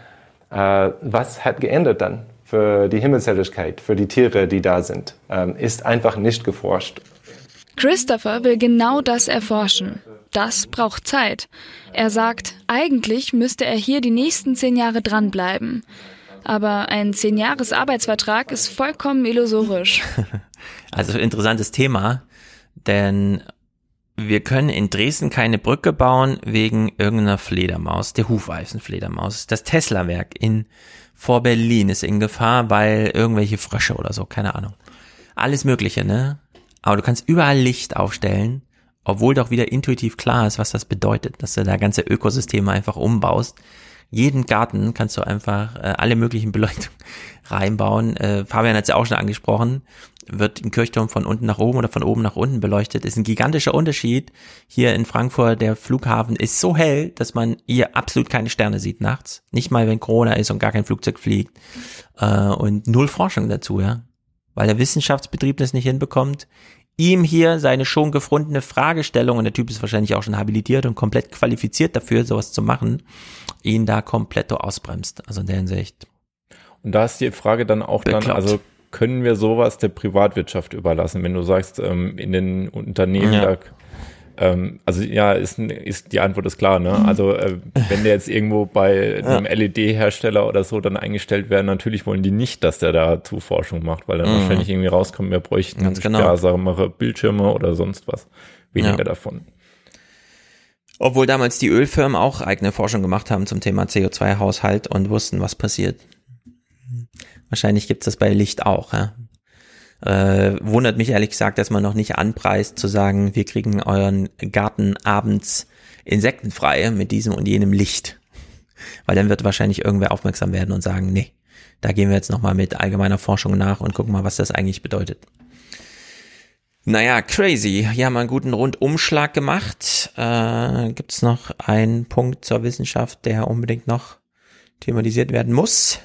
äh, was hat geändert dann für die Himmelshelligkeit, für die Tiere, die da sind. Ähm, ist einfach nicht geforscht. Christopher will genau das erforschen. Das braucht Zeit. Er sagt, eigentlich müsste er hier die nächsten zehn Jahre dranbleiben. Aber ein zehn Jahres Arbeitsvertrag ist vollkommen illusorisch. [laughs] Also interessantes Thema, denn wir können in Dresden keine Brücke bauen wegen irgendeiner Fledermaus, der Hufeisenfledermaus. Das Tesla-Werk in vor Berlin ist in Gefahr, weil irgendwelche Frösche oder so, keine Ahnung. Alles Mögliche, ne? Aber du kannst überall Licht aufstellen, obwohl doch wieder intuitiv klar ist, was das bedeutet, dass du da ganze Ökosysteme einfach umbaust. Jeden Garten kannst du einfach äh, alle möglichen Beleuchtungen [laughs] reinbauen. Äh, Fabian hat es ja auch schon angesprochen. Wird ein Kirchturm von unten nach oben oder von oben nach unten beleuchtet. Ist ein gigantischer Unterschied. Hier in Frankfurt, der Flughafen ist so hell, dass man hier absolut keine Sterne sieht nachts. Nicht mal, wenn Corona ist und gar kein Flugzeug fliegt. Äh, und null Forschung dazu, ja. Weil der Wissenschaftsbetrieb das nicht hinbekommt, ihm hier seine schon gefundene Fragestellung, und der Typ ist wahrscheinlich auch schon habilitiert und komplett qualifiziert dafür, sowas zu machen, ihn da komplett ausbremst. Also in der Hinsicht. Und da ist die Frage dann auch dann, Bekloppt. also können wir sowas der Privatwirtschaft überlassen? Wenn du sagst, ähm, in den Unternehmen, Ja. da, ähm, also ja, ist, ist die Antwort ist klar, ne? Also äh, wenn der jetzt irgendwo bei [laughs] einem LED-Hersteller oder so dann eingestellt wäre, natürlich wollen die nicht, dass der dazu Forschung macht, weil dann Mhm. wahrscheinlich irgendwie rauskommt, wir bräuchten Ganz genau. ja, sagen wir mal, Bildschirme oder sonst was. Weniger Ja. davon. Obwohl damals die Ölfirmen auch eigene Forschung gemacht haben zum Thema CO2-Haushalt und wussten, was passiert. Wahrscheinlich gibt's das bei Licht auch. Ja? Äh, wundert mich ehrlich gesagt, dass man noch nicht anpreist zu sagen, wir kriegen euren Garten abends insektenfrei mit diesem und jenem Licht. Weil dann wird wahrscheinlich irgendwer aufmerksam werden und sagen, nee, da gehen wir jetzt nochmal mit allgemeiner Forschung nach und gucken mal, was das eigentlich bedeutet. Naja, crazy. Hier haben wir einen guten Rundumschlag gemacht. Äh, Gibt es noch einen Punkt zur Wissenschaft, der unbedingt noch thematisiert werden muss?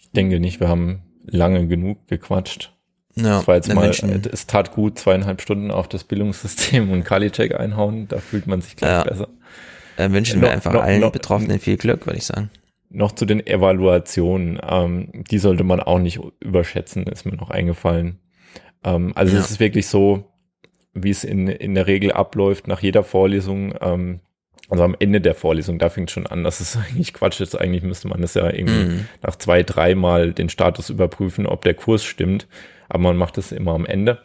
Ich denke nicht, wir haben lange genug gequatscht. Ja, es war jetzt mal, wünschen- es tat gut, zweieinhalb Stunden auf das Bildungssystem und Kali-Check einhauen, da fühlt man sich gleich Ja. besser. Dann wünschen wir Noch- einfach noch- allen noch- Betroffenen viel Glück, würde ich sagen. Noch zu den Evaluationen, ähm, die sollte man auch nicht überschätzen, ist mir noch eingefallen. Ähm, also Ja. es ist wirklich so, wie es in, in der Regel abläuft, nach jeder Vorlesung, ähm, also am Ende der Vorlesung, da fängt schon an, dass es [laughs] eigentlich Quatsch ist. Eigentlich müsste man das ja irgendwie Mhm. nach zwei, dreimal den Status überprüfen, ob der Kurs stimmt. Aber man macht das immer am Ende.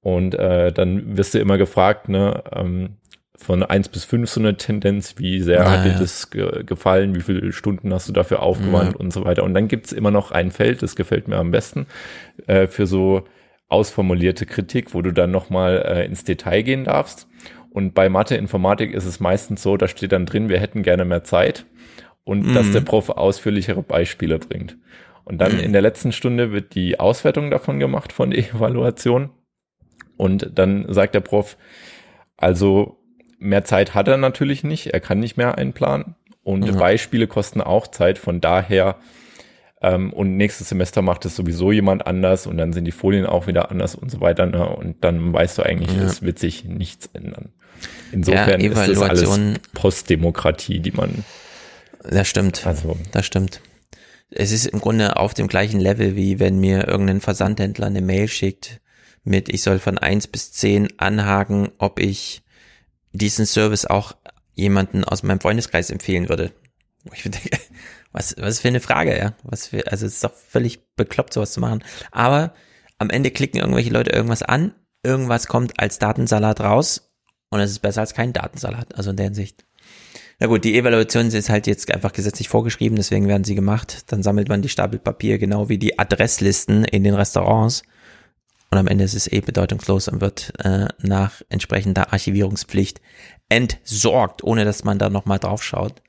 Und äh, dann wirst du immer gefragt, ne, ähm, von eins bis fünf so eine Tendenz, wie sehr Ah, hat dir ja. das ge gefallen, wie viele Stunden hast du dafür aufgewandt Ja. und so weiter. Und dann gibt's immer noch ein Feld, das gefällt mir am besten, äh, für so ausformulierte Kritik, wo du dann nochmal äh, ins Detail gehen darfst. Und bei Mathe, Informatik ist es meistens so, da steht dann drin, wir hätten gerne mehr Zeit und Mhm. dass der Prof ausführlichere Beispiele bringt. Und dann Mhm. in der letzten Stunde wird die Auswertung davon gemacht von der [laughs] Evaluation. Und dann sagt der Prof, also mehr Zeit hat er natürlich nicht, er kann nicht mehr einplanen. Und Ja. Beispiele kosten auch Zeit, von daher ähm, und nächstes Semester macht es sowieso jemand anders und dann sind die Folien auch wieder anders und so weiter. Ne? Und dann weißt du eigentlich, Ja. es wird sich nichts ändern. Insofern Ja, ist das alles Postdemokratie, die man. Das stimmt. Also, Das stimmt. Es ist im Grunde auf dem gleichen Level, wie wenn mir irgendein Versandhändler eine Mail schickt mit, ich soll von eins bis zehn anhaken, ob ich diesen Service auch jemanden aus meinem Freundeskreis empfehlen würde. Wo ich denke, was, was für eine Frage, ja. Was für, also es ist doch völlig bekloppt, sowas zu machen. Aber am Ende klicken irgendwelche Leute irgendwas an, irgendwas kommt als Datensalat raus und es ist besser als kein Datensalat. Also in der Hinsicht. Na gut, die Evaluation ist halt jetzt einfach gesetzlich vorgeschrieben, deswegen werden sie gemacht. Dann sammelt man die Stapel Papier genau wie die Adresslisten in den Restaurants. Und am Ende ist es eh bedeutungslos und wird äh, nach entsprechender Archivierungspflicht entsorgt, ohne dass man da nochmal drauf schaut.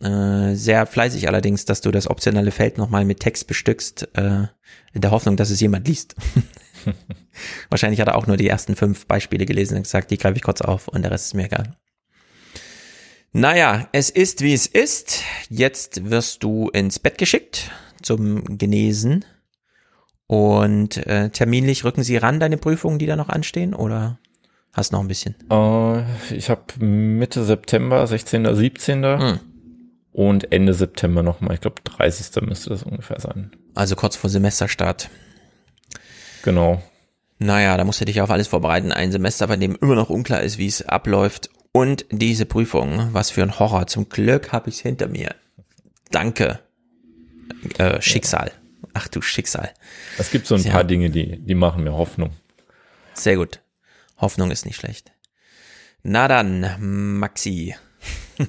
Äh, sehr fleißig allerdings, dass du das optionale Feld nochmal mit Text bestückst, äh, in der Hoffnung, dass es jemand liest. [laughs] Wahrscheinlich hat er auch nur die ersten fünf Beispiele gelesen und gesagt, die greife ich kurz auf und der Rest ist mir egal. Naja, es ist wie es ist. Jetzt wirst du ins Bett geschickt zum Genesen. Und äh, terminlich rücken sie ran, deine Prüfungen, die da noch anstehen, oder hast noch ein bisschen? Äh, ich habe Mitte September, 16., 17. Hm. Und Ende September nochmal. Ich glaube, 30. müsste das ungefähr sein. Also kurz vor Semesterstart. Genau. Naja, da musst du dich auf alles vorbereiten. Ein Semester, bei dem immer noch unklar ist, wie es abläuft. Und diese Prüfung, was für ein Horror. Zum Glück habe ich es hinter mir. Danke. Äh, Schicksal. Ach du Schicksal. Es gibt so ein Ja. paar Dinge, die, die machen mir Hoffnung. Sehr gut. Hoffnung ist nicht schlecht. Na dann, Maxi. [laughs]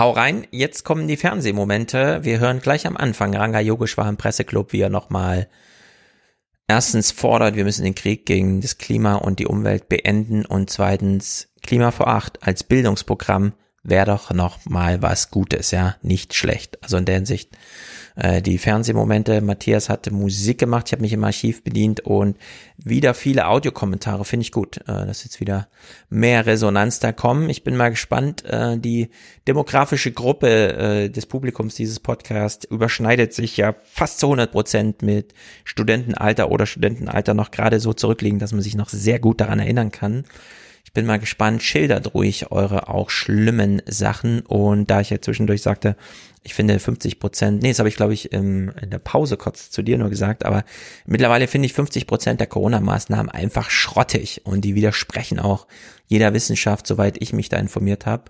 Hau rein, jetzt kommen die Fernsehmomente. Wir hören gleich am Anfang Ranga Yogeshwar im Presseclub, wie er nochmal erstens fordert, wir müssen den Krieg gegen das Klima und die Umwelt beenden und zweitens Klima vor acht als Bildungsprogramm wäre doch noch mal was Gutes, ja, nicht schlecht. Also in der Hinsicht äh, die Fernsehmomente. Matthias hatte Musik gemacht, ich habe mich im Archiv bedient und wieder viele Audiokommentare, finde ich gut, äh, dass jetzt wieder mehr Resonanz da kommen. Ich bin mal gespannt. Äh, die demografische Gruppe äh, des Publikums dieses Podcasts überschneidet sich ja fast zu 100 Prozent mit Studentenalter oder Studentenalter noch gerade so zurückliegen, dass man sich noch sehr gut daran erinnern kann. Ich bin mal gespannt. Schildert ruhig eure auch schlimmen Sachen. Und da ich ja zwischendurch sagte, ich finde 50 Prozent, nee, das habe ich glaube ich im, in der Pause kurz zu dir nur gesagt, aber mittlerweile finde ich 50 Prozent der Corona-Maßnahmen einfach schrottig und die widersprechen auch jeder Wissenschaft, soweit ich mich da informiert habe.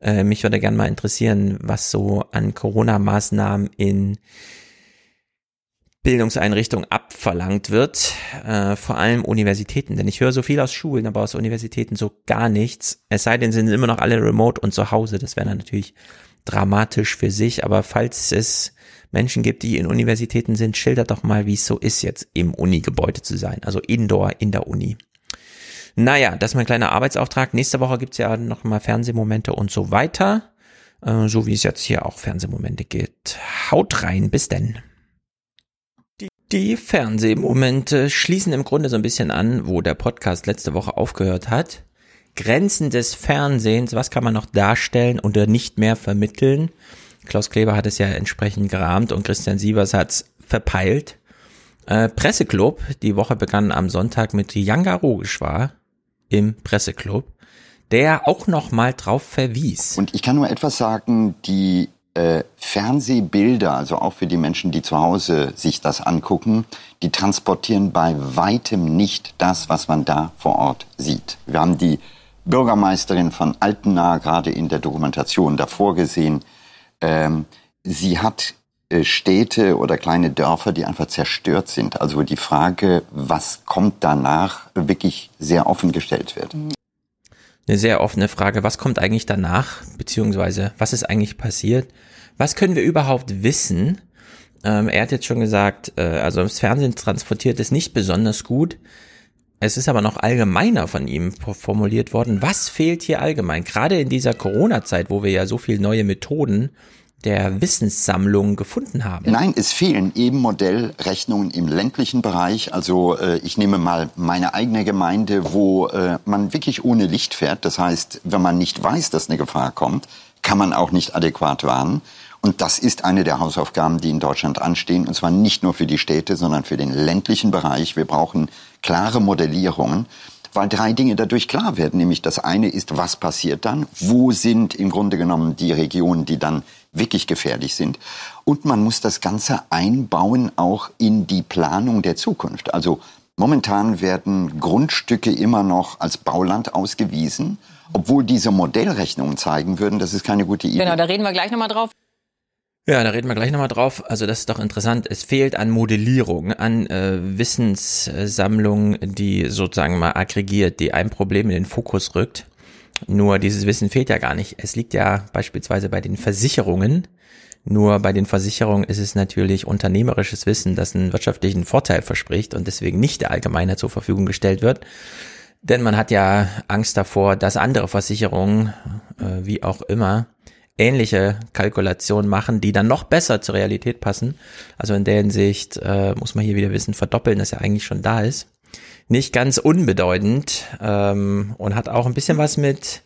Äh, mich würde gerne mal interessieren, was so an Corona-Maßnahmen in Bildungseinrichtungen abverlangt wird, äh, vor allem Universitäten. Denn ich höre so viel aus Schulen, aber aus Universitäten so gar nichts. Es sei denn, sind immer noch alle remote und zu Hause. Das wäre natürlich dramatisch für sich. Aber falls es Menschen gibt, die in Universitäten sind, schildert doch mal, wie es so ist, jetzt im Uni-Gebäude zu sein. Also Indoor in der Uni. Naja, das ist mein kleiner Arbeitsauftrag. Nächste Woche gibt's ja noch mal Fernsehmomente und so weiter. Äh, so wie es jetzt hier auch Fernsehmomente gibt. Haut rein, bis denn. Die Fernsehmomente schließen im Grunde so ein bisschen an, wo der Podcast letzte Woche aufgehört hat. Grenzen des Fernsehens, was kann man noch darstellen oder nicht mehr vermitteln? Klaus Kleber hat es ja entsprechend gerahmt und Christian Sievers hat's verpeilt. Äh, Presseclub, die Woche begann am Sonntag mit Yanga Rogeschwar im Presseclub, der auch noch mal drauf verwies. Und ich kann nur etwas sagen, die äh, Fernsehbilder, also auch für die Menschen, die zu Hause sich das angucken, die transportieren bei weitem nicht das, was man da vor Ort sieht. Wir haben die Bürgermeisterin von Altena gerade in der Dokumentation davor gesehen. Ähm, sie hat äh, Städte oder kleine Dörfer, die einfach zerstört sind. Also die Frage, was kommt danach, wirklich sehr offen gestellt wird. Eine sehr offene Frage. Was kommt eigentlich danach? Beziehungsweise, was ist eigentlich passiert? Was können wir überhaupt wissen? Ähm, er hat jetzt schon gesagt, äh, also das Fernsehen transportiert es nicht besonders gut. Es ist aber noch allgemeiner von ihm formuliert worden. Was fehlt hier allgemein? Gerade in dieser Corona-Zeit, wo wir ja so viele neue Methoden der Wissenssammlung gefunden haben. Nein, es fehlen eben Modellrechnungen im ländlichen Bereich. Also äh, ich nehme mal meine eigene Gemeinde, wo äh, man wirklich ohne Licht fährt. Das heißt, wenn man nicht weiß, dass eine Gefahr kommt, kann man auch nicht adäquat warnen. Und das ist eine der Hausaufgaben, die in Deutschland anstehen. Und zwar nicht nur für die Städte, sondern für den ländlichen Bereich. Wir brauchen klare Modellierungen, weil drei Dinge dadurch klar werden. Nämlich das eine ist, was passiert dann? Wo sind im Grunde genommen die Regionen, die dann wirklich gefährlich sind? Und man muss das Ganze einbauen auch in die Planung der Zukunft. Also momentan werden Grundstücke immer noch als Bauland ausgewiesen, obwohl diese Modellrechnungen zeigen würden, das ist keine gute Idee. Genau, da reden wir gleich nochmal drauf. Ja, da reden wir gleich nochmal drauf. Also das ist doch interessant. Es fehlt an Modellierung, an äh, Wissenssammlung, die sozusagen mal aggregiert, die ein Problem in den Fokus rückt. Nur dieses Wissen fehlt ja gar nicht. Es liegt ja beispielsweise bei den Versicherungen. Nur bei den Versicherungen ist es natürlich unternehmerisches Wissen, das einen wirtschaftlichen Vorteil verspricht und deswegen nicht der Allgemeine zur Verfügung gestellt wird. Denn man hat ja Angst davor, dass andere Versicherungen, äh, wie auch immer, ähnliche Kalkulationen machen, die dann noch besser zur Realität passen. Also in der Hinsicht äh, muss man hier wieder Wissen verdoppeln, das ja eigentlich schon da ist. Nicht ganz unbedeutend ähm, und hat auch ein bisschen was mit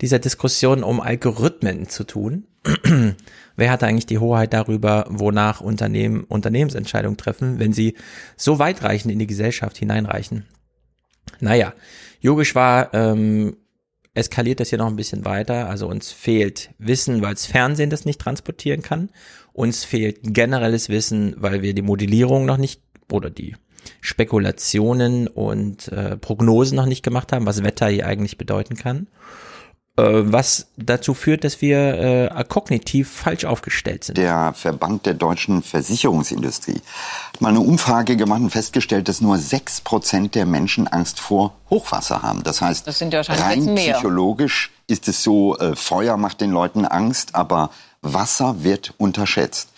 dieser Diskussion um Algorithmen zu tun. [clears throat] Wer hat eigentlich die Hoheit darüber, wonach Unternehmen Unternehmensentscheidungen treffen, wenn sie so weitreichend in die Gesellschaft hineinreichen? Naja, Yogeshwar ähm, eskaliert das hier noch ein bisschen weiter. Also uns fehlt Wissen, weil das Fernsehen das nicht transportieren kann. Uns fehlt generelles Wissen, weil wir die Modellierung noch nicht oder die Spekulationen und äh, Prognosen noch nicht gemacht haben, was Wetter hier eigentlich bedeuten kann. Äh, was dazu führt, dass wir äh, kognitiv falsch aufgestellt sind. Der Verband der deutschen Versicherungsindustrie hat mal eine Umfrage gemacht und festgestellt, dass nur sechs Prozent der Menschen Angst vor Hochwasser haben. Das heißt, das rein psychologisch ist es so, äh, Feuer macht den Leuten Angst, aber Wasser wird unterschätzt.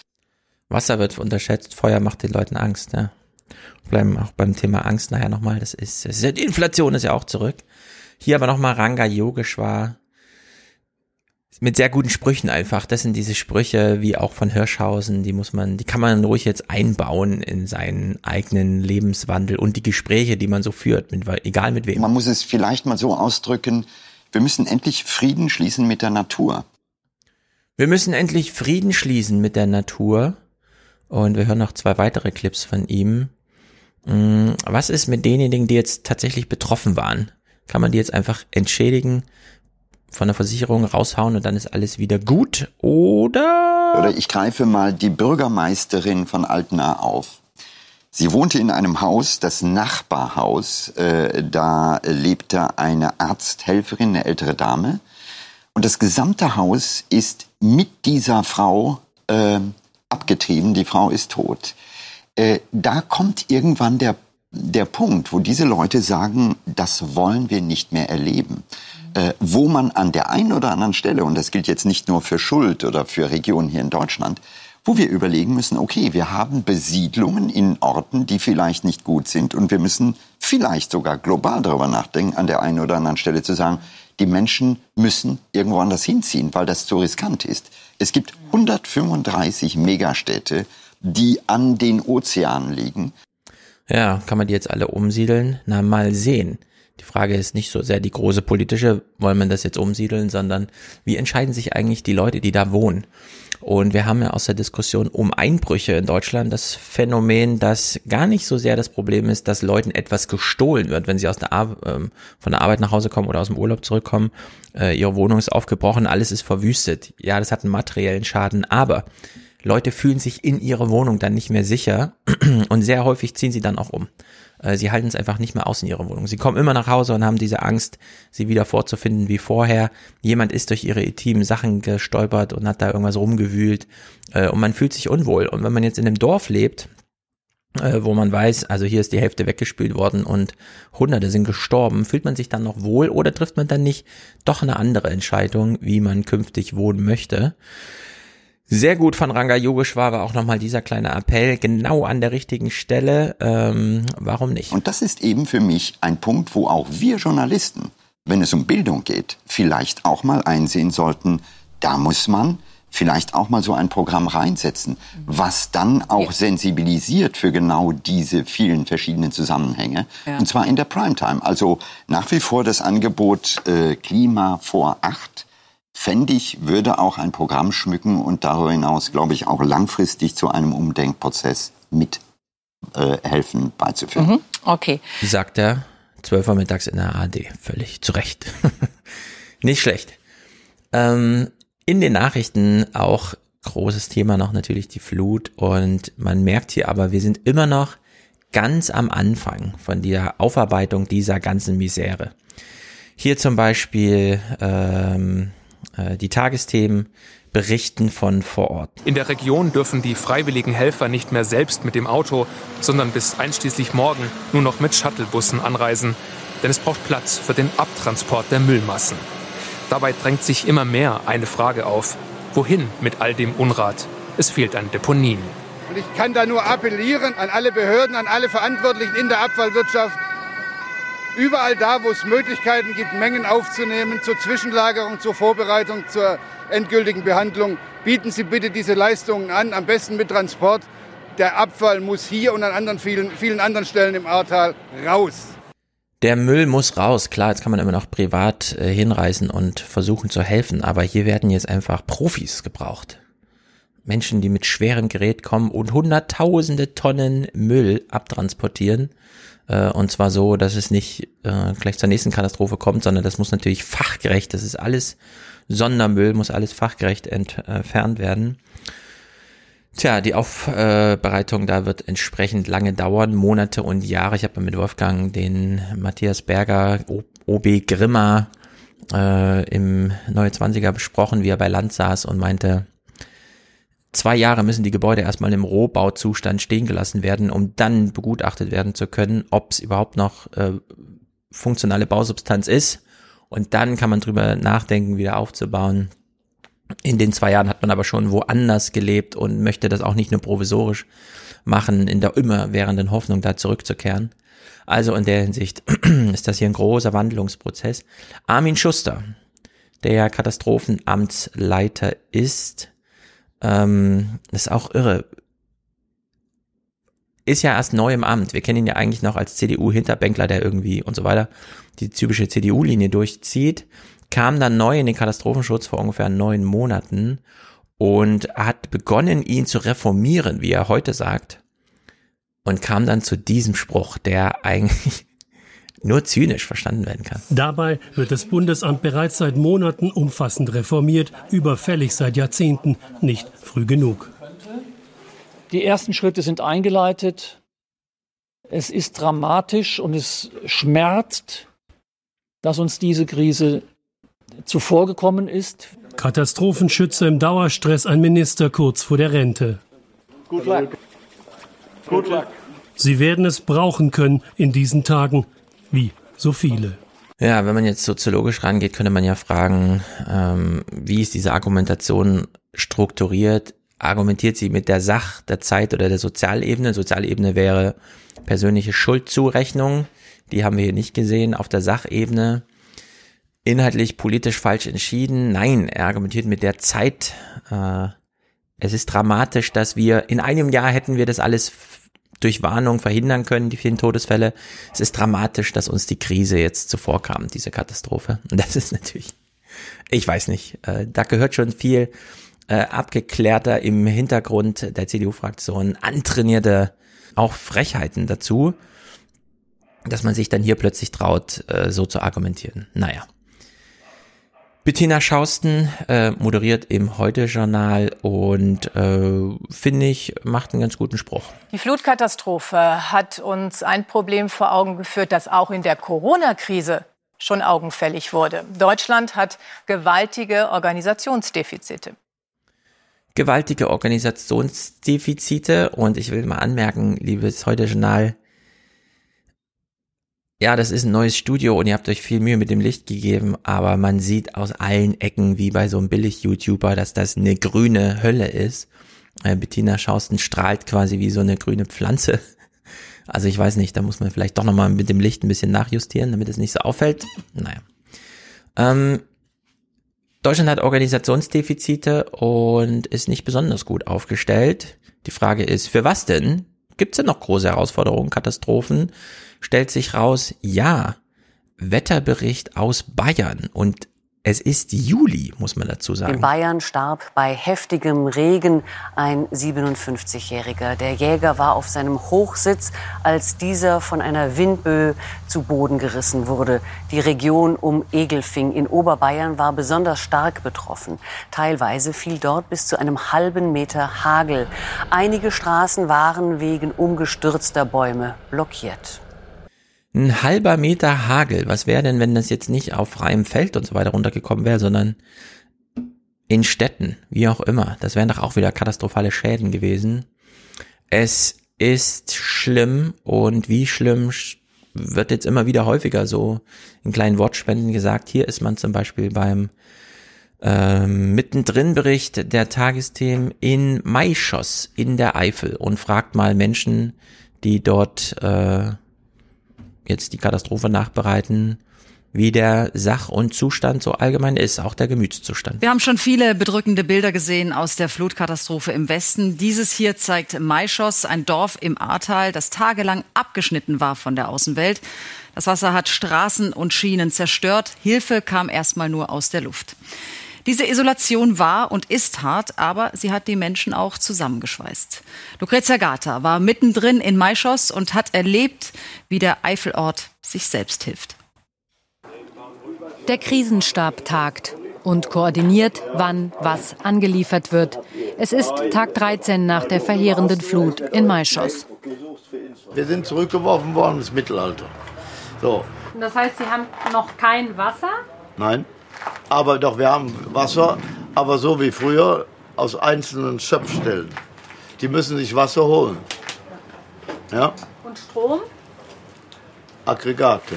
Wasser wird unterschätzt, Feuer macht den Leuten Angst, ja. Bleiben auch beim Thema Angst nachher nochmal, das ist, das ist, die Inflation ist ja auch zurück. Hier aber nochmal Ranga Yogeshwar mit sehr guten Sprüchen einfach. Das sind diese Sprüche wie auch von Hirschhausen, die muss man, die kann man ruhig jetzt einbauen in seinen eigenen Lebenswandel und die Gespräche, die man so führt, mit, egal mit wem. Man muss es vielleicht mal so ausdrücken, wir müssen endlich Frieden schließen mit der Natur. Wir müssen endlich Frieden schließen mit der Natur. Und wir hören noch zwei weitere Clips von ihm. Mm, was ist mit denjenigen, die jetzt tatsächlich betroffen waren? Kann man die jetzt einfach entschädigen, von der Versicherung raushauen und dann ist alles wieder gut? Oder? Oder ich greife mal die Bürgermeisterin von Altena auf. Sie wohnte in einem Haus, das Nachbarhaus. Äh, da lebte eine Arzthelferin, eine ältere Dame. Und das gesamte Haus ist mit dieser Frau äh, abgetrieben. Die Frau ist tot. Äh, da kommt irgendwann der, der Punkt, wo diese Leute sagen, das wollen wir nicht mehr erleben. Äh, wo man an der einen oder anderen Stelle, und das gilt jetzt nicht nur für Schuld oder für Regionen hier in Deutschland, wo wir überlegen müssen, okay, wir haben Besiedlungen in Orten, die vielleicht nicht gut sind und wir müssen vielleicht sogar global darüber nachdenken, an der einen oder anderen Stelle zu sagen, die Menschen müssen irgendwo anders hinziehen, weil das zu riskant ist. Es gibt 135 Megastädte, die an den Ozeanen liegen. Ja, kann man die jetzt alle umsiedeln? Na, mal sehen. Die Frage ist nicht so sehr die große politische, wollen wir das jetzt umsiedeln, sondern wie entscheiden sich eigentlich die Leute, die da wohnen? Und wir haben ja aus der Diskussion um Einbrüche in Deutschland das Phänomen, dass gar nicht so sehr das Problem ist, dass Leuten etwas gestohlen wird, wenn sie aus der Ar ähm, von der Arbeit nach Hause kommen oder aus dem Urlaub zurückkommen. Äh, ihre Wohnung ist aufgebrochen, alles ist verwüstet. Ja, das hat einen materiellen Schaden, aber Leute fühlen sich in ihrer Wohnung dann nicht mehr sicher [clears throat] und sehr häufig ziehen sie dann auch um. Äh, sie halten es einfach nicht mehr aus in ihrer Wohnung. Sie kommen immer nach Hause und haben diese Angst, sie wieder vorzufinden wie vorher. Jemand ist durch ihre intimen Sachen gestolpert und hat da irgendwas rumgewühlt äh, und man fühlt sich unwohl. Und wenn man jetzt in einem Dorf lebt, äh, wo man weiß, also hier ist die Hälfte weggespült worden und Hunderte sind gestorben, fühlt man sich dann noch wohl oder trifft man dann nicht doch eine andere Entscheidung, wie man künftig wohnen möchte? Sehr gut von Ranga Yogeshwar war auch nochmal dieser kleine Appell, genau an der richtigen Stelle. Ähm, warum nicht? Und das ist eben für mich ein Punkt, wo auch wir Journalisten, wenn es um Bildung geht, vielleicht auch mal einsehen sollten, da muss man vielleicht auch mal so ein Programm reinsetzen, was dann auch sensibilisiert für genau diese vielen verschiedenen Zusammenhänge. Ja. Und zwar in der Primetime. Also nach wie vor das Angebot äh, Klima vor acht fände ich, würde auch ein Programm schmücken und darüber hinaus, glaube ich, auch langfristig zu einem Umdenkprozess mit äh, helfen beizuführen. Mhm. Okay. Sagt er, 12 Uhr mittags in der AD. Völlig zu Recht. [laughs] Nicht schlecht. Ähm, in den Nachrichten auch großes Thema noch natürlich die Flut und man merkt hier aber, wir sind immer noch ganz am Anfang von der Aufarbeitung dieser ganzen Misere. Hier zum Beispiel ähm, äh, die Tagesthemen berichten von vor Ort. In der Region dürfen die freiwilligen Helfer nicht mehr selbst mit dem Auto, sondern bis einschließlich morgen nur noch mit Shuttlebussen anreisen. Denn es braucht Platz für den Abtransport der Müllmassen. Dabei drängt sich immer mehr eine Frage auf. Wohin mit all dem Unrat? Es fehlt an Deponien. Und ich kann da nur appellieren an alle Behörden, an alle Verantwortlichen in der Abfallwirtschaft, überall da, wo es Möglichkeiten gibt, Mengen aufzunehmen, zur Zwischenlagerung, zur Vorbereitung, zur endgültigen Behandlung, bieten Sie bitte diese Leistungen an, am besten mit Transport. Der Abfall muss hier und an anderen vielen, vielen anderen Stellen im Ahrtal raus. Der Müll muss raus. Klar, jetzt kann man immer noch privat äh, hinreisen und versuchen zu helfen, aber hier werden jetzt einfach Profis gebraucht. Menschen, die mit schwerem Gerät kommen und hunderttausende Tonnen Müll abtransportieren. Äh, und zwar so, dass es nicht äh, gleich zur nächsten Katastrophe kommt, sondern das muss natürlich fachgerecht, das ist alles Sondermüll, muss alles fachgerecht entfernt werden. Tja, die Aufbereitung da wird entsprechend lange dauern, Monate und Jahre. Ich habe mit Wolfgang den Matthias Berger, OB Grimmer äh, im Neue 20er besprochen, wie er bei Land saß und meinte, zwei Jahre müssen die Gebäude erstmal im Rohbauzustand stehen gelassen werden, um dann begutachtet werden zu können, ob es überhaupt noch äh, funktionale Bausubstanz ist. Und dann kann man drüber nachdenken, wieder aufzubauen. In den zwei Jahren hat man aber schon woanders gelebt und möchte das auch nicht nur provisorisch machen, in der immerwährenden Hoffnung, da zurückzukehren. Also in der Hinsicht [clears throat] ist das hier ein großer Wandlungsprozess. Armin Schuster, der Katastrophenamtsleiter ist, ähm, ist auch irre. Ist ja erst neu im Amt. Wir kennen ihn ja eigentlich noch als CDU-Hinterbänkler, der irgendwie und so weiter die typische CDU-Linie durchzieht kam dann neu in den Katastrophenschutz vor ungefähr neun Monaten und hat begonnen, ihn zu reformieren, wie er heute sagt, und kam dann zu diesem Spruch, der [laughs] eigentlich nur zynisch verstanden werden kann. Dabei wird das Bundesamt bereits seit Monaten umfassend reformiert, überfällig seit Jahrzehnten, nicht früh genug. Die ersten Schritte sind eingeleitet. Es ist dramatisch und es schmerzt, dass uns diese Krise zuvorgekommen ist. Katastrophenschützer im Dauerstress, ein Minister kurz vor der Rente. Good luck. Good luck. Sie werden es brauchen können in diesen Tagen, wie so viele. Ja, wenn man jetzt soziologisch rangeht, könnte man ja fragen, ähm, wie ist diese Argumentation strukturiert? Argumentiert sie mit der Sach-, der Zeit- oder der Sozialebene? Sozialebene wäre persönliche Schuldzurechnung. Die haben wir hier nicht gesehen. Auf der Sachebene inhaltlich politisch falsch entschieden. Nein, er argumentiert mit der Zeit. Äh, es ist dramatisch, dass wir in einem Jahr hätten wir das alles durch Warnung verhindern können, die vielen Todesfälle. Es ist dramatisch, dass uns die Krise jetzt zuvorkam, diese Katastrophe. Und das ist natürlich, ich weiß nicht, äh, da gehört schon viel äh, abgeklärter im Hintergrund der CDU-Fraktion antrainierte auch Frechheiten dazu, dass man sich dann hier plötzlich traut, äh, so zu argumentieren. Naja. Bettina Schausten äh, moderiert im Heute-Journal und äh, finde ich, macht einen ganz guten Spruch. Die Flutkatastrophe hat uns ein Problem vor Augen geführt, das auch in der Corona-Krise schon augenfällig wurde. Deutschland hat gewaltige Organisationsdefizite. Gewaltige Organisationsdefizite und ich will mal anmerken, liebes Heute-Journal, ja, das ist ein neues Studio und ihr habt euch viel Mühe mit dem Licht gegeben, aber man sieht aus allen Ecken, wie bei so einem Billig-YouTuber, dass das eine grüne Hölle ist. Äh, Bettina Schausten strahlt quasi wie so eine grüne Pflanze. [laughs] Also ich weiß nicht, da muss man vielleicht doch nochmal mit dem Licht ein bisschen nachjustieren, damit es nicht so auffällt. Naja. Ähm, Deutschland hat Organisationsdefizite und ist nicht besonders gut aufgestellt. Die Frage ist, für was denn? Gibt es denn noch große Herausforderungen, Katastrophen? Stellt sich raus, ja, Wetterbericht aus Bayern und es ist Juli, muss man dazu sagen. In Bayern starb bei heftigem Regen ein 57-Jähriger. Der Jäger war auf seinem Hochsitz, als dieser von einer Windböe zu Boden gerissen wurde. Die Region um Egelfing in Oberbayern war besonders stark betroffen. Teilweise fiel dort bis zu einem halben Meter Hagel. Einige Straßen waren wegen umgestürzter Bäume blockiert. Ein halber Meter Hagel. Was wäre denn, wenn das jetzt nicht auf freiem Feld und so weiter runtergekommen wäre, sondern in Städten, wie auch immer. Das wären doch auch wieder katastrophale Schäden gewesen. Es ist schlimm und wie schlimm wird jetzt immer wieder häufiger so in kleinen Wortspenden gesagt. Hier ist man zum Beispiel beim ähm, mittendrin Bericht der Tagesthemen in Maischoss in der Eifel und fragt mal Menschen, die dort äh, jetzt die Katastrophe nachbereiten, wie der Sach- und Zustand so allgemein ist, auch der Gemütszustand. Wir haben schon viele bedrückende Bilder gesehen aus der Flutkatastrophe im Westen. Dieses hier zeigt Maischoss, ein Dorf im Ahrtal, das tagelang abgeschnitten war von der Außenwelt. Das Wasser hat Straßen und Schienen zerstört. Hilfe kam erstmal nur aus der Luft. Diese Isolation war und ist hart, aber sie hat die Menschen auch zusammengeschweißt. Lucrezia Gata war mittendrin in Maischoss und hat erlebt, wie der Eifelort sich selbst hilft. Der Krisenstab tagt und koordiniert, wann was angeliefert wird. Es ist Tag 13 nach der verheerenden Flut in Maischoss. Wir sind zurückgeworfen worden ins Mittelalter. So. Das heißt, Sie haben noch kein Wasser? Nein. Aber doch, wir haben Wasser, aber so wie früher aus einzelnen Schöpfstellen. Die müssen sich Wasser holen. Ja? Und Strom? Aggregate.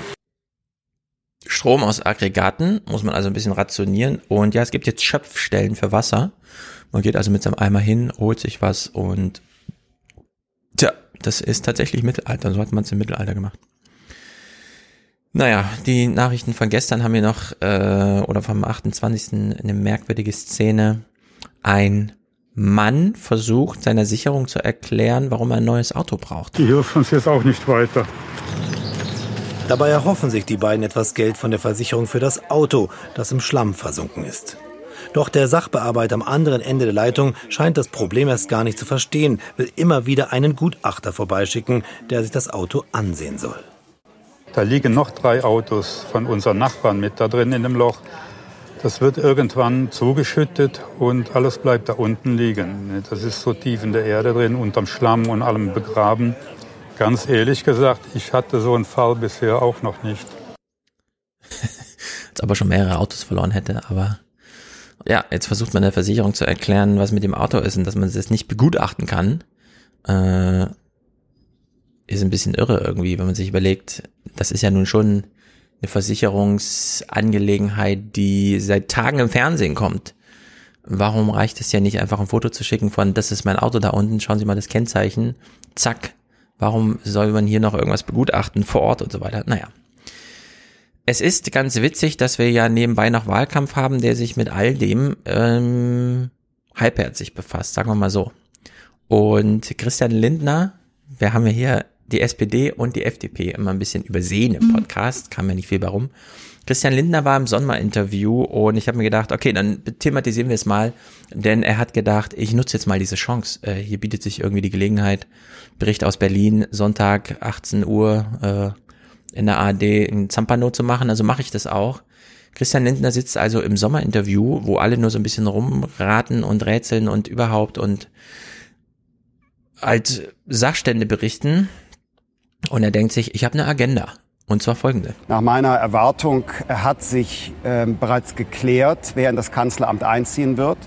Strom aus Aggregaten muss man also ein bisschen rationieren. Und ja, es gibt jetzt Schöpfstellen für Wasser. Man geht also mit seinem Eimer hin, holt sich was und tja, das ist tatsächlich Mittelalter. So hat man es im Mittelalter gemacht. Naja, die Nachrichten von gestern haben wir noch, äh, oder vom 28. eine merkwürdige Szene. Ein Mann versucht, seiner Sicherung zu erklären, warum er ein neues Auto braucht. Die hilft uns jetzt auch nicht weiter. Dabei erhoffen sich die beiden etwas Geld von der Versicherung für das Auto, das im Schlamm versunken ist. Doch der Sachbearbeiter am anderen Ende der Leitung scheint das Problem erst gar nicht zu verstehen, will immer wieder einen Gutachter vorbeischicken, der sich das Auto ansehen soll. Da liegen noch drei Autos von unseren Nachbarn mit da drin in dem Loch. Das wird irgendwann zugeschüttet und alles bleibt da unten liegen. Das ist so tief in der Erde drin, unterm Schlamm und allem begraben. Ganz ehrlich gesagt, ich hatte so einen Fall bisher auch noch nicht. [laughs] Als ob er schon mehrere Autos verloren hätte, aber ja, jetzt versucht man der Versicherung zu erklären, was mit dem Auto ist und dass man es nicht begutachten kann. Äh, ist ein bisschen irre irgendwie, wenn man sich überlegt, das ist ja nun schon eine Versicherungsangelegenheit, die seit Tagen im Fernsehen kommt. Warum reicht es ja nicht einfach ein Foto zu schicken von, das ist mein Auto da unten, schauen Sie mal das Kennzeichen, zack. Warum soll man hier noch irgendwas begutachten vor Ort und so weiter? Naja. Es ist ganz witzig, dass wir ja nebenbei noch Wahlkampf haben, der sich mit all dem ähm, halbherzig befasst, sagen wir mal so. Und Christian Lindner, wir haben ja hier die SPD und die FDP immer ein bisschen übersehen im Podcast, kam ja nicht viel warum. Christian Lindner war im Sommer-Interview und ich habe mir gedacht, okay, dann thematisieren wir es mal, denn er hat gedacht, ich nutze jetzt mal diese Chance. Äh, hier bietet sich irgendwie die Gelegenheit, Bericht aus Berlin, Sonntag, 18 Uhr, äh, in der ARD ein Zampano zu machen, also mache ich das auch. Christian Lindner sitzt also im Sommerinterview, wo alle nur so ein bisschen rumraten und rätseln und überhaupt und als Sachstände berichten. Und er denkt sich, ich habe eine Agenda. Und zwar folgende. Nach meiner Erwartung hat sich äh, bereits geklärt, wer in das Kanzleramt einziehen wird.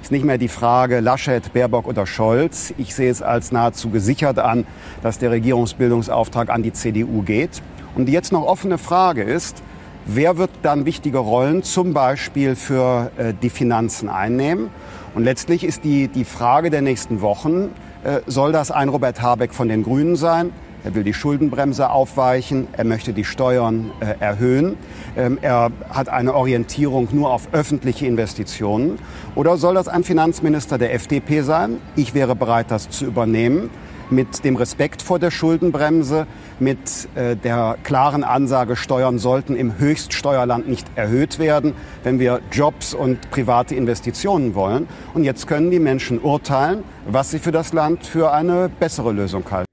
Ist nicht mehr die Frage Laschet, Baerbock oder Scholz. Ich sehe es als nahezu gesichert an, dass der Regierungsbildungsauftrag an die CDU geht. Und die jetzt noch offene Frage ist, wer wird dann wichtige Rollen zum Beispiel für äh, die Finanzen einnehmen? Und letztlich ist die, die Frage der nächsten Wochen, äh, soll das ein Robert Habeck von den Grünen sein? Er will die Schuldenbremse aufweichen. Er möchte die Steuern äh, erhöhen. Ähm, er hat eine Orientierung nur auf öffentliche Investitionen. Oder soll das ein Finanzminister der FDP sein? Ich wäre bereit, das zu übernehmen. Mit dem Respekt vor der Schuldenbremse, mit äh, der klaren Ansage, Steuern sollten im Höchststeuerland nicht erhöht werden, wenn wir Jobs und private Investitionen wollen. Und jetzt können die Menschen urteilen, was sie für das Land für eine bessere Lösung halten.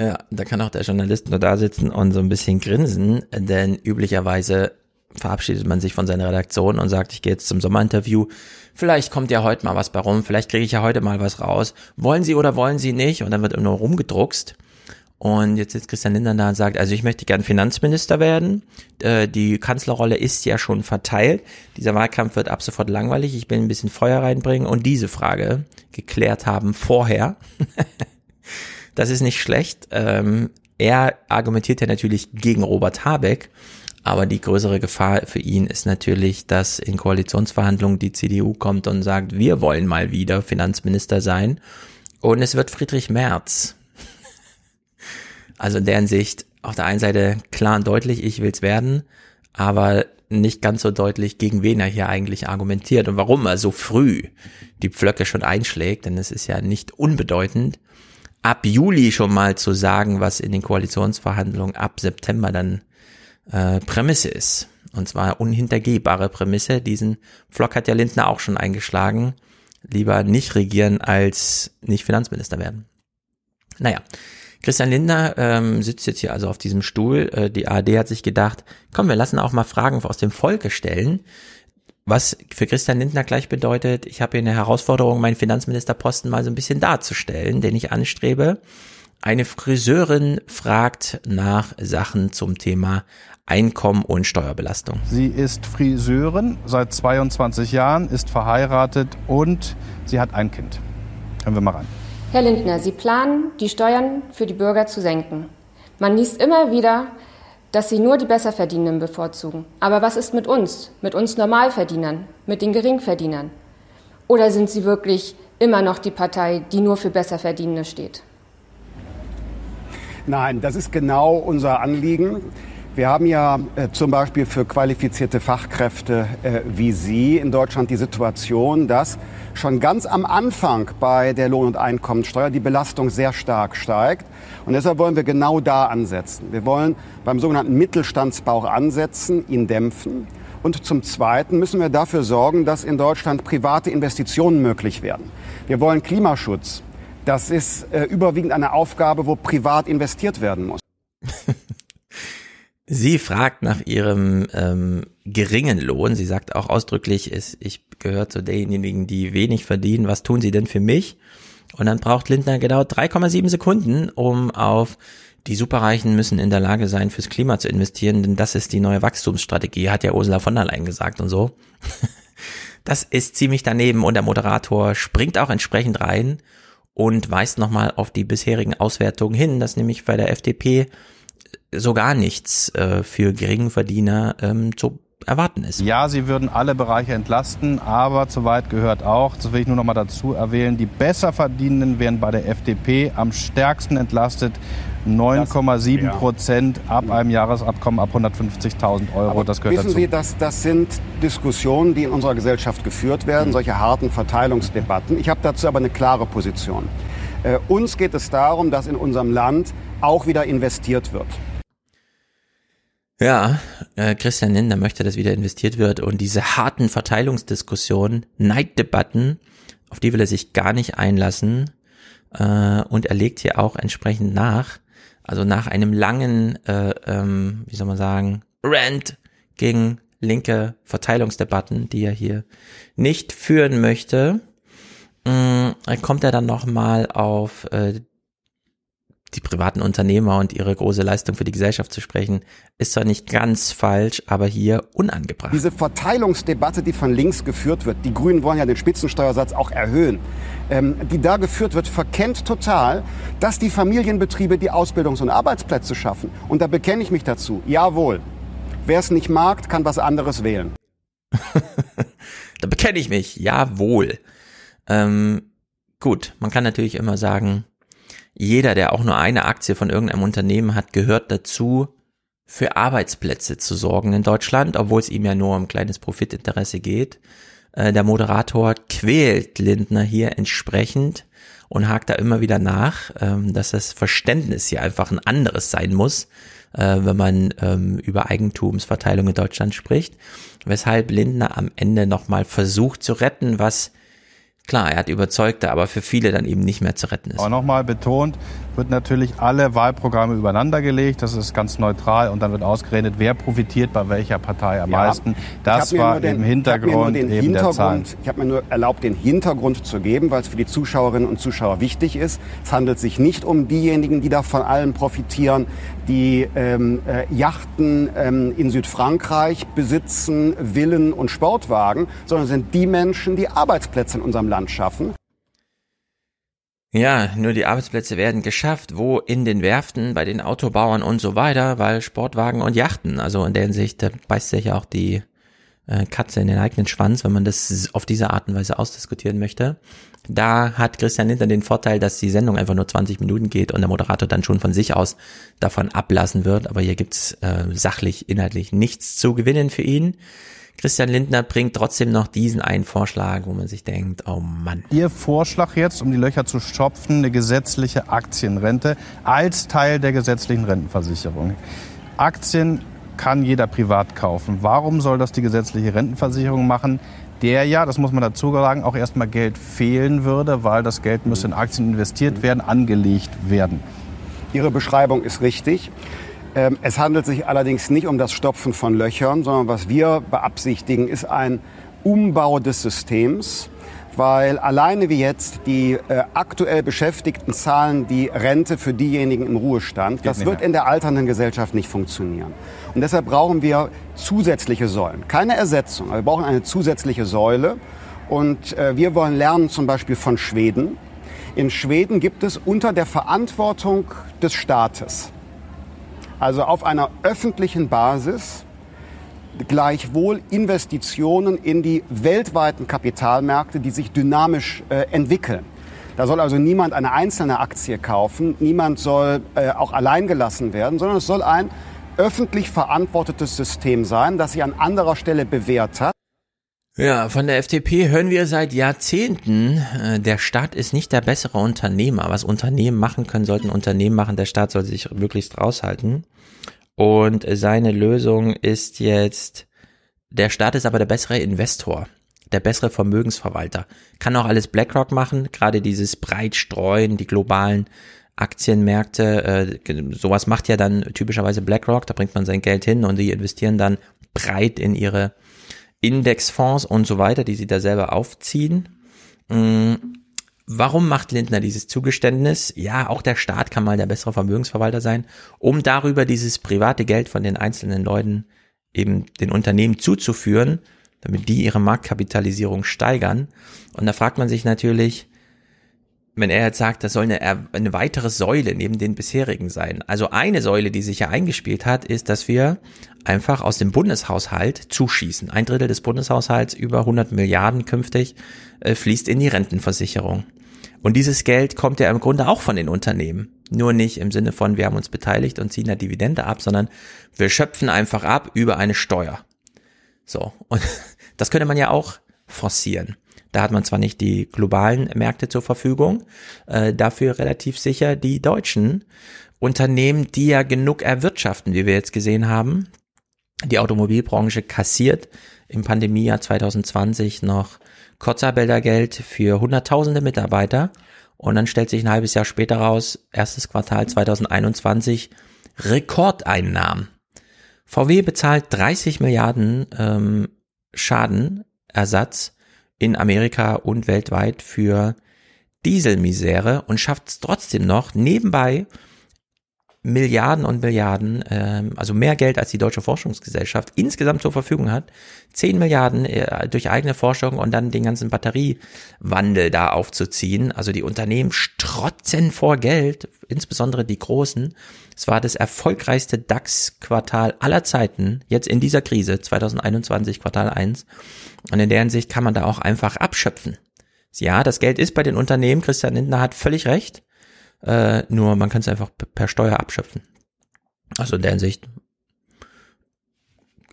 Ja, da kann auch der Journalist nur da sitzen und so ein bisschen grinsen, denn üblicherweise verabschiedet man sich von seiner Redaktion und sagt, ich gehe jetzt zum Sommerinterview. Vielleicht kommt ja heute mal was bei rum, vielleicht kriege ich ja heute mal was raus. Wollen Sie oder wollen Sie nicht? Und dann wird immer rumgedruckst. Und jetzt sitzt Christian Lindner da und sagt, also ich möchte gern Finanzminister werden. Äh, die Kanzlerrolle ist ja schon verteilt. Dieser Wahlkampf wird ab sofort langweilig. Ich will ein bisschen Feuer reinbringen und diese Frage geklärt haben vorher. [laughs] Das ist nicht schlecht. Ähm, er argumentiert ja natürlich gegen Robert Habeck, aber die größere Gefahr für ihn ist natürlich, dass in Koalitionsverhandlungen die CDU kommt und sagt, wir wollen mal wieder Finanzminister sein und es wird Friedrich Merz. [laughs] Also in deren Sicht auf der einen Seite klar und deutlich, ich will's werden, aber nicht ganz so deutlich, gegen wen er hier eigentlich argumentiert und warum er so früh die Pflöcke schon einschlägt, denn es ist ja nicht unbedeutend, ab Juli schon mal zu sagen, was in den Koalitionsverhandlungen ab September dann äh, Prämisse ist. Und zwar unhintergehbare Prämisse. Diesen Flock hat ja Lindner auch schon eingeschlagen. Lieber nicht regieren als nicht Finanzminister werden. Naja, Christian Lindner ähm, sitzt jetzt hier also auf diesem Stuhl. Äh, die ARD hat sich gedacht, komm, wir lassen auch mal Fragen aus dem Volke stellen. Was für Christian Lindner gleich bedeutet, ich habe hier eine Herausforderung, meinen Finanzministerposten mal so ein bisschen darzustellen, den ich anstrebe. Eine Friseurin fragt nach Sachen zum Thema Einkommen und Steuerbelastung. Sie ist Friseurin seit 22 Jahren, ist verheiratet und sie hat ein Kind. Hören wir mal rein. Herr Lindner, Sie planen, die Steuern für die Bürger zu senken. Man liest immer wieder, dass sie nur die Besserverdienenden bevorzugen. Aber was ist mit uns, mit uns Normalverdienern, mit den Geringverdienern? Oder sind sie wirklich immer noch die Partei, die nur für Besserverdienende steht? Nein, das ist genau unser Anliegen. Wir haben ja äh, zum Beispiel für qualifizierte Fachkräfte äh, wie Sie in Deutschland die Situation, dass schon ganz am Anfang bei der Lohn- und Einkommensteuer die Belastung sehr stark steigt. Und deshalb wollen wir genau da ansetzen. Wir wollen beim sogenannten Mittelstandsbauch ansetzen, ihn dämpfen. Und zum Zweiten müssen wir dafür sorgen, dass in Deutschland private Investitionen möglich werden. Wir wollen Klimaschutz. Das ist äh, überwiegend eine Aufgabe, wo privat investiert werden muss. [laughs] Sie fragt nach ihrem ähm, geringen Lohn. Sie sagt auch ausdrücklich, ist, ich gehöre zu denjenigen, die wenig verdienen. Was tun Sie denn für mich? Und dann braucht Lindner genau 3,7 Sekunden, um auf die Superreichen müssen in der Lage sein, fürs Klima zu investieren, denn das ist die neue Wachstumsstrategie, hat ja Ursula von der Leyen gesagt und so. [laughs] Das ist ziemlich daneben und der Moderator springt auch entsprechend rein und weist nochmal auf die bisherigen Auswertungen hin, dass nämlich bei der FDP so gar nichts äh, für Geringverdiener ähm, zu erwarten ist. Ja, sie würden alle Bereiche entlasten, aber zu weit gehört auch, das will ich nur noch mal dazu erwähnen, die Besserverdienenden werden bei der FDP am stärksten entlastet 9,7 Prozent ab einem Jahresabkommen ab 150.000 Euro. Aber das gehört wissen dazu. Sie, dass das sind Diskussionen, die in unserer Gesellschaft geführt werden, solche harten Verteilungsdebatten. Ich habe dazu aber eine klare Position. Äh, uns geht es darum, dass in unserem Land auch wieder investiert wird. Ja, äh, Christian Lindner möchte, dass wieder investiert wird und diese harten Verteilungsdiskussionen, Neiddebatten, auf die will er sich gar nicht einlassen äh, und er legt hier auch entsprechend nach. Also nach einem langen, äh, ähm, wie soll man sagen, Rant gegen linke Verteilungsdebatten, die er hier nicht führen möchte, mh, kommt er dann nochmal auf äh, die privaten Unternehmer und ihre große Leistung für die Gesellschaft zu sprechen, ist zwar nicht ganz falsch, aber hier unangebracht. Diese Verteilungsdebatte, die von links geführt wird, die Grünen wollen ja den Spitzensteuersatz auch erhöhen, ähm, die da geführt wird, verkennt total, dass die Familienbetriebe die Ausbildungs- und Arbeitsplätze schaffen. Und da bekenne ich mich dazu. Jawohl. Wer es nicht mag, kann was anderes wählen. [laughs] da bekenne ich mich. Jawohl. Ähm, gut, man kann natürlich immer sagen, jeder, der auch nur eine Aktie von irgendeinem Unternehmen hat, gehört dazu, für Arbeitsplätze zu sorgen in Deutschland, obwohl es ihm ja nur um kleines Profitinteresse geht. Äh, der Moderator quält Lindner hier entsprechend und hakt da immer wieder nach, ähm, dass das Verständnis hier einfach ein anderes sein muss, äh, wenn man ähm, über Eigentumsverteilung in Deutschland spricht. Weshalb Lindner am Ende nochmal versucht zu retten, was Klar, er hat überzeugte, aber für viele dann eben nicht mehr zu retten ist. Aber nochmal betont, wird natürlich alle Wahlprogramme übereinander gelegt. Das ist ganz neutral und dann wird ausgerechnet, wer profitiert bei welcher Partei am Ja, meisten. Das war den- im Hintergrund eben der Zahlen. Hintergrund, Ich habe mir nur erlaubt, den Hintergrund zu geben, weil es für die Zuschauerinnen und Zuschauer wichtig ist. Es handelt sich nicht um diejenigen, die da von allem profitieren, die ähm, äh, Yachten ähm, in Südfrankreich besitzen, Villen und Sportwagen, sondern es sind die Menschen, die Arbeitsplätze in unserem Land schaffen. Ja, nur die Arbeitsplätze werden geschafft, wo in den Werften, bei den Autobauern und so weiter, weil Sportwagen und Yachten, also in der Hinsicht, da beißt sich ja auch die äh, Katze in den eigenen Schwanz, wenn man das auf diese Art und Weise ausdiskutieren möchte. Da hat Christian Lindner den Vorteil, dass die Sendung einfach nur 20 Minuten geht und der Moderator dann schon von sich aus davon ablassen wird, aber hier gibt's äh, sachlich, inhaltlich nichts zu gewinnen für ihn. Christian Lindner bringt trotzdem noch diesen einen Vorschlag, wo man sich denkt, oh Mann. Ihr Vorschlag jetzt, um die Löcher zu stopfen, eine gesetzliche Aktienrente als Teil der gesetzlichen Rentenversicherung. Aktien kann jeder privat kaufen. Warum soll das die gesetzliche Rentenversicherung machen? Der ja, das muss man dazu sagen, auch erstmal Geld fehlen würde, weil das Geld müsste in Aktien investiert werden, angelegt werden. Ihre Beschreibung ist richtig. Ähm, Es handelt sich allerdings nicht um das Stopfen von Löchern, sondern was wir beabsichtigen, ist ein Umbau des Systems, weil alleine wie jetzt die äh, aktuell beschäftigten zahlen die Rente für diejenigen im Ruhestand. Geht Das wird mehr. in der alternden Gesellschaft nicht funktionieren. Und deshalb brauchen wir zusätzliche Säulen. Keine Ersetzung, aber wir brauchen eine zusätzliche Säule. Und äh, wir wollen lernen zum Beispiel von Schweden. In Schweden gibt es unter der Verantwortung des Staates, also auf einer öffentlichen Basis, gleichwohl Investitionen in die weltweiten Kapitalmärkte, die sich dynamisch äh, entwickeln. Da soll also niemand eine einzelne Aktie kaufen, niemand soll äh, auch allein gelassen werden, sondern es soll ein öffentlich verantwortetes System sein, das sich an anderer Stelle bewährt hat. Ja, von der FDP hören wir seit Jahrzehnten, äh, der Staat ist nicht der bessere Unternehmer. Was Unternehmen machen können, sollten Unternehmen machen. Der Staat soll sich möglichst raushalten. Und seine Lösung ist jetzt, der Staat ist aber der bessere Investor, der bessere Vermögensverwalter. Kann auch alles BlackRock machen, gerade dieses Breitstreuen, die globalen Aktienmärkte, äh, sowas macht ja dann typischerweise BlackRock, da bringt man sein Geld hin und die investieren dann breit in ihre Indexfonds und so weiter, die sie da selber aufziehen. Mhm. Warum macht Lindner dieses Zugeständnis? Ja, auch der Staat kann mal der bessere Vermögensverwalter sein, um darüber dieses private Geld von den einzelnen Leuten eben den Unternehmen zuzuführen, damit die ihre Marktkapitalisierung steigern. Und da fragt man sich natürlich, wenn er jetzt sagt, das soll eine, eine weitere Säule neben den bisherigen sein. Also eine Säule, die sich ja eingespielt hat, ist, dass wir einfach aus dem Bundeshaushalt zuschießen. Ein Drittel des Bundeshaushalts, über 100 Milliarden künftig, äh, fließt in die Rentenversicherung. Und dieses Geld kommt ja im Grunde auch von den Unternehmen. Nur nicht im Sinne von, wir haben uns beteiligt und ziehen eine Dividende ab, sondern wir schöpfen einfach ab über eine Steuer. So. Und [laughs] das könnte man ja auch forcieren. Da hat man zwar nicht die globalen Märkte zur Verfügung, äh, dafür relativ sicher die deutschen Unternehmen, die ja genug erwirtschaften, wie wir jetzt gesehen haben. Die Automobilbranche kassiert im Pandemiejahr 2020 noch Kurzarbeitergeld für hunderttausende Mitarbeiter und dann stellt sich ein halbes Jahr später raus, erstes Quartal 2021, Rekordeinnahmen. VW bezahlt 30 Milliarden ähm, Schadenersatz in Amerika und weltweit für Dieselmisere und schafft es trotzdem noch nebenbei Milliarden und Milliarden, ähm, also mehr Geld als die Deutsche Forschungsgesellschaft insgesamt zur Verfügung hat, 10 Milliarden äh, durch eigene Forschung und dann den ganzen Batteriewandel da aufzuziehen. Also die Unternehmen strotzen vor Geld, insbesondere die großen. Es war das erfolgreichste DAX-Quartal aller Zeiten, jetzt in dieser Krise, 2021 Quartal 1. Und in deren Sicht kann man da auch einfach abschöpfen. Ja, das Geld ist bei den Unternehmen, Christian Lindner hat völlig recht, äh, nur man kann es einfach per Steuer abschöpfen. Also in der Hinsicht,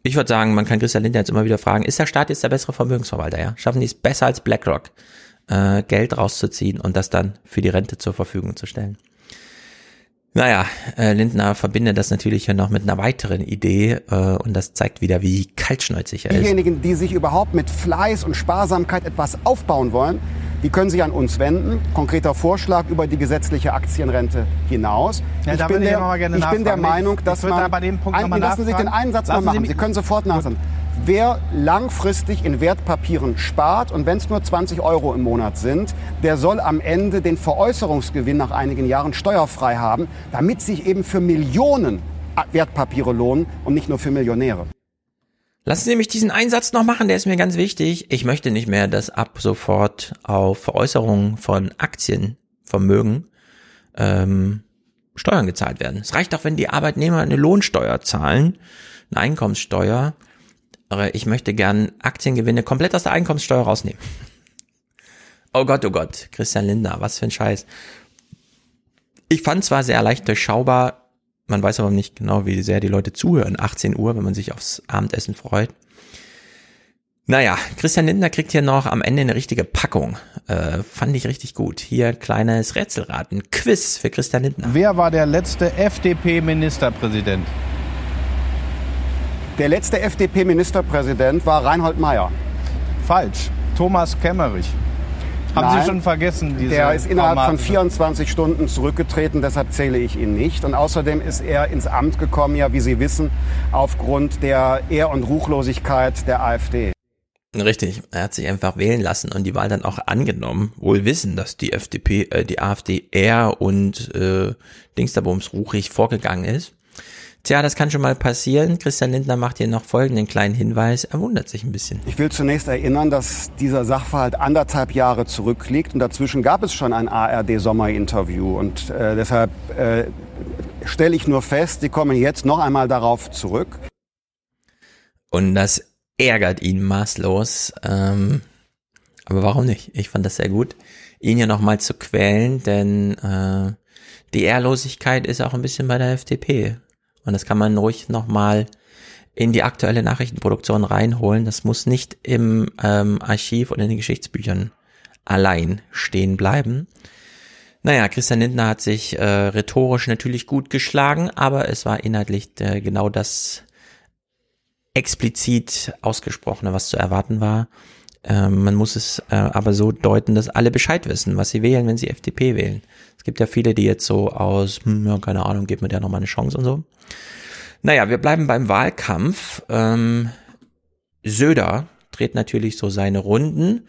ich würde sagen, man kann Christian Lindner jetzt immer wieder fragen, ist der Staat jetzt der bessere Vermögensverwalter, ja? Schaffen die es besser als BlackRock, äh, Geld rauszuziehen und das dann für die Rente zur Verfügung zu stellen? Naja, äh, Lindner verbindet das natürlich ja noch mit einer weiteren Idee äh, und das zeigt wieder, wie kaltschnäuzig er ist. Diejenigen, die sich überhaupt mit Fleiß und Sparsamkeit etwas aufbauen wollen, die können sich an uns wenden. Konkreter Vorschlag über die gesetzliche Aktienrente hinaus. Ja, ich bin, der, ich bin der Meinung, dass man... bei dem Punkt ein, lassen Sie sich den einen Satz mal machen. Sie können sofort nachsagen. Wer langfristig in Wertpapieren spart und wenn es nur 20 Euro im Monat sind, der soll am Ende den Veräußerungsgewinn nach einigen Jahren steuerfrei haben, damit sich eben für Millionen Wertpapiere lohnen und nicht nur für Millionäre. Lassen Sie mich diesen Einsatz noch machen, der ist mir ganz wichtig. Ich möchte nicht mehr, dass ab sofort auf Veräußerungen von Aktienvermögen ähm, Steuern gezahlt werden. Es reicht doch, wenn die Arbeitnehmer eine Lohnsteuer zahlen, eine Einkommenssteuer ich möchte gern Aktiengewinne komplett aus der Einkommenssteuer rausnehmen. Oh Gott, oh Gott, Christian Lindner, was für ein Scheiß. Ich fand zwar sehr leicht durchschaubar, man weiß aber nicht genau, wie sehr die Leute zuhören. 18 Uhr, wenn man sich aufs Abendessen freut. Naja, Christian Lindner kriegt hier noch am Ende eine richtige Packung. Äh, fand ich richtig gut. Hier kleines Rätselraten. Quiz für Christian Lindner. Wer war der letzte FDP-Ministerpräsident? Der letzte FDP-Ministerpräsident war Reinhold Mayer. Falsch. Thomas Kemmerich. Haben Nein, Sie schon vergessen? Diese der ist innerhalb von Formate? 24 Stunden zurückgetreten, deshalb zähle ich ihn nicht. Und außerdem ist er ins Amt gekommen, ja, wie Sie wissen, aufgrund der Ehr- und Ruchlosigkeit der AfD. Richtig, er hat sich einfach wählen lassen und die Wahl dann auch angenommen, wohl wissen, dass die FDP, äh, die AfD eher und äh, Dingsterbums ruchig vorgegangen ist. Tja, das kann schon mal passieren. Christian Lindner macht hier noch folgenden kleinen Hinweis. Er wundert sich ein bisschen. Ich will zunächst erinnern, dass dieser Sachverhalt anderthalb Jahre zurückliegt und dazwischen gab es schon ein ARD-Sommerinterview und äh, deshalb äh, stelle ich nur fest, Sie kommen jetzt noch einmal darauf zurück. Und das ärgert ihn maßlos. Ähm, aber warum nicht? Ich fand das sehr gut, ihn hier nochmal zu quälen, denn äh, die Ehrlosigkeit ist auch ein bisschen bei der FDP. Und das kann man ruhig nochmal in die aktuelle Nachrichtenproduktion reinholen. Das muss nicht im ähm, Archiv oder in den Geschichtsbüchern allein stehen bleiben. Naja, Christian Lindner hat sich äh, rhetorisch natürlich gut geschlagen, aber es war inhaltlich äh, genau das explizit ausgesprochene, was zu erwarten war. Ähm, man muss es äh, aber so deuten, dass alle Bescheid wissen, was sie wählen, wenn sie FDP wählen. Es gibt ja viele, die jetzt so aus, hm, ja, keine Ahnung, gib mir der nochmal eine Chance und so. Naja, wir bleiben beim Wahlkampf. Ähm, Söder dreht natürlich so seine Runden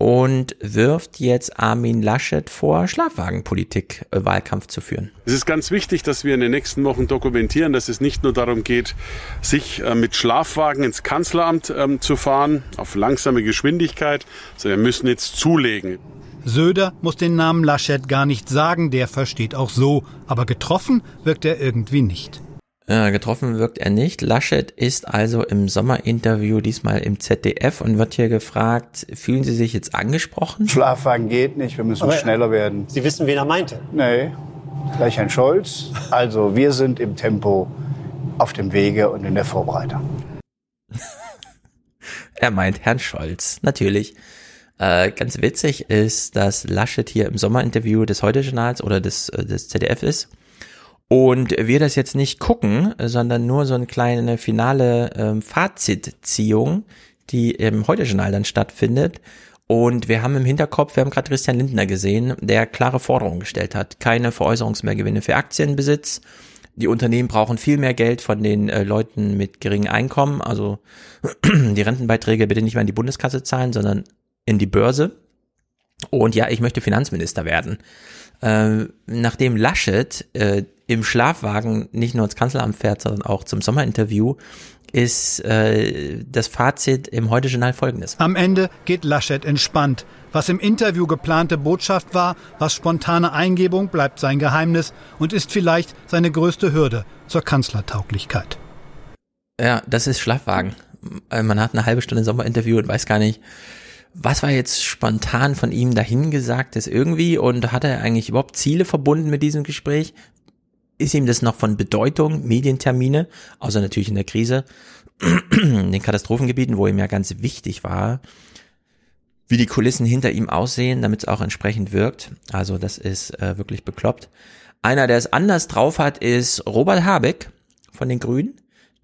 und wirft jetzt Armin Laschet vor, Schlafwagenpolitik äh, Wahlkampf zu führen. Es ist ganz wichtig, dass wir in den nächsten Wochen dokumentieren, dass es nicht nur darum geht, sich äh, mit Schlafwagen ins Kanzleramt ähm, zu fahren, auf langsame Geschwindigkeit, sondern wir müssen jetzt zulegen. Söder muss den Namen Laschet gar nicht sagen, der versteht auch so, aber getroffen wirkt er irgendwie nicht. Äh, getroffen wirkt er nicht. Laschet ist also im Sommerinterview diesmal im ZDF und wird hier gefragt, fühlen Sie sich jetzt angesprochen? Schlafwagen geht nicht, wir müssen Aber schneller werden. Sie wissen, wen er meinte. Nee, gleich Herrn Scholz. Also wir sind im Tempo auf dem Wege und in der Vorbereitung. [laughs] Er meint Herrn Scholz, natürlich. Äh, ganz witzig ist, dass Laschet hier im Sommerinterview des Heute-Journals oder des, äh, des ZDF ist und wir das jetzt nicht gucken, sondern nur so eine kleine finale ähm, Fazitziehung, die im Heute-Journal dann stattfindet. Und wir haben im Hinterkopf, wir haben gerade Christian Lindner gesehen, der klare Forderungen gestellt hat. Keine Veräußerungsmehrgewinne für Aktienbesitz. Die Unternehmen brauchen viel mehr Geld von den äh, Leuten mit geringem Einkommen. Also [clears throat] die Rentenbeiträge bitte nicht mehr in die Bundeskasse zahlen, sondern in die Börse. Und ja, ich möchte Finanzminister werden. Äh, nachdem Laschet äh, im Schlafwagen nicht nur ins Kanzleramt fährt, sondern auch zum Sommerinterview, ist äh, das Fazit im Heute-Journal folgendes. Am Ende geht Laschet entspannt. Was im Interview geplante Botschaft war, was spontane Eingebung, bleibt sein Geheimnis und ist vielleicht seine größte Hürde zur Kanzlertauglichkeit. Ja, das ist Schlafwagen. Äh, man hat eine halbe Stunde Sommerinterview und weiß gar nicht, was war jetzt spontan von ihm dahingesagtes irgendwie und hat er eigentlich überhaupt Ziele verbunden mit diesem Gespräch? Ist ihm das noch von Bedeutung, Medientermine, außer natürlich in der Krise, [clears throat] in den Katastrophengebieten, wo ihm ja ganz wichtig war, wie die Kulissen hinter ihm aussehen, damit es auch entsprechend wirkt. Also das ist äh, wirklich bekloppt. Einer, der es anders drauf hat, ist Robert Habeck von den Grünen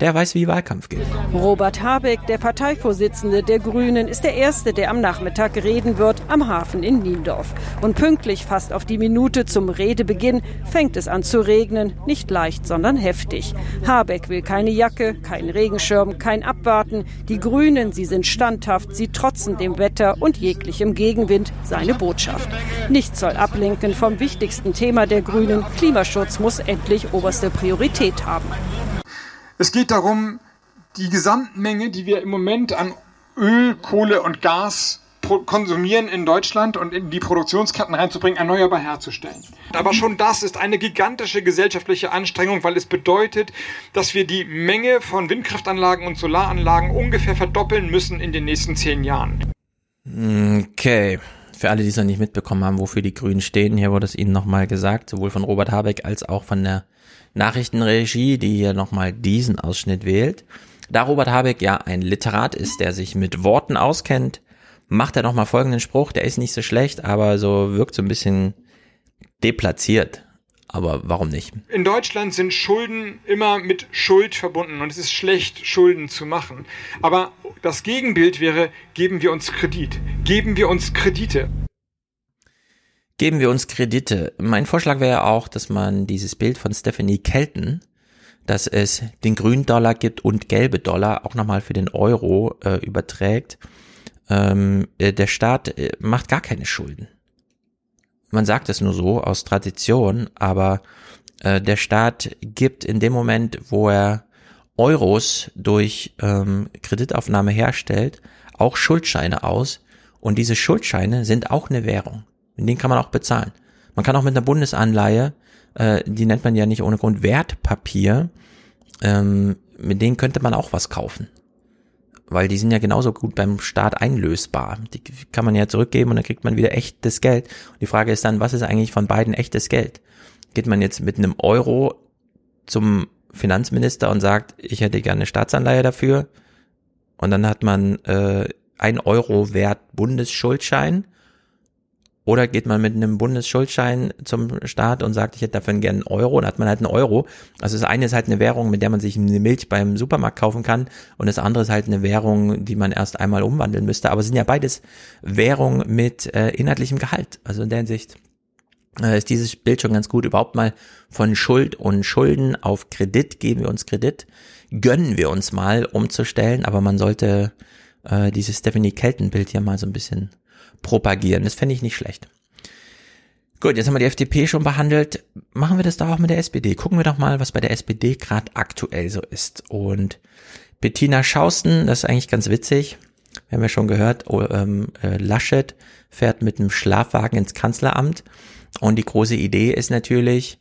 der weiß, wie Wahlkampf geht. Robert Habeck, der Parteivorsitzende der Grünen, ist der Erste, der am Nachmittag reden wird am Hafen in Niendorf. Und pünktlich, fast auf die Minute zum Redebeginn, fängt es an zu regnen. Nicht leicht, sondern heftig. Habeck will keine Jacke, kein Regenschirm, kein Abwarten. Die Grünen, sie sind standhaft, sie trotzen dem Wetter und jeglichem Gegenwind. Seine Botschaft. Nichts soll ablenken vom wichtigsten Thema der Grünen. Klimaschutz muss endlich oberste Priorität haben. Es geht darum, die Gesamtmenge, die wir im Moment an Öl, Kohle und Gas konsumieren in Deutschland und in die Produktionsketten reinzubringen, erneuerbar herzustellen. Aber schon das ist eine gigantische gesellschaftliche Anstrengung, weil es bedeutet, dass wir die Menge von Windkraftanlagen und Solaranlagen ungefähr verdoppeln müssen in den nächsten zehn Jahren. Okay. Für alle, die es noch nicht mitbekommen haben, wofür die Grünen stehen, hier wurde es Ihnen nochmal gesagt, sowohl von Robert Habeck als auch von der Nachrichtenregie, die hier nochmal diesen Ausschnitt wählt. Da Robert Habeck ja ein Literat ist, der sich mit Worten auskennt, macht er nochmal folgenden Spruch, der ist nicht so schlecht, aber so wirkt so ein bisschen deplatziert. Aber warum nicht? In Deutschland sind Schulden immer mit Schuld verbunden und es ist schlecht, Schulden zu machen. Aber das Gegenbild wäre, geben wir uns Kredit. Geben wir uns Kredite geben wir uns Kredite. Mein Vorschlag wäre auch, dass man dieses Bild von Stephanie Kelton, dass es den grünen Dollar gibt und gelbe Dollar auch nochmal für den Euro äh, überträgt. Ähm, äh, der Staat äh, macht gar keine Schulden. Man sagt es nur so aus Tradition, aber äh, der Staat gibt in dem Moment, wo er Euros durch ähm, Kreditaufnahme herstellt, auch Schuldscheine aus. Und diese Schuldscheine sind auch eine Währung. Mit denen kann man auch bezahlen. Man kann auch mit einer Bundesanleihe, äh, die nennt man ja nicht ohne Grund Wertpapier, ähm, mit denen könnte man auch was kaufen. Weil die sind ja genauso gut beim Staat einlösbar. Die kann man ja zurückgeben und dann kriegt man wieder echtes Geld. Und die Frage ist dann, was ist eigentlich von beiden echtes Geld? Geht man jetzt mit einem Euro zum Finanzminister und sagt, ich hätte gerne Staatsanleihe dafür. Und dann hat man äh, ein Euro wert Bundesschuldschein Oder geht man mit einem Bundesschuldschein zum Staat und sagt, ich hätte dafür gerne einen Euro, dann hat man halt einen Euro. Also das eine ist halt eine Währung, mit der man sich eine Milch beim Supermarkt kaufen kann und das andere ist halt eine Währung, die man erst einmal umwandeln müsste. Aber es sind ja beides Währungen mit äh, inhaltlichem Gehalt. Also in der Hinsicht äh, ist dieses Bild schon ganz gut. Überhaupt mal von Schuld und Schulden auf Kredit, geben wir uns Kredit, gönnen wir uns mal umzustellen, aber man sollte äh, dieses Stephanie Kelton-Bild hier mal so ein bisschen propagieren. Das fände ich nicht schlecht. Gut, jetzt haben wir die FDP schon behandelt. Machen wir das doch auch mit der SPD. Gucken wir doch mal, was bei der SPD gerade aktuell so ist. Und Bettina Schausten, das ist eigentlich ganz witzig. Wir haben ja schon gehört, oh, ähm, äh, Laschet fährt mit einem Schlafwagen ins Kanzleramt. Und die große Idee ist natürlich,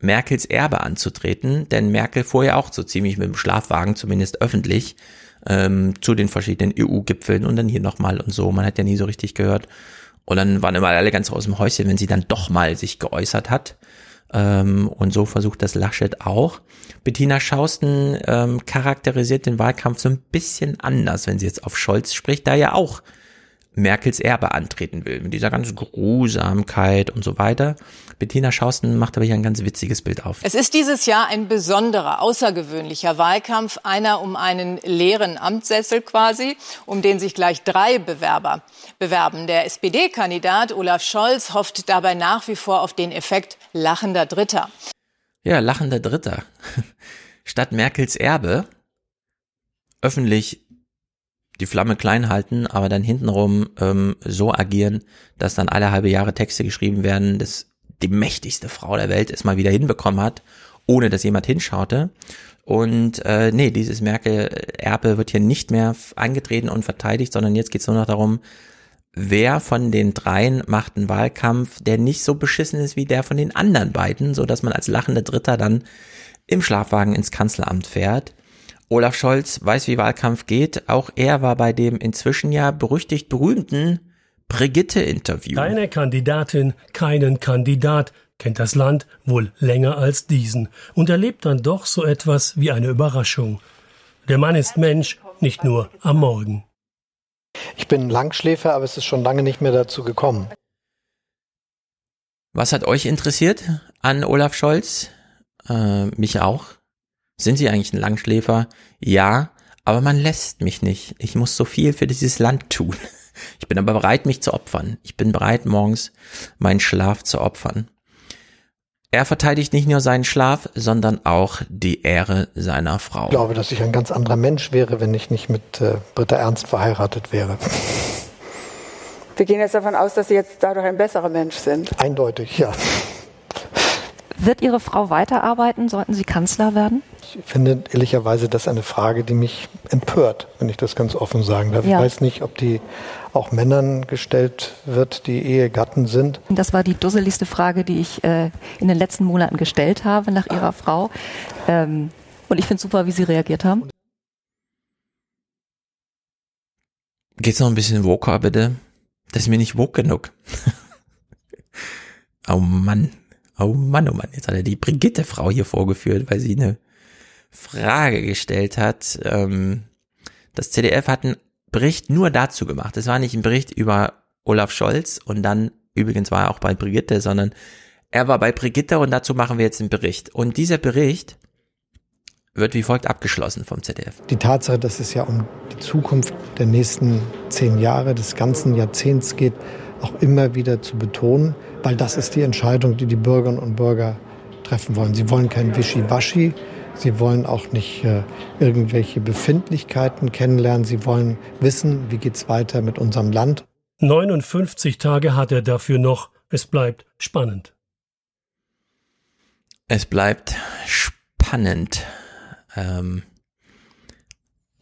Merkels Erbe anzutreten, denn Merkel fuhr ja auch so ziemlich mit dem Schlafwagen, zumindest öffentlich, ähm, zu den verschiedenen EU-Gipfeln und dann hier nochmal und so. Man hat ja nie so richtig gehört. Und dann waren immer alle ganz aus dem Häuschen, wenn sie dann doch mal sich geäußert hat. Ähm, und so versucht das Laschet auch. Bettina Schausten ähm, charakterisiert den Wahlkampf so ein bisschen anders, wenn sie jetzt auf Scholz spricht, da ja auch Merkels Erbe antreten will, mit dieser ganzen Grusamkeit und so weiter. Bettina Schausten macht aber hier ein ganz witziges Bild auf. Es ist dieses Jahr ein besonderer, außergewöhnlicher Wahlkampf, einer um einen leeren Amtssessel quasi, um den sich gleich drei Bewerber bewerben. Der SPD-Kandidat Olaf Scholz hofft dabei nach wie vor auf den Effekt lachender Dritter. Ja, lachender Dritter. [laughs] Statt Merkels Erbe öffentlich die Flamme klein halten, aber dann hintenrum ähm, so agieren, dass dann alle halbe Jahre Texte geschrieben werden, dass die mächtigste Frau der Welt es mal wieder hinbekommen hat, ohne dass jemand hinschaute. Und äh, nee, dieses Merkel-Erbe wird hier nicht mehr angetreten und verteidigt, sondern jetzt geht's nur noch darum, wer von den dreien macht einen Wahlkampf, der nicht so beschissen ist wie der von den anderen beiden, so dass man als lachender Dritter dann im Schlafwagen ins Kanzleramt fährt. Olaf Scholz weiß, wie Wahlkampf geht. Auch er war bei dem inzwischen ja berüchtigt berühmten Brigitte-Interview. Keine Kandidatin, keinen Kandidat kennt das Land wohl länger als diesen und erlebt dann doch so etwas wie eine Überraschung. Der Mann ist Mensch, nicht nur am Morgen. Ich bin Langschläfer, aber es ist schon lange nicht mehr dazu gekommen. Was hat euch interessiert an Olaf Scholz? Äh, mich auch. Sind Sie eigentlich ein Langschläfer? Ja, aber man lässt mich nicht. Ich muss so viel für dieses Land tun. [laughs] Ich bin aber bereit, mich zu opfern. Ich bin bereit, morgens meinen Schlaf zu opfern. Er verteidigt nicht nur seinen Schlaf, sondern auch die Ehre seiner Frau. Ich glaube, dass ich ein ganz anderer Mensch wäre, wenn ich nicht mit äh, Britta Ernst verheiratet wäre. Wir gehen jetzt davon aus, dass Sie jetzt dadurch ein besserer Mensch sind. Eindeutig, ja. Wird Ihre Frau weiterarbeiten? Sollten Sie Kanzler werden? Ich finde ehrlicherweise das eine Frage, die mich empört, wenn ich das ganz offen sagen darf. Ja. Ich weiß nicht, ob die auch Männern gestellt wird, die Ehegatten sind. Das war die dusseligste Frage, die ich äh, in den letzten Monaten gestellt habe nach Ihrer Frau. Ähm, und ich finde super, wie Sie reagiert haben. Geht's noch ein bisschen woker, bitte? Das ist mir nicht wok genug. [laughs] oh Mann. Oh Mann, oh Mann, jetzt hat er die Brigitte-Frau hier vorgeführt, weil sie eine Frage gestellt hat. Ähm, das CDF hat einen Bericht nur dazu gemacht. Es war nicht ein Bericht über Olaf Scholz und dann, übrigens war er auch bei Brigitte, sondern er war bei Brigitte und dazu machen wir jetzt einen Bericht. Und dieser Bericht wird wie folgt abgeschlossen vom ZDF. Die Tatsache, dass es ja um die Zukunft der nächsten zehn Jahre, des ganzen Jahrzehnts geht, auch immer wieder zu betonen, weil das ist die Entscheidung, die die Bürgerinnen und Bürger treffen wollen. Sie wollen kein Wischiwaschi, sie wollen auch nicht äh, irgendwelche Befindlichkeiten kennenlernen, sie wollen wissen, wie geht es weiter mit unserem Land. 59 Tage hat er dafür noch. Es bleibt spannend. Es bleibt spannend. Ähm,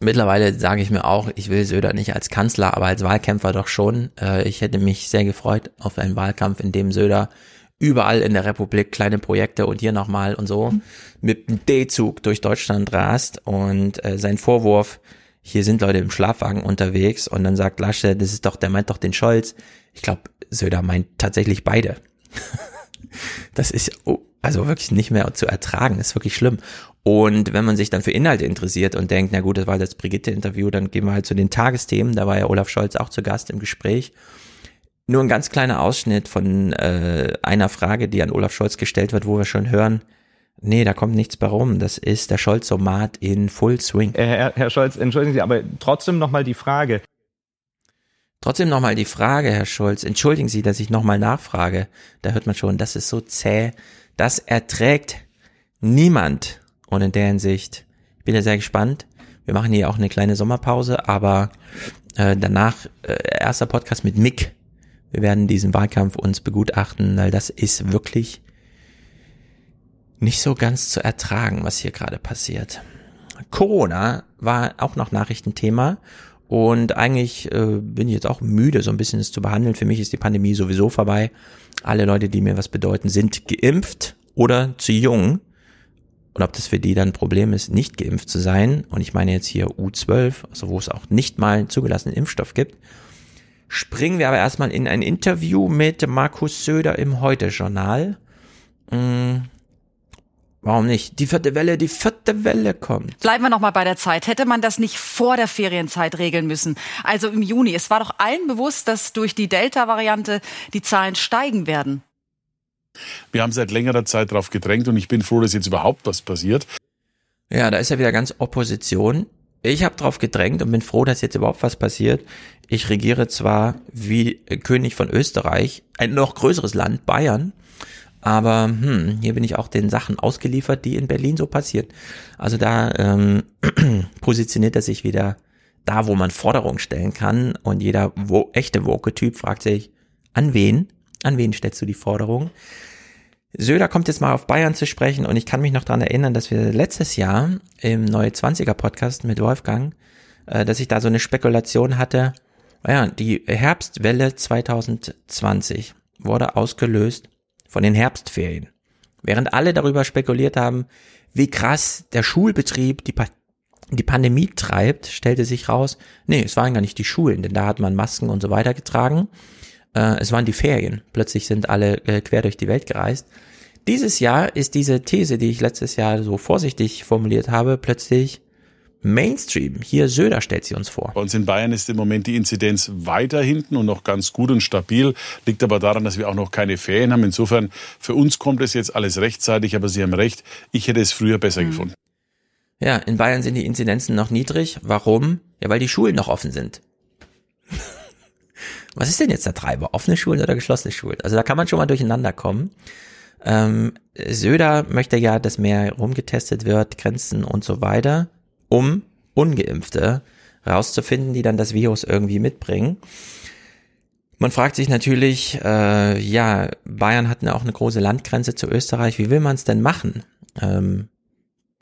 Mittlerweile sage ich mir auch, ich will Söder nicht als Kanzler, aber als Wahlkämpfer doch schon. Äh, ich hätte mich sehr gefreut auf einen Wahlkampf, in dem Söder überall in der Republik kleine Projekte und hier nochmal und so mhm. mit dem D-Zug durch Deutschland rast und äh, sein Vorwurf, hier sind Leute im Schlafwagen unterwegs und dann sagt Lasche, das ist doch, der meint doch den Scholz. Ich glaube, Söder meint tatsächlich beide. [laughs] das ist oh, also wirklich nicht mehr zu ertragen, das ist wirklich schlimm. Und wenn man sich dann für Inhalte interessiert und denkt, na gut, das war das Brigitte-Interview, dann gehen wir halt zu den Tagesthemen. Da war ja Olaf Scholz auch zu Gast im Gespräch. nur ein ganz kleiner Ausschnitt von äh, einer Frage, die an Olaf Scholz gestellt wird, wo wir schon hören, nee, da kommt nichts bei rum. Das ist der Scholz-Somat in Full Swing. Äh, Herr, Herr Scholz, entschuldigen Sie, aber trotzdem nochmal die Frage. Trotzdem nochmal die Frage, Herr Scholz. Entschuldigen Sie, dass ich nochmal nachfrage. Da hört man schon, das ist so zäh. Das erträgt niemand. Und in der Hinsicht bin ich sehr gespannt. Wir machen hier auch eine kleine Sommerpause, aber äh, danach äh, erster Podcast mit Mick. Wir werden diesen Wahlkampf uns begutachten, weil das ist wirklich nicht so ganz zu ertragen, was hier gerade passiert. Corona war auch noch Nachrichtenthema und eigentlich äh, bin ich jetzt auch müde, so ein bisschen es zu behandeln. Für mich ist die Pandemie sowieso vorbei. Alle Leute, die mir was bedeuten, sind geimpft oder zu jung. Und ob das für die dann ein Problem ist, nicht geimpft zu sein, und ich meine jetzt hier U12, also wo es auch nicht mal einen zugelassenen Impfstoff gibt, springen wir aber erstmal in ein Interview mit Markus Söder im Heute-Journal. Warum nicht? Die vierte Welle, die vierte Welle kommt. Bleiben wir noch mal bei der Zeit. Hätte man das nicht vor der Ferienzeit regeln müssen? Also im Juni. Es war doch allen bewusst, dass durch die Delta-Variante die Zahlen steigen werden. Wir haben seit längerer Zeit darauf gedrängt und ich bin froh, dass jetzt überhaupt was passiert. Ja, da ist ja wieder ganz Opposition. Ich habe darauf gedrängt und bin froh, dass jetzt überhaupt was passiert. Ich regiere zwar wie König von Österreich, ein noch größeres Land, Bayern, aber hm, hier bin ich auch den Sachen ausgeliefert, die in Berlin so passiert. Also da ähm, [clears throat] positioniert er sich wieder da, wo man Forderungen stellen kann und jeder wo, echte Woke-Typ fragt sich, an wen? An wen stellst du die Forderung? Söder kommt jetzt mal auf Bayern zu sprechen und ich kann mich noch dran erinnern, dass wir letztes Jahr im Neue 20er Podcast mit Wolfgang, äh, dass ich da so eine Spekulation hatte, ja, die Herbstwelle 2020 wurde ausgelöst von den Herbstferien. Während alle darüber spekuliert haben, wie krass der Schulbetrieb die, pa die Pandemie treibt, stellte sich raus, nee, es waren gar nicht die Schulen, denn da hat man Masken und so weiter getragen. Äh, es waren die Ferien. Plötzlich sind alle äh, quer durch die Welt gereist. Dieses Jahr ist diese These, die ich letztes Jahr so vorsichtig formuliert habe, plötzlich Mainstream. Hier Söder stellt sie uns vor. Bei uns in Bayern ist im Moment die Inzidenz weiter hinten und noch ganz gut und stabil. Liegt aber daran, dass wir auch noch keine Ferien haben. Insofern, für uns kommt es jetzt alles rechtzeitig, aber Sie haben recht, ich hätte es früher besser mhm. gefunden. Ja, in Bayern sind die Inzidenzen noch niedrig. Warum? Ja, weil die Schulen noch offen sind. [laughs] Was ist denn jetzt der Treiber? Offene Schulen oder geschlossene Schulen? Also da kann man schon mal durcheinander kommen. Ähm, Söder möchte ja, dass mehr rumgetestet wird, Grenzen und so weiter, um Ungeimpfte rauszufinden, die dann das Virus irgendwie mitbringen. Man fragt sich natürlich, äh, ja, Bayern hat auch eine große Landgrenze zu Österreich. Wie will man es denn machen? Ähm,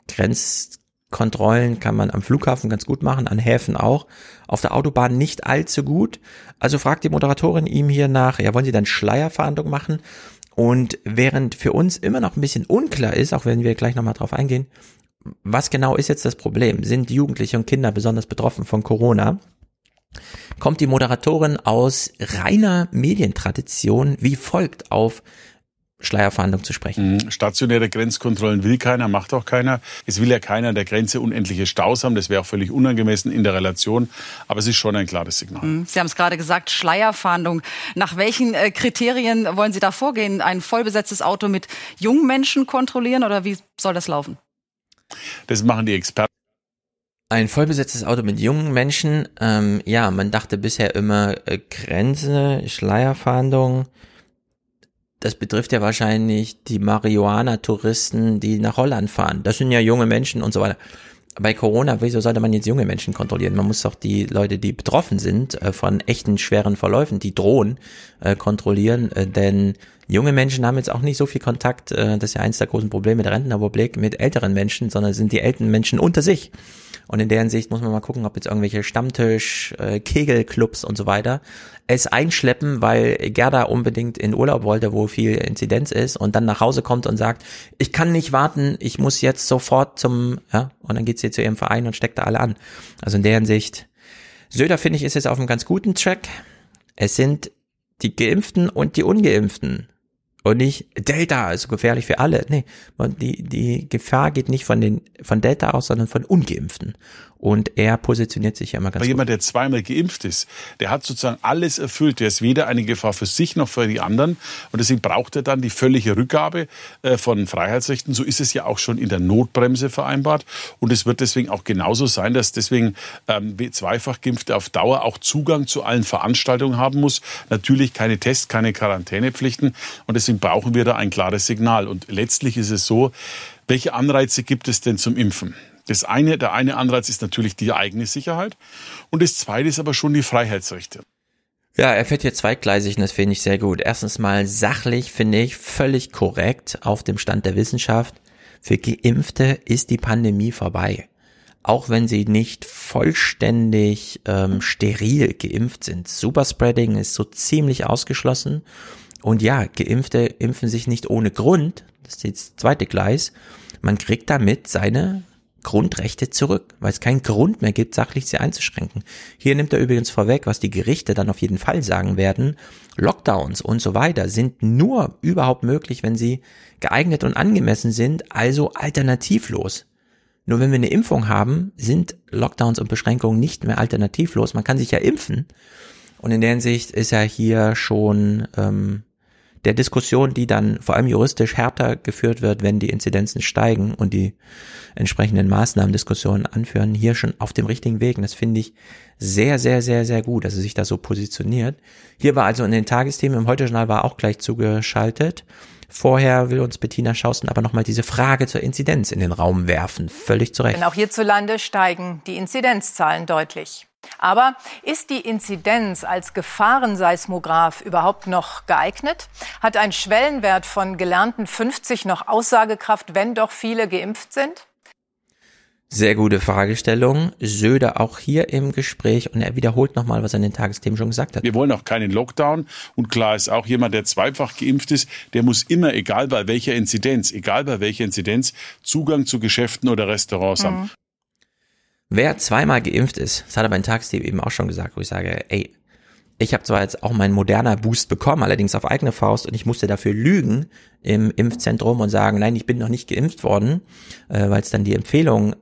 Grenzkontrollen kann man am Flughafen ganz gut machen, an Häfen auch, auf der Autobahn nicht allzu gut. Also fragt die Moderatorin ihm hier nach, ja, wollen Sie dann Schleierfahndung machen? Und während für uns immer noch ein bisschen unklar ist, auch wenn wir gleich nochmal drauf eingehen, was genau ist jetzt das Problem? Sind Jugendliche und Kinder besonders betroffen von Corona? Kommt die Moderatorin aus reiner Medientradition wie folgt auf Schleierfahndung zu sprechen. Mhm. Stationäre Grenzkontrollen will keiner, macht auch keiner. Es will ja keiner an der Grenze unendliche Staus haben. Das wäre auch völlig unangemessen in der Relation. Aber es ist schon ein klares Signal. Mhm. Sie haben es gerade gesagt, Schleierfahndung. Nach welchen äh, Kriterien wollen Sie da vorgehen? Ein vollbesetztes Auto mit jungen Menschen kontrollieren oder wie soll das laufen? Das machen die Experten. Ein vollbesetztes Auto mit jungen Menschen. Ähm, ja, man dachte bisher immer äh, Grenze, Schleierfahndung. Das betrifft ja wahrscheinlich die Marihuana-Touristen, die nach Holland fahren. Das sind ja junge Menschen und so weiter. Bei Corona, wieso sollte man jetzt junge Menschen kontrollieren? Man muss doch die Leute, die betroffen sind äh, von echten schweren Verläufen, die drohen, äh, kontrollieren. Äh, denn junge Menschen haben jetzt auch nicht so viel Kontakt, äh, das ist ja eins der großen Probleme der Rentenrepublik, mit älteren Menschen, sondern sind die älteren Menschen unter sich. Und in deren Sicht muss man mal gucken, ob jetzt irgendwelche Stammtisch, äh, Kegelclubs und so weiter es einschleppen, weil Gerda unbedingt in Urlaub wollte, wo viel Inzidenz ist und dann nach Hause kommt und sagt, ich kann nicht warten, ich muss jetzt sofort zum, ja, und dann geht sie zu ihrem Verein und steckt da alle an. Also in deren Sicht, Söder finde ich ist jetzt auf einem ganz guten Track. Es sind die Geimpften und die Ungeimpften und nicht Delta, also gefährlich für alle. Nee, die, die Gefahr geht nicht von den, von Delta aus, sondern von Ungeimpften. Und er positioniert sich ja immer ganz Aber gut. jemand, der zweimal geimpft ist, der hat sozusagen alles erfüllt. Der ist weder eine Gefahr für sich noch für die anderen. Und deswegen braucht er dann die völlige Rückgabe äh, von Freiheitsrechten. So ist es ja auch schon in der Notbremse vereinbart. Und es wird deswegen auch genauso sein, dass deswegen ähm, zweifach Geimpfte auf Dauer auch Zugang zu allen Veranstaltungen haben muss. Natürlich keine Tests, keine Quarantänepflichten. Und deswegen brauchen wir da ein klares Signal. Und letztlich ist es so, welche Anreize gibt es denn zum Impfen? Das eine, der eine Anreiz ist natürlich die eigene Sicherheit und das zweite ist aber schon die Freiheitsrechte. Ja, er fährt hier zweigleisig und das finde ich sehr gut. Erstens mal sachlich finde ich völlig korrekt auf dem Stand der Wissenschaft. Für Geimpfte ist die Pandemie vorbei. Auch wenn sie nicht vollständig ähm, steril geimpft sind. Superspreading ist so ziemlich ausgeschlossen. Und ja, Geimpfte impfen sich nicht ohne Grund. Das ist das zweite Gleis. Man kriegt damit seine Grundrechte zurück, weil es keinen Grund mehr gibt, sachlich sie einzuschränken. Hier nimmt er übrigens vorweg, was die Gerichte dann auf jeden Fall sagen werden. Lockdowns und so weiter sind nur überhaupt möglich, wenn sie geeignet und angemessen sind, also alternativlos. Nur wenn wir eine Impfung haben, sind Lockdowns und Beschränkungen nicht mehr alternativlos. Man kann sich ja impfen. Und in der Hinsicht ist er hier schon ähm, der Diskussion, die dann vor allem juristisch härter geführt wird, wenn die Inzidenzen steigen und die entsprechenden Maßnahmen Diskussionen anführen, hier schon auf dem richtigen Weg. Und das finde ich sehr, sehr, sehr, sehr gut, dass er sich da so positioniert. Hier war also in den Tagesthemen im Heute-Journal war auch gleich zugeschaltet. Vorher will uns Bettina Schausten aber nochmal diese Frage zur Inzidenz in den Raum werfen. Völlig zu Recht. Denn auch hierzulande steigen die Inzidenzzahlen deutlich. Aber ist die Inzidenz als Gefahrenseismograph überhaupt noch geeignet? Hat ein Schwellenwert von gelernten 50 noch Aussagekraft, wenn doch viele geimpft sind? Sehr gute Fragestellung. Söder auch hier im Gespräch und er wiederholt nochmal, was er in den Tagesthemen schon gesagt hat. Wir wollen auch keinen Lockdown und klar ist auch jemand, der zweifach geimpft ist, der muss immer, egal bei welcher Inzidenz, egal bei welcher Inzidenz, Zugang zu Geschäften oder Restaurants mhm. haben. Wer zweimal geimpft ist, das hat er beim Tagesthemen eben auch schon gesagt, wo ich sage, ey, ich habe zwar jetzt auch meinen moderner Boost bekommen, allerdings auf eigene Faust und ich musste dafür lügen im Impfzentrum und sagen, nein, ich bin noch nicht geimpft worden, äh, weil es dann die Empfehlung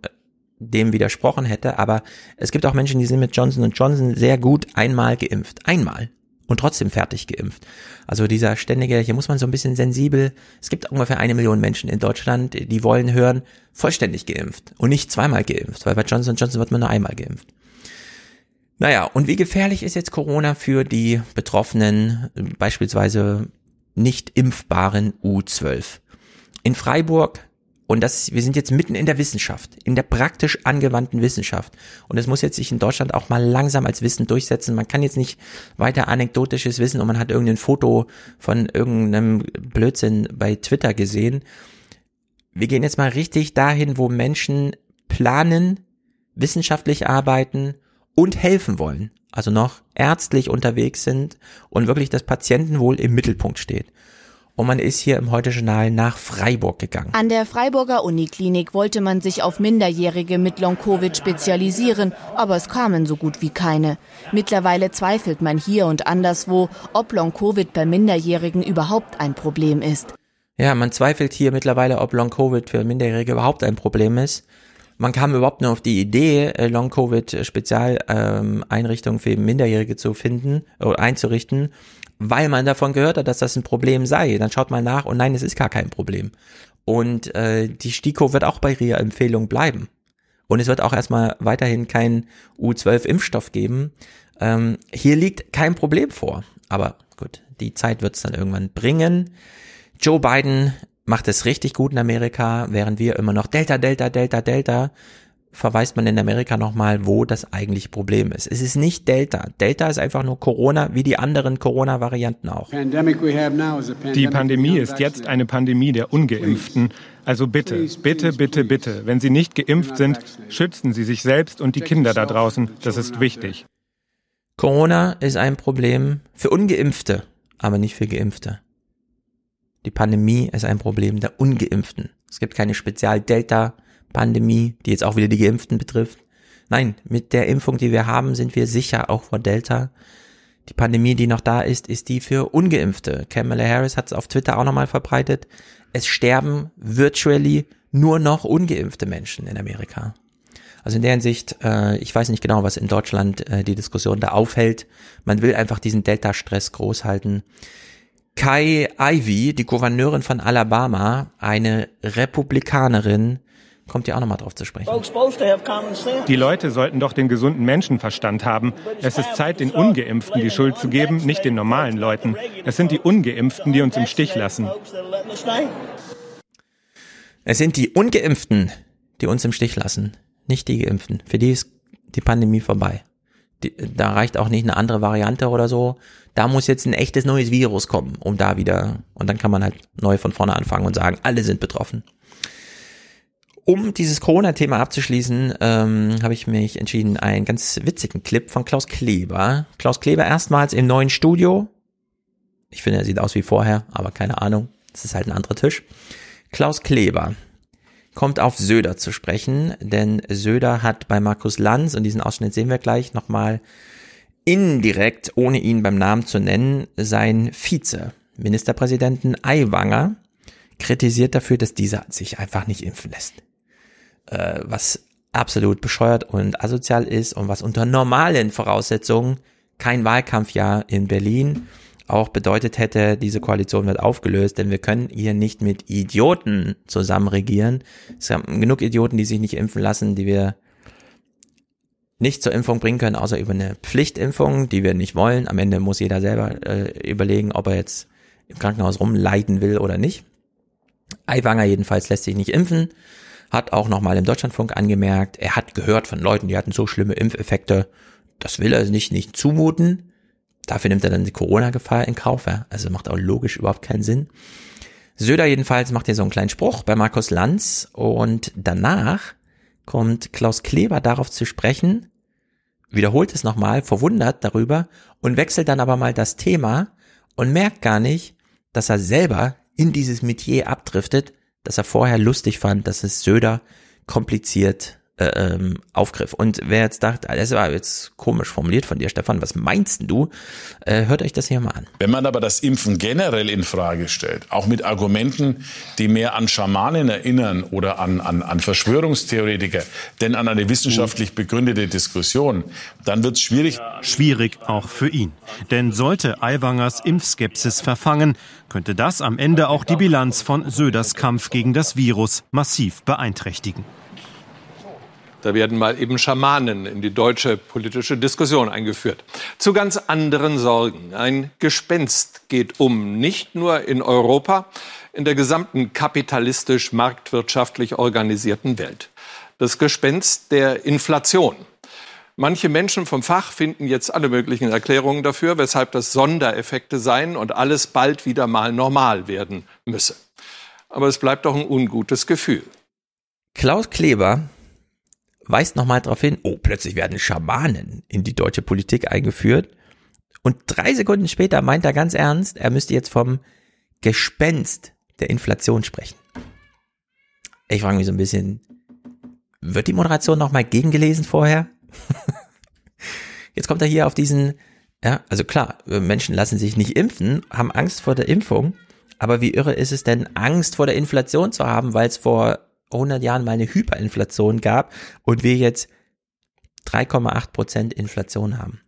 dem widersprochen hätte, aber es gibt auch Menschen, die sind mit Johnson Johnson sehr gut einmal geimpft. Einmal. Und trotzdem fertig geimpft. Also dieser ständige, hier muss man so ein bisschen sensibel, es gibt ungefähr eine Million Menschen in Deutschland, die wollen hören, vollständig geimpft und nicht zweimal geimpft, weil bei Johnson Johnson wird man nur einmal geimpft. Naja, und wie gefährlich ist jetzt Corona für die Betroffenen, beispielsweise nicht impfbaren U12? In Freiburg und das, wir sind jetzt mitten in der Wissenschaft, in der praktisch angewandten Wissenschaft. Und es muss jetzt sich in Deutschland auch mal langsam als Wissen durchsetzen. Man kann jetzt nicht weiter anekdotisches Wissen und man hat irgendein Foto von irgendeinem Blödsinn bei Twitter gesehen. Wir gehen jetzt mal richtig dahin, wo Menschen planen, wissenschaftlich arbeiten und helfen wollen. Also noch ärztlich unterwegs sind und wirklich das Patientenwohl im Mittelpunkt steht und man ist hier im Heute-Journal nach Freiburg gegangen. An der Freiburger Uniklinik wollte man sich auf Minderjährige mit Long-Covid spezialisieren, aber es kamen so gut wie keine. Mittlerweile zweifelt man hier und anderswo, ob Long-Covid bei Minderjährigen überhaupt ein Problem ist. Ja, man zweifelt hier mittlerweile, ob Long-Covid für Minderjährige überhaupt ein Problem ist. Man kam überhaupt nur auf die Idee, Long-Covid-Spezialeinrichtungen für Minderjährige zu finden oder einzurichten weil man davon gehört hat, dass das ein Problem sei. Dann schaut man nach und nein, es ist gar kein Problem. Und äh, die STIKO wird auch bei ihrer Empfehlung bleiben. Und es wird auch erstmal weiterhin kein U12-Impfstoff geben. Ähm, hier liegt kein Problem vor. Aber gut, die Zeit wird es dann irgendwann bringen. Joe Biden macht es richtig gut in Amerika, während wir immer noch Delta, Delta, Delta, Delta verweist man in Amerika nochmal, wo das eigentliche Problem ist. Es ist nicht Delta. Delta ist einfach nur Corona, wie die anderen Corona-Varianten auch. Die Pandemie ist jetzt eine Pandemie der Ungeimpften. Also bitte, bitte, bitte, bitte, wenn Sie nicht geimpft sind, schützen Sie sich selbst und die Kinder da draußen. Das ist wichtig. Corona ist ein Problem für Ungeimpfte, aber nicht für Geimpfte. Die Pandemie ist ein Problem der Ungeimpften. Es gibt keine Spezial-Delta- Pandemie, die jetzt auch wieder die Geimpften betrifft. Nein, mit der Impfung, die wir haben, sind wir sicher auch vor Delta. Die Pandemie, die noch da ist, ist die für Ungeimpfte. Kamala Harris hat es auf Twitter auch nochmal verbreitet. Es sterben virtually nur noch ungeimpfte Menschen in Amerika. Also in der Hinsicht, äh, ich weiß nicht genau, was in Deutschland äh, die Diskussion da aufhält. Man will einfach diesen Delta-Stress groß halten. Kai Ivey, die Gouverneurin von Alabama, eine Republikanerin, kommt ja auch nochmal drauf zu sprechen. Die Leute sollten doch den gesunden Menschenverstand haben. Es ist Zeit, den Ungeimpften die Schuld zu geben, nicht den normalen Leuten. Es sind die Ungeimpften, die uns im Stich lassen. Es sind die Ungeimpften, die uns im Stich lassen, nicht die Geimpften. Für die ist die Pandemie vorbei. Die, da reicht auch nicht eine andere Variante oder so. Da muss jetzt ein echtes neues Virus kommen, um da wieder, und dann kann man halt neu von vorne anfangen und sagen, alle sind betroffen. Um dieses Corona-Thema abzuschließen, ähm, habe ich mich entschieden, einen ganz witzigen Clip von Klaus Kleber. Klaus Kleber erstmals im neuen Studio. Ich finde, er sieht aus wie vorher, aber keine Ahnung. Es ist halt ein anderer Tisch. Klaus Kleber kommt auf Söder zu sprechen, denn Söder hat bei Markus Lanz, und diesen Ausschnitt sehen wir gleich nochmal, indirekt, ohne ihn beim Namen zu nennen, sein Vize, Ministerpräsidenten Aiwanger, kritisiert dafür, dass dieser sich einfach nicht impfen lässt. Äh, was absolut bescheuert und asozial ist und was unter normalen Voraussetzungen kein Wahlkampfjahr in Berlin auch bedeutet hätte, diese Koalition wird aufgelöst, denn wir können hier nicht mit Idioten zusammen regieren. Es haben genug Idioten, die sich nicht impfen lassen, die wir nicht zur Impfung bringen können, außer über eine Pflichtimpfung, die wir nicht wollen. Am Ende muss jeder selber äh, überlegen, ob er jetzt im Krankenhaus rumleiden will oder nicht. Aiwanger jedenfalls lässt sich nicht impfen, hat auch nochmal im Deutschlandfunk angemerkt, er hat gehört von Leuten, die hatten so schlimme Impfeffekte, das will er nicht, nicht zumuten. Dafür nimmt er dann die Corona-Gefahr in Kauf. Ja? Also macht auch logisch überhaupt keinen Sinn. Söder jedenfalls macht hier so einen kleinen Spruch bei Markus Lanz und danach kommt Klaus Kleber darauf zu sprechen, wiederholt es nochmal, verwundert darüber und wechselt dann aber mal das Thema und merkt gar nicht, dass er selber in dieses Metier abdriftet, dass er vorher lustig fand, dass es Söder kompliziert ähm, aufgriff. Und wer jetzt dachte, das war jetzt komisch formuliert von dir, Stefan, was meinst du? Äh, hört euch das hier mal an. Wenn man aber das Impfen generell in Frage stellt, auch mit Argumenten, die mehr an Schamanen erinnern oder an, an, an Verschwörungstheoretiker, denn an eine wissenschaftlich begründete Diskussion, dann wird es schwierig. Schwierig auch für ihn. Denn sollte Aiwangers Impfskepsis verfangen, könnte das am Ende auch die Bilanz von Söders Kampf gegen das Virus massiv beeinträchtigen. Da werden mal eben Schamanen in die deutsche politische Diskussion eingeführt. Zu ganz anderen Sorgen. Ein Gespenst geht um, nicht nur in Europa, in der gesamten kapitalistisch marktwirtschaftlich organisierten Welt. Das Gespenst der Inflation. Manche Menschen vom Fach finden jetzt alle möglichen Erklärungen dafür, weshalb das Sondereffekte seien und alles bald wieder mal normal werden müsse. Aber es bleibt doch ein ungutes Gefühl. Klaus Kleber weist nochmal darauf hin, oh, plötzlich werden Schamanen in die deutsche Politik eingeführt. Und drei Sekunden später meint er ganz ernst, er müsste jetzt vom Gespenst der Inflation sprechen. Ich frage mich so ein bisschen, wird die Moderation nochmal gegengelesen vorher? [laughs] jetzt kommt er hier auf diesen, ja, also klar, Menschen lassen sich nicht impfen, haben Angst vor der Impfung, aber wie irre ist es denn, Angst vor der Inflation zu haben, weil es vor 100 Jahren mal eine Hyperinflation gab und wir jetzt 3,8 Prozent Inflation haben.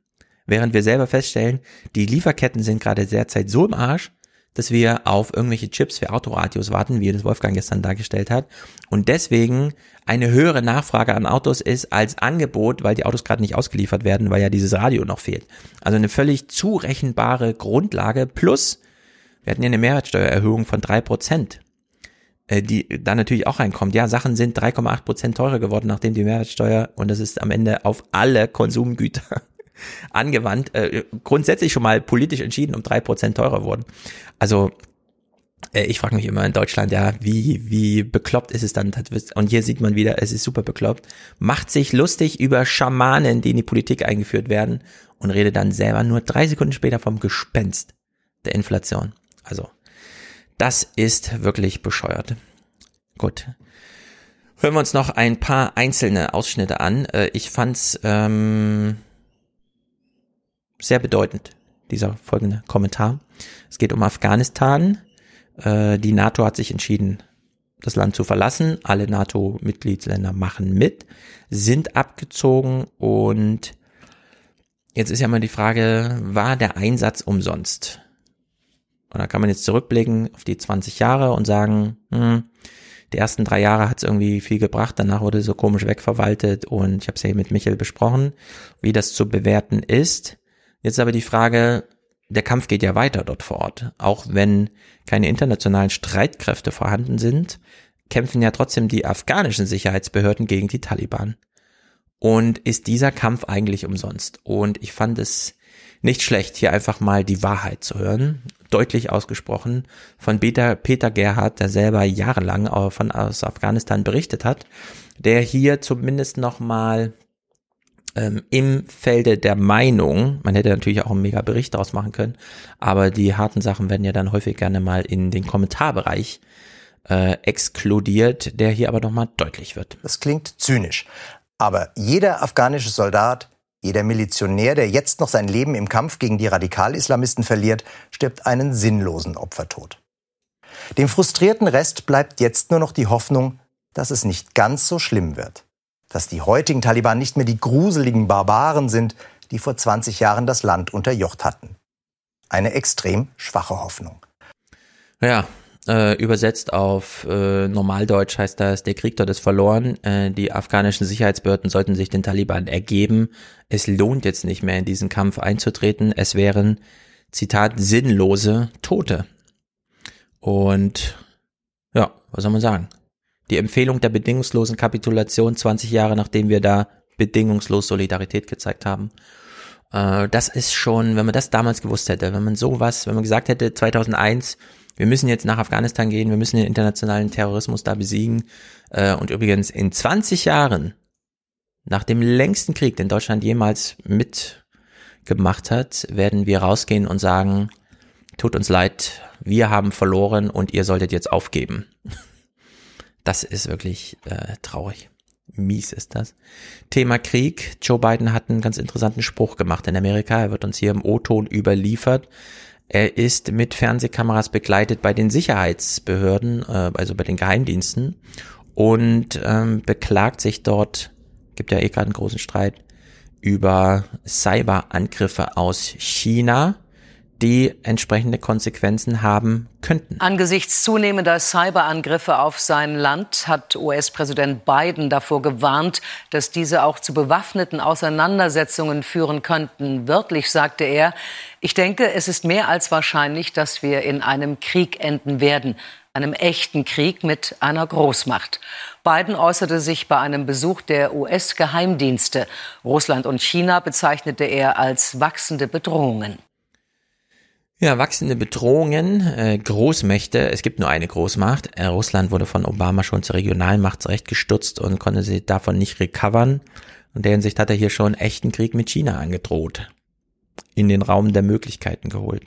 Während wir selber feststellen, die Lieferketten sind gerade derzeit so im Arsch, dass wir auf irgendwelche Chips für Autoradios warten, wie das Wolfgang gestern dargestellt hat. Und deswegen eine höhere Nachfrage an Autos ist als Angebot, weil die Autos gerade nicht ausgeliefert werden, weil ja dieses Radio noch fehlt. Also eine völlig zurechenbare Grundlage plus wir hatten ja eine Mehrwertsteuererhöhung von drei Prozent die da natürlich auch reinkommt. Ja, Sachen sind 3,8 Prozent teurer geworden, nachdem die Mehrwertsteuer, und das ist am Ende auf alle Konsumgüter [laughs] angewandt, äh, grundsätzlich schon mal politisch entschieden um drei Prozent teurer wurden. Also äh, ich frage mich immer in Deutschland, ja, wie, wie bekloppt ist es dann? Und hier sieht man wieder, es ist super bekloppt. Macht sich lustig über Schamanen, die in die Politik eingeführt werden und redet dann selber nur drei Sekunden später vom Gespenst der Inflation. Also das ist wirklich bescheuert. Gut. Hören wir uns noch ein paar einzelne Ausschnitte an. Äh, ich fand's ähm, sehr bedeutend, dieser folgende Kommentar. Es geht um Afghanistan. Äh, die NATO hat sich entschieden, das Land zu verlassen. Alle NATO-Mitgliedsländer machen mit, sind abgezogen und jetzt ist ja mal die Frage, war der Einsatz umsonst? Und da kann man jetzt zurückblicken auf die 20 Jahre und sagen, hm, die ersten drei Jahre hat es irgendwie viel gebracht, danach wurde so komisch wegverwaltet und ich habe es ja mit Michael besprochen, wie das zu bewerten ist. Jetzt aber die Frage, der Kampf geht ja weiter dort vor Ort. Auch wenn keine internationalen Streitkräfte vorhanden sind, kämpfen ja trotzdem die afghanischen Sicherheitsbehörden gegen die Taliban. Und ist dieser Kampf eigentlich umsonst? Und ich fand es nicht schlecht, hier einfach mal die Wahrheit zu hören deutlich ausgesprochen von Peter, Peter Gerhardt, der selber jahrelang von aus Afghanistan berichtet hat, der hier zumindest nochmal ähm, im Felde der Meinung, man hätte natürlich auch einen mega Bericht daraus machen können, aber die harten Sachen werden ja dann häufig gerne mal in den Kommentarbereich äh, exkludiert, der hier aber nochmal deutlich wird. Das klingt zynisch, aber jeder afghanische Soldat jeder Milizionär, der jetzt noch sein Leben im Kampf gegen die Radikalislamisten verliert, stirbt einen sinnlosen Opfertod. Dem frustrierten Rest bleibt jetzt nur noch die Hoffnung, dass es nicht ganz so schlimm wird. Dass die heutigen Taliban nicht mehr die gruseligen Barbaren sind, die vor 20 Jahren das Land unterjocht hatten. Eine extrem schwache Hoffnung. Ja, äh, übersetzt auf äh, Normaldeutsch heißt das, der Krieg dort ist verloren. Äh, die afghanischen Sicherheitsbehörden sollten sich den Taliban ergeben. Es lohnt jetzt nicht mehr in diesen Kampf einzutreten. Es wären, Zitat, sinnlose Tote. Und ja, was soll man sagen? Die Empfehlung der bedingungslosen Kapitulation 20 Jahre nachdem wir da bedingungslos Solidarität gezeigt haben. Äh, das ist schon, wenn man das damals gewusst hätte, wenn man sowas, wenn man gesagt hätte 2001, wir müssen jetzt nach Afghanistan gehen, wir müssen den internationalen Terrorismus da besiegen. Äh, und übrigens in 20 Jahren, nach dem längsten Krieg, den Deutschland jemals mitgemacht hat, werden wir rausgehen und sagen, tut uns leid, wir haben verloren und ihr solltet jetzt aufgeben. [laughs] Das ist wirklich äh, traurig. Mies ist das. Thema Krieg. Joe Biden hat einen ganz interessanten Spruch gemacht in Amerika. Er wird uns hier im O-Ton überliefert. Er ist mit Fernsehkameras begleitet bei den Sicherheitsbehörden, äh, also bei den Geheimdiensten und ähm, beklagt sich dort, gibt ja eh gerade einen großen Streit, über Cyberangriffe aus China die entsprechende Konsequenzen haben könnten. Angesichts zunehmender Cyberangriffe auf sein Land hat US-Präsident Biden davor gewarnt, dass diese auch zu bewaffneten Auseinandersetzungen führen könnten. Wörtlich sagte er, ich denke, es ist mehr als wahrscheinlich, dass wir in einem Krieg enden werden, einem echten Krieg mit einer Großmacht. Biden äußerte sich bei einem Besuch der US-Geheimdienste. Russland und China bezeichnete er als wachsende Bedrohungen. Ja, wachsende Bedrohungen, äh, Großmächte. Es gibt nur eine Großmacht. Äh, Russland wurde von Obama schon zur Regionalmacht zurechtgestutzt und konnte sie davon nicht recovern. Und der Hinsicht hat er hier schon echten Krieg mit China angedroht. In den Raum der Möglichkeiten geholt.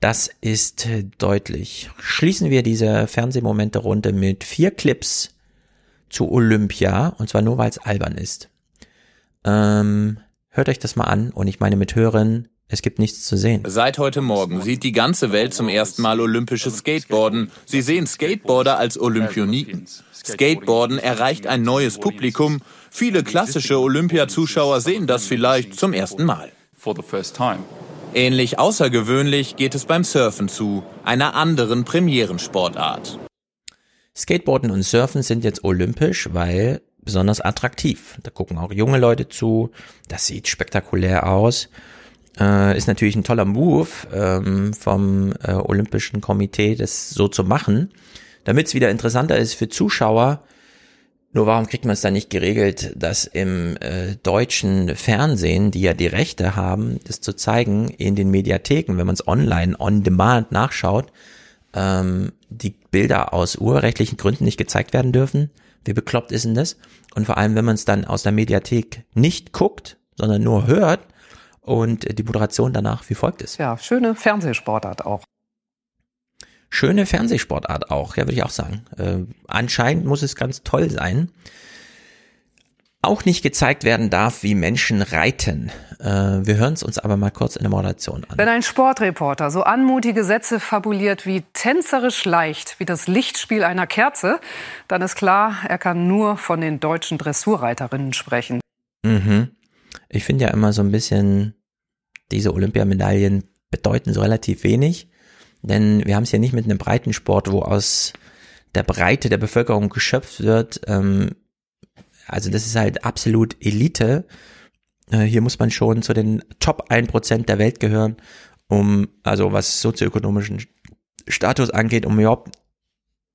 Das ist äh, deutlich. Schließen wir diese Fernsehmomente runter mit vier Clips zu Olympia. Und zwar nur, weil es albern ist. Ähm, hört euch das mal an. Und ich meine mit hören, es gibt nichts zu sehen. Seit heute Morgen sieht die ganze Welt zum ersten Mal olympisches Skateboarden. Sie sehen Skateboarder als Olympioniken. Skateboarden erreicht ein neues Publikum. Viele klassische Olympiazuschauer sehen das vielleicht zum ersten Mal. Ähnlich außergewöhnlich geht es beim Surfen zu, einer anderen Premierensportart. Skateboarden und Surfen sind jetzt olympisch, weil besonders attraktiv. Da gucken auch junge Leute zu. Das sieht spektakulär aus. Äh, ist natürlich ein toller Move ähm, vom äh, Olympischen Komitee, das so zu machen, damit es wieder interessanter ist für Zuschauer. Nur warum kriegt man es dann nicht geregelt, dass im äh, deutschen Fernsehen, die ja die Rechte haben, das zu zeigen, in den Mediatheken, wenn man es online on demand nachschaut, ähm, die Bilder aus urrechtlichen Gründen nicht gezeigt werden dürfen? Wie bekloppt ist denn das? Und vor allem, wenn man es dann aus der Mediathek nicht guckt, sondern nur hört, und die Moderation danach wie folgt ist. Ja, schöne Fernsehsportart auch. Schöne Fernsehsportart auch, ja, würde ich auch sagen. Äh, anscheinend muss es ganz toll sein. auch nicht gezeigt werden darf, wie Menschen reiten. Äh, wir hören es uns aber mal kurz in der Moderation an. Wenn ein Sportreporter so anmutige Sätze fabuliert wie tänzerisch leicht, wie das Lichtspiel einer Kerze, dann ist klar, er kann nur von den deutschen Dressurreiterinnen sprechen. Mhm. Ich finde ja immer so ein bisschen, diese Olympiamedaillen bedeuten so relativ wenig, denn wir haben es ja nicht mit einem Breitensport, wo aus der Breite der Bevölkerung geschöpft wird. Ähm, also das ist halt absolut Elite. Äh, hier muss man schon zu den Top 1% der Welt gehören, um, also was sozioökonomischen Status angeht, um überhaupt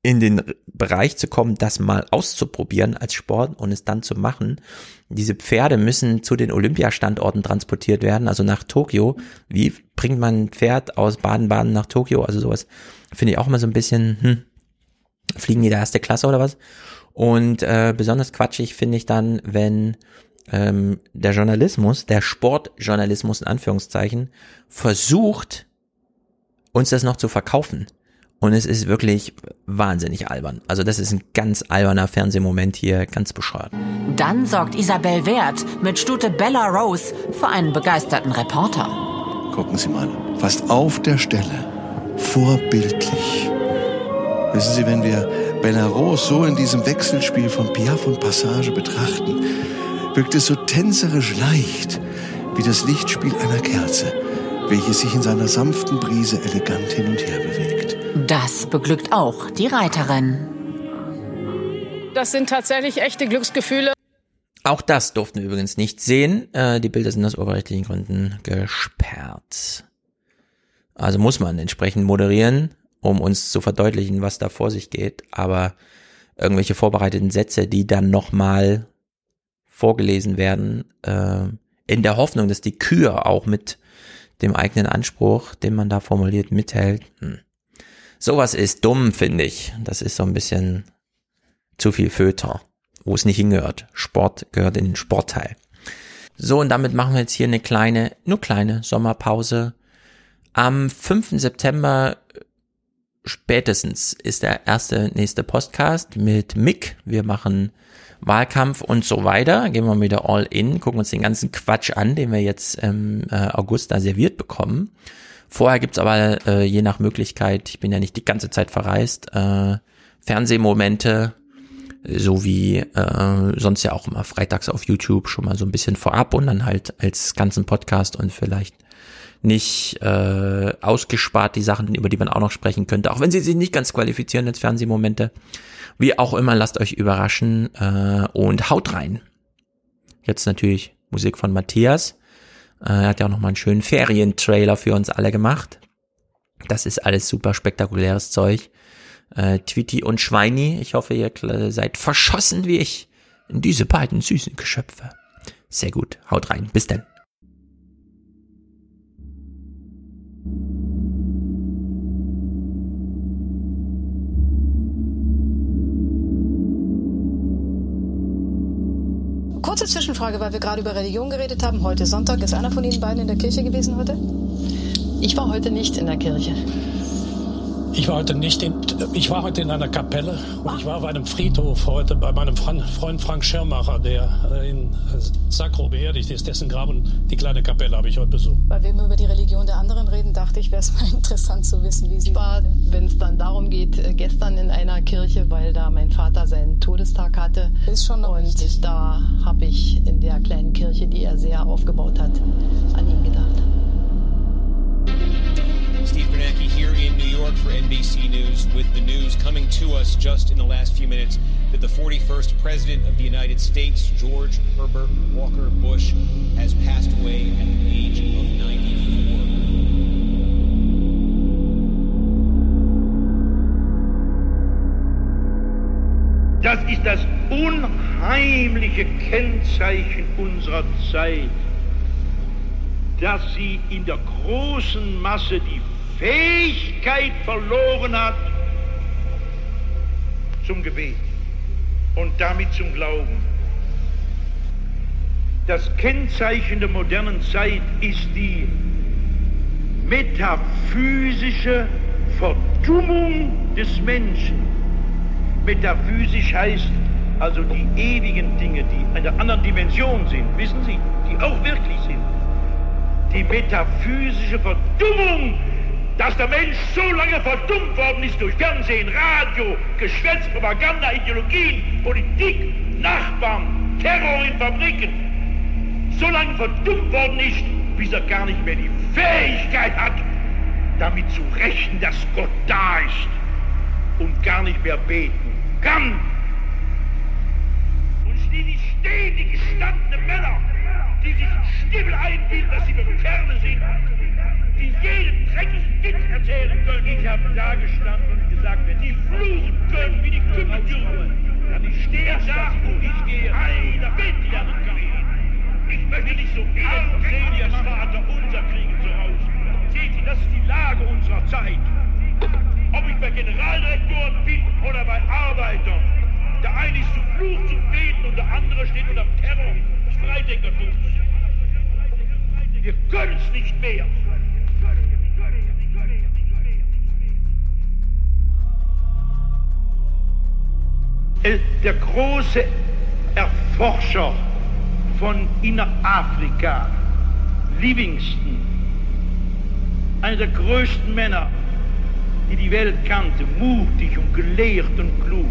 in den Bereich zu kommen, das mal auszuprobieren als Sport und es dann zu machen. Diese Pferde müssen zu den Olympiastandorten transportiert werden, also nach Tokio. Wie bringt man ein Pferd aus Baden-Baden nach Tokio? Also sowas finde ich auch mal so ein bisschen, hm, fliegen die der erste Klasse oder was? Und äh, besonders quatschig finde ich dann, wenn ähm, der Journalismus, der Sportjournalismus in Anführungszeichen, versucht, uns das noch zu verkaufen. Und es ist wirklich wahnsinnig albern. Also das ist ein ganz alberner Fernsehmoment hier, ganz bescheuert. Dann sorgt Isabel Wert mit Stute Bella Rose für einen begeisterten Reporter. Gucken Sie mal, fast auf der Stelle, vorbildlich. Wissen Sie, wenn wir Bella Rose so in diesem Wechselspiel von Piaf und Passage betrachten, wirkt es so tänzerisch leicht wie das Lichtspiel einer Kerze, welches sich in seiner sanften Brise elegant hin und her bewegt. Das beglückt auch die Reiterin. Das sind tatsächlich echte Glücksgefühle. Auch das durften wir übrigens nicht sehen. Äh, die Bilder sind aus urheberrechtlichen Gründen gesperrt. Also muss man entsprechend moderieren, um uns zu verdeutlichen, was da vor sich geht. Aber irgendwelche vorbereiteten Sätze, die dann nochmal vorgelesen werden, äh, in der Hoffnung, dass die Kühe auch mit dem eigenen Anspruch, den man da formuliert, mithält. Hm. Sowas ist dumm, finde ich. Das ist so ein bisschen zu viel Föter, wo es nicht hingehört. Sport gehört in den Sportteil. So, und damit machen wir jetzt hier eine kleine, nur kleine Sommerpause. Am 5. September spätestens ist der erste nächste Podcast mit Mick. Wir machen Wahlkampf und so weiter. Gehen wir wieder all in, gucken uns den ganzen Quatsch an, den wir jetzt im äh, August da serviert bekommen. Vorher gibt's aber äh, je nach Möglichkeit, ich bin ja nicht die ganze Zeit verreist, äh, Fernsehmomente, so wie äh, sonst ja auch immer freitags auf YouTube schon mal so ein bisschen vorab und dann halt als ganzen Podcast und vielleicht nicht äh, ausgespart die Sachen, über die man auch noch sprechen könnte, auch wenn sie sich nicht ganz qualifizieren als Fernsehmomente. Wie auch immer, lasst euch überraschen äh, und haut rein. Jetzt natürlich Musik von Matthias. Äh, er hat ja auch noch mal einen schönen Ferientrailer für uns alle gemacht. Das ist alles super spektakuläres Zeug. Äh, Tweety und Schweini, ich hoffe, ihr seid verschossen wie ich in diese beiden süßen Geschöpfe. Sehr gut, haut rein. Bis dann. Zwischenfrage, weil wir gerade über Religion geredet haben. Heute Sonntag. Ist einer von Ihnen beiden in der Kirche gewesen heute? Ich war heute nicht in der Kirche. Ich war heute nicht in, ich war heute in einer Kapelle und ich war auf einem Friedhof heute bei meinem Freund Frank Schirmacher, der äh, in Sakro beerdigt ist, dessen Grab und die kleine Kapelle habe ich heute besucht. Weil wir immer über die Religion der anderen reden, dachte ich, wäre es [laughs] mal interessant zu wissen, wie Sie. Ich war, wenn es dann darum geht, äh, gestern in einer Kirche, weil da mein Vater seinen Todestag hatte. Ist schon noch Und richtig. da habe ich in der kleinen Kirche, die er sehr aufgebaut hat, an ihn gedacht. Steve Bernanke here in New York for NBC News with the news coming to us just in the last few minutes that the 41st President of the United States, George Herbert Walker Bush, has passed away at the age of 94. Das ist das unheimliche Kennzeichen unserer Zeit, dass sie in der großen Masse die Fähigkeit verloren hat zum Gebet und damit zum Glauben. Das Kennzeichen der modernen Zeit ist die metaphysische Verdummung des Menschen. Metaphysisch heißt also die ewigen Dinge, die in einer anderen Dimension sind, wissen Sie, die auch wirklich sind. Die metaphysische Verdummung, dass der Mensch so lange verdummt worden ist durch Fernsehen, Radio, Geschwätz, Propaganda, Ideologien, Politik, Nachbarn, Terror in Fabriken, so lange verdummt worden ist, bis er gar nicht mehr die Fähigkeit hat, damit zu rechnen, dass Gott da ist und gar nicht mehr beten kann. Und die stetig gestandene Männer, die sich einen Stimmel einbilden, dass sie Kerle sind, die jeden dreckigen Witz erzählen können. Ich habe da gestanden und gesagt, wenn die fluchen können wie die Kümmeltüre, dann ich stehe da und ich gehe einer die da Ich möchte nicht so elend sehen, wie Vater unser kriegen zu Hause. Sehen Sie, das ist die Lage unserer Zeit. Ob ich bei Generaldirektoren bin oder bei Arbeitern. Der eine ist zu Fluch, zu beten und der andere steht unter Terror des Freidenkertums. Wir können es nicht mehr. Der große Erforscher von Innerafrika, Livingston, einer der größten Männer, die die Welt kannte, mutig und gelehrt und klug,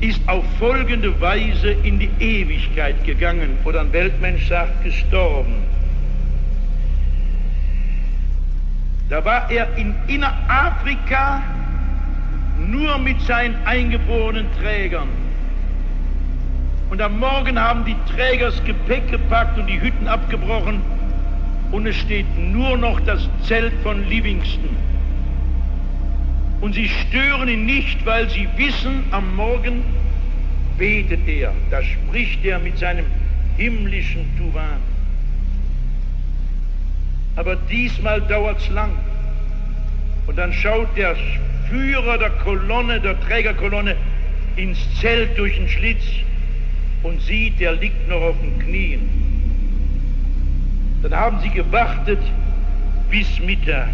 ist auf folgende Weise in die Ewigkeit gegangen, oder ein Weltmensch sagt, gestorben. Da war er in Innerafrika nur mit seinen eingeborenen Trägern. Und am Morgen haben die Träger das Gepäck gepackt und die Hütten abgebrochen und es steht nur noch das Zelt von Livingston. Und sie stören ihn nicht, weil sie wissen, am Morgen betet er, da spricht er mit seinem himmlischen Tuvan. Aber diesmal dauert es lang. Und dann schaut der Führer der Kolonne, der Trägerkolonne, ins Zelt durch den Schlitz und sieht, der liegt noch auf den Knien. Dann haben sie gewartet bis Mittag.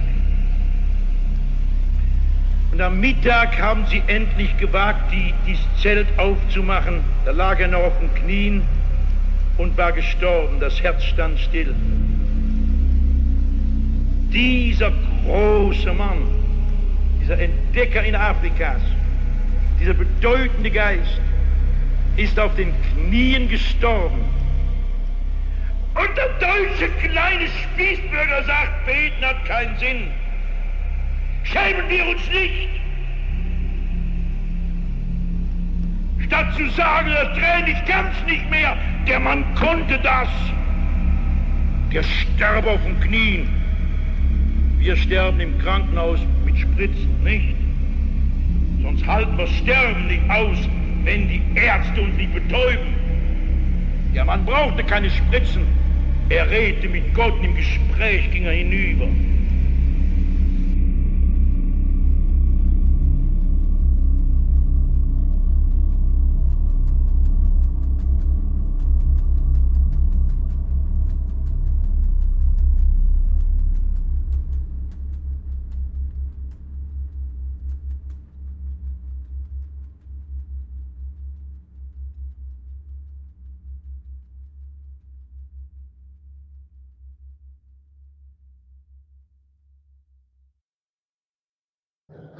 Und am Mittag haben sie endlich gewagt, die, dieses Zelt aufzumachen. Da lag er noch auf den Knien und war gestorben. Das Herz stand still. Dieser große Mann, dieser Entdecker in Afrikas, dieser bedeutende Geist, ist auf den Knien gestorben. Und der deutsche kleine Spießbürger sagt, beten hat keinen Sinn. Schämen wir uns nicht. Statt zu sagen, das Tränen, ich kann's nicht mehr, der Mann konnte das. Der starb auf den Knien. Wir sterben im Krankenhaus mit Spritzen, nicht? Sonst halten wir Sterben nicht aus, wenn die Ärzte uns nicht betäuben. Der Mann brauchte keine Spritzen. Er redete mit Gott und im Gespräch ging er hinüber.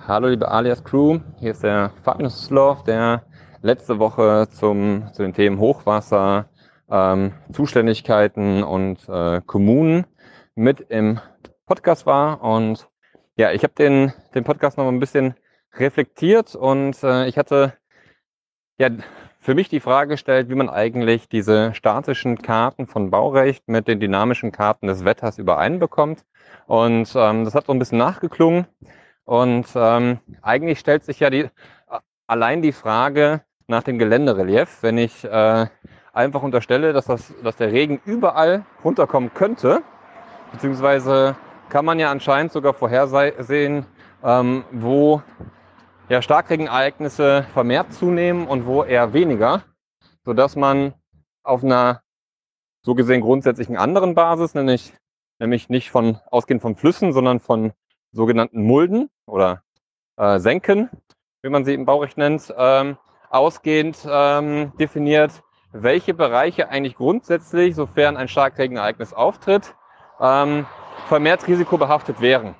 Hallo liebe Alias Crew, hier ist der Fabian Sloth, der letzte Woche zum, zu den Themen Hochwasser, ähm, Zuständigkeiten und äh, Kommunen mit im Podcast war. Und ja, ich habe den, den Podcast noch ein bisschen reflektiert und äh, ich hatte ja für mich die Frage gestellt, wie man eigentlich diese statischen Karten von Baurecht mit den dynamischen Karten des Wetters übereinbekommt. Und ähm, das hat so ein bisschen nachgeklungen. Und ähm, eigentlich stellt sich ja die, allein die Frage nach dem Geländerelief, wenn ich äh, einfach unterstelle, dass, das, dass der Regen überall runterkommen könnte, beziehungsweise kann man ja anscheinend sogar vorhersehen, ähm, wo ja, Starkregenereignisse vermehrt zunehmen und wo eher weniger, sodass man auf einer so gesehen grundsätzlichen anderen Basis, nämlich, nämlich nicht von ausgehend von Flüssen, sondern von sogenannten Mulden oder äh, Senken, wie man sie im Baurecht nennt, ähm, ausgehend ähm, definiert, welche Bereiche eigentlich grundsätzlich, sofern ein Starkregenereignis auftritt, ähm, vermehrt risikobehaftet wären.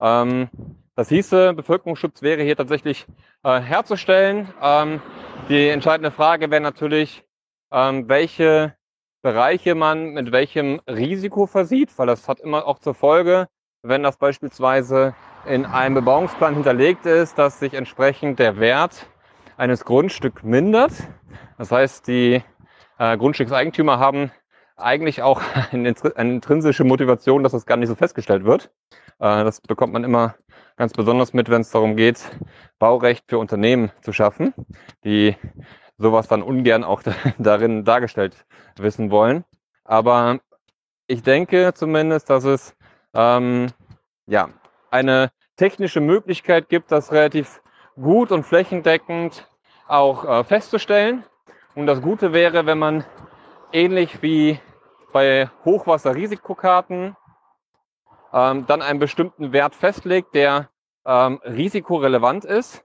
Ähm, das hieße, Bevölkerungsschutz wäre hier tatsächlich äh, herzustellen. Ähm, die entscheidende Frage wäre natürlich, ähm, welche Bereiche man mit welchem Risiko versieht, weil das hat immer auch zur Folge, wenn das beispielsweise in einem Bebauungsplan hinterlegt ist, dass sich entsprechend der Wert eines Grundstücks mindert. Das heißt, die äh, Grundstückseigentümer haben eigentlich auch [laughs] eine, eine, intrinsische Motivation, dass das gar nicht so festgestellt wird. Äh, das bekommt man immer ganz besonders mit, wenn es darum geht, Baurecht für Unternehmen zu schaffen, die sowas dann ungern auch [laughs] darin dargestellt wissen wollen. Aber ich denke zumindest, dass es ähm, ja eine technische Möglichkeit gibt, das relativ gut und flächendeckend auch äh, festzustellen. Und das Gute wäre, wenn man ähnlich wie bei Hochwasserrisikokarten ähm, dann einen bestimmten Wert festlegt, der ähm, risikorelevant ist.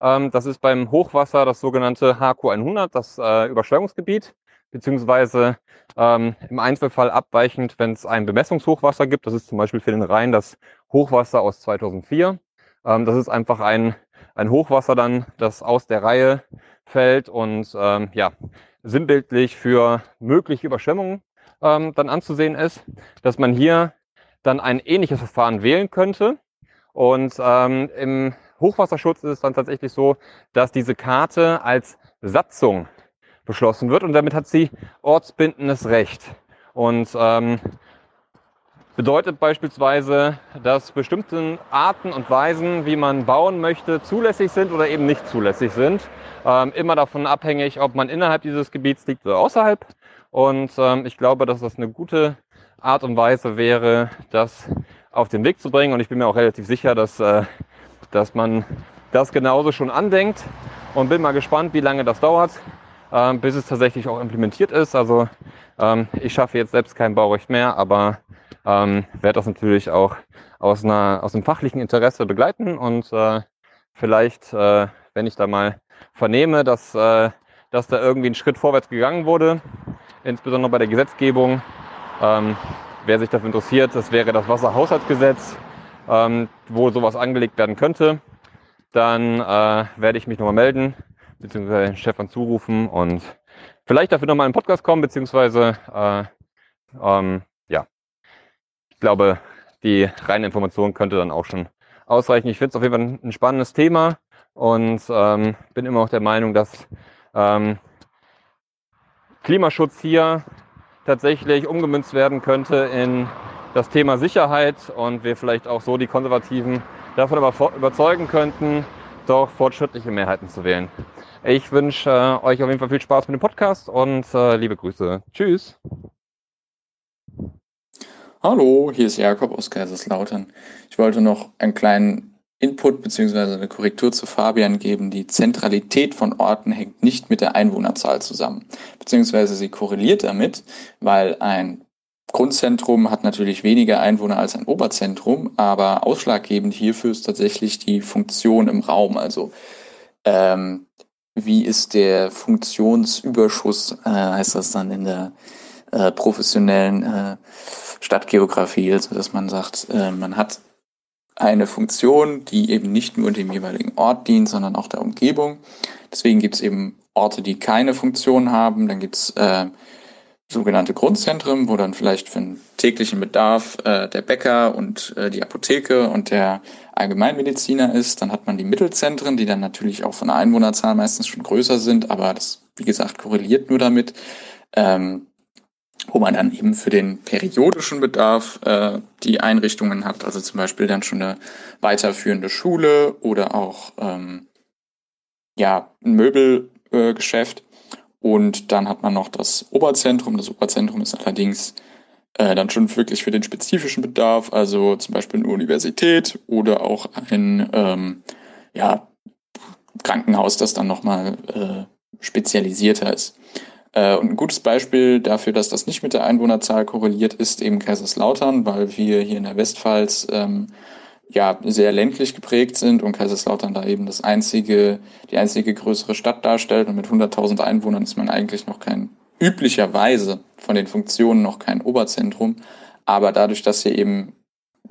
Ähm, das ist beim Hochwasser das sogenannte HQ100, das äh, Überschwemmungsgebiet, beziehungsweise ähm, im Einzelfall abweichend, wenn es ein Bemessungshochwasser gibt. Das ist zum Beispiel für den Rhein das Hochwasser aus 2004. Ähm, das ist einfach ein, ein Hochwasser dann, das aus der Reihe fällt und ähm, ja, sinnbildlich für mögliche Überschwemmungen ähm, dann anzusehen ist, dass man hier dann ein ähnliches Verfahren wählen könnte. Und ähm, im Hochwasserschutz ist es dann tatsächlich so, dass diese Karte als Satzung beschlossen wird und damit hat sie ortsbindendes Recht. Und ähm, bedeutet beispielsweise, dass bestimmte Arten und Weisen, wie man bauen möchte, zulässig sind oder eben nicht zulässig sind. Ähm, immer davon abhängig, ob man innerhalb dieses Gebiets liegt oder außerhalb. Und ähm, ich glaube, dass das eine gute Art und Weise wäre, das auf den Weg zu bringen. Und ich bin mir auch relativ sicher, dass, äh, dass man das genauso schon andenkt. Und bin mal gespannt, wie lange das dauert, äh, bis es tatsächlich auch implementiert ist. Also ähm, ich schaffe jetzt selbst kein Baurecht mehr, aber ähm, werde das natürlich auch aus, einer, aus einem fachlichen Interesse begleiten und äh, vielleicht, äh, wenn ich da mal vernehme, dass, äh, dass da irgendwie ein Schritt vorwärts gegangen wurde, insbesondere bei der Gesetzgebung. Ähm, wer sich dafür interessiert, das wäre das Wasserhaushaltsgesetz, ähm, wo sowas angelegt werden könnte. Dann äh, werde ich mich nochmal melden, beziehungsweise Stefan zurufen und vielleicht dafür nochmal in den Podcast kommen, beziehungsweise äh, ähm, ja, ich glaube, die reine Information könnte dann auch schon ausreichen. Ich finde es auf jeden Fall ein spannendes Thema und ähm, bin immer auch der Meinung, dass ähm, Klimaschutz hier tatsächlich umgemünzt werden könnte in das Thema Sicherheit und wir vielleicht auch so die Konservativen davon überzeugen könnten, doch fortschrittliche Mehrheiten zu wählen. Ich wünsche äh, euch auf jeden Fall viel Spaß mit dem Podcast und äh, liebe Grüße. Tschüss. Hallo, hier ist Jakob aus Kaiserslautern. Ich wollte noch einen kleinen Input bzw. eine Korrektur zu Fabian geben. Die Zentralität von Orten hängt nicht mit der Einwohnerzahl zusammen, beziehungsweise sie korreliert damit, weil ein Grundzentrum hat natürlich weniger Einwohner als ein Oberzentrum, aber ausschlaggebend hierfür ist tatsächlich die Funktion im Raum. Also ähm, wie ist der Funktionsüberschuss, äh, heißt das dann in der äh, professionellen äh, Stadtgeografie, also dass man sagt, äh, man hat eine Funktion, die eben nicht nur dem jeweiligen Ort dient, sondern auch der Umgebung. Deswegen gibt es eben Orte, die keine Funktion haben. Dann gibt es äh, sogenannte Grundzentren, wo dann vielleicht für einen täglichen Bedarf äh, der Bäcker und äh, die Apotheke und der Allgemeinmediziner ist. Dann hat man die Mittelzentren, die dann natürlich auch von der Einwohnerzahl meistens schon größer sind, aber das, wie gesagt, korreliert nur damit. Ähm, wo man dann eben für den periodischen Bedarf äh, die Einrichtungen hat, also zum Beispiel dann schon eine weiterführende Schule oder auch ähm, ja, ein Möbelgeschäft. Äh, und dann hat man noch das Oberzentrum. Das Oberzentrum ist allerdings äh, dann schon wirklich für den spezifischen Bedarf, also zum Beispiel eine Universität oder auch ein ähm, ja, Krankenhaus, das dann nochmal äh, spezialisierter ist. Äh, und ein gutes Beispiel dafür, dass das nicht mit der Einwohnerzahl korreliert, ist eben Kaiserslautern, weil wir hier in der Westpfalz ähm, ja sehr ländlich geprägt sind und Kaiserslautern da eben das einzige, die einzige größere Stadt darstellt und mit 100.000 Einwohnern ist man eigentlich noch kein üblicherweise von den Funktionen noch kein Oberzentrum, aber dadurch, dass hier eben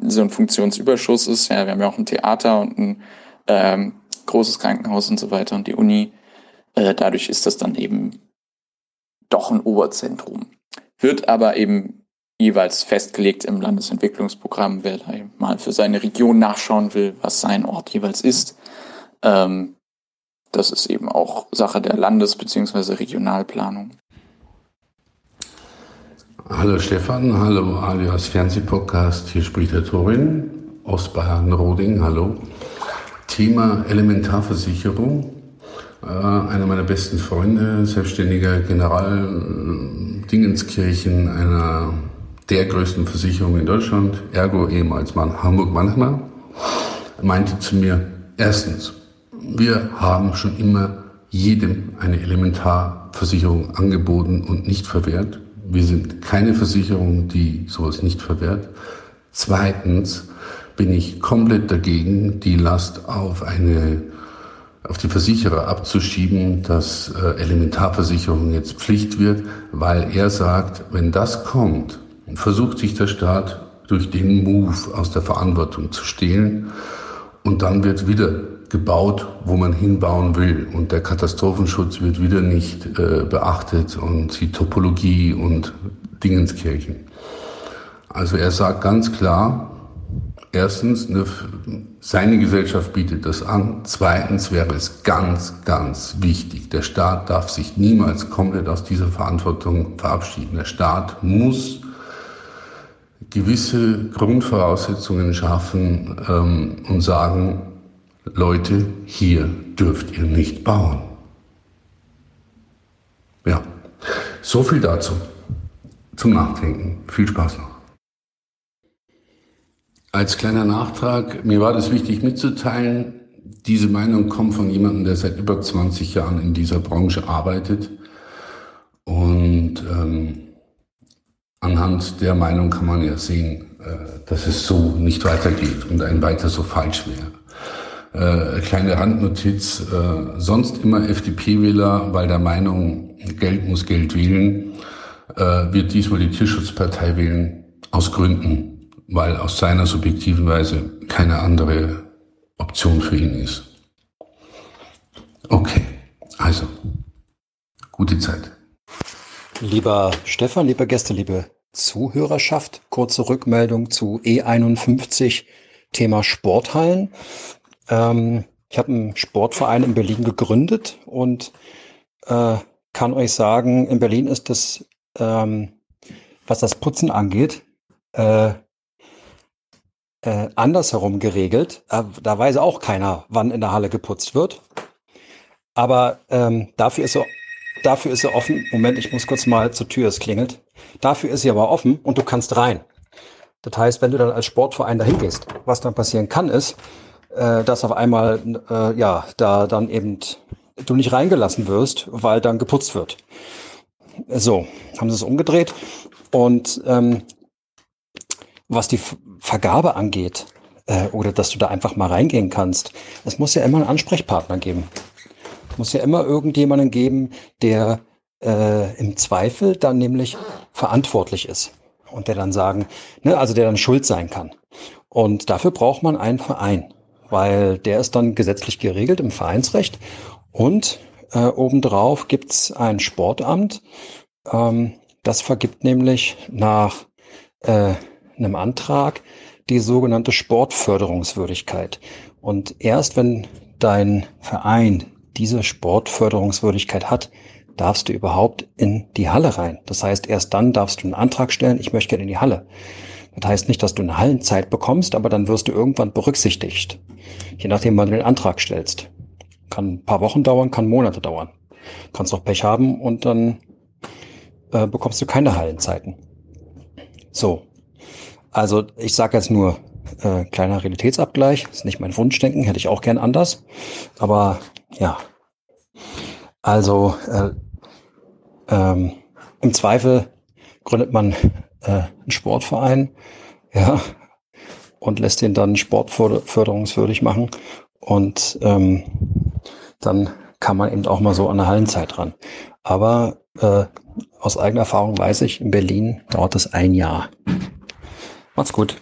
so ein Funktionsüberschuss ist, ja, wir haben ja auch ein Theater und ein ähm, großes Krankenhaus und so weiter und die Uni, äh, dadurch ist das dann eben doch ein Oberzentrum. Wird aber eben jeweils festgelegt im Landesentwicklungsprogramm, wer da mal für seine Region nachschauen will, was sein Ort jeweils ist. Ähm, das ist eben auch Sache der Landes- bzw. Regionalplanung. Hallo Stefan, hallo alias Fernsehpodcast, hier spricht der Torin aus Bayern-Roding, hallo. Thema Elementarversicherung. Äh, einer meiner besten Freunde, selbstständiger General äh, Dingenskirchen, einer der größten Versicherungen in Deutschland, ergo ehemals Mann Hamburg-Mannheimer, meinte zu mir, erstens, wir haben schon immer jedem eine Elementarversicherung angeboten und nicht verwehrt. Wir sind keine Versicherung, die sowas nicht verwehrt. Zweitens bin ich komplett dagegen, die Last auf eine auf die Versicherer abzuschieben, dass äh, Elementarversicherung jetzt Pflicht wird, weil er sagt, wenn das kommt, versucht sich der Staat durch den Move aus der Verantwortung zu stehlen und dann wird wieder gebaut, wo man hinbauen will und der Katastrophenschutz wird wieder nicht äh, beachtet und die Topologie und Dingenskirchen. Also er sagt ganz klar, erstens, eine, seine Gesellschaft bietet das an. Zweitens wäre es ganz, ganz wichtig, der Staat darf sich niemals komplett aus dieser Verantwortung verabschieden. Der Staat muss gewisse Grundvoraussetzungen schaffen ähm, und sagen, Leute, hier dürft ihr nicht bauen. Ja, so viel dazu. Zum Nachdenken. Viel Spaß noch. Als kleiner Nachtrag, mir war das wichtig mitzuteilen, diese Meinung kommt von jemandem, der seit über 20 Jahren in dieser Branche arbeitet. Und ähm, anhand der Meinung kann man ja sehen, äh, dass es so nicht weitergeht und ein weiter so falsch wäre. Äh, kleine Randnotiz, äh, sonst immer FDP-Wähler, weil der Meinung, Geld muss Geld wählen, äh, wird diesmal die Tierschutzpartei wählen, aus Gründen, weil aus seiner subjektiven Weise keine andere Option für ihn ist. Okay, also, gute Zeit. Lieber Stefan, liebe Gäste, liebe Zuhörerschaft, kurze Rückmeldung zu E51, Thema Sporthallen. Ähm, ich habe einen Sportverein in Berlin gegründet und äh, kann euch sagen, in Berlin ist das, ähm, was das Putzen angeht, äh, äh, andersherum geregelt. Äh, da weiß auch keiner, wann in der Halle geputzt wird. Aber ähm, dafür ist so dafür ist sie offen. Moment, ich muss kurz mal zur Tür, es klingelt. Dafür ist sie aber offen und du kannst rein. Das heißt, wenn du dann als Sportverein dahin gehst, was dann passieren kann, ist, äh, dass auf einmal äh, ja da dann eben du nicht reingelassen wirst, weil dann geputzt wird. So, haben sie es umgedreht. Und ähm, was die Vergabe angeht, äh, oder dass du da einfach mal reingehen kannst, es muss ja immer einen Ansprechpartner geben. Muss ja immer irgendjemanden geben, der äh, im Zweifel dann nämlich verantwortlich ist und der dann sagen, ne, also der dann schuld sein kann. Und dafür braucht man einen Verein, weil der ist dann gesetzlich geregelt im Vereinsrecht und äh, obendrauf gibt's ein Sportamt, ähm, das vergibt nämlich nach äh, einem Antrag die sogenannte Sportförderungswürdigkeit. Und erst wenn dein Verein diese Sportförderungswürdigkeit hat, darfst du überhaupt in die Halle rein. Das heißt, erst dann darfst du einen Antrag stellen, ich möchte gerne in die Halle. Das heißt nicht, dass du eine Hallenzeit bekommst, aber dann wirst du irgendwann berücksichtigt. Je nachdem, wann du den Antrag stellst. Kann ein paar Wochen dauern, kann Monate dauern. Kannst auch Pech haben und dann äh, bekommst du keine Hallenzeiten. So, also ich sage jetzt nur äh, kleiner Realitätsabgleich, ist nicht mein Wunschdenken, hätte ich auch gern anders. Aber ja, also äh, ähm, im Zweifel gründet man äh, einen Sportverein, ja, und lässt den dann sportförderungswürdig machen. Und ähm, dann kann man eben auch mal so an der Hallenzeit ran. Aber äh, aus eigener Erfahrung weiß ich, in Berlin dauert es ein Jahr. Macht's gut.